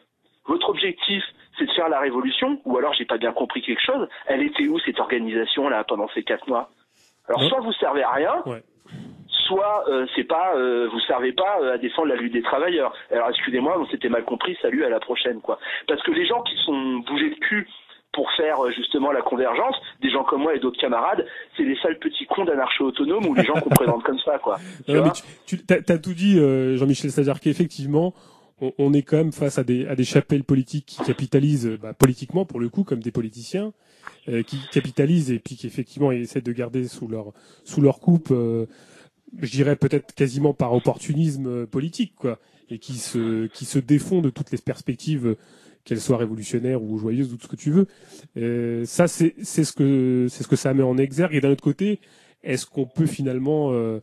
votre objectif, c'est de faire la révolution, ou alors j'ai pas bien compris quelque chose, elle était où cette organisation-là pendant ces quatre mois? Alors soit vous servez à rien, soit euh, c'est pas, euh, vous servez pas euh, à défendre la lutte des travailleurs. Alors excusez-moi, on s'était mal compris, salut, à la prochaine, quoi. Parce que les gens qui sont bougés de cul pour faire euh, justement la convergence, des gens comme moi et d'autres camarades, c'est les sales petits cons d'anarcho-autonomes ou les gens qu'on présente comme ça, quoi. Tu Non, mais tu, tu as, tout dit, euh, Jean-Michel, c'est-à-dire qu'effectivement, on, on est quand même face à des, à des chapelles politiques qui capitalisent euh, bah, politiquement, pour le coup, comme des politiciens, euh, qui capitalisent et puis qui effectivement essaient de garder sous leur, sous leur coupe, euh, je dirais peut-être quasiment par opportunisme euh, politique, quoi, et qui se, qui se défont de toutes les perspectives, qu'elles soient révolutionnaires ou joyeuses ou tout ce que tu veux. Euh, ça, c'est ce que c'est ce que ça met en exergue. Et d'un autre côté, est-ce qu'on peut finalement euh,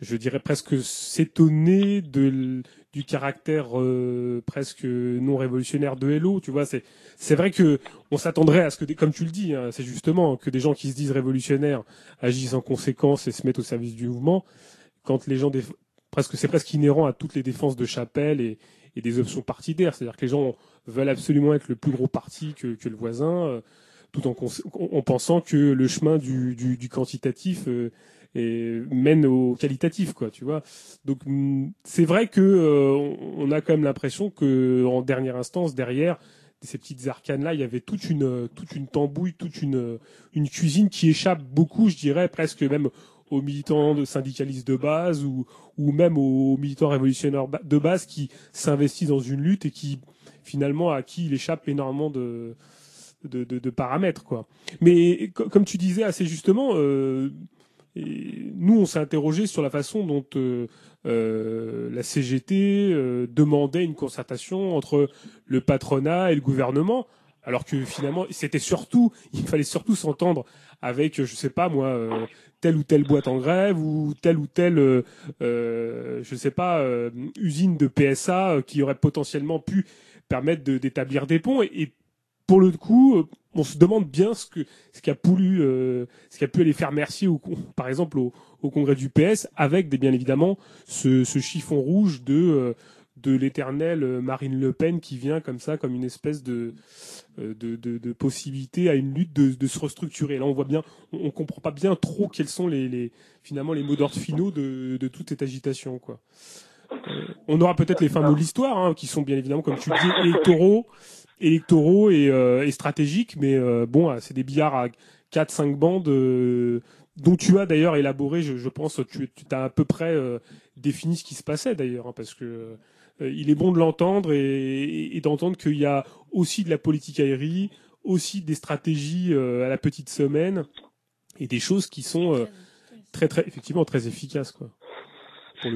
je dirais presque s'étonner de du caractère euh, presque non révolutionnaire de Hello, tu vois, c'est c'est vrai que on s'attendrait à ce que des, comme tu le dis, hein, c'est justement que des gens qui se disent révolutionnaires agissent en conséquence et se mettent au service du mouvement quand les gens déf- presque c'est presque inhérent à toutes les défenses de chapelle et, et des options partidaires, c'est-à-dire que les gens veulent absolument être le plus gros parti que, le voisin euh, tout en, pensant que le chemin du, quantitatif euh, mène au qualitatif quoi tu vois. Donc mm, c'est vrai que euh, on- a quand même l'impression que en dernière instance derrière ces petites arcanes là il y avait toute une toute une tambouille toute une une cuisine qui échappe beaucoup je dirais presque même aux militants syndicalistes de base ou même aux militants révolutionnaires de base qui s'investissent dans une lutte et qui finalement à qui il échappe énormément de paramètres quoi. Mais co- comme tu disais assez justement euh, nous, on s'est interrogé sur la façon dont euh, euh, la CGT demandait une concertation entre le patronat et le gouvernement, alors que finalement, c'était surtout, il fallait surtout s'entendre avec, je sais pas moi, telle ou telle boîte en grève ou telle ou telle, euh, euh, je sais pas, euh, usine de PSA euh, qui aurait potentiellement pu permettre d'établir des ponts. Et, pour le coup, euh, on se demande bien ce que ce qui a pu euh, ce qui a pu aller faire Mercier au, par exemple au, au congrès du PS avec des bien évidemment ce, ce chiffon rouge de de l'éternelle euh, Marine Le Pen qui vient comme ça comme une espèce de euh, de, de, de possibilité à une lutte de, se restructurer. Là, on voit bien, on, comprend pas bien trop quels sont les, finalement les mots d'ordre finaux de, toute cette agitation, quoi. Euh, on aura peut-être les fins de l'histoire, hein, qui sont bien évidemment, comme tu le dis, électoraux, électoraux et, stratégiques, mais bon, c'est des billards à 4-5 bandes, dont tu as d'ailleurs élaboré, je, pense, tu, as à peu près défini ce qui se passait d'ailleurs, hein, parce que il est bon de l'entendre et, d'entendre qu'il y a aussi de la politique aérie, aussi des stratégies euh, à la petite semaine et des choses qui sont euh, très très effectivement très efficaces quoi.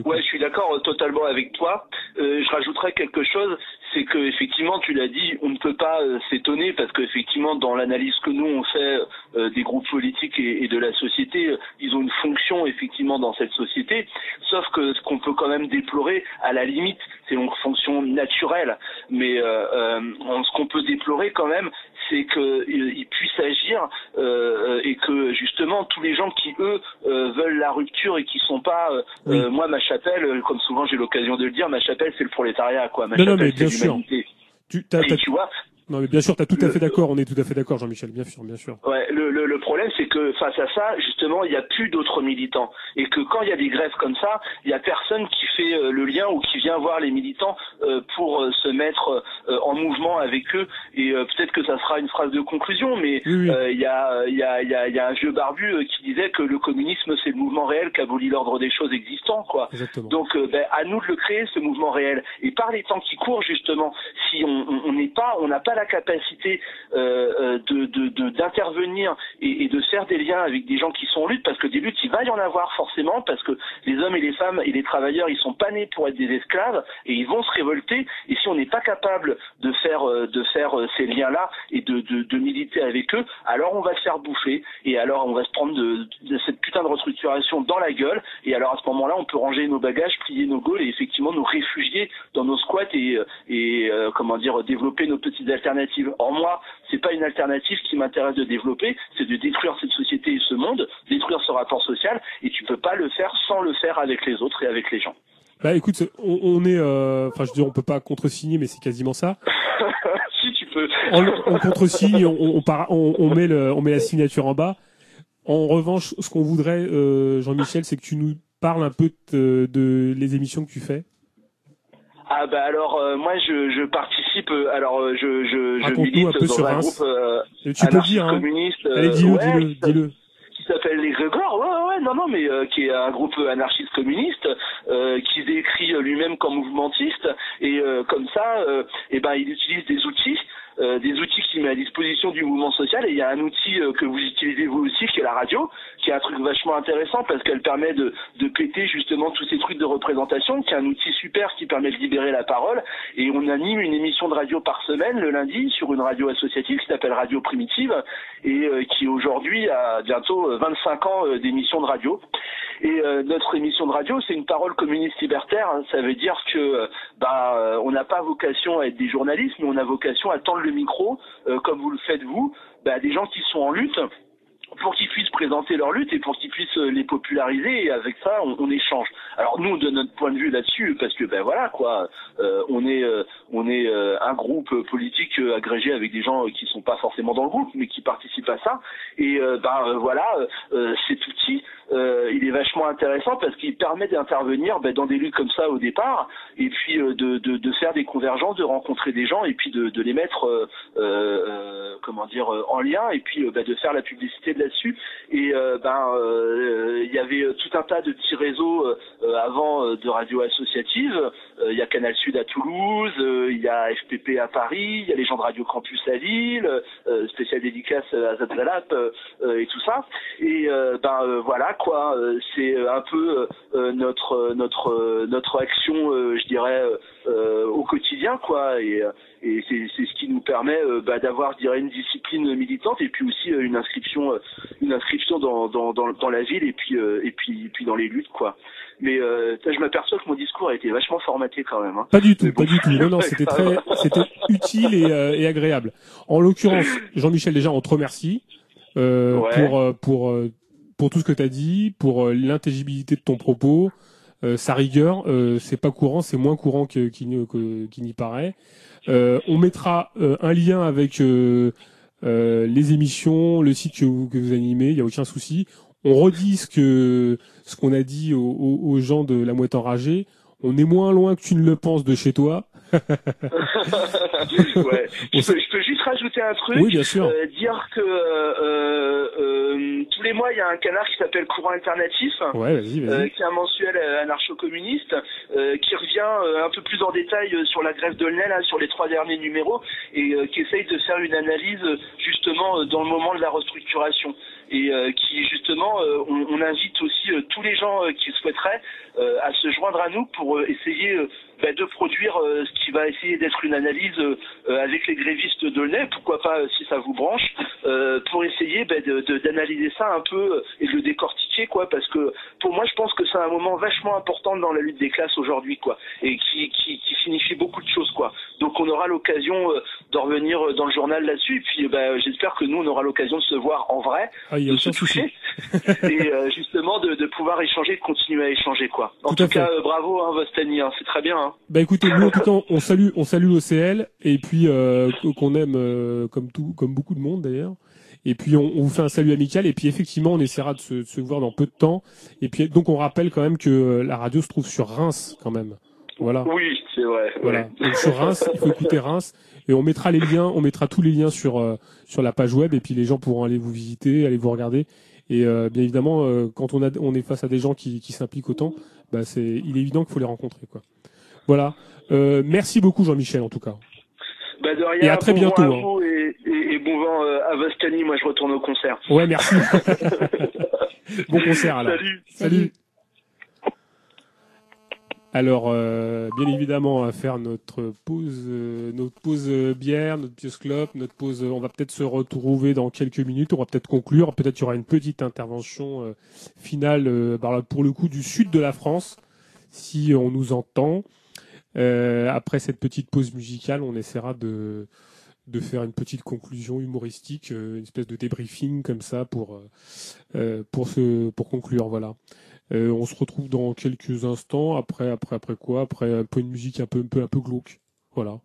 Ouais, je suis d'accord euh, totalement avec toi. Euh, je rajouterais quelque chose, c'est que effectivement, tu l'as dit, on ne peut pas euh, s'étonner parce que effectivement, dans l'analyse que nous on fait euh, des groupes politiques et, de la société, euh, ils ont une fonction effectivement dans cette société. Sauf que ce qu'on peut quand même déplorer, à la limite, c'est une fonction naturelle. Mais euh, euh, ce qu'on peut déplorer quand même, c'est qu'ils puissent agir euh, et que justement tous les gens qui eux veulent la rupture et qui sont pas, Oui. moi ma chapelle, comme souvent j'ai l'occasion de le dire, ma chapelle c'est le prolétariat quoi. Ma Non, non, chapelle c'est l'humanité. Et tu vois, non, mais bien sûr, t'as tout à fait d'accord. On est tout à fait d'accord, Jean-Michel. Bien sûr, bien sûr. Ouais, le, le, le problème, c'est que face à ça, justement, il n'y a plus d'autres militants. Et que quand il y a des grèves comme ça, il n'y a personne qui fait euh, le lien ou qui vient voir les militants euh, pour euh, se mettre euh, en mouvement avec eux. Et euh, peut-être que ça sera une phrase de conclusion, mais Oui, oui. euh, il y, a, il y, a, il y, a, il y a un vieux barbu qui disait que le communisme, c'est le mouvement réel qui abolit l'ordre des choses existants, quoi. Exactement. Donc, ben, à nous de le créer, ce mouvement réel. Et par les temps qui courent, justement, si on on- on n'est pas, on n'a pas la capacité euh, euh, de de- d'intervenir et, de faire des liens avec des gens qui sont en lutte, parce que des luttes, il va y en avoir forcément, parce que les hommes et les femmes et les travailleurs, ils sont pas nés pour être des esclaves et ils vont se révolter. Et si on n'est pas capable de faire euh, de faire ces liens-là et de, de militer avec eux, alors on va se faire bouffer et alors on va se prendre de, cette putain de restructuration dans la gueule. Et alors à ce moment-là, on peut ranger nos bagages, plier nos gaules et effectivement nous réfugier dans nos squats et, comment dire développer nos petites alternatives. Or moi, c'est pas une alternative qui m'intéresse de développer, c'est de détruire cette société et ce monde, détruire ce rapport social. Et tu peux pas le faire sans le faire avec les autres et avec les gens. Bah écoute, on, on est, euh, enfin, je on peut pas contresigner, mais c'est quasiment ça. si tu peux. On, on contresigne, on, met le, on met la signature en bas. En revanche, ce qu'on voudrait, euh, Jean-Michel, c'est que tu nous parles un peu de, de les émissions que tu fais. Ah bah alors euh, moi je, je participe euh, alors euh, je je, je milite un peu dans sur un Reims. groupe euh, Et tu peux dire, hein. anarchiste-communiste, euh, Allez, dis-le, ouais, dis-le, qui s'a- dis-le. qui s'appelle les Grégor, ouais, ouais, non, non, mais euh, qui est un groupe anarchiste communiste, euh, qui décrit lui-même comme mouvementiste, et comme ça, euh, eh ben, il utilise des outils, euh, des outils qu'il met à disposition du mouvement social, et il y a un outil euh, que vous utilisez vous aussi, qui est la radio, qui est un truc vachement intéressant parce qu'elle permet de, de péter justement tous ces trucs de représentation, qui est un outil super qui permet de libérer la parole, et on anime une émission de radio par semaine le lundi sur une radio associative qui s'appelle Radio Primitive et euh, qui aujourd'hui a bientôt euh, 25 ans d'émission de radio. Et euh, notre émission de radio, c'est une parole communiste libertaire. hein. Ça veut dire que euh, bah, euh, on n'a pas vocation à être des journalistes, mais on a vocation à tendre le micro, euh, comme vous le faites vous, bah, à des gens qui sont en lutte pour qu'ils puissent présenter leur lutte et pour qu'ils puissent les populariser et avec ça on, on échange. Alors nous de notre point de vue là-dessus parce que ben voilà quoi, euh, on est euh, on est euh, un groupe politique agrégé avec des gens qui sont pas forcément dans le groupe mais qui participent à ça et ben voilà cet outil euh, il est vachement intéressant parce qu'il permet d'intervenir ben, dans des luttes comme ça au départ et puis euh, de, faire des convergences, de rencontrer des gens et puis de, les mettre euh, comment dire en lien et puis ben, de faire la publicité de là-dessus. Et ben il y avait tout un tas de petits réseaux avant de radio associatives. Euh, il y a Canal Sud à Toulouse il y a FPP à Paris il y a les gens de Radio Campus à Lille spécial dédicace à euh, et tout ça. Et ben voilà quoi euh, c'est euh, un peu euh, notre notre notre action euh, je dirais au quotidien quoi et et c'est c'est ce qui nous permet bah, d'avoir je dirais une discipline militante et puis aussi euh, une inscription euh, une inscription dans, dans, dans, dans la ville et puis euh, et puis et puis dans les luttes quoi mais euh, je m'aperçois que mon discours a été vachement formaté quand même hein. Pas du tout, bon. pas du tout. Non, non, c'était très, c'était utile et, euh, et agréable. En l'occurrence, Jean-Michel, déjà, on te remercie euh, Ouais. pour pour pour tout ce que tu as dit, pour euh, l'intelligibilité de ton propos, euh, sa rigueur. Euh, c'est pas courant, c'est moins courant qu'il n'y n'y paraît. On mettra un lien avec les émissions, le site que vous, que vous animez. Il y a aucun souci. On redit ce que ce qu'on a dit aux- aux gens de la mouette enragée. On est moins loin que tu ne le penses de chez toi. ouais. je, peux, je peux juste rajouter un truc. Oui, bien sûr. Euh, dire que euh, euh, tous les mois, il y a un canard qui s'appelle Courant Alternatif. Ouais, vas-y, vas-y. euh, qui est un mensuel anarcho-communiste, qui revient un peu plus en détail sur la grève de hein, sur les trois derniers numéros, et qui essaye de faire une analyse justement dans le moment de la restructuration. Et euh, qui justement, euh, on, on invite aussi euh, tous les gens qui souhaiteraient à se joindre à nous pour essayer bah, de produire euh, ce qui va essayer d'être une analyse euh, euh, avec les grévistes de Lenel, pourquoi pas euh, si ça vous branche, euh, pour essayer bah, de- de- d'analyser ça un peu et de le décortiquer quoi, parce que pour moi je pense que c'est un moment vachement important dans la lutte des classes aujourd'hui quoi, et qui, qui, qui signifie beaucoup de choses quoi. Donc on aura l'occasion euh, de revenir dans le journal là-dessus. Et puis, bah, j'espère que nous, on aura l'occasion de se voir en vrai, Ah, de se toucher, et euh, justement de, de pouvoir échanger, de continuer à échanger, quoi. En Tout tout, cas, bravo, hein, Vostani, hein, c'est très bien. Hein. Bah écoutez, nous en tout cas, on salue, on salue l'OCL et puis euh, qu'on aime euh, comme tout, comme beaucoup de monde d'ailleurs. Et puis on, on vous fait un salut amical et puis effectivement on essaiera de se, de se voir dans peu de temps. Et puis donc on rappelle quand même que euh, la radio se trouve sur Reims quand même. Voilà. Oui, c'est vrai. Voilà. ouais. Donc sur Reims, il faut écouter Reims et on mettra les liens, on mettra tous les liens sur euh, sur la page web et puis les gens pourront aller vous visiter, aller vous regarder. Et euh, bien évidemment, euh, quand on a on est face à des gens qui, qui s'impliquent autant, bah c'est il est évident qu'il faut les rencontrer quoi. Voilà. Euh, merci beaucoup Jean-Michel en tout cas. Bah de rien, Et à très bon bientôt, vent à hein. vous et, et- et bon vent euh, à Vostani, moi je retourne au concert. Ouais, merci. bon concert alors. Salut. Salut. Alors, euh, bien évidemment, on va faire notre pause, euh, notre pause euh, bière, notre pause notre pause. on va peut-être se retrouver dans quelques minutes. On va peut-être conclure. Peut-être il y aura une petite intervention finale, là, pour le coup, du sud de la France, si on nous entend. Euh, après cette petite pause musicale, on essaiera de de faire une petite conclusion humoristique, euh, une espèce de débriefing comme ça pour euh, pour se pour conclure. Voilà. On se retrouve dans quelques instants. Après après après quoi? Après un peu une musique un peu un peu un peu glauque. Voilà.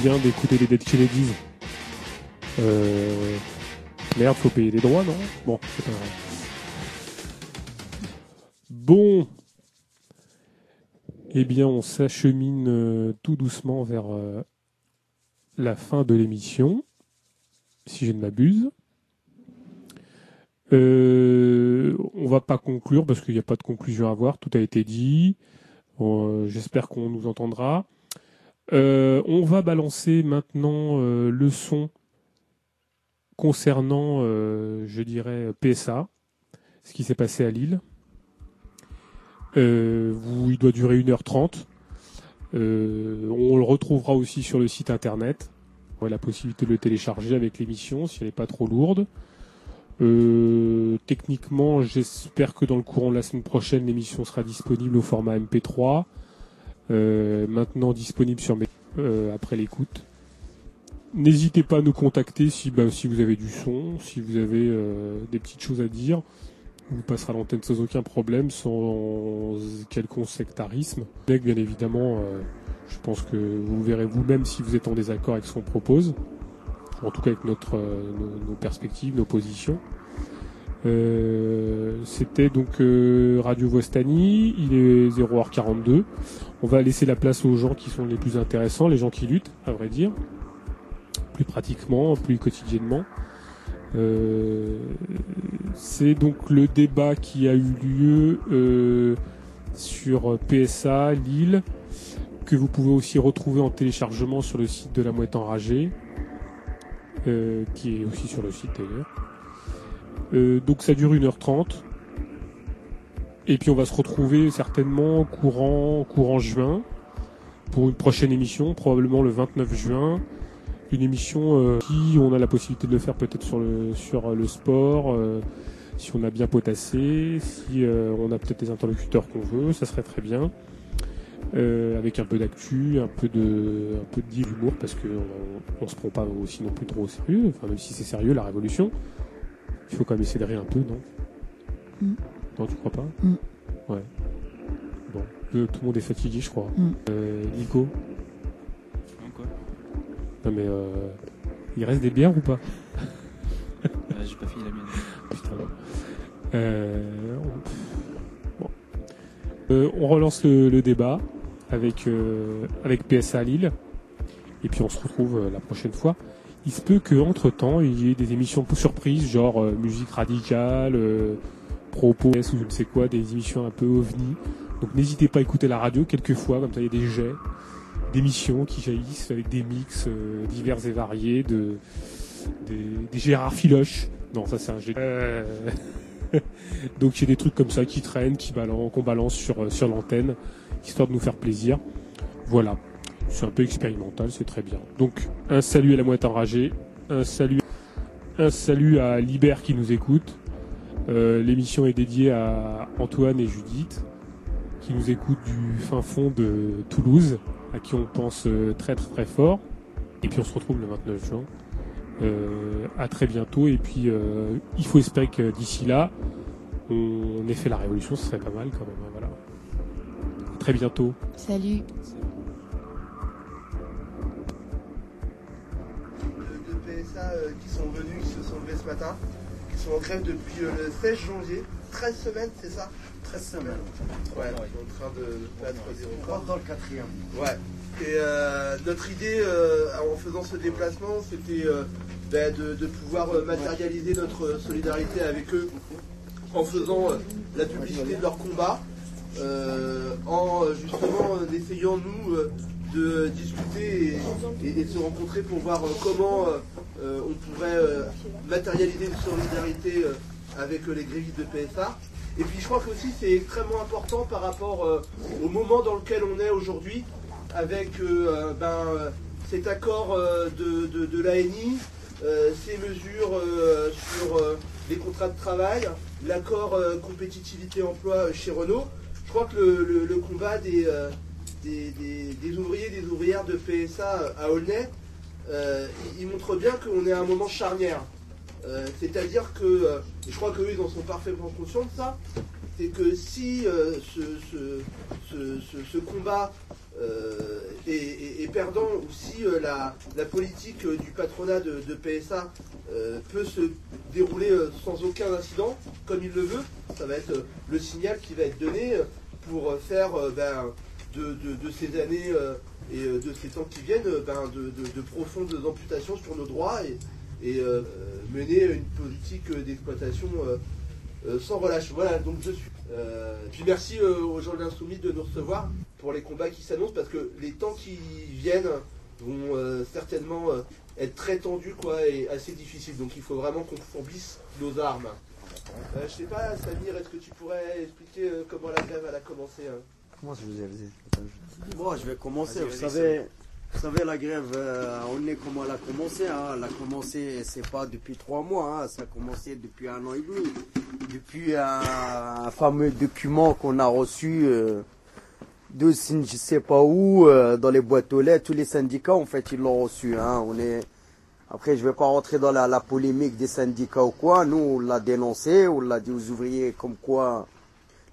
Bien d'écouter les Dead Kennedys. Euh... Merde, faut payer des droits, non? Bon, c'est pas grave. Bon. Eh bien, on s'achemine euh, tout doucement vers euh, la fin de l'émission, si je ne m'abuse. Euh, on va pas conclure parce qu'il n'y a pas de conclusion à avoir, tout a été dit. Euh, J'espère qu'on nous entendra. Euh, on va balancer maintenant euh, le son concernant, euh, je dirais, PSA, ce qui s'est passé à Lille. Il doit durer 1h30. Euh, on le retrouvera aussi sur le site internet. On a la possibilité de le télécharger avec l'émission si elle n'est pas trop lourde. Techniquement, j'espère que dans le courant de la semaine prochaine, l'émission sera disponible au format MP3. Euh, maintenant disponible sur mes euh, après l'écoute. N'hésitez pas à nous contacter si, bah, vous avez du son, si vous avez euh, des petites choses à dire. On vous passera l'antenne sans aucun problème, sans quelconque sectarisme. Bien évidemment, je pense que vous verrez vous-même si vous êtes en désaccord avec ce qu'on propose. En tout cas avec notre, nos, perspectives, nos positions. C'était donc Radio Vostani, il est 0h42. On va laisser la place aux gens qui sont les plus intéressants, les gens qui luttent, à vrai dire, plus pratiquement, plus quotidiennement. Euh, C'est donc le débat qui a eu lieu euh, sur PSA Lille, que vous pouvez aussi retrouver en téléchargement sur le site de la Mouette Enragée, euh, qui est aussi sur le site d'ailleurs. Donc ça dure 1h30. Et puis on va se retrouver certainement courant, courant juin pour une prochaine émission, probablement le 29 juin. Une émission euh, qui on a la possibilité de le faire peut-être sur le sur le sport, euh, si on a bien potassé, si euh, on a peut-être des interlocuteurs qu'on veut, ça serait très bien. Euh, avec un peu d'actu, un peu de un peu parce que on se prend pas aussi non plus trop au sérieux. Enfin même si c'est sérieux la révolution, il faut quand même essayer de rire un peu, non? Mm. Non, tu crois pas Mm. Ouais. Bon, tout le monde est fatigué, je crois. Mm. Euh, Nico Hein, quoi Non mais euh, il reste des bières ou pas Euh, J'ai pas fini la mienne. Putain. Euh, on... bon. Euh, on relance le, le débat avec, euh, avec PSA Lille. Et puis on se retrouve euh, la prochaine fois. Il se peut qu'entre temps, il y ait des émissions surprises, genre euh, musique radicale, euh, propos ou je ne sais quoi, des émissions un peu ovni Donc n'hésitez pas à écouter la radio quelquefois, comme ça il y a des jets, d'émissions qui jaillissent avec des mix euh, divers et variés, de, des, Gérard Filoche. Non, ça c'est un jet. Euh, Donc il y a des trucs comme ça qui traînent, qu'on balance sur, euh, sur l'antenne, histoire de nous faire plaisir. Voilà. C'est un peu expérimental, c'est très bien. Donc un salut à la moite enragée, un salut, un salut à Liber qui nous écoute. Euh, L'émission est dédiée à Antoine et Judith qui nous écoutent du fin fond de Toulouse, à qui on pense euh, très très très fort. Et puis on se retrouve le 29 juin. Euh, à très bientôt. Et puis euh, il faut espérer que d'ici là, on ait fait la révolution, ce serait pas mal quand même. hein, Voilà. À très bientôt. Salut. de, PSA qui sont venus, qui se sont levés ce matin, sont en grève depuis euh, le 16 janvier. 13 semaines, c'est ça? 13 semaines. Ouais, sont en train de battre des records. dans le quatrième. Ouais. Et euh, notre idée euh, en faisant ce déplacement, c'était euh, ben, de, de pouvoir matérialiser notre solidarité avec eux en faisant la publicité de leur combat, en justement euh, essayant nous de discuter et, de se rencontrer pour voir euh, comment euh, euh, on pourrait matérialiser une solidarité avec les grévistes de PSA. Et puis je crois que aussi c'est extrêmement important par rapport au moment dans lequel on est aujourd'hui, avec ben, cet accord de, de, l'ANI, ces mesures sur les contrats de travail, l'accord compétitivité emploi euh, chez Renault. Je crois que le, combat des, des, ouvriers, des ouvrières de PSA à Aulnay, euh, il, il montre bien qu'on est à un moment charnière. Euh, C'est-à-dire que, euh, et je crois qu'eux ils en sont parfaitement conscients de ça, c'est que si euh, ce, combat euh, est, perdant ou si euh, la, politique euh, du patronat de, PSA euh, peut se dérouler euh, sans aucun incident, comme il le veut, ça va être euh, le signal qui va être donné euh, pour euh, faire euh, ben, de, ces années euh, et euh, de ces temps qui viennent euh, ben, de, de- de profondes amputations sur nos droits et, mener une politique d'exploitation sans relâche. Voilà, donc je suis. Puis merci aux gens de l'Insoumis de nous recevoir pour les combats qui s'annoncent parce que les temps qui viennent vont certainement être très tendus quoi, et assez difficiles. Donc il faut vraiment qu'on fourbisse nos armes. Euh, je sais pas, Samir, est-ce que tu pourrais expliquer comment la grève elle a commencé hein? Comment je vous ai dit Bon, je vais commencer. Vous savez, vous savez, la grève, euh, on est comment elle a commencé. Hein. Elle a commencé, c'est pas depuis trois mois, hein. ça a commencé depuis un an et demi. Depuis un, un fameux document qu'on a reçu euh, de je sais pas où, euh, dans les boîtes aux lettres. Tous les syndicats, en fait, ils l'ont reçu. Hein. On est... Après, je vais pas rentrer dans la, la polémique des syndicats ou quoi. Nous, on l'a dénoncé, on l'a dit aux ouvriers comme quoi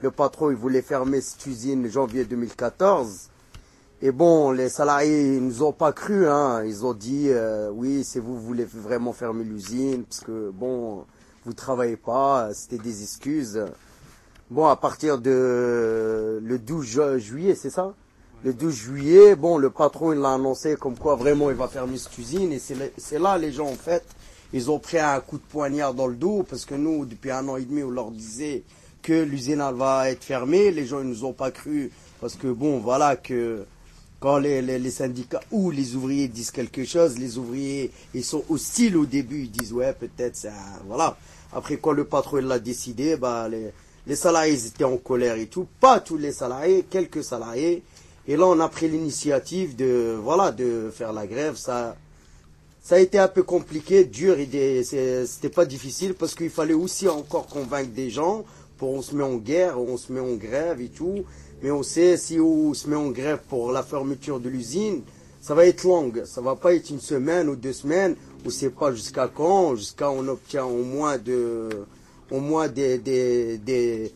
le patron il voulait fermer cette usine janvier 2014. Et bon, les salariés ils nous ont pas cru. Hein. Ils ont dit euh, oui, c'est vous, vous voulez vraiment fermer l'usine parce que bon, vous travaillez pas. C'était des excuses. Bon, à partir de le 12 ju- juillet, c'est ça? Le 12 juillet, bon, le patron il l'a annoncé comme quoi vraiment il va fermer cette usine. Et c'est là les gens en fait, ils ont pris un coup de poignard dans le dos parce que nous, depuis un an et demi, on leur disait que l'usine va être fermée. Les gens ils nous ont pas cru parce que bon, voilà que quand les, les, syndicats ou les ouvriers disent quelque chose, les ouvriers ils sont hostiles au début, ils disent ouais peut-être ça, voilà. Après quand le patron l'a décidé, bah les, les salariés étaient en colère et tout, pas tous les salariés, quelques salariés. Et là on a pris l'initiative de voilà de faire la grève. Ça ça a été un peu compliqué, dur et c'était pas difficile parce qu'il fallait aussi encore convaincre des gens. On se met en guerre, on se met en grève et tout. Mais on sait si on se met en grève pour la fermeture de l'usine, ça va être long. Ça va pas être une semaine ou deux semaines. On sait pas jusqu'à quand. Jusqu'à on obtient au moins de, au moins des, des, des,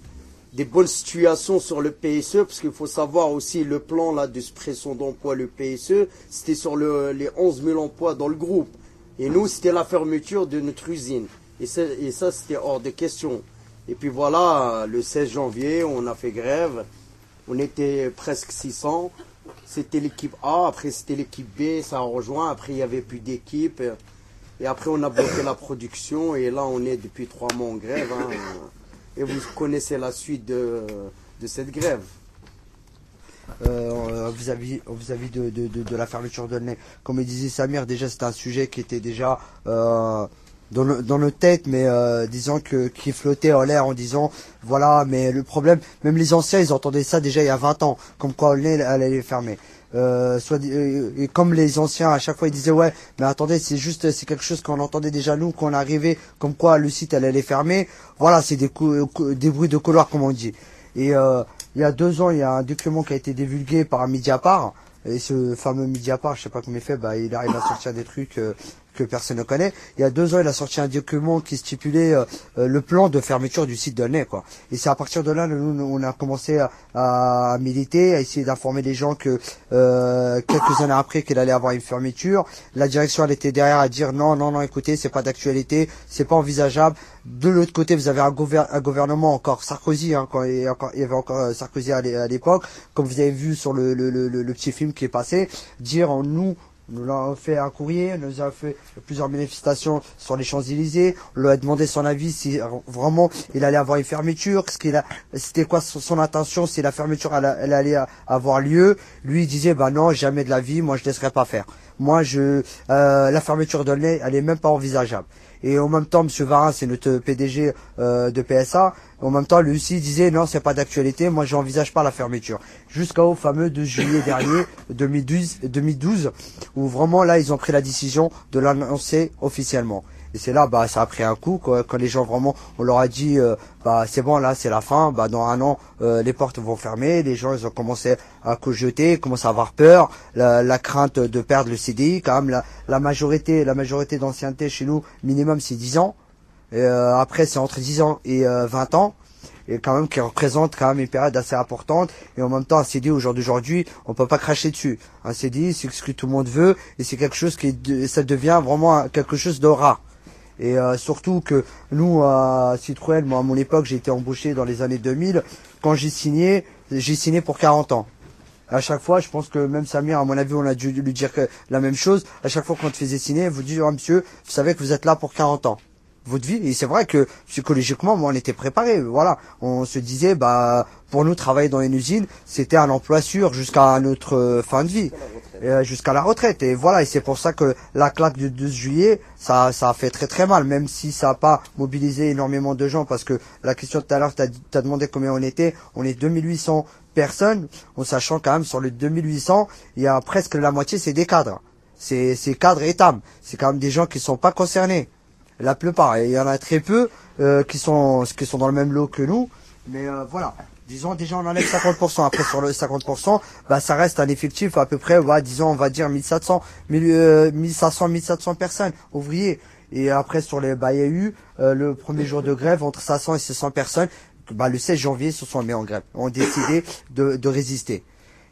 des bonnes situations sur le PSE, parce qu'il faut savoir aussi le plan là de suppression d'emploi, le PSE, c'était sur le, les 11 000 emplois dans le groupe. Et nous, c'était la fermeture de notre usine. Et, et ça, c'était hors de question. Et puis voilà, le 16 janvier, on a fait grève. On était presque 600. C'était l'équipe A, après c'était l'équipe B, ça a rejoint. Après, il n'y avait plus d'équipe. Et après, on a bloqué la production. Et là, on est depuis trois mois en grève. hein. Et vous connaissez la suite de, de cette grève. euh, vis-à-vis de, de, de, la fermeture de nez. Comme disait Samir, déjà c'était un sujet qui était déjà euh, dans, le- dans nos têtes, mais euh, disons que qui flottait en l'air en disant voilà, mais le problème, même les anciens, ils entendaient ça déjà il y a 20 ans, comme quoi elle allait fermer. Euh, soit, euh, et comme les anciens à chaque fois ils disaient ouais mais attendez c'est juste c'est quelque chose qu'on entendait déjà nous quand on arrivait comme quoi le site allait fermer voilà c'est des cou- des bruits de couloir comme on dit et euh, il y a deux ans il y a un document qui a été divulgué par Mediapart et ce fameux Mediapart je sais pas comment il fait bah il arrive à sortir des trucs euh, que personne ne connaît. Il y a deux ans, il a sorti un document qui stipulait euh, euh, le plan de fermeture du site d'Aulnay, quoi. Et c'est à partir de là, nous, on a commencé à, à militer, à essayer d'informer les gens que euh, quelques années après qu'il allait avoir une fermeture, la direction elle était derrière à dire non, non, non, écoutez, c'est pas d'actualité, c'est pas envisageable. De l'autre côté, vous avez un, un gouvernement encore Sarkozy, hein, quand il y, avait encore euh, Sarkozy à l'é- à l'époque, comme vous avez vu sur le, le, le- le petit film qui est passé, dire en nous nous avons fait un courrier, nous avons fait plusieurs manifestations sur les Champs-Élysées. On lui a demandé son avis si euh, vraiment il allait avoir une fermeture, ce qu'il a, c'était quoi son, intention, si la fermeture elle, allait a- avoir lieu. Lui disait bah non jamais de la vie, moi je laisserai pas faire. Moi je, euh, la fermeture de nez, elle est même pas envisageable. Et en même temps, M. Varin, c'est notre PDG euh, de PSA. En même temps, lui aussi disait non, c'est pas d'actualité. Moi, j'envisage pas la fermeture. Jusqu'au fameux 2 juillet dernier, 2012, 2012, où vraiment là, ils ont pris la décision de l'annoncer officiellement. Et c'est là, bah, ça a pris un coup quand les gens vraiment, on leur a dit, euh, bah, c'est bon, là, c'est la fin. Bah, dans un an, euh, les portes vont fermer. Les gens, ils ont commencé à cogiter, commencé à avoir peur, la, crainte de perdre le CDI. Quand même, la, majorité, la majorité d'ancienneté chez nous, minimum, c'est 10 ans. Et, euh, après, c'est entre 10 ans et euh, 20 ans. Et quand même, qui représente quand même une période assez importante. Et en même temps, un CDI, au jour d'aujourd'hui, on peut pas cracher dessus. Un CDI, c'est ce que tout le monde veut. Et c'est quelque chose qui, ça devient vraiment quelque chose de rare. Et euh, surtout que nous, à Citroën, moi à mon époque, j'ai été embauché dans les années 2000. Quand j'ai signé, j'ai signé pour 40 ans. À chaque fois, je pense que même Samir, à mon avis, on a dû lui dire la même chose. À chaque fois qu'on te faisait signer, vous dites, Ah, monsieur, vous savez que vous êtes là pour 40 ans. Votre vie. Et c'est vrai que psychologiquement, moi, on était préparé. Voilà. On se disait, bah, pour nous, travailler dans une usine, c'était un emploi sûr jusqu'à notre euh, fin de vie. Euh, jusqu'à la retraite. Et voilà, et c'est pour ça que la claque du 12 juillet, ça, ça a fait très très mal, même si ça n'a pas mobilisé énormément de gens, parce que la question tout à l'heure, tu as, demandé combien on était, on est 2800 personnes, en sachant quand même sur les 2800, il y a presque la moitié, c'est des cadres. C'est c'est cadres et TAM. C'est quand même des gens qui sont pas concernés. La plupart. Il y en a très peu euh, qui, sont, qui sont dans le même lot que nous. Mais euh, voilà. Disons déjà on enlève 50%. Après sur le 50%, bah ça reste un effectif à peu près, ouais, disons on va dire 1700, 1000, euh, 1500, 1700 personnes ouvriers. Et après sur les, bah il y a eu euh, le premier jour de grève entre 500 et 600 personnes. Bah le 16 janvier se sont mis en grève, ont décidé de, de résister.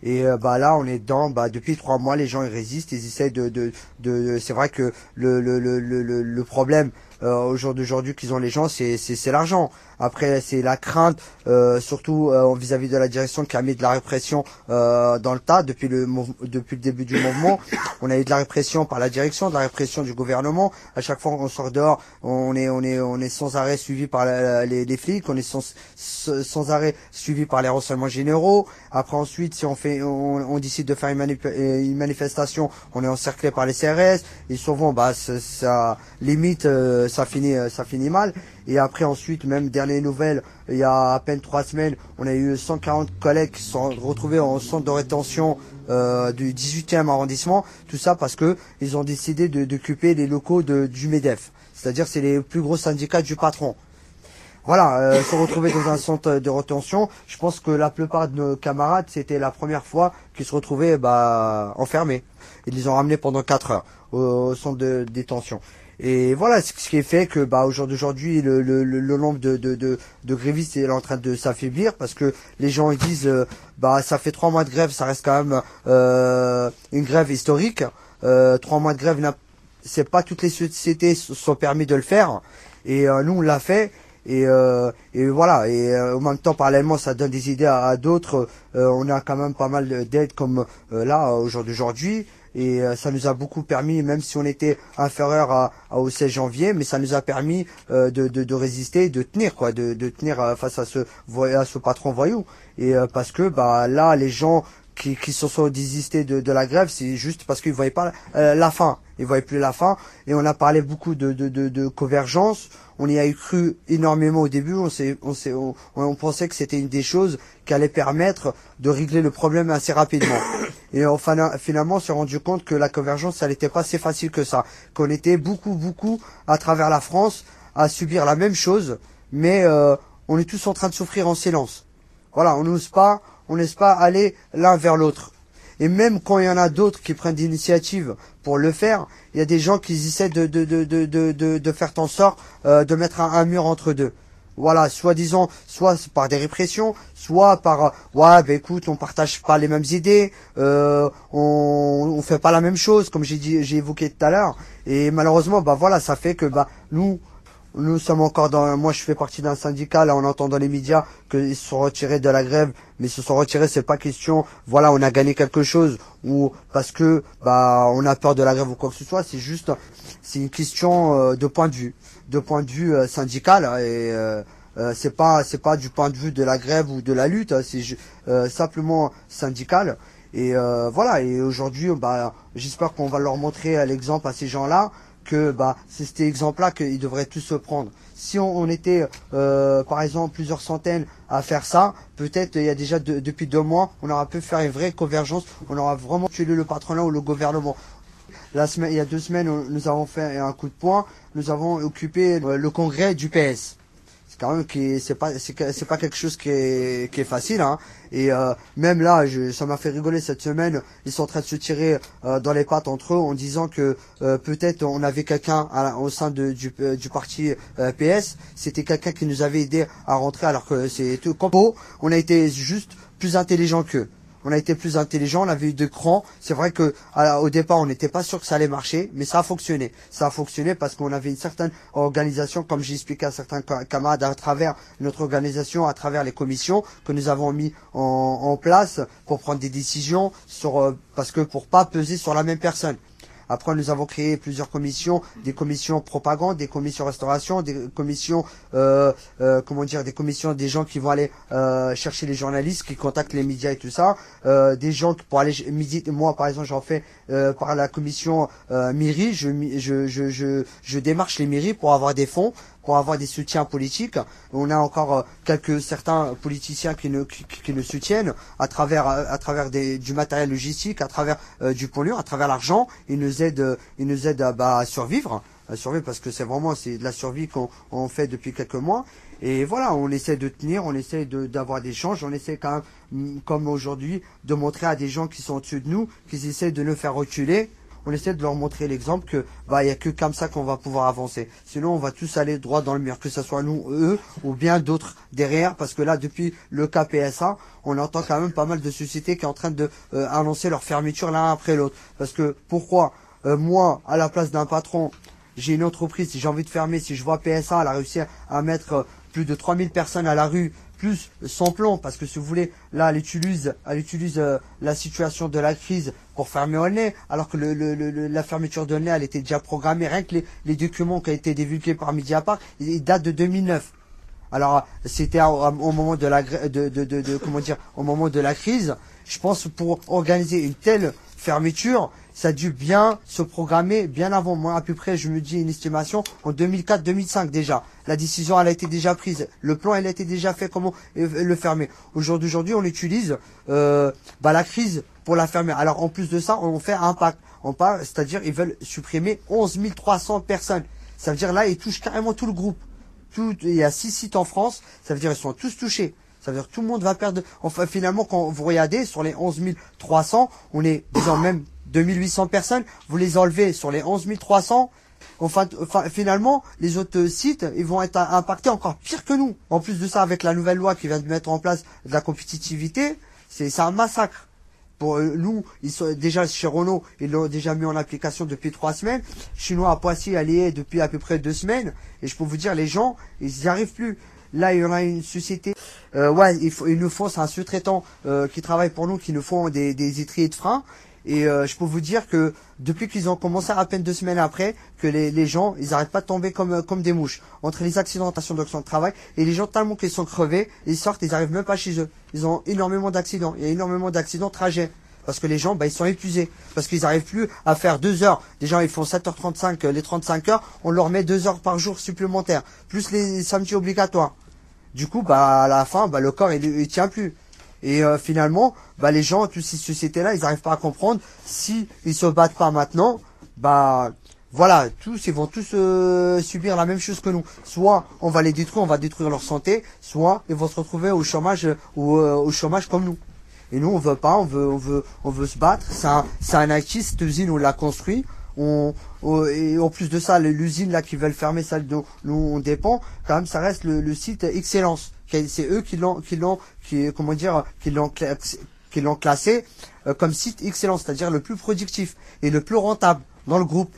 Et euh, bah là on est dedans, bah depuis trois mois les gens ils résistent, ils essaient de, de, de c'est vrai que le le le le, le- problème euh, au jour d'aujourd'hui qu'ils ont les gens c'est c'est l'argent. Après c'est la crainte euh, surtout euh, vis-à-vis de la direction qui a mis de la répression euh, dans le tas depuis le depuis le début du mouvement. On a eu de la répression par la direction, de la répression du gouvernement. À chaque fois qu'on sort dehors, on est on est on est sans arrêt suivi par la- les, les flics, on est sans, arrêt suivi par les renseignements généraux. Après ensuite, si on fait on, on décide de faire une, manip- euh, une manifestation, on est encerclé par les CRS et souvent bah ça, ça limite euh, ça finit euh, ça finit mal. Et après ensuite, même dernière nouvelle, il y a à peine trois semaines, on a eu 140 collègues qui sont retrouvés en centre de rétention euh, du 18e arrondissement. Tout ça parce que ils ont décidé d'occuper les locaux de, du MEDEF. C'est-à-dire c'est les plus gros syndicats du patron. Voilà, euh, se retrouver dans un centre de rétention. Je pense que la plupart de nos camarades, c'était la première fois qu'ils se retrouvaient bah, enfermés. Ils les ont ramenés pendant 4 heures au, au centre de détention. Et voilà, ce qui est fait que bah, au jour d'aujourd'hui, le, le, le, nombre de, de, de, grévistes est en train de s'affaiblir parce que les gens ils disent euh, bah ça fait trois mois de grève, ça reste quand même euh, une grève historique. Euh, trois mois de grève, c'est pas toutes les sociétés sont permis de le faire. Et nous on l'a fait. Et, et voilà. Et en même temps, parallèlement, ça donne des idées à, à d'autres. On a quand même pas mal d'aides comme là au jour d'aujourd'hui. Et euh, ça nous a beaucoup permis, même si on était inférieur à, à- au 16 janvier, mais ça nous a permis euh, de, de, de résister, de tenir quoi, de, de tenir euh, face à ce à ce patron voyou. Et parce que bah là, les gens qui, qui se sont désistés de, de la grève, c'est juste parce qu'ils voyaient pas euh, la fin. Ils voyaient plus la fin. Et on a parlé beaucoup de, de, de, de convergence. On y a eu cru énormément au début. On, s'est, on, s'est, on, on pensait que c'était une des choses qui allait permettre de régler le problème assez rapidement. Et finalement, on s'est rendu compte que la convergence, ça n'était pas si facile que ça. Qu'on était beaucoup, beaucoup à travers la France à subir la même chose, mais euh, on est tous en train de souffrir en silence. Voilà, on n'ose pas, on n'ose pas aller l'un vers l'autre. Et même quand il y en a d'autres qui prennent d'initiative pour le faire, il y a des gens qui essaient de, de, de, de, de, faire en sorte euh, de mettre un, mur entre deux. Voilà, soi-disant, soit par des répressions, soit par euh, ouais, bah écoute, on partage pas les mêmes idées, euh, on, on fait pas la même chose, comme j'ai dit, j'ai évoqué tout à l'heure. Et malheureusement, bah voilà, ça fait que bah nous, nous sommes encore dans. Moi, je fais partie d'un syndicat. Là, on entend dans les médias qu'ils se sont retirés de la grève, mais ils se sont retirés. C'est pas question. Voilà, on a gagné quelque chose ou parce que bah on a peur de la grève ou quoi que ce soit. C'est juste, c'est une question euh, de point de vue, de point de vue euh, syndical et. Euh, euh, c'est pas c'est pas du point de vue de la grève ou de la lutte, hein, c'est euh, simplement syndical. Et euh, voilà. Et aujourd'hui, bah, j'espère qu'on va leur montrer l'exemple à ces gens-là que bah c'est cet exemple-là qu'ils devraient tous se prendre. Si on, était euh, par exemple plusieurs centaines à faire ça, peut-être il y a déjà de- depuis deux mois, on aura pu faire une vraie convergence, on aura vraiment tué le patronat ou le gouvernement. La semaine, il y a deux semaines, nous avons fait un coup de poing, nous avons occupé euh, le congrès du PS quand même qui c'est pas c'est pas quelque chose qui est facile hein. Et euh, même là ça m'a fait rigoler cette semaine. Ils sont en train de se tirer euh, dans les pattes entre eux en disant que euh, peut-être on avait quelqu'un au sein du parti PS c'était quelqu'un qui nous avait aidé à rentrer alors que c'est tout. Compo on a été juste plus intelligent qu'eux on a été plus intelligent, on avait eu de crans. C'est vrai que au départ, on n'était pas sûr que ça allait marcher, mais ça a fonctionné. Ça a fonctionné parce qu'on avait une certaine organisation, comme j'ai expliqué à certains ca- camarades, à travers notre organisation, à travers les commissions que nous avons mis en, en place pour prendre des décisions sur, euh, parce que pour pas peser sur la même personne. Après, nous avons créé plusieurs commissions, des commissions propagande, des commissions restauration, des commissions, euh, euh, comment dire, des commissions des gens qui vont aller euh, chercher les journalistes, qui contactent les médias et tout ça, des gens qui pour aller midi, moi par exemple, j'en fais par la commission mairie, je, je, je, je démarche les mairies pour avoir des fonds pour avoir des soutiens politiques. On a encore euh, quelques certains politiciens qui nous qui, qui nous soutiennent à travers euh, à travers des, du matériel logistique, à travers euh, du pognon, à travers l'argent. Ils nous aident ils nous aident à, bah, à survivre, à survivre parce que c'est vraiment c'est de la survie qu'on on fait depuis quelques mois. Et voilà, on essaie de tenir, on essaie d'avoir des changes, on essaie quand même, mm, comme aujourd'hui, de montrer à des gens qui sont au-dessus de nous, qu'ils essaient de nous faire reculer, on essaie de leur montrer l'exemple que bah il y a que comme ça qu'on va pouvoir avancer. Sinon on va tous aller droit dans le mur, que ce soit nous, eux ou bien d'autres derrière, parce que là depuis le cas PSA, on entend quand même pas mal de sociétés qui sont en train de euh, annoncer leur fermeture l'un après l'autre. Parce que pourquoi euh, moi à la place d'un patron j'ai une entreprise, si j'ai envie de fermer, si je vois PSA, elle a réussi à mettre euh, plus de 3000 personnes à la rue, plus son plan, parce que si vous voulez, là, elle utilise, elle utilise euh, la situation de la crise pour fermer au nez, alors que le, la fermeture de nez, elle était déjà programmée. Rien que les, documents qui ont été divulgués par Mediapart, ils datent de 2009. Alors, c'était au, moment de la, de, de- comment dire, au moment de la crise. Je pense pour organiser une telle fermeture, ça a dû bien se programmer bien avant. Moi, à peu près, je me dis une estimation en 2004-2005 déjà. La décision, elle a été déjà prise. Le plan, elle a été déjà fait. Comment euh, le fermer? Aujourd'hui, aujourd'hui, on utilise euh, bah, la crise pour la fermer. Alors, en plus de ça, on fait un pacte. On parle, c'est-à-dire, ils veulent supprimer 11 300 personnes. Ça veut dire là, ils touchent carrément tout le groupe tout, il y a six sites en France, ça veut dire qu'ils sont tous touchés. Ça veut dire que tout le monde va perdre. Enfin, finalement, quand vous regardez sur les 11 300, on est, disons même 2800 personnes, vous les enlevez sur les 11 300. Enfin, enfin, finalement, les autres sites, ils vont être impactés encore pire que nous. En plus de ça, avec la nouvelle loi qui vient de mettre en place de la compétitivité, c'est un massacre. Pour euh, nous, ils sont déjà chez Renault, ils l'ont déjà mis en application depuis trois semaines. Chinois à Poissy, y est depuis à peu près deux semaines. Et je peux vous dire, les gens, ils n'y arrivent plus. Là, il y en a une société. Euh, ouais, il, faut, nous font, c'est un sous-traitant euh, qui travaille pour nous, qui nous font des, des étriers de frein. Et euh, je peux vous dire que depuis qu'ils ont commencé à peine deux semaines après, que les, les gens, ils n'arrêtent pas de tomber comme, euh, comme des mouches. Entre les accidentations d'accidents de travail et les gens tellement qu'ils sont crevés, ils sortent, ils arrivent même pas chez eux. Ils ont énormément d'accidents. Il y a énormément d'accidents trajets. Parce que les gens, bah, ils sont épuisés. Parce qu'ils n'arrivent plus à faire deux heures. Des gens, ils font 7h35, euh, les 35 heures, on leur met deux heures par jour supplémentaires. Plus les samedis obligatoires. Du coup, bah, à la fin, bah, le corps, il, il tient plus. Et euh, finalement, bah, les gens, toutes ces sociétés-là, ils n'arrivent pas à comprendre. Si ils se battent pas maintenant, bah, voilà, tous, ils vont tous euh, subir la même chose que nous. Soit on va les détruire, on va détruire leur santé, soit ils vont se retrouver au chômage, ou euh, au chômage comme nous. Et nous, on veut pas, on veut, on veut, on veut se battre. C'est un, c'est un acquis. Cette usine, on l'a construit. On, et en plus de ça, l'usine là qui veulent fermer, celle dont nous on dépend, quand même, ça reste le site Excellence. C'est eux qui l'ont, qui l'ont, qui, comment dire, qui l'ont, qui l'ont classé euh, comme site Excellence, c'est-à-dire le plus productif et le plus rentable dans le groupe.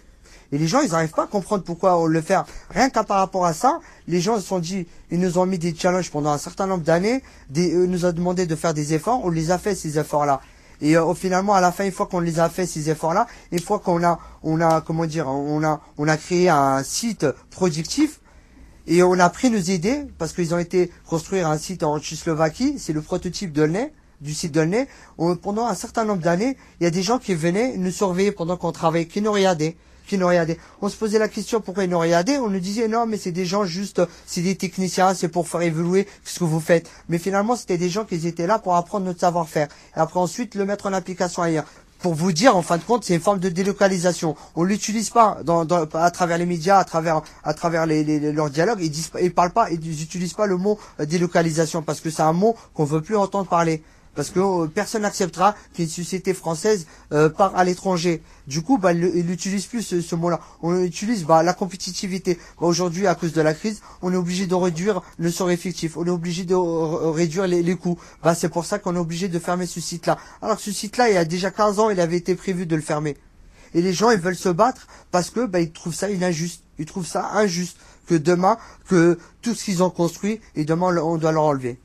Et les gens, ils n'arrivent pas à comprendre pourquoi on le fait. Rien qu'à par rapport à ça, les gens se sont dit, ils nous ont mis des challenges pendant un certain nombre d'années, euh, nous a demandé de faire des efforts, on les a fait ces efforts-là. Et euh, finalement, à la fin, une fois qu'on les a fait ces efforts-là, une fois qu'on a, on a, comment dire, on a, on a créé un site productif, et on a pris nos idées, parce qu'ils ont été construire un site en Tchécoslovaquie, c'est le prototype d'Olney, du site. On- Pendant un certain nombre d'années, il y a des gens qui venaient nous surveiller pendant qu'on travaillait, qui nous regardaient, qui nous regardaient. On se posait la question pourquoi ils nous regardaient, on nous disait non mais c'est des gens juste, c'est des techniciens, c'est pour faire évoluer ce que vous faites. Mais finalement c'était des gens qui étaient là pour apprendre notre savoir-faire. Et après ensuite le mettre en application ailleurs pour vous dire, en fin de compte, c'est une forme de délocalisation. On l'utilise pas dans, à travers les médias, à travers, à travers les, les- leurs dialogues. Ils disent, ils parlent pas, ils n'utilisent pas le mot euh, délocalisation parce que c'est un mot qu'on veut plus entendre parler. Parce que euh, personne n'acceptera qu'une société française euh, part à l'étranger. Du coup, bah, ils n'utilisent plus ce, mot-là. On utilise bah, la compétitivité. Bah, Aujourd'hui, à cause de la crise, on est obligé de réduire le sort effectif. On est obligé de euh, réduire les, coûts. Bah, c'est pour ça qu'on est obligé de fermer ce site-là. Alors ce site-là, il y a déjà 15 ans, il avait été prévu de le fermer. Et les gens, ils veulent se battre parce que bah, ils trouvent ça injuste. Ils trouvent ça injuste que demain, que tout ce qu'ils ont construit, et demain, on doit leur enlever.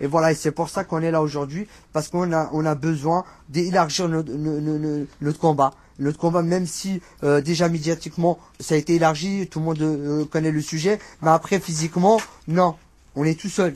Et voilà, et c'est pour ça qu'on est là aujourd'hui, parce qu'on a, besoin d'élargir notre combat. Notre combat, même si euh, déjà médiatiquement ça a été élargi, tout le monde euh, connaît le sujet, mais après physiquement, non, on est tout seul.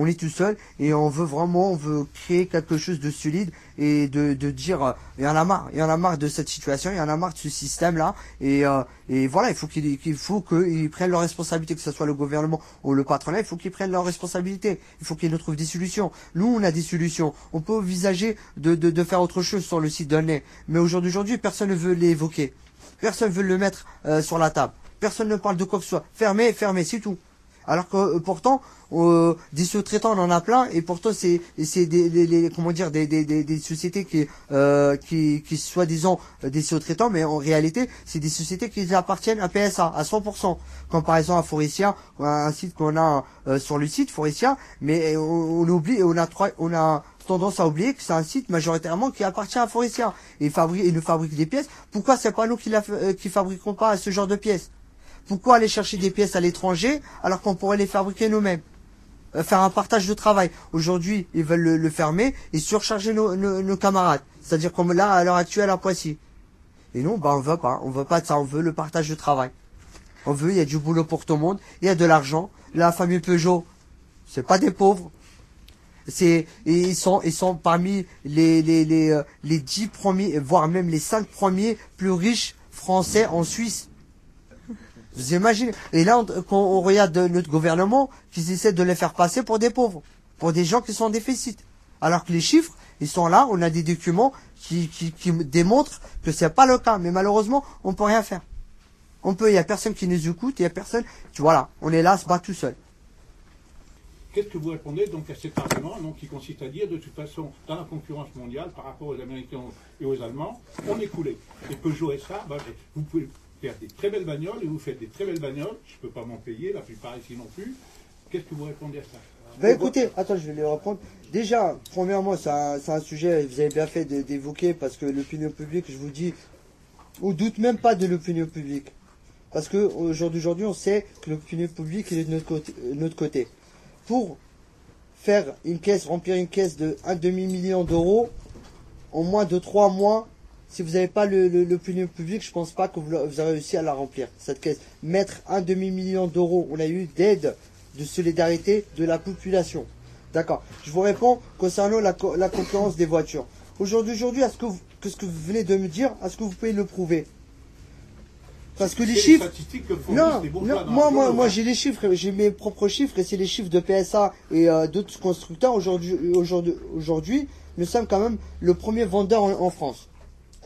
On est tout seul et on veut vraiment, on veut créer quelque chose de solide et de, dire, euh, il y en a marre, il y en a marre de cette situation, il y en a marre de ce système-là et, euh, et voilà, il faut qu'il qu'il faut qu'ils prennent leurs responsabilités, que ce soit le gouvernement ou le patronat, il faut qu'ils prennent leurs responsabilités, il faut qu'ils nous trouvent des solutions. Nous, on a des solutions, on peut envisager de, faire autre chose sur le site d'Olney, mais aujourd'hui, personne ne veut l'évoquer, personne ne veut le mettre euh, sur la table, personne ne parle de quoi que ce soit, fermé, fermé, c'est tout. Alors que euh, pourtant, euh, des sous-traitants, on en a plein, et pourtant c'est c'est des, des- les- comment dire des, des, des, des sociétés qui euh, qui qui soi-disant euh, des sous-traitants, mais en réalité c'est des sociétés qui appartiennent à PSA à 100%. Comme par exemple à Forestia, un site qu'on a euh, sur le site Forestia, mais on, oublie, on a trois, on a tendance à oublier que c'est un site majoritairement qui appartient à Forestia et fabrique et nous fabrique des pièces. Pourquoi c'est pas nous qui la, euh, qui fabriquons pas ce genre de pièces? Pourquoi aller chercher des pièces à l'étranger alors qu'on pourrait les fabriquer nous-mêmes Euh, Faire un partage de travail? Aujourd'hui, ils veulent le, fermer et surcharger nos, camarades. C'est-à-dire comme là, à l'heure actuelle, à Poissy. Et non, bah on veut pas. On veut pas de ça. On veut le partage de travail. On veut, il y a du boulot pour tout le monde. Il y a de l'argent. La famille Peugeot, c'est pas des pauvres. C'est, ils sont, ils sont parmi les, les, les, euh, les 10 premiers, voire même les 5 premiers plus riches français en Suisse. Vous imaginez Et là, on- quand on regarde notre gouvernement, qu'ils essaient de les faire passer pour des pauvres, pour des gens qui sont en déficit. Alors que les chiffres, ils sont là, on a des documents qui, qui, qui démontrent que c'est pas le cas. Mais malheureusement, on peut rien faire. On peut, il y a personne qui nous écoute, il y a personne, tu vois là, on est là, se battre tout seul. Qu'est-ce que vous répondez donc à cet argument qui consiste à dire de toute façon, dans la concurrence mondiale par rapport aux Américains et aux Allemands, on est coulé. Et Peugeot et ça, ben, vous pouvez faire des très belles bagnoles et vous faites des très belles bagnoles, je ne peux pas m'en payer, la plupart ici non plus. Qu'est-ce que vous répondez à ça Ben écoutez, attends, je vais les reprendre. Déjà, premièrement, c'est un, un sujet, vous avez bien fait d'évoquer, parce que l'opinion publique, je vous dis, on doute même pas de l'opinion publique. Parce que au jour d'aujourd'hui, on sait que l'opinion publique est de notre côté. euh, notre côté. Pour faire une caisse, remplir une caisse de un demi-million d'euros, en moins de trois mois, si vous n'avez pas le, le, l'opinion publique, je pense pas que vous, vous avez réussi à la remplir, cette caisse. Mettre un demi-million d'euros, on a eu d'aide, de solidarité de la population. D'accord. Je vous réponds concernant la, la concurrence des voitures. Aujourd'hui, aujourd'hui, est-ce que, vous- que ce que vous venez de me dire, est-ce que vous pouvez le prouver? Parce que les chiffres. Non, les non, moi, le moi, moi, j'ai les chiffres, j'ai mes propres chiffres et c'est les chiffres de PSA et euh, d'autres constructeurs. Aujourd'hui, aujourd'hui, aujourd'hui, nous sommes quand même le premier vendeur en, en France.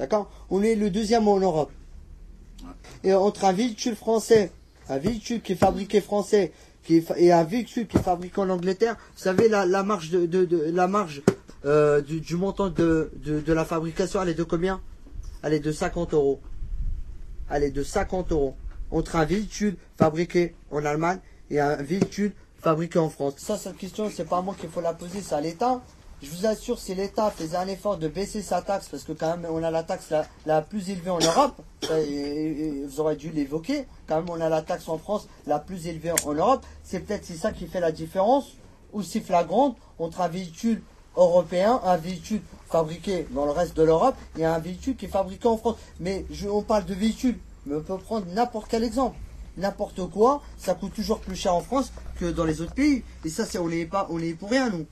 D'accord On est le deuxième en Europe. Et entre un véhicule français, un véhicule qui est fabriqué français, qui est fa- et un véhicule qui est fabriqué en Angleterre, vous savez la, la marge de, de- de- la marge euh, du, du montant de, la fabrication, elle est de combien? Elle est de 50 euros. Elle est de 50 euros entre un véhicule fabriqué en Allemagne et un véhicule fabriqué en France. Ça, cette question, c'est pas moi qu'il faut la poser, c'est à l'État. Je vous assure, si l'État faisait un effort de baisser sa taxe, parce que quand même on a la taxe la, plus élevée en Europe, et vous aurez dû l'évoquer, quand même on a la taxe en France la plus élevée en Europe, c'est peut-être c'est ça qui fait la différence, aussi flagrante, entre un véhicule européen, un véhicule fabriqué dans le reste de l'Europe et un véhicule qui est fabriqué en France. Mais je, on parle de véhicule, mais on peut prendre n'importe quel exemple. N'importe quoi, ça coûte toujours plus cher en France que dans les autres pays. Et ça, c'est on n'est pas, on est pour rien nous.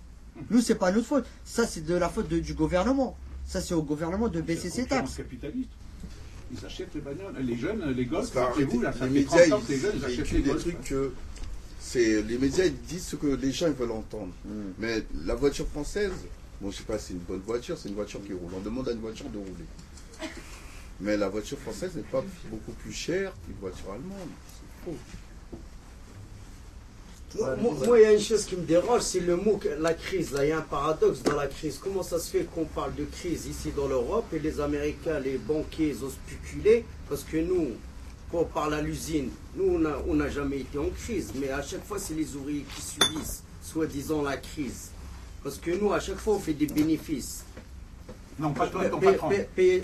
Nous, c'est pas notre faute. Ça, c'est de la faute de- du gouvernement. Ça, c'est au gouvernement de baisser ses taxes. capitaliste. Ils achètent les bagnoles. Les jeunes, les gosses, Parce que chez vous, là, ça les fait médias, 30 ans que les ils, jeunes ils achètent les des trucs que c'est les médias ils disent ce que les gens ils veulent entendre. Mais la voiture française, bon je sais pas, c'est une bonne voiture, c'est une voiture qui roule. On demande à une voiture de rouler. Mais la voiture française n'est pas beaucoup plus chère qu'une voiture allemande. C'est faux. Moi, il y a une chose qui me dérange, c'est le mot la crise. Là, il y a un paradoxe dans la crise. Comment ça se fait qu'on parle de crise ici dans l'Europe et les Américains, les banquiers, ils osent spéculer? Parce que nous, quand on parle à l'usine, nous, on n'a jamais été en crise. Mais à chaque fois, c'est les ouvriers qui subissent, soi-disant, la crise. Parce que nous, à chaque fois, on fait des bénéfices. Non, pas toi, ton P- patron. P- P-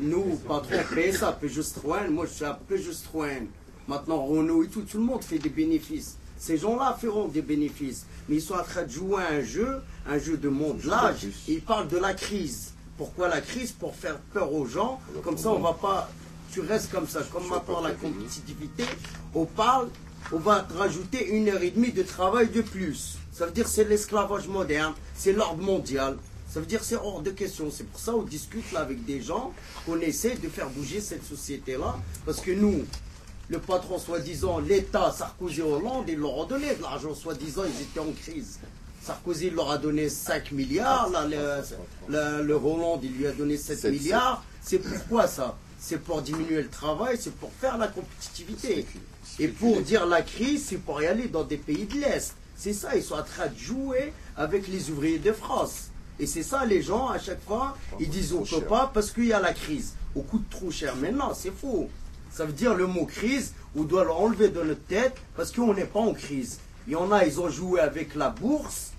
nous, patron, PSA, Peugeot Citroën, moi je suis à Peugeot Citroën. Maintenant, Renault et tout, tout le monde fait des bénéfices. Ces gens-là feront des bénéfices. Mais ils sont en train de jouer à un jeu, un jeu de mondelage, ils parlent de la crise. Pourquoi la crise? Pour faire peur aux gens. Comme ça, on va pas. Tu restes comme ça. Comme maintenant la compétitivité, on parle, on va te rajouter une heure et demie de travail de plus. Ça veut dire que c'est l'esclavage moderne, c'est l'ordre mondial. Ça veut dire que c'est hors de question. C'est pour ça qu'on discute là avec des gens, qu'on essaie de faire bouger cette société-là. Parce que nous, le patron soi-disant, l'État, Sarkozy, Hollande, ils leur ont donné de l'argent, soi-disant, ils étaient en crise. Sarkozy leur a donné 5 milliards, là, le, le- le Hollande, il lui a donné 7 Sept, milliards. C'est pourquoi ça? C'est pour diminuer le travail, c'est pour faire la compétitivité. Et pour dire la crise, c'est pour y aller dans des pays de l'Est. C'est ça, ils sont en train de jouer avec les ouvriers de France. Et c'est ça, les gens, à chaque fois, ils disent on peut pas parce qu'il y a la crise. Au coûte trop cher. Mais non, c'est faux. Ça veut dire le mot crise, on doit l'enlever de notre tête parce qu'on n'est pas en crise. Il y en a, ils ont joué avec la bourse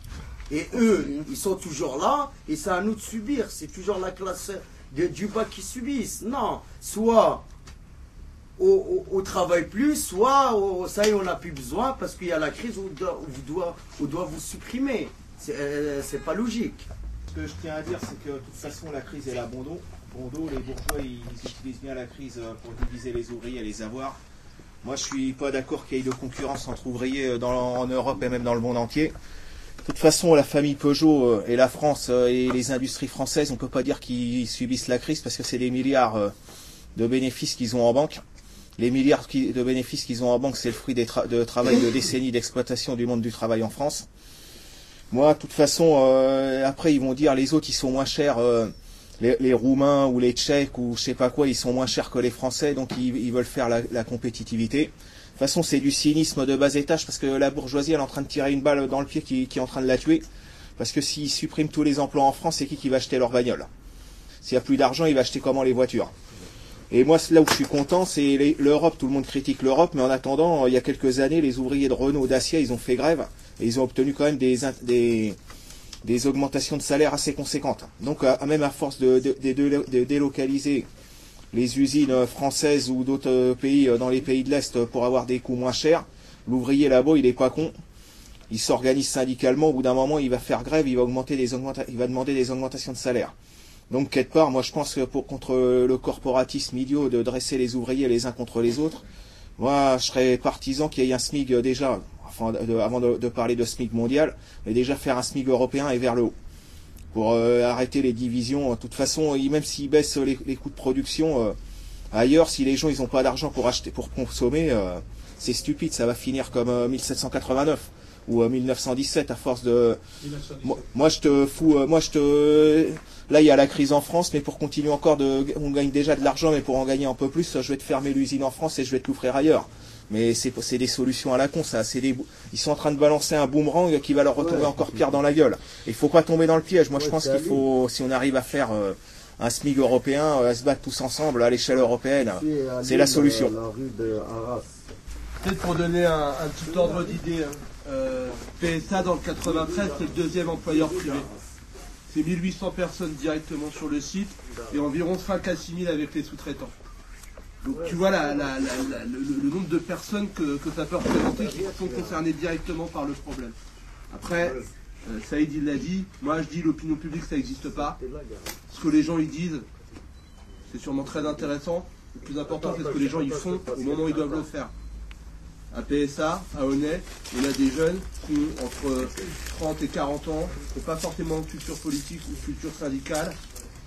et eux, ils sont toujours là et c'est à nous de subir. C'est toujours la classe de, du bas qui subissent. Non, soit au, au- au travail plus, soit ça y est, on n'a plus besoin parce qu'il y a la crise on doit, on on vous supprimer. C'est euh, pas logique. Ce que je tiens à dire, c'est que de toute façon, la crise est là bon dos. Bon dos, les bourgeois, ils utilisent bien la crise euh, pour diviser les ouvriers et les avoirs. Moi, je suis pas d'accord qu'il y ait de concurrence entre ouvriers euh, dans, en Europe et même dans le monde entier. De toute façon, la famille Peugeot euh, et la France et les industries françaises, on peut pas dire qu'ils subissent la crise parce que c'est des milliards de bénéfices qu'ils ont en banque. Les milliards de bénéfices qu'ils ont en banque, c'est le fruit de travail de décennies d'exploitation du monde du travail en France. Moi, de toute façon, après, ils vont dire les autres, ils sont moins chers. Les, les Roumains ou les Tchèques ou je sais pas quoi, ils sont moins chers que les Français, donc ils, ils veulent faire la, la compétitivité. De toute façon, c'est du cynisme de bas étage parce que la bourgeoisie, elle est en train de tirer une balle dans le pied qui, qui est en train de la tuer. Parce que s'ils suppriment tous les emplois en France, c'est qui qui va acheter leur bagnole? S'il n'y a plus d'argent, il va acheter comment les voitures? Et moi, là où je suis content, c'est l'Europe. Tout le monde critique l'Europe, mais en attendant, il y a quelques années, les ouvriers de Renault, Dacia, ils ont fait grève et ils ont obtenu quand même des, des, des augmentations de salaire assez conséquentes. Donc, même à force de, délocaliser les usines euh, françaises ou d'autres euh, pays euh, dans les pays de l'Est pour avoir des coûts moins chers, l'ouvrier là-bas, il est pas con. Il s'organise syndicalement, au bout d'un moment, il va faire grève, il va augmenter des augmenta- il va demander des augmentations de salaire. Donc quelque part, moi je pense que pour contre le corporatisme idiot de dresser les ouvriers les uns contre les autres, moi je serais partisan qu'il y ait un euh, déjà, enfin, de- avant de, de parler de SMIC mondial, mais déjà faire un SMIC européen et vers le haut. Pour euh, arrêter les divisions. De toute façon, même s'ils baissent les, les coûts de production euh, ailleurs, si les gens ils n'ont pas d'argent pour acheter, pour consommer, euh, c'est stupide, ça va finir comme euh, 1789 ou euh, 1917 à force de. Moi, moi, je te fous, moi je te. Là il y a la crise en France, mais pour continuer encore de, on gagne déjà de l'argent, mais pour en gagner un peu plus, je vais te fermer l'usine en France et je vais te l'offrir ailleurs. Mais c'est c'est des solutions à la con, ça. Des, ils sont en train de balancer un boomerang qui va leur retomber encore pire dans la gueule. Il faut pas tomber dans le piège. Moi, je pense qu'il faut, si on arrive à faire euh, un SMIC européen, euh, à se battre tous ensemble à l'échelle européenne, c'est la solution. Arras. Peut-être pour donner un, un petit ordre d'idée, hein, euh, PSA dans le 93, c'est le deuxième employeur privé. C'est 1800 personnes directement sur le site et environ 5 à 6 000 avec les sous-traitants. Donc tu vois le, nombre de personnes que, que ça peut représenter qui sont concernées directement par le problème. Après, euh, Saïd il l'a dit, moi je dis l'opinion publique ça n'existe pas. Ce que les gens ils disent, c'est sûrement très intéressant. Le plus important c'est ce que les gens ils font au moment où ils doivent le faire. À PSA, à Honnay, on a des jeunes qui ont entre 30 et 40 ans, qui n'ont pas forcément de culture politique ou de culture syndicale,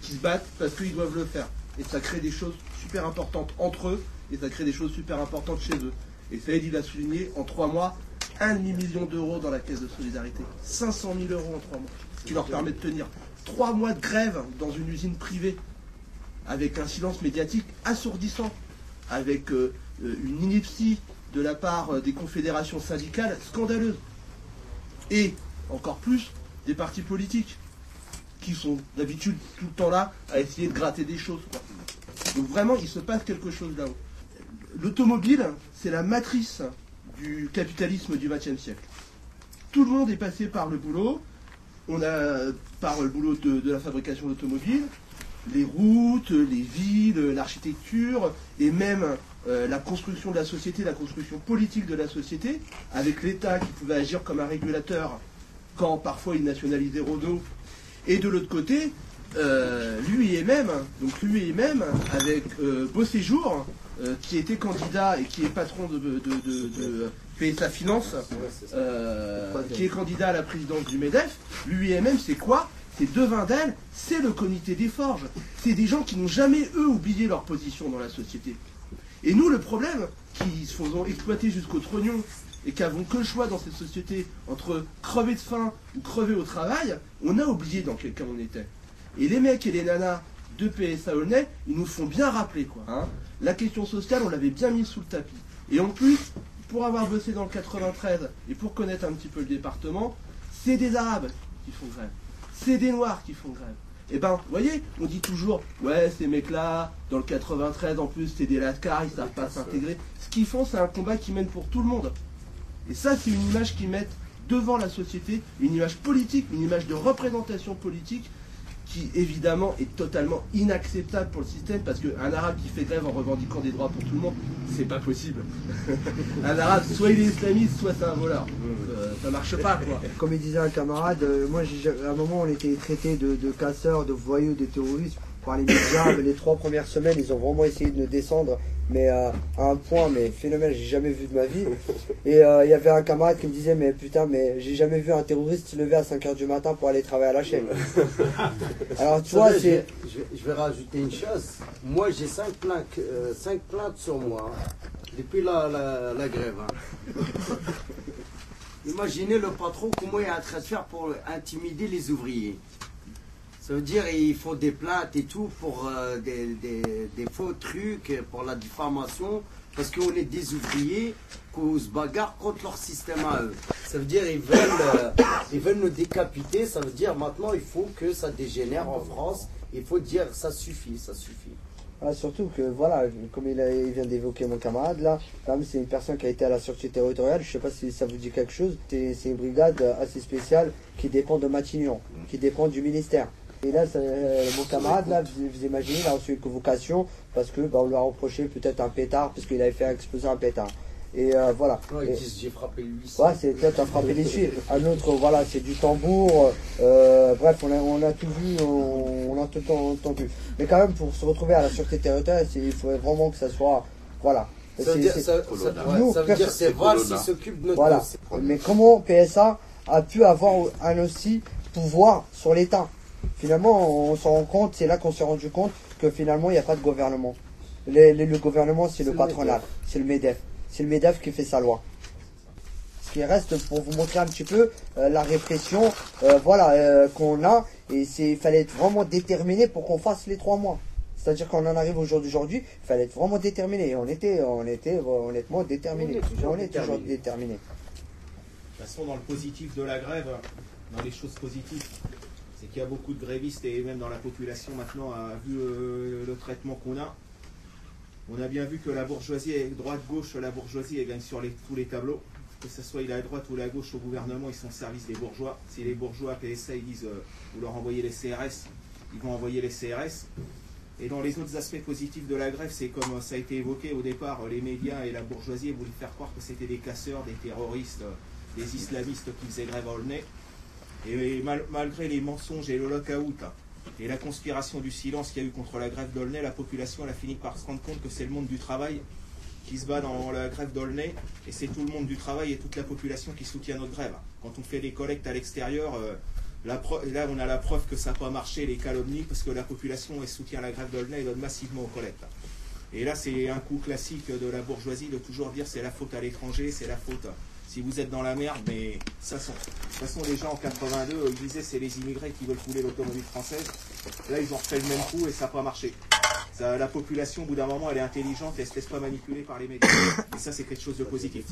qui se battent parce qu'ils doivent le faire. Et ça crée des choses super importantes entre eux, et ça crée des choses super importantes chez eux. Et Saïd, il a souligné, en trois mois, un demi-million d'euros dans la caisse de solidarité. 500 000 euros en trois mois. Ce qui leur permet de tenir trois mois de grève dans une usine privée, avec un silence médiatique assourdissant, avec euh, une ineptie de la part euh, des confédérations syndicales scandaleuse. Et, encore plus, des partis politiques, qui sont d'habitude tout le temps là à essayer de gratter des choses. quoi. Donc vraiment, il se passe quelque chose là-haut. L'automobile, c'est la matrice du capitalisme du XXe siècle. Tout le monde est passé par le boulot. On a par le boulot de, la fabrication d'automobiles, les routes, les villes, l'architecture et même euh, la construction de la société, la construction politique de la société, avec l'État qui pouvait agir comme un régulateur quand parfois il nationalisait Renault. Et de l'autre côté, euh, l'UIMM, donc l'UIMM avec euh, Beau Séjour, euh, qui était candidat et qui est patron de, de, de, de PSA Finance, euh, qui est candidat à la présidence du MEDEF. L'UIMM, c'est quoi? C'est devin d'elle, c'est le comité des forges. C'est des gens qui n'ont jamais, eux, oublié leur position dans la société. Et nous, le problème, qui se faisons exploiter jusqu'au trognon et qui avons que le choix dans cette société entre crever de faim ou crever au travail, on a oublié dans quel cas on était. Et les mecs et les nanas de PSA Aulnay, ils nous font bien rappeler quoi. hein. La question sociale, on l'avait bien mise sous le tapis. Et en plus, pour avoir bossé dans le 93 et pour connaître un petit peu le département, c'est des Arabes qui font grève. C'est des Noirs qui font grève. Et ben, vous voyez, on dit toujours, ouais, ces mecs-là, dans le 93, en plus, c'est des lascars, ils savent pas s'intégrer. Ce qu'ils font, c'est un combat qui mène pour tout le monde. Et ça, c'est une image qu'ils mettent devant la société, une image politique, une image de représentation politique qui évidemment est totalement inacceptable pour le système parce qu'un arabe qui fait grève en revendiquant des droits pour tout le monde, c'est pas possible. un arabe, soit il est islamiste, soit c'est un voleur. Euh, ça marche pas quoi. Comme il disait un camarade, euh, moi à un moment on était traités de, de casseurs, de voyous, de terroristes par les médias. les trois premières semaines ils ont vraiment essayé de nous descendre, mais euh, à un point mais phénoménal, j'ai jamais vu de ma vie. Et euh, il y avait un camarade qui me disait mais putain mais j'ai jamais vu un terroriste se lever à 5h du matin pour aller travailler à la chaîne. Alors tu vois c'est... je, je vais- rajouter une chose. Moi, j'ai cinq plaintes, euh, cinq plaintes sur moi hein, depuis la, la, la grève. hein. Imaginez le patron comment il est en train de faire pour intimider les ouvriers. Ça veut dire ils font des plaintes et tout pour euh, des, faux trucs, pour la diffamation, parce qu'on est des ouvriers, qu'on se bagarre contre leur système à eux. Ça veut dire ils veulent, euh, veulent nous décapiter. Ça veut dire maintenant il faut que ça dégénère en France. Il faut dire ça suffit, ça suffit. Ah, surtout que, voilà, comme il, vient d'évoquer mon camarade, là, c'est une personne qui a été à la sûreté territoriale. Je sais pas si ça vous dit quelque chose. C'est une brigade assez spéciale qui dépend de Matignon, qui dépend du ministère. Et là, euh, mon camarade, là, vous, vous imaginez, il a reçu une convocation parce que bah, on lui a reproché peut-être un pétard, parce qu'il avait fait exploser un pétard. Et euh, voilà. Ouais, Et- ils disent, j'ai frappé lui. Ouais, c'est toi, t'as frappé les. Un autre, voilà, c'est du tambour. euh, bref, on a, on a tout vu, on, on a tout entendu. Mais quand même, pour se retrouver à la sûreté territoriale, il faudrait vraiment que ça soit, voilà. Ça veut C'est- dire- ça- ça- veut dire c'est Valls qui s'occupe de notre Voilà. Mais comment PSA a pu avoir un aussi pouvoir sur l'État? Finalement, on s'en rend compte, c'est là qu'on s'est rendu compte que finalement, il n'y a pas de gouvernement. Les- les- le gouvernement, c'est le le patronat, MEDEF. c'est le MEDEF. C'est le MEDEF qui fait sa loi. Ce qui reste pour vous montrer un petit peu euh, la répression euh, voilà, euh, qu'on a. Et il fallait être vraiment déterminé pour qu'on fasse les trois mois. C'est-à-dire qu'on en arrive au jour d'aujourd'hui, il fallait être vraiment déterminé. Et on était, on était honnêtement déterminé. On est toujours On est toujours déterminé. déterminé. De toute façon, dans le positif de la grève, dans les choses positives, c'est qu'il y a beaucoup de grévistes et même dans la population maintenant a vu euh, le traitement qu'on a. On a bien vu que la bourgeoisie, droite-gauche, la bourgeoisie, elle gagne sur tous les tableaux. Que ce soit à droite ou la gauche au gouvernement, ils sont au service des bourgeois. Si les bourgeois PSA ils disent euh, vous leur envoyez les CRS, ils vont envoyer les CRS. Et dans les autres aspects positifs de la grève, c'est comme euh, ça a été évoqué au départ, euh, les médias et la bourgeoisie voulaient faire croire que c'était des casseurs, des terroristes, des islamistes qui faisaient grève à Aulnay. Et mal- malgré les mensonges et le lockout hein, et la conspiration du silence qu'il y a eu contre la grève d'Aulnay, la population a fini par se rendre compte que c'est le monde du travail qui se bat dans la grève d'Aulnay et c'est tout le monde du travail et toute la population qui soutient notre grève. Quand on fait des collectes à l'extérieur, euh, là on a la preuve que ça n'a pas marché, les calomnies, parce que la population soutient la grève d'Aulnay et donne massivement aux collectes. Et là c'est un coup classique de la bourgeoisie de toujours dire c'est la faute à l'étranger, c'est la faute si vous êtes dans la merde, mais ça sont, de toute façon les gens en 82 euh, ils disaient c'est les immigrés qui veulent couler l'automobile française. Là ils ont refait le même coup et ça n'a pas marché. La population au bout d'un moment elle est intelligente et elle se laisse pas manipuler par les médias. Et ça c'est quelque chose de positif.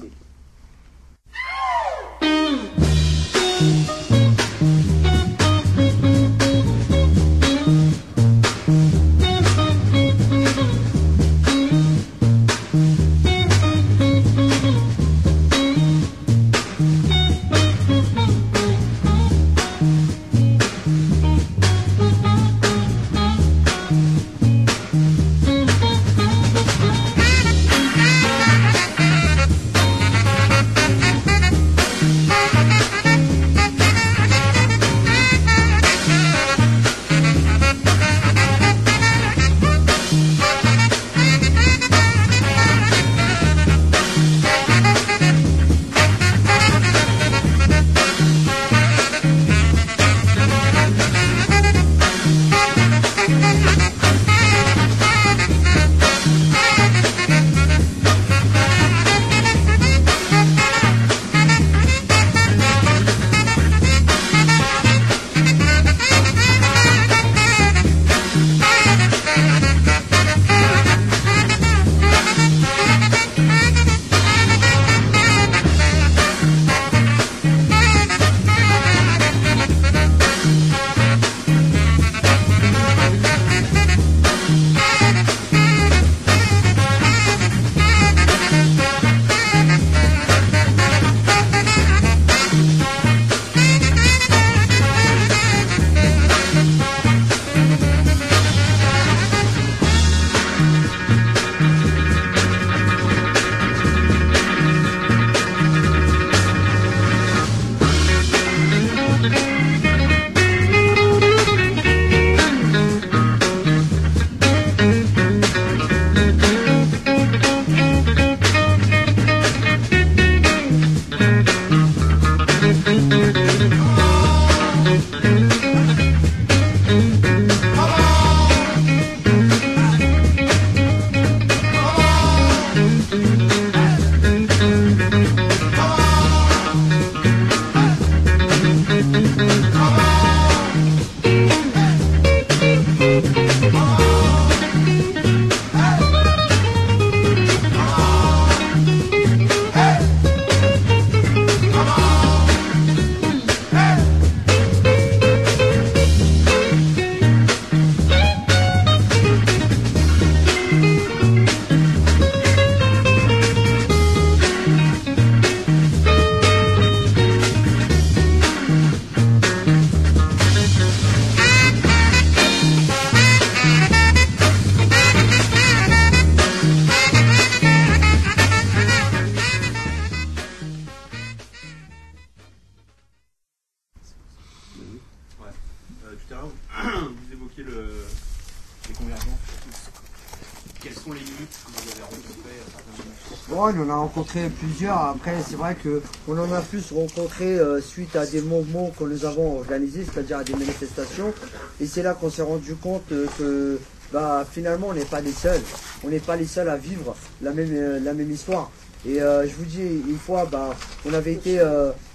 On en a rencontré plusieurs. Après, c'est vrai que on en a plus rencontré euh, suite à des mouvements que nous avons organisés, c'est-à-dire à des manifestations. Et c'est là qu'on s'est rendu compte euh, que bah, finalement, on n'est pas les seuls. On n'est pas les seuls à vivre la même, euh, la même histoire. Et je vous dis, une fois, bah, on avait été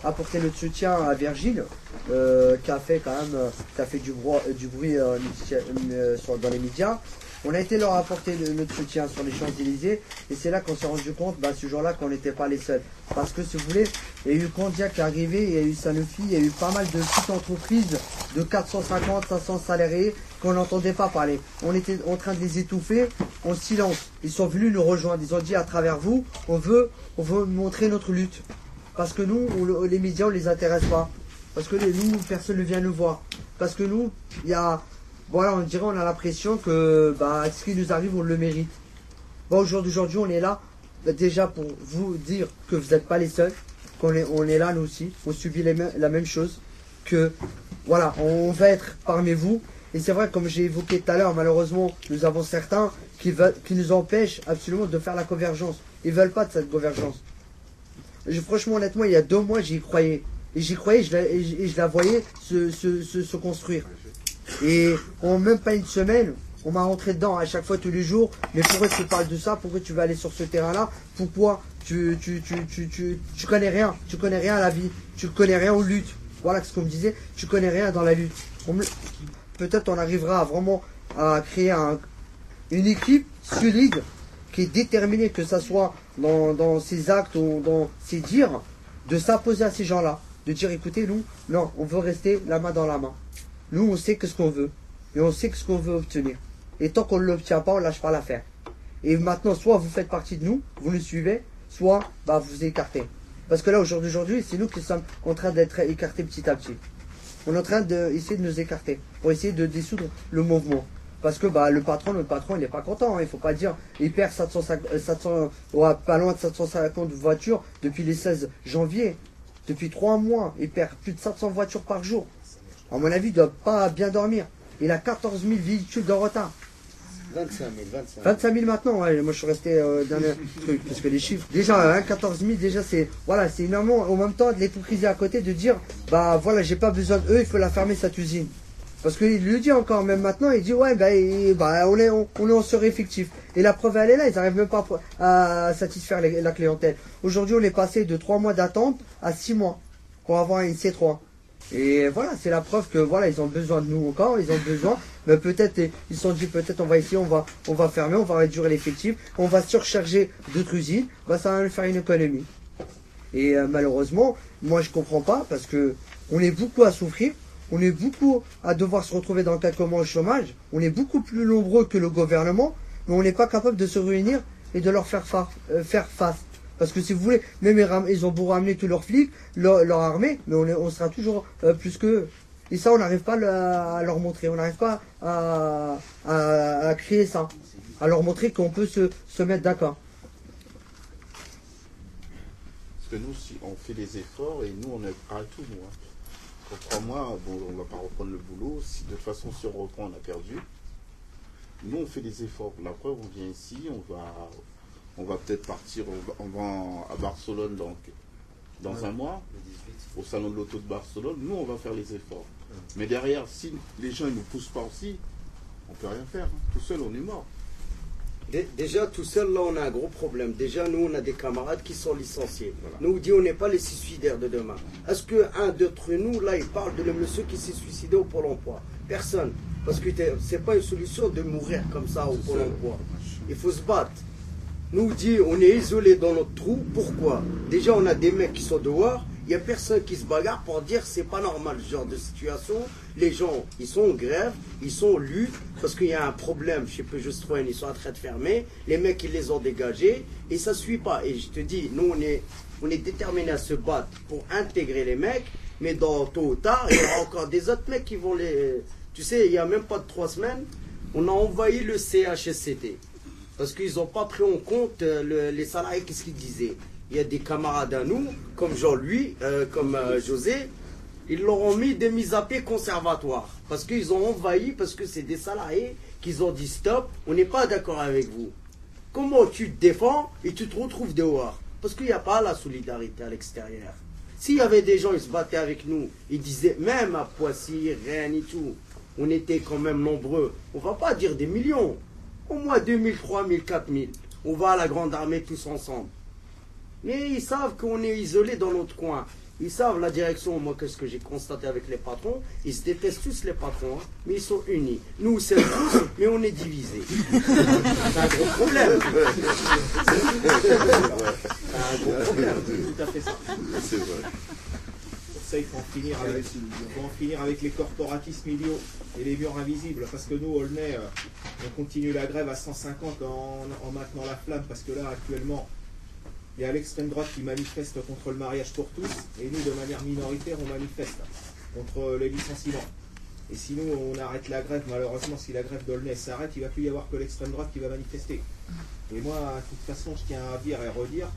apporter notre soutien à Virgile, qui a fait quand même, qui a fait du, euh, du bruit dans les médias. On a été leur apporter notre soutien sur les Champs-Élysées et c'est là qu'on s'est rendu compte, bah, ce jour-là, qu'on n'était pas les seuls. Parce que si vous voulez, il y a eu Condia qui est arrivé, il y a eu Sanofi, il y a eu pas mal de petites entreprises de 450, 500 salariés qu'on n'entendait pas parler. On était en train de les étouffer en silence. Ils sont venus nous rejoindre. Ils ont dit à travers vous, on veut, on veut montrer notre lutte. Parce que nous, les médias, on les intéresse pas. Parce que nous, personne ne vient nous voir. Parce que nous, il y a, voilà, on dirait, on a l'impression que, bah, ce qui nous arrive, on le mérite? Bon, au jour d'aujourd'hui, on est là, bah, déjà pour vous dire que vous n'êtes pas les seuls, qu'on est, on est là, nous aussi, on subit la même chose, que, voilà, on va être parmi vous. Et c'est vrai, comme j'ai évoqué tout à l'heure, malheureusement, nous avons certains qui, veulent, qui nous empêchent absolument de faire la convergence. Ils veulent pas de cette convergence. Franchement, honnêtement, il y a deux mois, j'y croyais. Et j'y croyais je la- et je, et je la voyais se construire. Et en même pas une semaine, on m'a rentré dedans à chaque fois, tous les jours. Mais pourquoi tu parles de ça? Pourquoi tu vas aller sur ce terrain-là? Pourquoi tu, tu, tu, tu, tu, tu connais rien? Tu connais rien à la vie. Tu connais rien aux luttes. Voilà ce qu'on me disait. Tu connais rien dans la lutte. Peut-être on arrivera vraiment à créer un, une équipe solide qui est déterminée, que ça soit dans, dans ses actes ou dans ses dires, de s'imposer à ces gens-là. De dire écoutez, nous, non, on veut rester la main dans la main. Nous, on sait que ce qu'on veut. Et on sait que ce qu'on veut obtenir. Et tant qu'on ne l'obtient pas, on lâche pas l'affaire. Et maintenant, soit vous faites partie de nous, vous nous suivez, soit bah, vous écartez. Parce que là, aujourd'hui, c'est nous qui sommes en train d'être écartés petit à petit. On est en train d'essayer de nous écarter pour essayer de dissoudre le mouvement. Parce que bah, le patron, notre patron, il n'est pas content. hein. Il faut pas dire, il perd 750, euh, 700, ouais, pas loin de 750 voitures depuis les 16 janvier. Depuis trois mois, il perd plus de 700 voitures par jour. À mon avis, il doit pas bien dormir. Il a 14 000 véhicules de retard. 25 000, 25 000. 25 000 maintenant, ouais. moi je suis resté euh, dans le truc, parce que les chiffres, déjà, hein, 14 000, déjà c'est, voilà, c'est énormément, en même temps, de l'hypocrisie à côté de dire, bah voilà, j'ai pas besoin d'eux, il faut la fermer cette usine. Parce qu'il le dit encore, même maintenant, il dit, ouais, bah, bah on, est, on, on est en sureffectif. Et la preuve, elle est là, ils n'arrivent même pas à satisfaire les- la clientèle. Aujourd'hui, on est passé de 3 mois d'attente à 6 mois pour avoir une C3. Et voilà, c'est la preuve que voilà, ils ont besoin de nous encore, ils ont besoin. Mais peut-être, ils se sont dit peut-être on va essayer, on va, on va fermer, on va réduire l'effectif, on va surcharger d'autres usines, bah ça va nous faire une économie. Et euh, malheureusement, moi je comprends pas parce que on est beaucoup à souffrir, on est beaucoup à devoir se retrouver dans quelques mois au chômage, on est beaucoup plus nombreux que le gouvernement, mais on n'est pas capable de se réunir et de leur faire, fa- euh, faire face. Parce que si vous voulez, même ils, ont beau ramener tous leurs flics, leur, armée, mais on, sera toujours euh, plus que Et ça, on n'arrive pas à leur montrer, on n'arrive pas à, créer ça, à leur montrer qu'on peut se, se mettre d'accord. Parce que nous, si on fait des efforts et nous, on est à tout, nous. hein. Mois, bon, on va pas reprendre le boulot. Si de toute façon, si on reprend, on a perdu. Nous, on fait des efforts. La preuve, on vient ici, on va, on va peut-être partir, on va, on va en- à Barcelone donc, dans Ouais. un mois, au salon de l'auto de Barcelone. Nous, on va faire les efforts. Mais derrière, si les gens ne nous poussent pas aussi, on peut rien faire. hein. Tout seul, on est mort. Dé- Déjà, tout seul, là, on a un gros problème. Déjà, nous, on a des camarades qui sont licenciés. Nous, on dit, on n'est pas les suicidaires de demain. Est-ce qu'un d'entre nous, là, il parle de le monsieur qui s'est suicidé au Pôle emploi? Personne. Parce que t'es- c'est pas une solution de mourir comme ça au Pôle emploi. Il faut se battre. Nous, dit, on est isolés dans notre trou. Pourquoi? Déjà, on a des mecs qui sont dehors. Il n'y a personne qui se bagarre pour dire c'est pas normal ce genre de situation. Les gens, ils sont en grève, ils sont en lutte parce qu'il y a un problème chez Peugeot Citroën, ils sont en train de fermer. Les mecs, ils les ont dégagés et ça suit pas. Et je te dis, nous, on est, déterminés à se battre pour intégrer les mecs, mais dans tôt ou tard, il y aura encore des autres mecs qui vont les. Tu sais, il y a même pas de trois semaines, on a envahi le CHSCT parce qu'ils n'ont pas pris en compte euh, le- les salariés, qu'est-ce qu'ils disaient. Il y a des camarades à nous, comme Jean-Louis, euh, comme euh, José, Ils leur ont mis des mises à pied conservatoires. Parce qu'ils ont envahi, parce que c'est des salariés qu'ils ont dit stop, on n'est pas d'accord avec vous. Comment tu te défends et tu te retrouves dehors? Parce qu'il n'y a pas la solidarité à l'extérieur. S'il y avait des gens, ils se battaient avec nous, ils disaient, même à Poissy, Rennes et tout, on était quand même nombreux. On va pas dire des millions. Au moins 2000, 3000, 4000. On va à la grande armée tous ensemble. Mais ils savent qu'on est isolés dans notre coin. Ils savent la direction. Moi, qu'est-ce que j'ai constaté avec les patrons Ils se détestent tous les patrons, hein, mais ils sont unis. Nous, c'est tous, mais on est divisés. C'est un gros problème. C'est un gros problème. Tout à fait ça. C'est vrai. Ça, il faut en finir avec, les corporatismes idiots et les murs invisibles. Parce que nous, Aulnay, euh, on continue la grève à 150 en, en maintenant la flamme. Parce que là, actuellement, il y a l'extrême droite qui manifeste contre le mariage pour tous. Et nous, de manière minoritaire, on manifeste contre les licenciements. Et si nous, on arrête la grève, malheureusement, si la grève d'Aulnay s'arrête, il ne va plus y avoir que l'extrême droite qui va manifester. Et moi, de toute façon, je tiens à dire et à redire,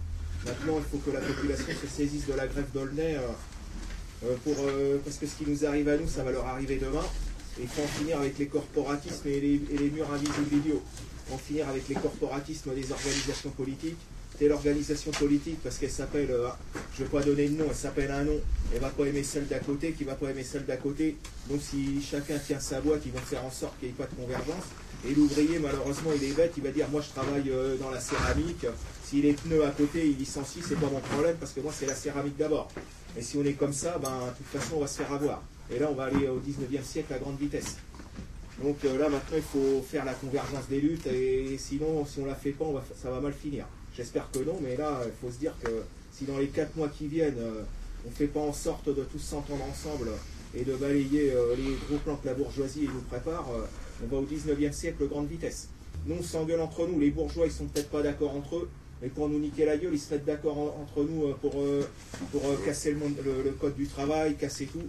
maintenant, il faut que la population se saisisse de la grève d'Aulnay. euh, pour, euh, parce que ce qui nous arrive à nous, ça va leur arriver demain. Et il faut en finir avec les corporatismes et les, et les murs invisibles. En finir avec les corporatismes des organisations politiques. Telle organisation politique, parce qu'elle s'appelle, euh, je ne vais pas donner de nom, elle s'appelle un nom, elle va pas aimer celle d'à côté, qui va pas aimer celle d'à côté. Donc si chacun tient sa boîte, ils vont faire en sorte qu'il n'y ait pas de convergence. Et l'ouvrier, malheureusement, il est bête, il va dire, moi je travaille euh, dans la céramique, si les pneus à côté, il licencie, c'est pas mon problème, parce que moi c'est la céramique d'abord. Et si on est comme ça, ben, de toute façon, on va se faire avoir. Et là, on va aller au 19e siècle à grande vitesse. Donc euh, là, maintenant, il faut faire la convergence des luttes, et sinon, si on la fait pas, on va, ça va mal finir. J'espère que non, mais là, il faut se dire que si dans les 4 mois qui viennent, euh, on ne fait pas en sorte de tous s'entendre ensemble et de balayer euh, les gros plans que la bourgeoisie nous prépare, on va au 19e siècle grande vitesse. Nous, on s'engueule entre nous. Les bourgeois, ils sont peut-être pas d'accord entre eux, mais pour nous niquer la gueule, ils se mettent d'accord en- entre nous euh, pour, euh, pour euh, casser le, monde, le, code du travail, casser tout.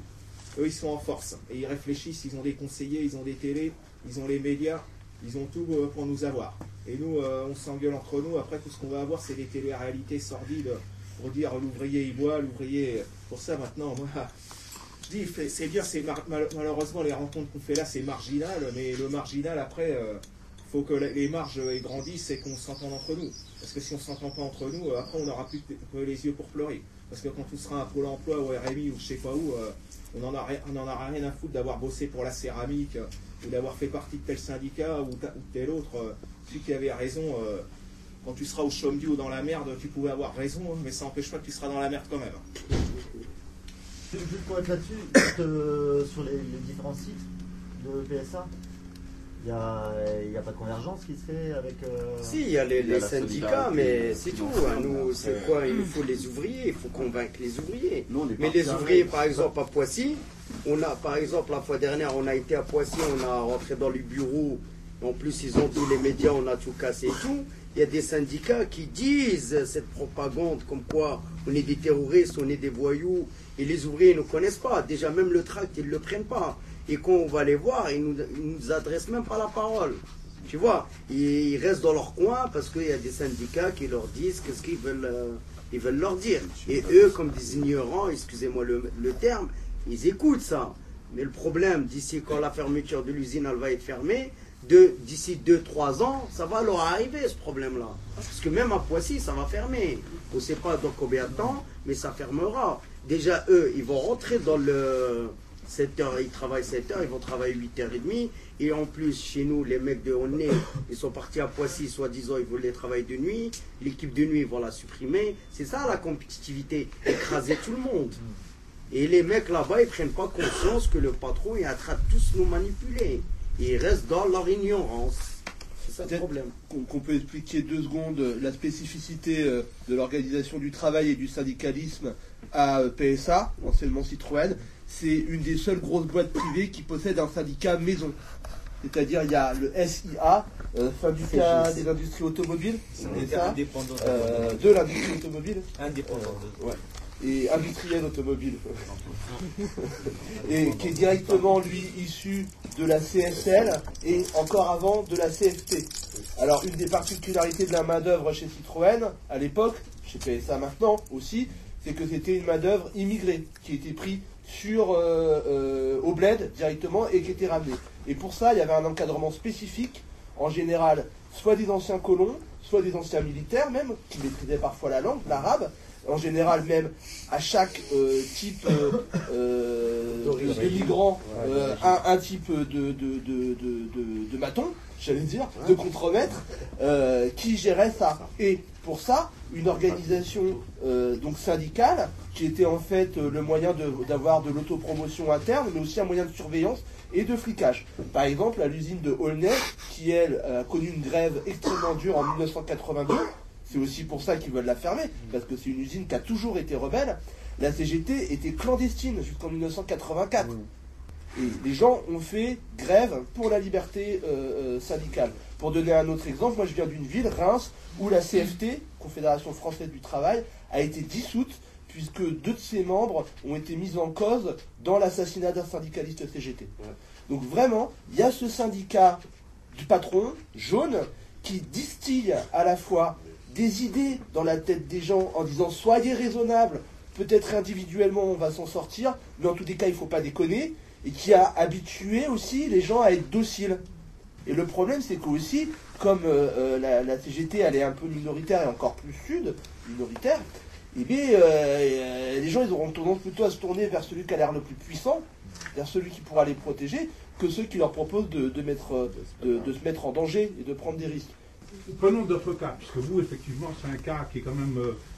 Eux, ils sont en force. Et ils réfléchissent, ils ont des conseillers, ils ont des télés, ils ont les médias, ils ont tout pour nous avoir. Et nous, on s'engueule entre nous. Après, tout ce qu'on va avoir, c'est des télé-réalités sordides pour dire l'ouvrier, il boit, l'ouvrier. Pour ça, maintenant, moi, je dis, c'est bien, c'est malheureusement, les rencontres qu'on fait là, c'est marginal, mais le marginal, après, il faut que les marges grandissent et qu'on s'entende entre nous. Parce que si on ne s'entend pas entre nous, euh, après, on n'aura plus les yeux pour pleurer. Parce que quand on sera à Pôle emploi ou RMI ou je sais pas où, euh, on n'en a, aura rien à foutre d'avoir bossé pour la céramique euh, ou d'avoir fait partie de tel syndicat ou, ta- tel autre. celui qui avait raison, quand tu seras au chômage ou dans la merde, tu pouvais avoir raison, hein, mais ça n'empêche pas que tu seras dans la merde quand même. Juste pour être là-dessus, sur les différents sites de PSA, il n'y a, il y a pas de convergence qui se fait avec. euh, Si, il y a les, syndicats, mais c'est tout. Hein. Nous, mais c'est quoi? Il nous faut les ouvriers, il faut convaincre les ouvriers. on est mais les ouvriers, par exemple, à Poissy, on a, par exemple, la fois dernière, on a été à Poissy, on a rentré dans les bureaux. En plus, ils ont tous les médias, on a tout cassé et tout. Il y a des syndicats qui disent cette propagande comme quoi on est des terroristes, on est des voyous. Et les ouvriers ne connaissent pas. Déjà, même le tract, ils ne le prennent pas. Et quand on va les voir, ils nous, nous adressent même pas la parole. Tu vois, ils, ils restent dans leur coin parce qu'il y a des syndicats qui leur disent qu'est-ce qu'ils veulent, euh, ils veulent leur dire. Et eux, comme des ignorants, excusez-moi le, le terme, ils écoutent ça. Mais le problème, d'ici quand la fermeture de l'usine elle va être fermée, de- d'ici 2-3 ans, ça va leur arriver ce problème-là. Parce que même à Poissy, ça va fermer. On ne sait pas dans combien de temps, mais ça fermera. Déjà, eux, ils vont rentrer dans le 7 heures, ils travaillent 7 heures, ils vont travailler 8h30. Et en plus, chez nous, les mecs de Honnay, ils sont partis à Poissy, soi-disant, ils voulaient travailler de nuit. L'équipe de nuit, ils vont la supprimer. C'est ça la compétitivité, écraser tout le monde. Et les mecs là-bas, ils prennent pas conscience que le patron est en train de tous nous manipuler. Et ils restent dans leur ignorance. C'est ça le problème. Qu'on qu'on peut expliquer deux secondes euh, la spécificité euh, de l'organisation du travail et du syndicalisme à euh, PSA, anciennement Citroën. C'est une des seules grosses boîtes privées qui possède un syndicat maison. C'est-à-dire, il y a le SIA, euh, syndicat des industries automobiles, ça Euh, de l'industrie automobile. Indépendant Euh, ouais. Et industriel automobile. et qui est directement, lui, issu de la CSL et encore avant de la CFT. Alors, une des particularités de la main-d'œuvre chez Citroën, à l'époque, chez PSA maintenant aussi, c'est que c'était une main-d'œuvre immigrée qui était prise sur euh, euh, au bled directement et qui étaient ramenés. Et pour ça, il y avait un encadrement spécifique, en général, soit des anciens colons, soit des anciens militaires même, qui maîtrisaient parfois la langue, l'arabe, en général même à chaque euh, type euh, euh, de, de migrant, un, un type de, de, maton, j'allais dire, de contremaître, qui gérait ça. Et pour ça, une organisation euh, donc syndicale, qui était en fait euh, le moyen d'avoir de, l'autopromotion interne, mais aussi un moyen de surveillance et de flicage. Par exemple, à l'usine de Aulnay, qui elle a connu une grève extrêmement dure en 1982, c'est aussi pour ça qu'ils veulent la fermer, parce que c'est une usine qui a toujours été rebelle. La CGT était clandestine jusqu'en 1984. Et les gens ont fait grève pour la liberté euh, syndicale. Pour donner un autre exemple, moi je viens d'une ville, Reims, où la CFT, Confédération française du travail, a été dissoute puisque deux de ses membres ont été mis en cause dans l'assassinat d'un syndicaliste CGT. Donc vraiment, il y a ce syndicat du patron, jaune, qui distille à la fois des idées dans la tête des gens en disant soyez raisonnables, peut-être individuellement on va s'en sortir, mais en tous les cas il ne faut pas déconner, et qui a habitué aussi les gens à être dociles. Et le problème c'est que aussi, comme euh, euh, la, la CGT elle est un peu minoritaire et encore plus sud, minoritaire, eh bien, euh, les gens ils auront tendance plutôt à se tourner vers celui qui a l'air le plus puissant, vers celui qui pourra les protéger, que ceux qui leur proposent de, se mettre en danger et de prendre des risques. Prenons d'autres cas, puisque vous, effectivement, c'est un cas qui est quand même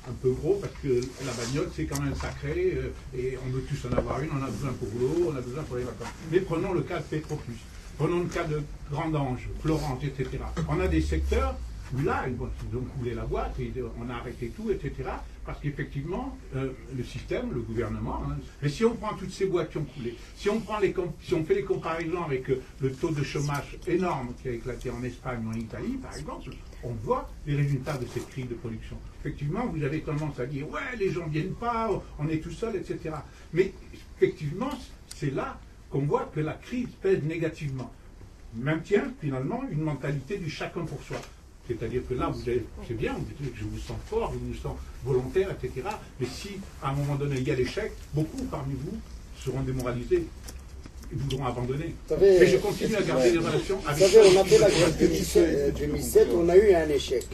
un peu gros, parce que la bagnole, c'est quand même sacré, et on veut tous en avoir une, on a besoin pour l'eau, on a besoin pour les vacances. Mais prenons le cas de Petroplus, prenons le cas de Grandange, Florence, etc. On a des secteurs où là, ils, ont coulé la boîte, et on a arrêté tout, etc. Parce qu'effectivement, euh, le système, le gouvernement, hein, mais si on prend toutes ces boîtes qui ont coulé, si on, prend les si on fait les comparaisons avec euh, le taux de chômage énorme qui a éclaté en Espagne ou en Italie, par exemple, on voit les résultats de cette crise de production. Effectivement, vous avez tendance à dire, ouais, les gens ne viennent pas, on est tout seul, etc. Mais effectivement, c'est là qu'on voit que la crise pèse négativement. Maintient finalement une mentalité du chacun pour soi. C'est-à-dire que là, vous avez- c'est bien, vous dites, je vous sens fort, je vous sens volontaire, etc. Mais si, à un moment donné, il y a l'échec, beaucoup parmi vous seront démoralisés et voudront abandonner. savez, Mais je continue à garder des relations Vous avec savez, on a fait la me grève de connaissent. 2007, 2007, on a eu un échec.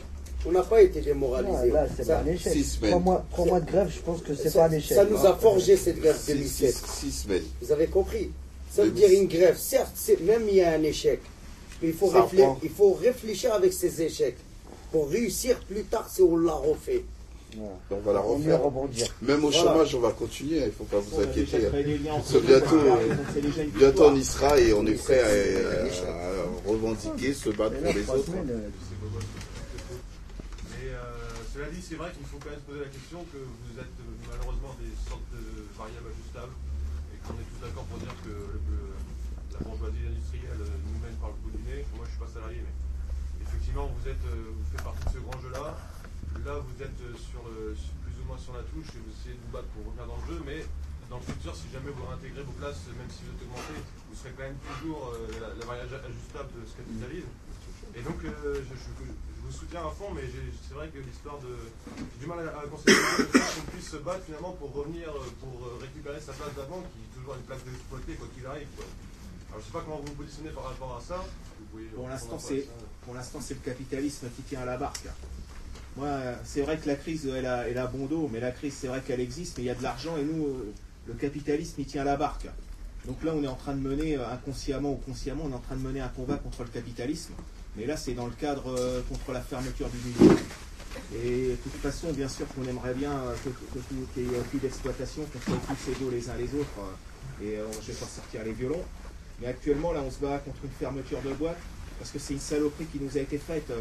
On n'a pas été démoralisé. Non, là, c'est pas un échec. Trois mois, trois mois de grève, je pense que c'est Ça- pas un échec. Ça nous a forgé cette grève Six- 2007. six- six semaines. Vous avez compris Ça veut dire une grève. Certes, c'est- même il y a un échec. Mais il faut, réfléchir, prend. il faut réfléchir avec ces échecs. Pour réussir plus tard si on l'a refait. On va la refaire. rebondir. Même au Voilà. chômage, on va continuer, il ne faut pas vous inquiéter. Parce bientôt, euh, bientôt on y sera et on est prêt à, à- à revendiquer, se battre pour les autres. Mais euh, cela dit, c'est vrai qu'il faut quand même se poser la question que vous êtes euh, malheureusement des sortes de variables ajustables qu'on est tous d'accord pour dire que la bourgeoisie industrielle euh, nous mène par le bout du nez. Moi, je suis pas salarié, mais effectivement, euh, vous faites partie de ce grand jeu-là. Là, vous êtes euh, sur, plus ou moins sur la touche et vous essayez de vous battre pour revenir dans le jeu, mais dans le futur, si jamais vous réintégrez vos places, même si vous êtes augmenté, vous serez quand même toujours la, la ajustable de ce capitalisme. Et donc, je, je- je vous soutiens à fond, mais c'est vrai que l'histoire de. J'ai du mal à, à fait qu'on puisse se battre finalement pour revenir, euh, pour euh, récupérer sa place d'avant, qui est toujours une place d'exploité, quoi qu'il arrive. Quoi. Alors, je sais pas comment vous vous positionnez par rapport à ça. Pouvez Pour l'instant, à c'est ça. pour l'instant c'est le capitalisme qui tient à la barque. Moi, euh, c'est vrai que la crise, elle a, elle a bon dos, mais la crise, c'est vrai qu'elle existe, mais il y a de l'argent et nous, euh, le capitalisme, il tient la barque. Donc là, on est en train de mener, euh, inconsciemment ou consciemment, on est en train de mener un combat contre le capitalisme. Mais là, c'est dans le cadre euh, contre la fermeture du musée. Et de toute façon, bien sûr qu'on aimerait bien euh, qu'il y ait plus d'exploitation, qu'on soit tous égaux les uns les autres. euh, et euh, je vais pas sortir les violons. Mais actuellement, là, on se bat contre une fermeture de boîte parce que c'est une saloperie qui nous a été faite.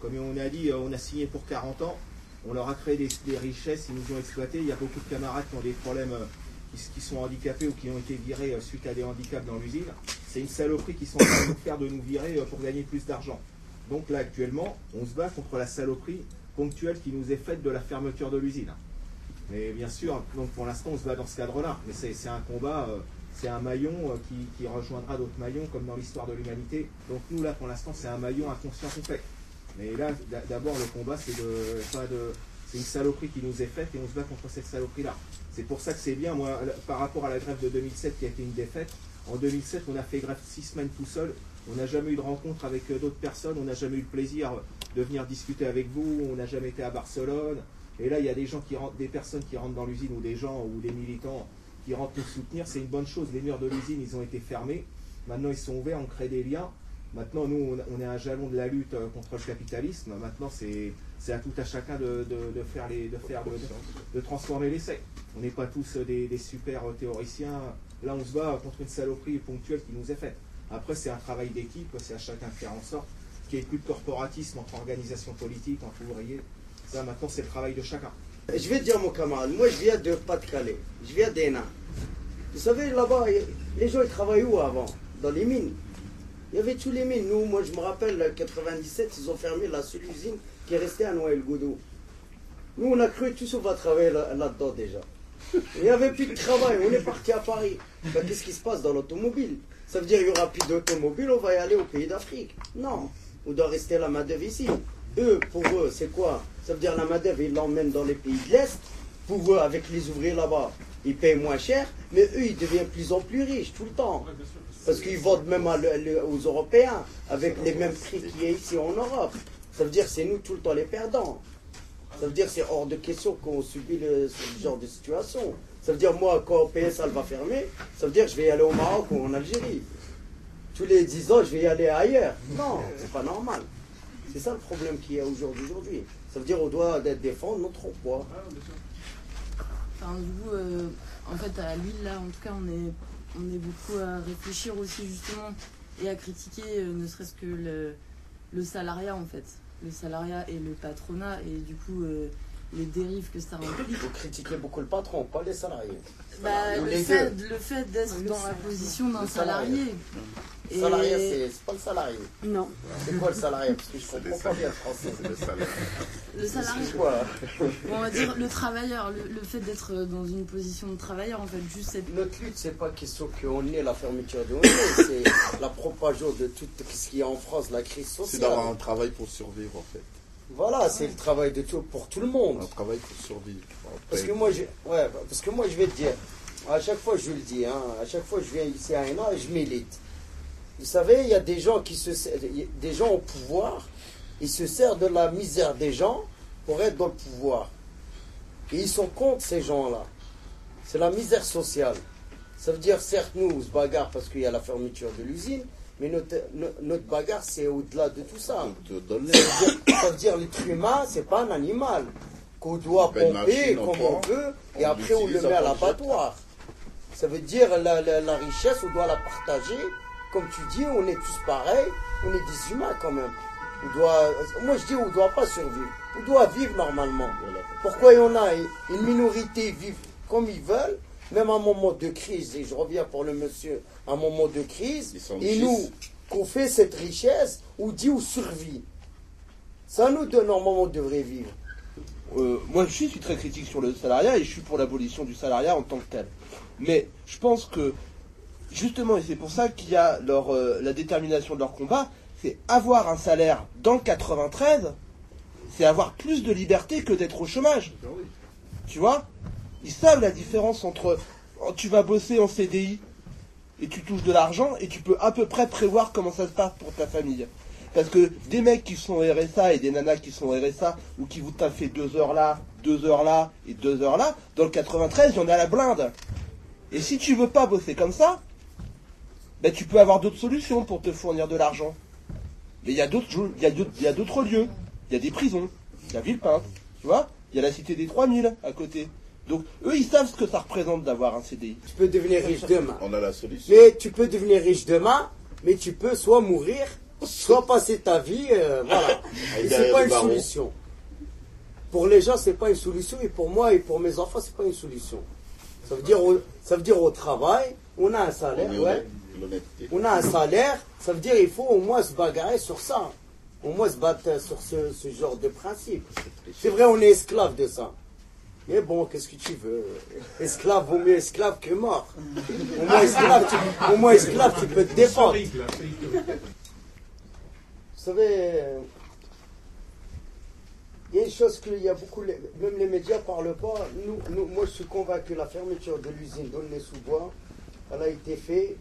comme on a dit, on a signé pour 40 ans, on leur a créé des, des richesses, ils nous ont exploités. Il y a beaucoup de camarades qui ont des problèmes, qui, sont handicapés ou qui ont été virés euh, suite à des handicaps dans l'usine. C'est une saloperie qui sont en train de faire de nous virer euh, pour gagner plus d'argent. Donc là, actuellement, on se bat contre la saloperie ponctuelle qui nous est faite de la fermeture de l'usine. Mais bien sûr, donc pour l'instant, on se bat dans ce cadre-là. Mais c'est un combat, euh, c'est un maillon qui, rejoindra d'autres maillons comme dans l'histoire de l'humanité. Donc nous, là, pour l'instant, c'est un maillon inconscient qu'on fait. Mais là, d'a- d'abord, le combat, c'est de, de, c'est une saloperie qui nous est faite et on se bat contre cette saloperie-là. C'est pour ça que c'est bien, moi, par rapport à la grève de 2007 qui a été une défaite, en 2007, on a fait grève six semaines tout seul. On n'a jamais eu de rencontre avec euh, d'autres personnes. On n'a jamais eu le plaisir de venir discuter avec vous. On n'a jamais été à Barcelone. Et là, il y a des gens qui rentrent, des personnes qui rentrent dans l'usine ou des gens ou des militants qui rentrent nous soutenir. C'est une bonne chose. Les murs de l'usine, ils ont été fermés. Maintenant, ils sont ouverts. On crée des liens. Maintenant, nous, on- on est un jalon de la lutte euh, contre le capitalisme. Maintenant, c'est c'est à tout à chacun de, de- faire les, de faire de, transformer l'essai. On n'est pas tous euh, des, des super euh, théoriciens. Là, on se bat contre une saloperie ponctuelle qui nous est faite. Après, c'est un travail d'équipe. C'est à chacun de faire en sorte qu'il n'y ait plus de corporatisme entre organisations politiques, entre ouvriers. Ça, maintenant, c'est le travail de chacun. Je vais dire, mon camarade, moi je viens de Pas-de-Calais, je viens d'Hénin. Vous savez, là-bas, les gens ils travaillent où avant? Dans les mines. Il y avait tous les mines. Nous, moi je me rappelle, en 97, ils ont fermé la seule usine qui est restée à Noël-Goudou. Nous, on a cru tous on va travailler là- là-dedans déjà. Il n'y avait plus de travail, on est parti à Paris. Ben, Qu'est-ce qui se passe dans l'automobile? Ça veut dire qu'il n'y aura plus d'automobile, on va y aller au pays d'Afrique. Non, on doit rester la main-d'œuvre ici. Eux, pour eux, c'est quoi? Ça veut dire la main-d'œuvre, ils l'emmènent dans les pays de l'Est. Pour eux, avec les ouvriers là-bas, ils payent moins cher, mais eux, ils deviennent de plus en plus riches tout le temps. Parce qu'ils vendent même à le- le- aux Européens avec les mêmes prix qu'il y a ici en Europe. Ça veut dire que c'est nous tout le temps les perdants. Ça veut dire que c'est hors de question qu'on subit le- ce genre de situation. Ça veut dire moi, quand PSA va fermer, ça veut dire que je vais y aller au Maroc ou en Algérie. Tous les 10 ans, je vais y aller ailleurs. Non, c'est pas normal. C'est ça le problème qu'il y a aujourd'hui. aujourd'hui. Ça veut dire qu'on doit défendre notre emploi. Enfin, du coup, euh, en fait, à Lille, là, en tout cas, on est, on est beaucoup à réfléchir aussi, justement, et à critiquer, euh, ne serait-ce que le, le salariat, en fait. Le salariat et le patronat, et du coup, euh, les dérives que ça implique. Vous critiquez beaucoup le patron, pas les salariés. Bah, le, les fait, deux. le fait d'être dans la position d'un salarié. Le salarié, c'est- c'est pas le salarié. Non. C'est quoi le salarié? Parce que je comprends pas bien le français. C'est le salarié. Le salarié. C'est quoi? Bon, on va dire le travailleur, le, le fait d'être dans une position de travailleur, en fait, juste cette. Notre lutte, c'est pas question qu'on ait la fermeture de ONG, c'est la propagation de tout ce qu'il y a en France, la crise C'est sociale. d'avoir un travail pour survivre en fait. Voilà, c'est le travail de tout, pour tout le monde. Un travail pour survivre. Parce que moi, je, ouais, parce que moi, je vais te dire, à chaque fois, je le dis, hein, à chaque fois, je viens ici à Hénin et je milite. Vous savez, il y a des gens qui se, des gens au pouvoir, ils se servent de la misère des gens pour être dans le pouvoir. Et ils sont contre ces gens-là. C'est la misère sociale. Ça veut dire, certes, nous, on se bagarre parce qu'il y a la fermeture de l'usine, mais notre, no- notre bagarre, c'est au-delà de tout ça. Ça veut dire, l'être humain, c'est pas un animal qu'on doit pomper comme on veut, et après on le met à l'abattoir. Ça veut dire la, la, la richesse, on doit la partager. Comme tu dis, on est tous pareils, on est des humains quand même. On doit, moi je dis on ne doit pas survivre, on doit vivre normalement. Pourquoi il y en a une minorité vivent comme ils veulent, même à un moment de crise, et je reviens pour le monsieur, à un moment de crise, et nous, qu'on fait cette richesse, on dit on survit. Ça nous donne normalement on devrait vivre. Euh, moi je suis très critique sur le salariat et je suis pour l'abolition du salariat en tant que tel. Mais je pense que, justement, et c'est pour ça qu'il y a leur, euh, la détermination de leur combat, c'est avoir un salaire dans le 93, c'est avoir plus de liberté que d'être au chômage. Tu vois? Ils savent la différence entre oh, tu vas bosser en CDI et tu touches de l'argent et tu peux à peu près prévoir comment ça se passe pour ta famille. Parce que des mecs qui sont RSA et des nanas qui sont RSA ou qui vous taffent deux heures là, deux heures là et deux heures là, dans le 93, il y en a la blinde. Et si tu veux pas bosser comme ça, ben tu peux avoir d'autres solutions pour te fournir de l'argent. Mais il y a d'autres jou- il y a d'autres- il y a d'autres lieux. Il y a des prisons. Il y a Villepinte. Tu vois Il y a la cité des 3000 à côté. Donc eux, ils savent ce que ça représente d'avoir un CDI. Tu peux devenir riche demain. On a la solution. Mais tu peux devenir riche demain, mais tu peux soit mourir, soit passer ta vie, euh, voilà. Et c'est pas une solution. Pour les gens, c'est pas une solution, et pour moi et pour mes enfants, c'est pas une solution. Ça veut dire, au, ça veut dire au travail, on a un salaire, ouais. L'honnêteté. On a un salaire, ça veut dire il faut au moins se bagarrer sur ça. Au moins se battre sur ce, ce genre de principe. C'est vrai, on est esclave de ça. Mais bon, qu'est-ce que tu veux? Esclave vaut mieux esclave que mort. Au moins esclave, tu, au moins esclave, tu peux te défendre. Vous savez, Il y a une chose qu'il y a beaucoup, même les médias parlent pas. Nous, nous- moi, je suis convaincu que la fermeture de l'usine d'Aulnay-sous-Bois, elle a été faite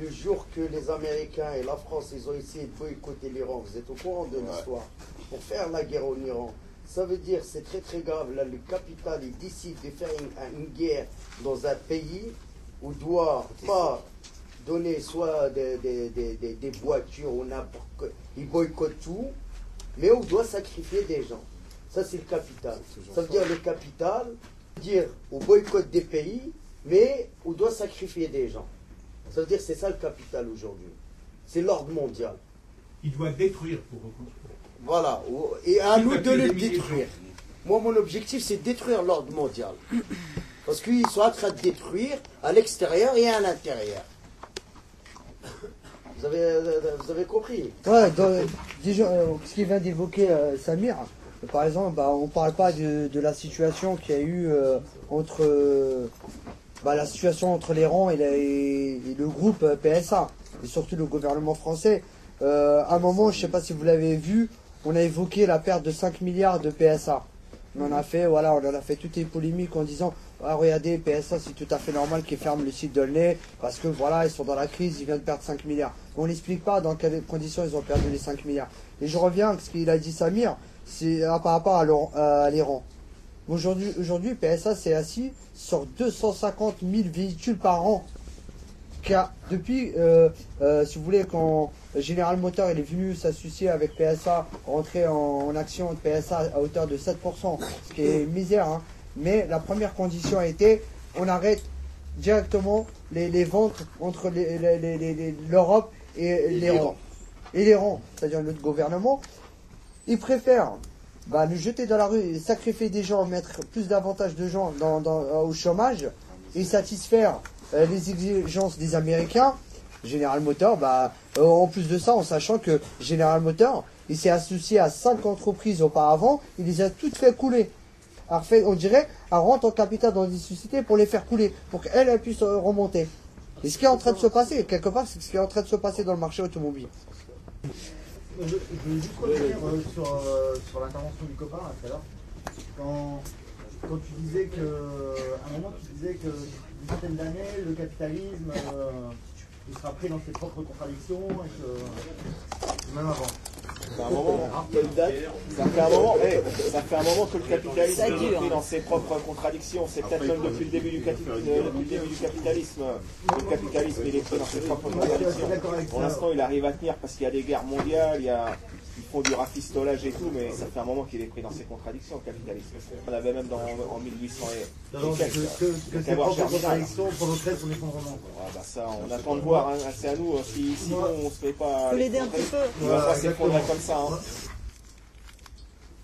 le jour que les Américains et la France, ils ont essayé de boycotter l'Iran. Vous êtes au courant de l'histoire Pour faire la guerre en Iran. Ça veut dire, c'est très très grave. Là, le capital, il décide de faire une, une guerre dans un pays où doit pas donner soit des, des, des, des- des voitures ou n'importe quoi. Il boycotte tout, mais on doit sacrifier des gens. Ça, c'est le capital. Ça veut dire le capital, dire au boycott des pays, mais on doit sacrifier des gens. Ça veut dire c'est ça le capital aujourd'hui. C'est l'ordre mondial. Il doit détruire pour reconstruire. Voilà. Et à nous de le détruire. Moi, mon objectif, c'est de détruire l'ordre mondial. Parce qu'ils sont en train de détruire à l'extérieur et à l'intérieur. Vous avez, vous avez compris? Ouais, dans- déjà, euh, ce qu'il vient d'évoquer euh, Samir, par exemple, bah, on parle pas de, de la situation qu'il y a eu euh, entre euh, bah, la situation entre l'Iran et, et- le groupe euh, PSA, et surtout le gouvernement français. Euh, à un moment, je sais pas si vous l'avez vu, on a évoqué la perte de 5 milliards de PSA. On en a fait, voilà, on en a fait toutes les polémiques en disant ah, regardez, PSA, c'est tout à fait normal qu'ils ferment le site d'Aulnay parce que voilà, ils sont dans la crise, ils viennent de perdre 5 milliards. On n'explique pas dans quelles conditions ils ont perdu les 5 milliards. Et je reviens à ce qu'il a dit Samir, c'est euh, par rapport à l'Iran. Aujourd'hui, aujourd'hui, PSA s'est assis sur 250 000 véhicules par an. Car depuis, euh, euh, si vous voulez, quand General Motors il est venu s'associer avec PSA, rentrer en, en action de PSA à hauteur de 7%, ce qui est misère, hein. mais la première condition a été on arrête directement les, les ventes entre les- les- l'Europe et l'Iran. Et l'Iran, c'est-à-dire notre gouvernement, ils préfèrent bah, nous jeter dans la rue sacrifier des gens, mettre plus d'avantages de gens dans, euh, au chômage et satisfaire euh, les exigences des Américains. General Motors, bah, euh, en plus de ça, en sachant que General Motors, il s'est associé à cinq entreprises auparavant, il les a toutes fait couler. Alors, fait, on dirait, elle rentre en capital dans des sociétés pour les faire couler, pour qu'elles elles puissent remonter. Et ce qui est en train de se passer, quelque part, c'est ce qui est en train de se passer dans le marché automobile. Je, je veux juste revenir euh, sur, euh, sur l'intervention du copain là, tout à l'heure. Quand, quand tu disais que, à un moment, tu disais que d'une centaine d'années, le capitalisme, euh, il sera pris dans ses propres contradictions et que même avant. Ça fait un moment, quelle date ça fait un moment, ça fait un moment que le capitalisme est pris dans ses propres contradictions. C'est peut-être même depuis le début du, capi- euh, depuis le début du capitalisme. Le capitalisme il est pris dans ses propres contradictions. Pour l'instant, il arrive à tenir parce qu'il y a des guerres mondiales, il y a, ils font du rafistolage et tout, mais ça fait un moment qu'il est pris dans ses contradictions, le capitalisme. On avait même dans, en 1800 et, Non, que, ses propres contradictions provoqueraient son effondrement. Ah bah ça, on attend de voir, hein. c'est à nous. Si, sinon, on se fait pas. Faut l'aider un petit peu. Il va pas s'effondrer comme ça. hein.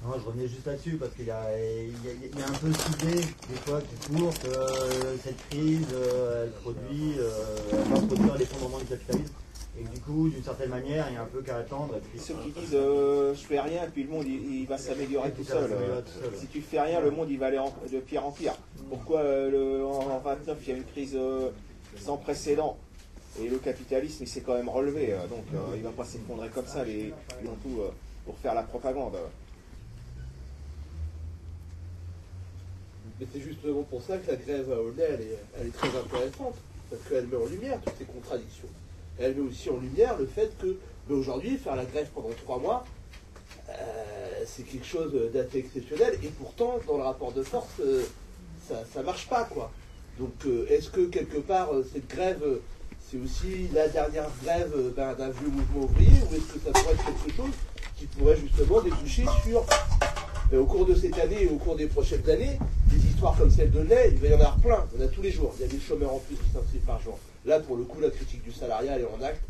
Non, je revenais juste là-dessus parce qu'il y a, il y, a, il y a un peu cette idée des fois qui court que euh, cette crise euh, elle produit, euh, elle va produire l'effondrement du capitalisme et que du coup d'une certaine manière il y a un peu qu'à attendre. Et puis, Ceux qui disent euh, je fais rien, puis le monde il, il va s'améliorer tout Euh, tout seul. Si tu fais rien, le monde il va aller en- de pire en pire. Pourquoi euh, le- en, en 29 il y a une crise euh, sans précédent? Et le capitalisme il s'est quand même relevé, euh, donc euh, il va pas s'effondrer comme ça, les, ont tout euh, pour faire la propagande. Mais c'est justement pour ça que la grève à Aulnay, elle est, elle est très intéressante, parce qu'elle met en lumière toutes ces contradictions. Elle met aussi en lumière le fait que, ben, aujourd'hui, faire la grève pendant trois mois, euh, c'est quelque chose d'assez exceptionnel, et pourtant, dans le rapport de force, euh, ça, ça marche pas. Donc, euh, est-ce que quelque part, cette grève, c'est aussi la dernière grève ben, d'un vieux mouvement ouvrier, ou est-ce que ça pourrait être quelque chose qui pourrait justement déboucher sur au cours de cette année et au cours des prochaines années, des histoires comme celle de lait, il va y en avoir plein. En a tous les jours. Il y a des chômeurs en plus qui s'inscrivent par jour. Là, pour le coup, la critique du salariat, elle est en acte.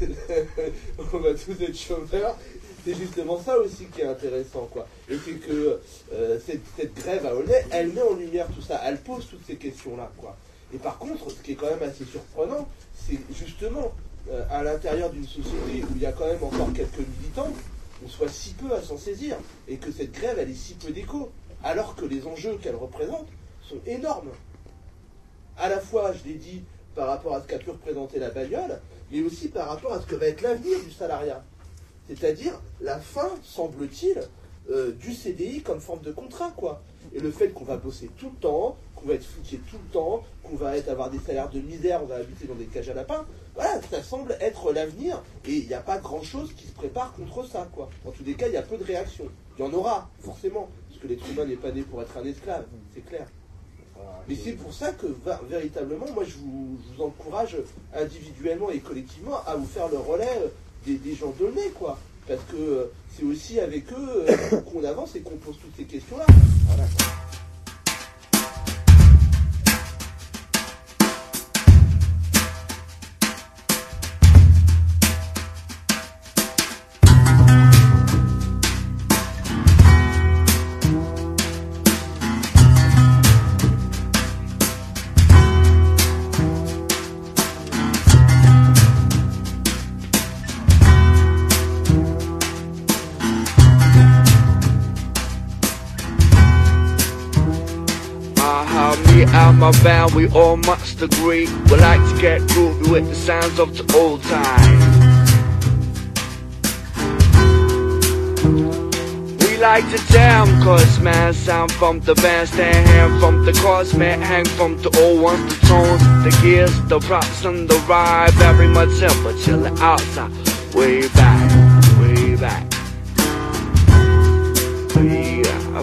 On va tous être chômeurs. C'est justement ça aussi qui est intéressant, quoi. Et c'est que euh, cette, grève à Aulnay, elle met en lumière tout ça. Elle pose toutes ces questions-là, quoi. Et par contre, ce qui est quand même assez surprenant, c'est justement euh, à l'intérieur d'une société où il y a quand même encore quelques militants, on soit si peu à s'en saisir et que cette grève elle est si peu d'écho, alors que les enjeux qu'elle représente sont énormes. À la fois, je l'ai dit, par rapport à ce qu'a pu représenter la bagnole, mais aussi par rapport à ce que va être l'avenir du salariat. C'est-à-dire la fin, semble-t-il, euh, du CDI comme forme de contrat, quoi. Et le fait qu'on va bosser tout le temps, qu'on va être foutu tout le temps, qu'on va être, avoir des salaires de misère, on va habiter dans des cages à lapins, voilà, ça semble être l'avenir. Et il n'y a pas grand-chose qui se prépare contre ça, quoi. En tous les cas, il y a peu de réactions. Il y en aura, forcément, parce que l'être humain n'est pas né pour être un esclave, c'est clair. Mais c'est pour ça que véritablement, moi je vous, encourage individuellement et collectivement à vous faire le relais euh, des, gens donnés, quoi. Parce que euh, c'est aussi avec eux euh, qu'on avance et qu'on pose toutes ces questions-là. We all must agree. We like to get groovy with the sounds of the old time. We like to jam, cause man, sound from the bandstand, hand from the chords, man, hang from the old ones, the tones, the gears, the props, and the ride. Very much simple, chillin' outside, way back, way back.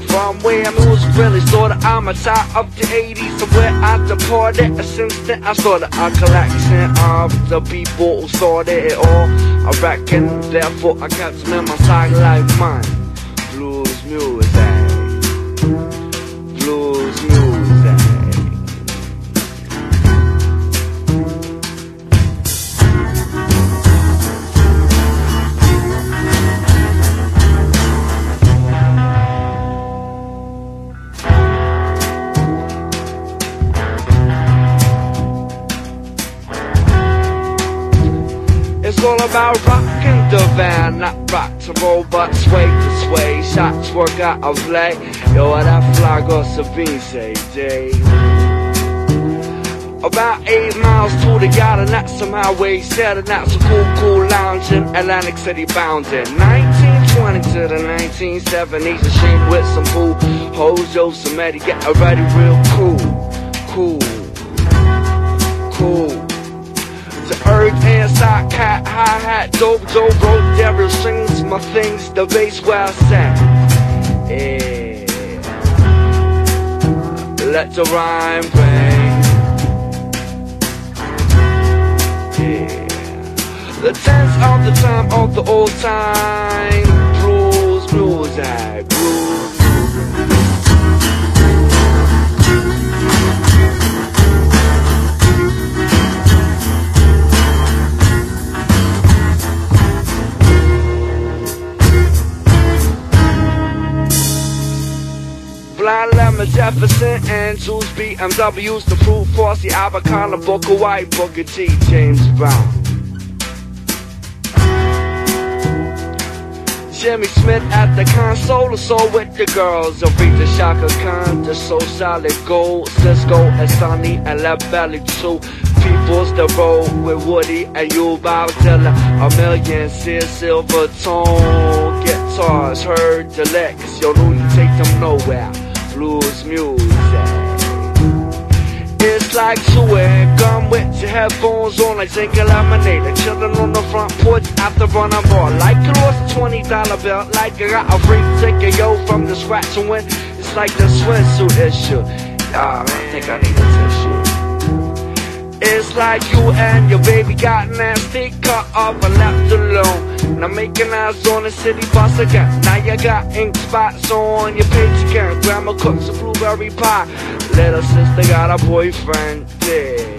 From where I'm music really started, I'm a top of the 80s. So where I departed, uh, since then I started a collection of the people who started it all. I reckon, therefore I kept them in my side like mine. Blues music, about rocking the van, not rock to roll, but sway to sway. Shots work out of play. Yo, what I fly goes Sabine say, day. About eight miles to the yacht, and that's some highway set, and that's a cool, cool lounge in Atlantic City bounding. 1920 to the 1970s, a shame with some cool hoes, yo, some Eddie, get ready real cool, cool, cool. Earth and sock hat, hi hat, dojo broke ever since my things, the bass where I sat. Yeah. Let the rhyme ring. Yeah. The tense of the time of the old time. blues, blues I blues. Blind Lemon, Jefferson, and Jules BMWs, the Fruit Force, the Avocado, Booker White, Booker T, James Brown. Jimmy Smith at the console, the soul with the girls. Aretha Shaka Khan, the soul solid gold. Cisco and and Left Belly too. People's the road with Woody and you Bob Dylan. A million Sid Silver tone guitars. Heard the licks, yo, you take them nowhere. Blues music. It's like chewing gum with your headphones on, like drinking lemonade. Like chilling on the front porch after running ball. Like you lost a twenty dollar bill, like I got a free ticket, yo, from the scratch and win. It's like the swimsuit issue. Ah, man, I think I need a tissue. It's like you and your baby got nasty, cut off and left alone. Now making eyes on the city bus again. Now you got ink spots on your page again. Grandma cooks a blueberry pie. Little sister got a boyfriend. Yeah.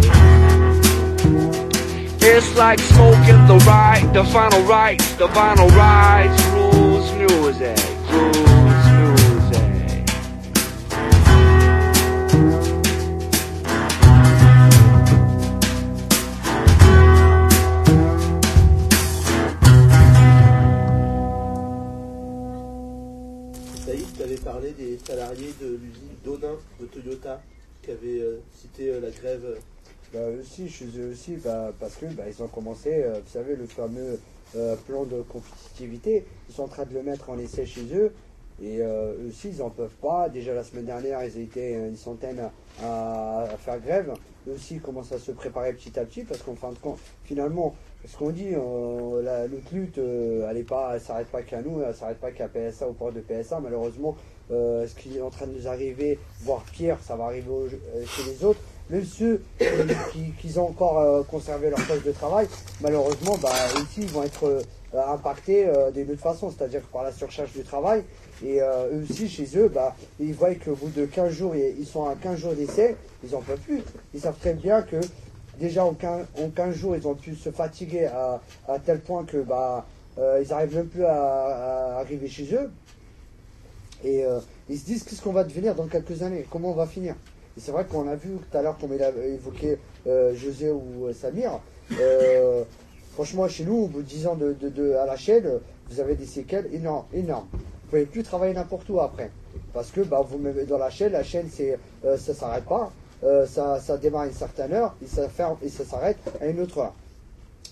It's like smoking the right, the final rites, the final rides, rules music, rules parlé des salariés de l'usine d'Odin de Toyota qui avaient euh, cité euh, la grève. euh, Bah aussi, chez eux aussi, bah, parce que bah, ils ont commencé, euh, vous savez, le fameux euh, plan de compétitivité, ils sont en train de le mettre en essai chez eux, Et euh, eux aussi, ils en peuvent pas. Déjà la semaine dernière, ils étaient une centaine à, faire grève. Eux aussi, ils commencent à se préparer petit à petit parce qu'en fin de compte, finalement, ce qu'on dit, euh, la lutte lutte, euh, elle elle s'arrête pas qu'à nous, elle s'arrête pas qu'à PSA au port de PSA. Malheureusement, euh, ce qui est en train de nous arriver, voire pire, ça va arriver euh, chez les autres. Même ceux qui, ont encore euh, conservé leur poste de travail, malheureusement, bah, ici, ils vont être impactés d'une autre façon, c'est-à-dire par la surcharge du travail. Et eux aussi, chez eux, bah, ils voient qu'au bout de 15 jours, ils sont à 15 jours d'essai, ils en peuvent plus. Ils savent très bien que déjà en 15, en 15 jours, ils ont pu se fatiguer à, tel point que bah, ils n'arrivent même plus à arriver chez eux. Et euh, ils se disent qu'est-ce qu'on va devenir dans quelques années, comment on va finir? Et c'est vrai qu'on a vu tout à l'heure, comme il a évoqué euh, José ou euh, Samir, franchement, chez nous, au bout de 10 ans de, à la chaîne, vous avez des séquelles énormes. énormes. Vous pouvez plus travailler n'importe où après. Parce que bah, vous mettez dans la chaîne, la chaîne, c'est, euh, ça s'arrête pas. Ça, démarre à une certaine heure et ça, ferme, et ça s'arrête à une autre heure.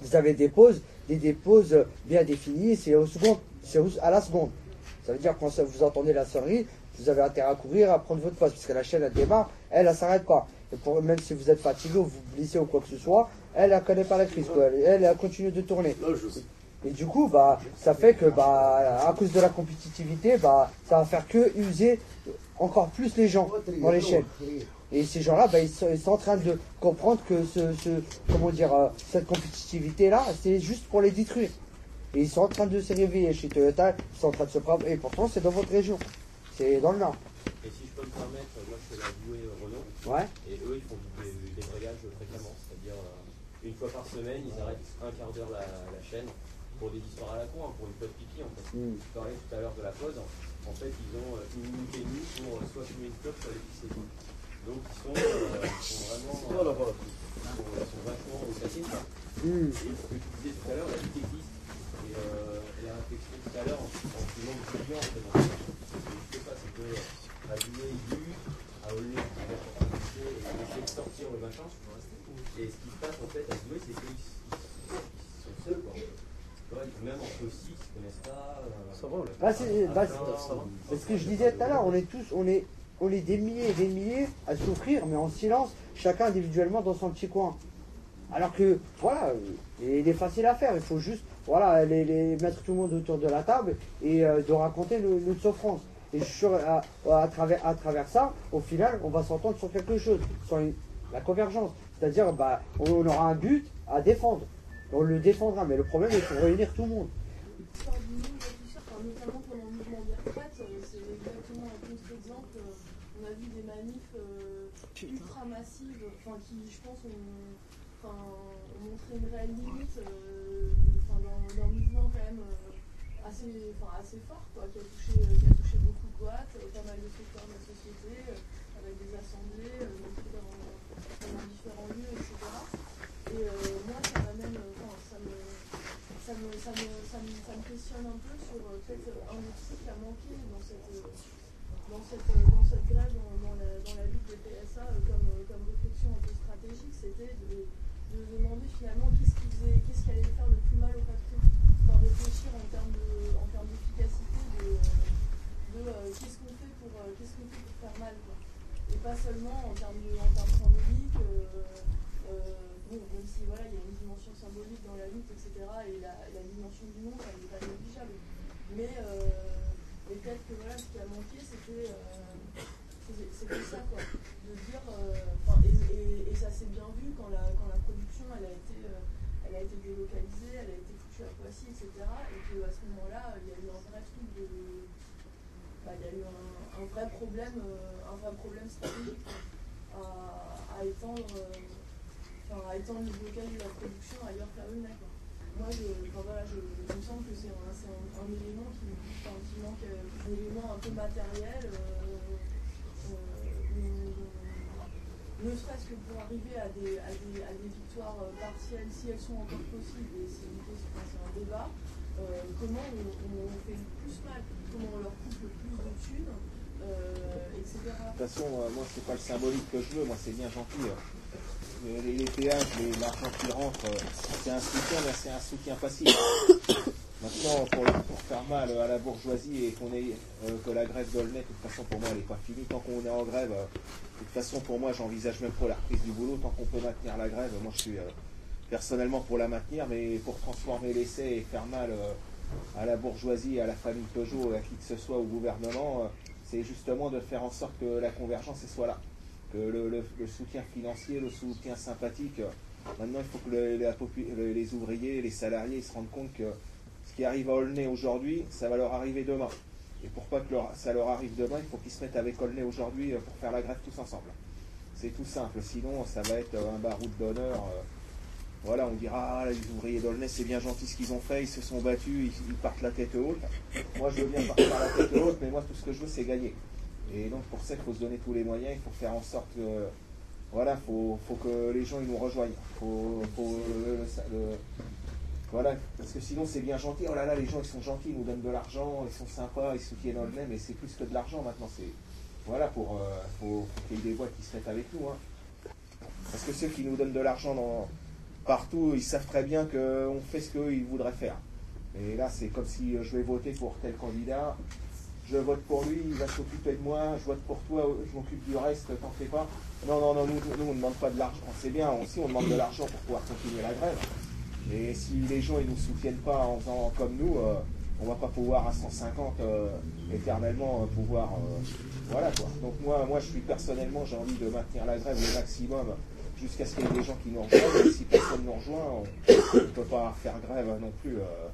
Vous avez des pauses, des, pauses bien définies, c'est au second, c'est à la seconde. Ça veut dire quand vous entendez la sonnerie, vous avez intérêt à courir, à prendre votre poste, parce que la chaîne elle démarre, elle, elle s'arrête pas. Et pour, même si vous êtes fatigué ou vous blessez ou quoi que ce soit, elle, elle connaît pas la crise, quoi. Elle, elle, elle continue de tourner. Et du coup, bah, ça fait que, bah, à cause de la compétitivité, bah, ça va faire que user encore plus les gens dans les chaînes. Et ces gens-là, bah, ils, sont, ils sont en train de comprendre que ce, ce comment dire, euh, cette compétitivité-là, c'est juste pour les détruire. Et ils sont en train de se réveiller chez Toyota, ils sont en train de se prendre, et pourtant c'est dans votre région, c'est dans le Nord. Et si je peux me permettre, moi je fais la bouée Renault. Ouais. Et eux ils font des, des fréquemment. C'est-à-dire euh, une fois par semaine, ils arrêtent un quart d'heure la, la chaîne pour des histoires à la con, hein, pour une pause pipi en fait. Mm. Je parlais tout à l'heure de la pause. En fait, ils ont euh, une minute et demie pour euh, soit fumer une clope, soit aller pisser. Donc ils sont, euh, ils sont vraiment. Là. ils sont, ils sont vachement au. Mm. Et ce que tu disais tout à l'heure, la lutte existe. Et euh, la réflexion tout à l'heure, en en filmant le client, en fait, sais pas, c'est que à jouer aigu, à Olé, à et essayer de sortir le machin. Et ce qui se passe en fait à jouer, c'est qu'ils ils sont seuls. Quoi. Même eux aussi, ils se connaissent pas. euh, Ça va, Bah, c'est bah, c'est- c'est ce que je disais tout à l'heure, on est tous, on est, on est des milliers et des milliers à souffrir, mais en silence, chacun individuellement dans son petit coin. Alors que, voilà, il est facile à faire, il faut juste, voilà, les, mettre tout le monde autour de la table et euh, de raconter notre souffrance. Et à, travers, à travers ça, au final, on va s'entendre sur quelque chose, sur la convergence. C'est-à-dire, bah, on, on aura un but à défendre. On le défendra, mais le problème, il faut réunir tout le monde. L'histoire du monde, tout ça, enfin, notamment pendant le mouvement des retraites, euh, c'est exactement un contre-exemple. Euh, On a vu des manifs euh, ultra massives, enfin, qui, je pense, ont, enfin, ont montré une réelle limite euh, enfin, d'un mouvement quand même euh, assez, assez fort, quoi, qui, a touché, qui a touché beaucoup de boîtes, euh, pas mal de secteurs de la société, euh, avec des assemblées, euh, dans, dans différents lieux, etc. Et euh, moi, ça m'amène, euh, ça me, ça me, ça me, ça me, ça me questionne un peu sur euh, peut-être euh, un trucs qui a manqué dans cette, euh, dans cette, euh, dans cette grève, dans, dans la, dans la lutte des PSA, euh, comme, euh, comme réflexion un peu stratégique, c'était de, de se demander qu'est-ce qui, faisait, qu'est-ce allait faire le plus mal au patron. Enfin, réfléchir en termes, d'efficacité, de, de euh, qu'est-ce qu'on fait, pour, euh, fait pour faire mal. Et pas seulement en termes, de, en termes symboliques. euh, bon, même si voilà, il y a une dimension symbolique dans la lutte, etc. Et la, la dimension du monde, elle n'est pas négligeable. Mais, euh, mais peut-être que voilà, ce qui a manqué, c'était euh, c'était- c'était ça, quoi. De dire, euh, enfin, et, et- et ça s'est bien vu quand la, quand la production, elle a été, euh, elle a été délocalisée, elle a été foutue à Poissy, etc. Et qu'à ce moment-là, il y a eu un vrai truc de. bah, il y a eu un, un vrai problème, euh, un vrai problème stratégique quoi, à, à étendre. euh, à étendre le blocage de la production ailleurs est, quoi. Moi, je, je, me semble que c'est un, élément qui, enfin, manque, euh, un élément un peu matériel, euh, ne serait-ce que pour arriver à des, à à victoires partielles, si elles sont encore possibles, et c'est un débat, comment on, on fait le plus mal, comment on leur coupe le plus de thunes, etc. De toute façon, euh, moi, c'est pas le symbolique que je veux, moi, c'est bien gentil. euh. Les, les- péages, l'argent qui rentre, euh, c'est un soutien, mais c'est un soutien facile. Maintenant, pour, faire mal à la bourgeoisie et qu'on euh, que la grève d'Aulnay, de toute façon pour moi elle n'est pas finie. Tant qu'on est en grève, euh, de toute façon pour moi j'envisage même pas la reprise du boulot. Tant qu'on peut maintenir la grève, moi je suis euh, personnellement pour la maintenir, mais pour transformer l'essai et faire mal euh, à la bourgeoisie, à la famille Peugeot, à qui que ce soit, au gouvernement, euh, c'est justement de faire en sorte que la convergence soit là. Que le, soutien financier, le soutien sympathique, euh, maintenant il faut que les ouvriers, les salariés se rendent compte que ce qui arrive à Aulnay aujourd'hui, ça va leur arriver demain. Et pour pas que leur- ça leur arrive demain, il faut qu'ils se mettent avec Aulnay aujourd'hui euh, pour faire la grève tous ensemble. C'est tout simple, sinon ça va être euh, un baroud d'honneur. euh, voilà, on dira, ah, les ouvriers d'Aulnay, c'est bien gentil ce qu'ils ont fait, ils se sont battus, ils, partent la tête haute. Moi, je veux bien partir la tête haute, mais moi, tout ce que je veux, c'est gagner. Et donc, pour ça, il faut se donner tous les moyens, il faut faire en sorte que, voilà, faut, faut que les gens, ils nous rejoignent. Le- voilà, parce que sinon, c'est bien gentil. Oh là là, les gens, ils sont gentils, ils nous donnent de l'argent, ils sont sympas, ils soutiennent Aulnay, mais c'est plus que de l'argent maintenant. Voilà, pour, euh, faut, faut qu'il y ait des boîtes qui se mettent avec nous. hein. Parce que ceux qui nous donnent de l'argent dans, partout, ils savent très bien qu'on fait ce qu'ils voudraient faire. Et là, c'est comme si euh, je vais voter pour tel candidat, je vote pour lui, il va s'occuper de moi, je vote pour toi, je m'occupe du reste, t'en fais pas. Non, non, non, nous, on ne demande pas de l'argent. C'est bien, aussi, on demande de l'argent pour pouvoir continuer la grève. Et si les gens ils nous soutiennent pas en faisant comme nous, euh, on va pas pouvoir à 150 euh, éternellement euh, pouvoir. voilà quoi. Donc moi, moi je suis personnellement, j'ai envie de maintenir la grève au maximum jusqu'à ce qu'il y ait des gens qui nous rejoignent. Et si personne ne nous rejoint, on ne peut pas faire grève non plus. euh,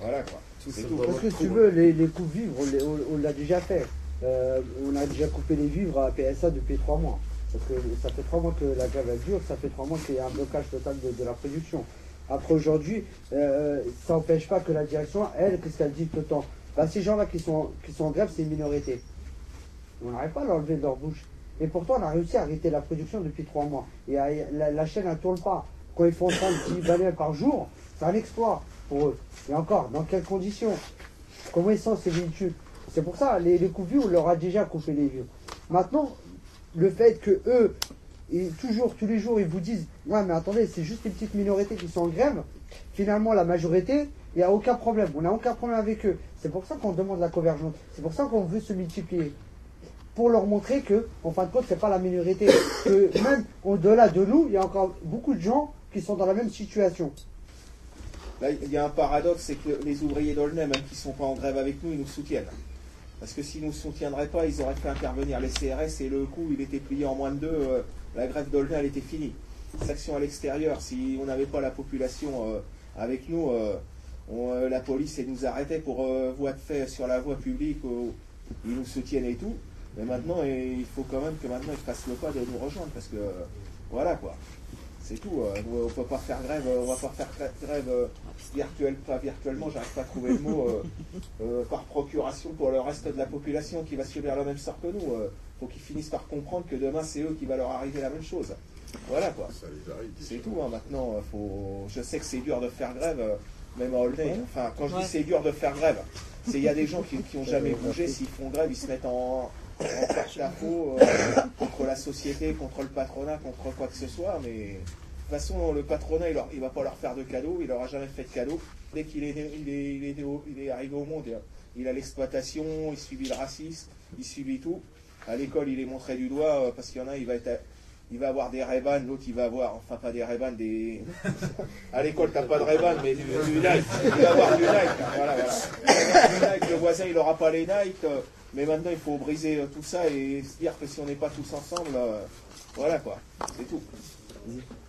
voilà quoi. C'est tout. Parce que si tu veux, les, les coupes vivres, on, les- on- on l'a déjà fait. Euh, on a déjà coupé les vivres à PSA depuis trois mois. Parce que ça fait trois mois que la grève elle dure, ça fait trois mois qu'il y a un blocage total de, de la production. Après aujourd'hui, euh, ça n'empêche pas que la direction, elle, qu'est-ce qu'elle dit tout le temps? Bah, Ces gens-là qui sont, qui sont en grève, c'est une minorité. On n'arrive pas à l'enlever de leur bouche. Et pourtant, on a réussi à arrêter la production depuis trois mois. Et la, chaîne, ne tourne pas. Quand ils font 30 balais par jour, c'est un exploit pour eux. Et encore, dans quelles conditions? Comment ils sont ces véhicules? C'est pour ça, les, les coupes vues, on leur a déjà coupé les vues. Maintenant, le fait que eux, toujours, tous les jours, ils vous disent Ouais, mais attendez, c'est juste les petites minorités qui sont en grève. Finalement, la majorité, il n'y a aucun problème. On n'a aucun problème avec eux. C'est pour ça qu'on demande la convergence. C'est pour ça qu'on veut se multiplier. Pour leur montrer que, en fin de compte, c'est pas la minorité. Que même au-delà de nous, il y a encore beaucoup de gens qui sont dans la même situation. Là, il y a un paradoxe, c'est que les ouvriers d'Aulnay, même qui ne sont pas en grève avec nous, ils nous soutiennent. Parce que s'ils ne nous soutiendraient pas, ils auraient fait intervenir les CRS et le coup, il était plié en moins de deux, euh, la grève d'Aulnay, elle était finie. Section à l'extérieur, si on n'avait pas la population euh, avec nous, euh, la police elle nous arrêtait pour voie de fait sur la voie publique, ils nous soutiennent et tout. Mais maintenant, il faut quand même que maintenant ils fassent le pas de nous rejoindre, parce que voilà quoi. C'est tout. euh, on peut pas faire grève, on va pas faire grève- euh, virtuelle, pas virtuellement, j'arrive pas à trouver le mot, euh, euh, par procuration pour le reste de la population qui va subir le même sort que nous. euh, faut qu'ils finissent par comprendre que demain c'est eux qui va leur arriver la même chose. Voilà quoi. C'est tout. hein, maintenant, faut... je sais que c'est dur de faire grève, même à Aulnay. Enfin, quand je dis c'est dur de faire grève, c'est il y a des gens qui, qui ont jamais bougé. S'ils font grève, ils se mettent en, porte-à-faux euh, contre la société, contre le patronat, contre quoi que ce soit. Mais de toute façon, le patronat, il, il va pas leur faire de cadeaux. Il leur a jamais fait de cadeaux. Dès qu'il est, né- il est, il est, né au- il est arrivé au monde, il a l'exploitation, il subit le racisme, il subit tout. À l'école, il est montré du doigt euh, parce qu'il y en a, il va être. Il va avoir des Ray-Ban, l'autre il va avoir, enfin pas des Ray-Ban, des... À l'école t'as pas de Ray-Ban, mais du, du Nike. Il va avoir du Nike, voilà, voilà. Il va avoir du Nike, le voisin il aura pas les Nike, euh, mais maintenant il faut briser tout ça et se dire que si on n'est pas tous ensemble, euh, voilà quoi, c'est tout.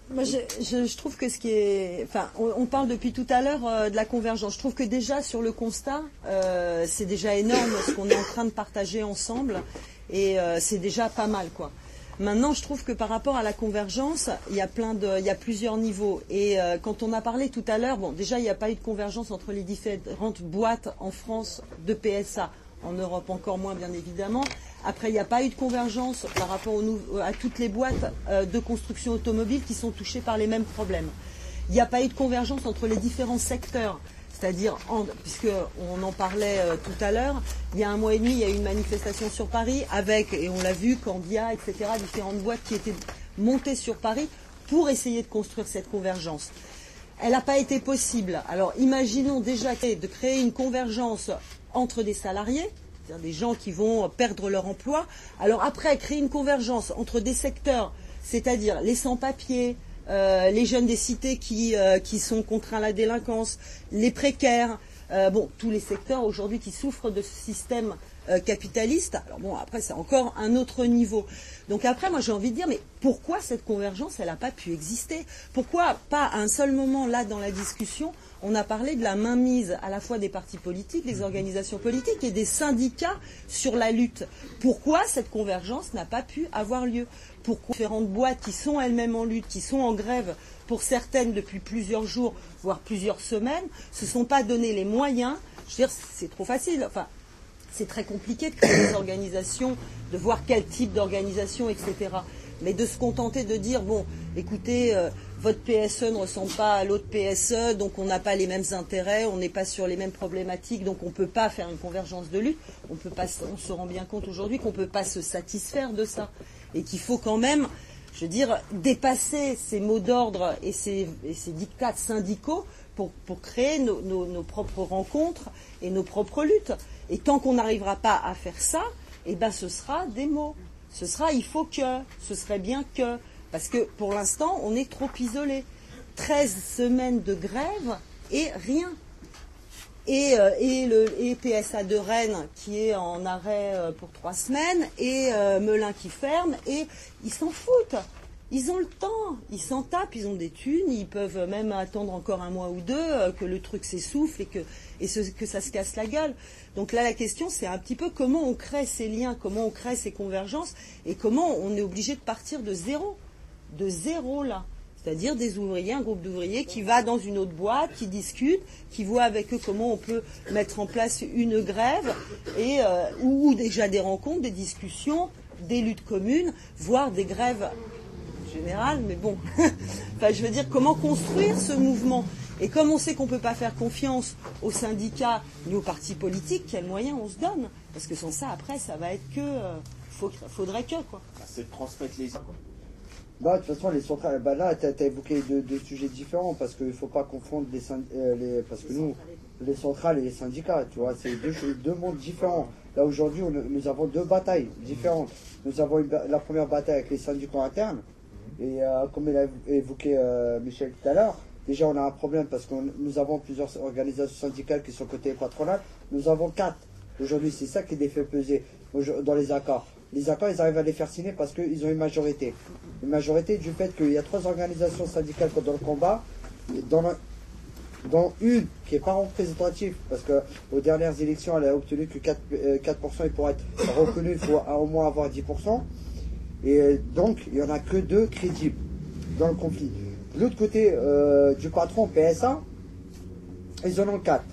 Moi, je, trouve que ce qui est, enfin, on, parle depuis tout à l'heure euh, de la convergence. Je trouve que déjà sur le constat, euh, c'est déjà énorme ce qu'on est en train de partager ensemble, et c'est déjà pas mal, quoi. Maintenant, je trouve que par rapport à la convergence, il y a plein de, il y a plusieurs niveaux. Et quand on a parlé tout à l'heure, bon, déjà, il n'y a pas eu de convergence entre les différentes boîtes en France de PSA. En Europe, encore moins, bien évidemment. Après, il n'y a pas eu de convergence par rapport à toutes les boîtes euh, de construction automobile qui sont touchées par les mêmes problèmes. Il n'y a pas eu de convergence entre les différents secteurs. C'est-à-dire, en- puisqu'on en parlait euh, tout à l'heure, il y a un mois et demi, il y a eu une manifestation sur Paris avec, et on l'a vu, Candia, etc., différentes boîtes qui étaient montées sur Paris pour essayer de construire cette convergence. elle n'a pas été possible. Alors imaginons déjà de créer une convergence entre des salariés, c'est-à-dire des gens qui vont perdre leur emploi. Alors après, créer une convergence entre des secteurs, c'est-à-dire les sans-papiers, euh, les jeunes des cités qui, euh, qui sont contraints à la délinquance, les précaires, euh, tous les secteurs aujourd'hui qui souffrent de ce système capitaliste. Alors bon, après, c'est encore un autre niveau. Donc après, moi, j'ai envie de dire, mais pourquoi cette convergence, elle n'a pas pu exister? Pourquoi pas à un seul moment, là, dans la discussion, on a parlé de la mainmise à la fois des partis politiques, des organisations politiques et des syndicats sur la lutte. Pourquoi cette convergence n'a pas pu avoir lieu? Pourquoi différentes boîtes qui sont elles-mêmes en lutte, qui sont en grève pour certaines depuis plusieurs jours, voire plusieurs semaines, se sont pas donné les moyens? Je veux c'est trop facile. Enfin, c'est très compliqué de créer des organisations, de voir quel type d'organisation, etc. Mais de se contenter de dire, bon, écoutez, euh, votre PSE ne ressemble pas à l'autre PSE, donc on n'a pas les mêmes intérêts, on n'est pas sur les mêmes problématiques, donc on ne peut pas faire une convergence de lutte. On, peut pas, se- rend bien compte aujourd'hui qu'on ne peut pas se satisfaire de ça. Et qu'il faut quand même, je veux dire, dépasser ces mots d'ordre et ces, dictats syndicaux pour, créer nos propres rencontres et nos propres luttes. Et tant qu'on n'arrivera pas à faire ça, eh ben ce sera des mots. Ce sera il faut que, ce serait bien que. Parce que pour l'instant, on est trop isolé. 13 semaines de grève et rien. Et, euh, le et PSA de Rennes qui est en arrêt euh, pour trois semaines et euh, Melun qui ferme et ils s'en foutent. Ils ont le temps, ils s'en tapent, ils ont des thunes, ils peuvent même attendre encore un mois ou deux euh, que le truc s'essouffle et que et que ça se casse la gueule. Donc là la question c'est un petit peu comment on crée ces liens, comment on crée ces convergences et comment on est obligé de partir de zéro, de zéro là. C'est-à-dire des ouvriers, un groupe d'ouvriers qui va dans une autre boîte, qui discute, qui voit avec eux comment on peut mettre en place une grève, et, euh, ou déjà des rencontres, des discussions, des luttes communes, voire des grèves générales, mais bon. enfin, je veux dire, comment construire ce mouvement Et comme on sait qu'on ne peut pas faire confiance aux syndicats ni aux partis politiques, quels moyens on se donne? Parce que sans ça, après, ça va être que... euh, faut- faudrait que, quoi. C'est de transmettre les. Bah, de toute façon, les centrales, bah là, tu as, évoqué deux, deux sujets différents parce qu'il ne faut pas confondre les, synd- euh, les. Parce que nous, les centrales et les syndicats, tu vois, c'est deux, choses- deux mondes différents. Là, aujourd'hui, nous avons deux batailles différentes. Nous avons une la première bataille avec les syndicats internes. Et euh, comme il a évoqué euh, Michel tout à l'heure, déjà, on a un problème parce que nous avons plusieurs organisations syndicales qui sont côté patronal. Nous avons quatre. Aujourd'hui, c'est ça qui les fait peser dans les accords. Les accords, ils arrivent à les faire signer parce qu'ils ont une majorité. Une majorité du fait qu'il y a trois organisations syndicales dans le combat, dans, une qui n'est pas représentative, parce qu'aux dernières élections, elle a obtenu que 4%, euh, 4% et pour être reconnu, il faut au moins avoir 10%. Et euh, donc, il n'y en a que deux crédibles dans le conflit. De l'autre côté euh, du patron PSA, ils en ont quatre.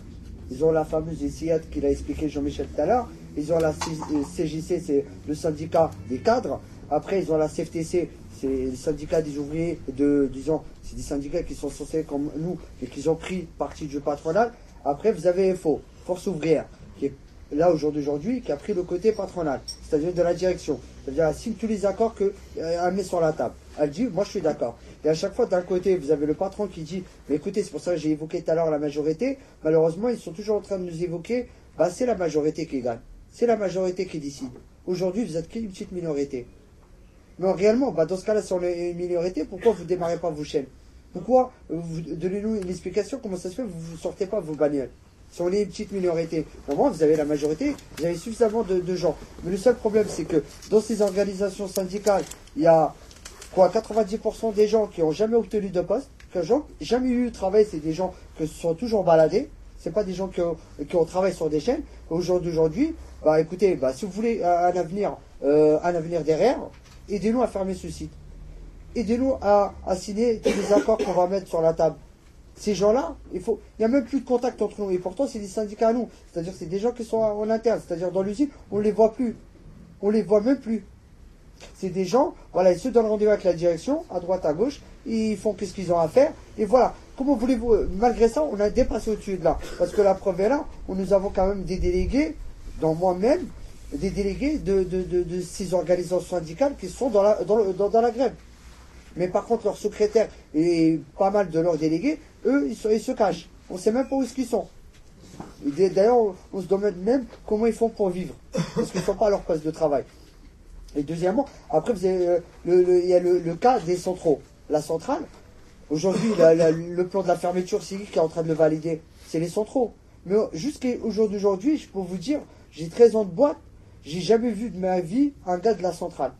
Ils ont la fameuse ICIAT qu'il a expliqué Jean-Michel tout à l'heure. Ils ont la C- euh, CJC, c'est le syndicat des cadres. Après, ils ont la CFTC, c'est le syndicat des ouvriers, de, disons, c'est des syndicats qui sont censés comme nous, et qui ont pris partie du patronal. Après, vous avez FO, Force ouvrière, qui est là aujourd'hui, aujourd'hui, qui a pris le côté patronal, c'est-à-dire de la direction. C'est-à-dire, elle signe tous les accords qu'elle met sur la table. Elle dit, moi je suis d'accord. Et à chaque fois, d'un côté, vous avez le patron qui dit, mais écoutez, c'est pour ça que j'ai évoqué tout à l'heure la majorité. Malheureusement, ils sont toujours en train de nous évoquer, bah, c'est la majorité qui gagne. C'est la majorité qui décide. Aujourd'hui, vous êtes qu'une petite minorité. Mais réellement, bah, dans ce cas-là, si on est une minorité, pourquoi vous démarrez pas vos chaînes? Pourquoi euh, Donnez-nous une explication, comment ça se fait vous ne sortez pas vos bagnoles? Si on est une petite minorité, normalement, vous avez la majorité, vous avez suffisamment de, gens. Mais le seul problème, c'est que dans ces organisations syndicales, il y a quoi 90% des gens qui n'ont jamais obtenu de poste, qui n'ont jamais eu de travail, c'est des gens qui se sont toujours baladés. C'est pas des gens qui ont, travaillé sur des chaînes. Au jour d'aujourd'hui, bah écoutez, bah, si vous voulez un, un avenir, euh, un avenir derrière, aidez-nous à fermer ce site. Aidez-nous à, à signer tous les accords qu'on va mettre sur la table. Ces gens-là, il faut, il n'y a même plus de contact entre nous. Et pourtant, c'est des syndicats à nous. C'est-à-dire, c'est des gens qui sont en interne. C'est-à-dire, dans l'usine, on ne les voit plus. On les voit même plus. C'est des gens, voilà, ils se donnent rendez-vous avec la direction, à droite, à gauche, ils font qu'est-ce qu'ils ont à faire, et voilà. Comment voulez-vous, euh, malgré ça, on a dépassé au-dessus de là. Parce que la preuve est là, où nous avons quand même des délégués, dans moi-même, des délégués de, ces organisations syndicales qui sont dans la, dans, le- dans la grève. Mais par contre, leurs secrétaires et pas mal de leurs délégués, eux, ils se, ils se cachent. On sait même pas où qu'ils sont. D'ailleurs, on- se demande même comment ils font pour vivre. Parce qu'ils ne sont pas à leur poste de travail. Et deuxièmement, après, euh, le, il y a le, cas des centraux. La centrale, aujourd'hui, le plan de la fermeture, c'est qui est en train de le valider C'est les centraux. Mais jusqu'au jour d'aujourd'hui, je peux vous dire, j'ai 13 ans de boîte, j'ai jamais vu de ma vie un gars de la centrale.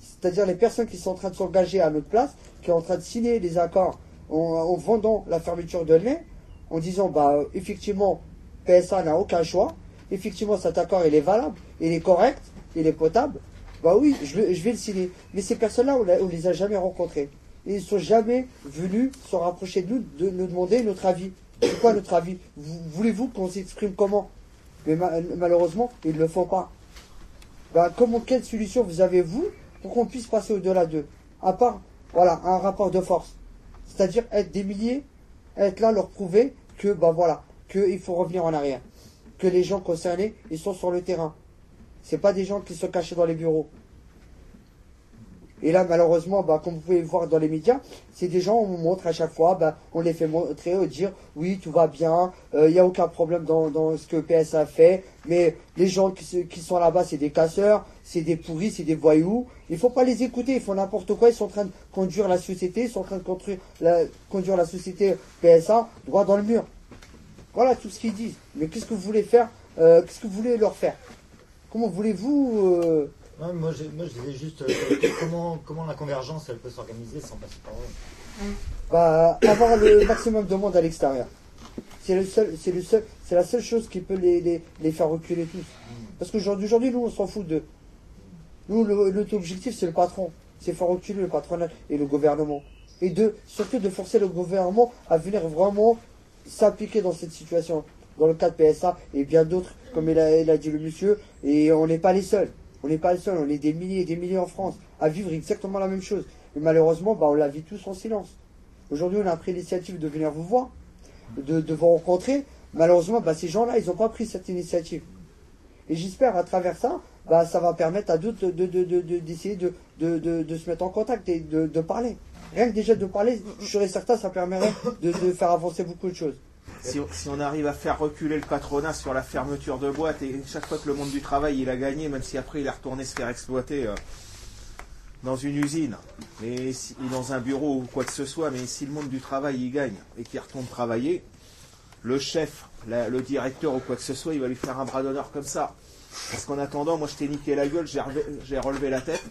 C'est-à-dire les personnes qui sont en train de s'engager à notre place, qui sont en train de signer des accords en, en vendant la fermeture de lait, en disant, bah, effectivement, PSA n'a aucun choix, effectivement, cet accord, il est valable, il est correct, il est potable, bah oui, je vais, le signer. Mais ces personnes-là, on, on les a jamais rencontrées. Ils ne sont jamais venus se rapprocher de nous, de nous demander notre avis. C'est quoi notre avis? Vous- Voulez-vous qu'on s'exprime comment? Mais ma- malheureusement, ils ne le font pas. Ben, comment, quelle solution vous avez, vous, pour qu'on puisse passer au-delà d'eux? À part, voilà, un rapport de force. C'est-à-dire être des milliers, être là, leur prouver que, ben voilà, qu'il faut revenir en arrière. Que les gens concernés, ils sont sur le terrain. C'est pas des gens qui sont cachés dans les bureaux. Et là, malheureusement, bah, comme vous pouvez le voir dans les médias, c'est des gens, on montre à chaque fois, bah, on les fait montrer, euh, dire oui, tout va bien, il n'y a aucun problème dans, dans ce que PSA fait, mais les gens qui, qui sont là-bas, c'est des casseurs, c'est des pourris, c'est des voyous. Il faut pas les écouter, ils font n'importe quoi, ils sont en train de conduire la société, ils sont en train de conduire la, conduire la société PSA droit dans le mur. Voilà tout ce qu'ils disent. Mais qu'est-ce que vous voulez faire euh, Qu'est-ce que vous voulez leur faire? Comment voulez-vous euh, Ouais, moi, j'ai- moi, je disais juste euh, comment, comment la convergence elle peut s'organiser sans passer par eux. bah, avoir le maximum de monde à l'extérieur. C'est le seul, c'est le seul, c'est la seule chose qui peut les, les, les faire reculer tous. Parce qu'aujourd'hui, aujourd'hui, nous, on s'en fout d'eux. Nous, notre objectif, c'est le patron. C'est faire reculer le patronat et le gouvernement. Et de, surtout de forcer le gouvernement à venir vraiment s'impliquer dans cette situation. Dans le cas de PSA et bien d'autres, comme il a, il a dit le monsieur. Et on n'est pas les seuls. On n'est pas les seuls. On est des milliers et des milliers en France à vivre exactement la même chose. Et malheureusement, bah, on la vit tous en silence. Aujourd'hui, on a pris l'initiative de venir vous voir, de, vous rencontrer. Malheureusement, bah, ces gens-là, ils n'ont pas pris cette initiative. Et j'espère, à travers ça, bah, ça va permettre à d'autres de, de, de, de- d'essayer de, de, de, de se mettre en contact et de, parler. Rien que déjà de parler, je serais certain, ça permettrait de faire avancer beaucoup de choses. Si, on arrive à faire reculer le patronat sur la fermeture de boîtes et chaque fois que le monde du travail il a gagné, même si après il est retourné se faire exploiter euh, dans une usine et si- dans un bureau ou quoi que ce soit, mais si le monde du travail il gagne et qu'il retourne travailler, le chef, le directeur ou quoi que ce soit, il va lui faire un bras d'honneur comme ça. Parce qu'en attendant, moi je t'ai niqué la gueule, j'ai relevé, la tête.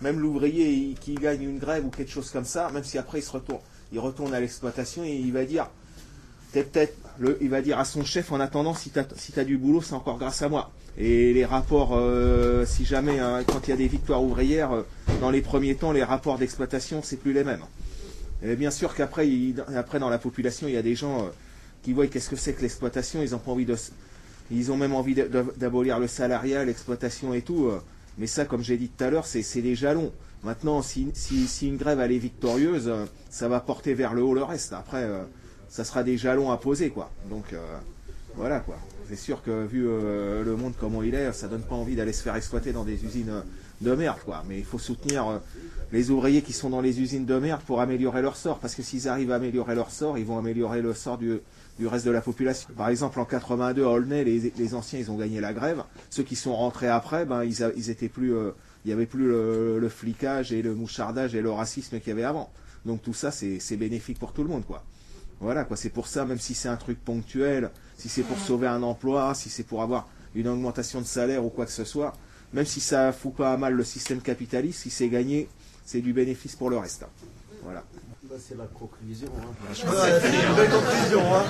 Même l'ouvrier qui gagne une grève ou quelque chose comme ça, même si après il retourne, il retourne à l'exploitation et il va dire peut-être, il va dire à son chef en attendant si t'as si t'as du boulot, c'est encore grâce à moi. Et les rapports, euh, si jamais hein, quand il y a des victoires ouvrières, euh, dans les premiers temps, les rapports d'exploitation c'est plus les mêmes. Et bien sûr qu'après, après dans la population, il y a des gens euh, qui voient qu'est-ce que c'est que l'exploitation, ils ont pas envie de, ils ont même envie d'abolir le salariat, l'exploitation et tout. Mais ça, comme j'ai dit tout à l'heure, c'est des jalons. Maintenant, si, si, une grève elle est victorieuse, ça va porter vers le haut le reste. Après, ça sera des jalons à poser, quoi. Donc euh, voilà, quoi. C'est sûr que vu euh, le monde comment il est, ça donne pas envie d'aller se faire exploiter dans des usines euh, de merde, quoi. Mais il faut soutenir les ouvriers qui sont dans les usines de merde pour améliorer leur sort, parce que s'ils arrivent à améliorer leur sort, ils vont améliorer le sort du, reste de la population. Par exemple, en 82 à Aulnay, les, anciens, ils ont gagné la grève. Ceux qui sont rentrés après, ben ils, étaient plus, il y avait plus le, flicage et le mouchardage et le racisme qu'il y avait avant. Donc tout ça, c'est bénéfique pour tout le monde, quoi. Voilà, quoi. C'est pour ça, même si c'est un truc ponctuel, si c'est pour sauver un emploi, si c'est pour avoir une augmentation de salaire ou quoi que ce soit, même si ça fout pas à mal le système capitaliste, si c'est gagné, c'est du bénéfice pour le reste. Voilà. Bah, c'est la conclusion. Hein. Je pense que c'est une belle conclusion, hein.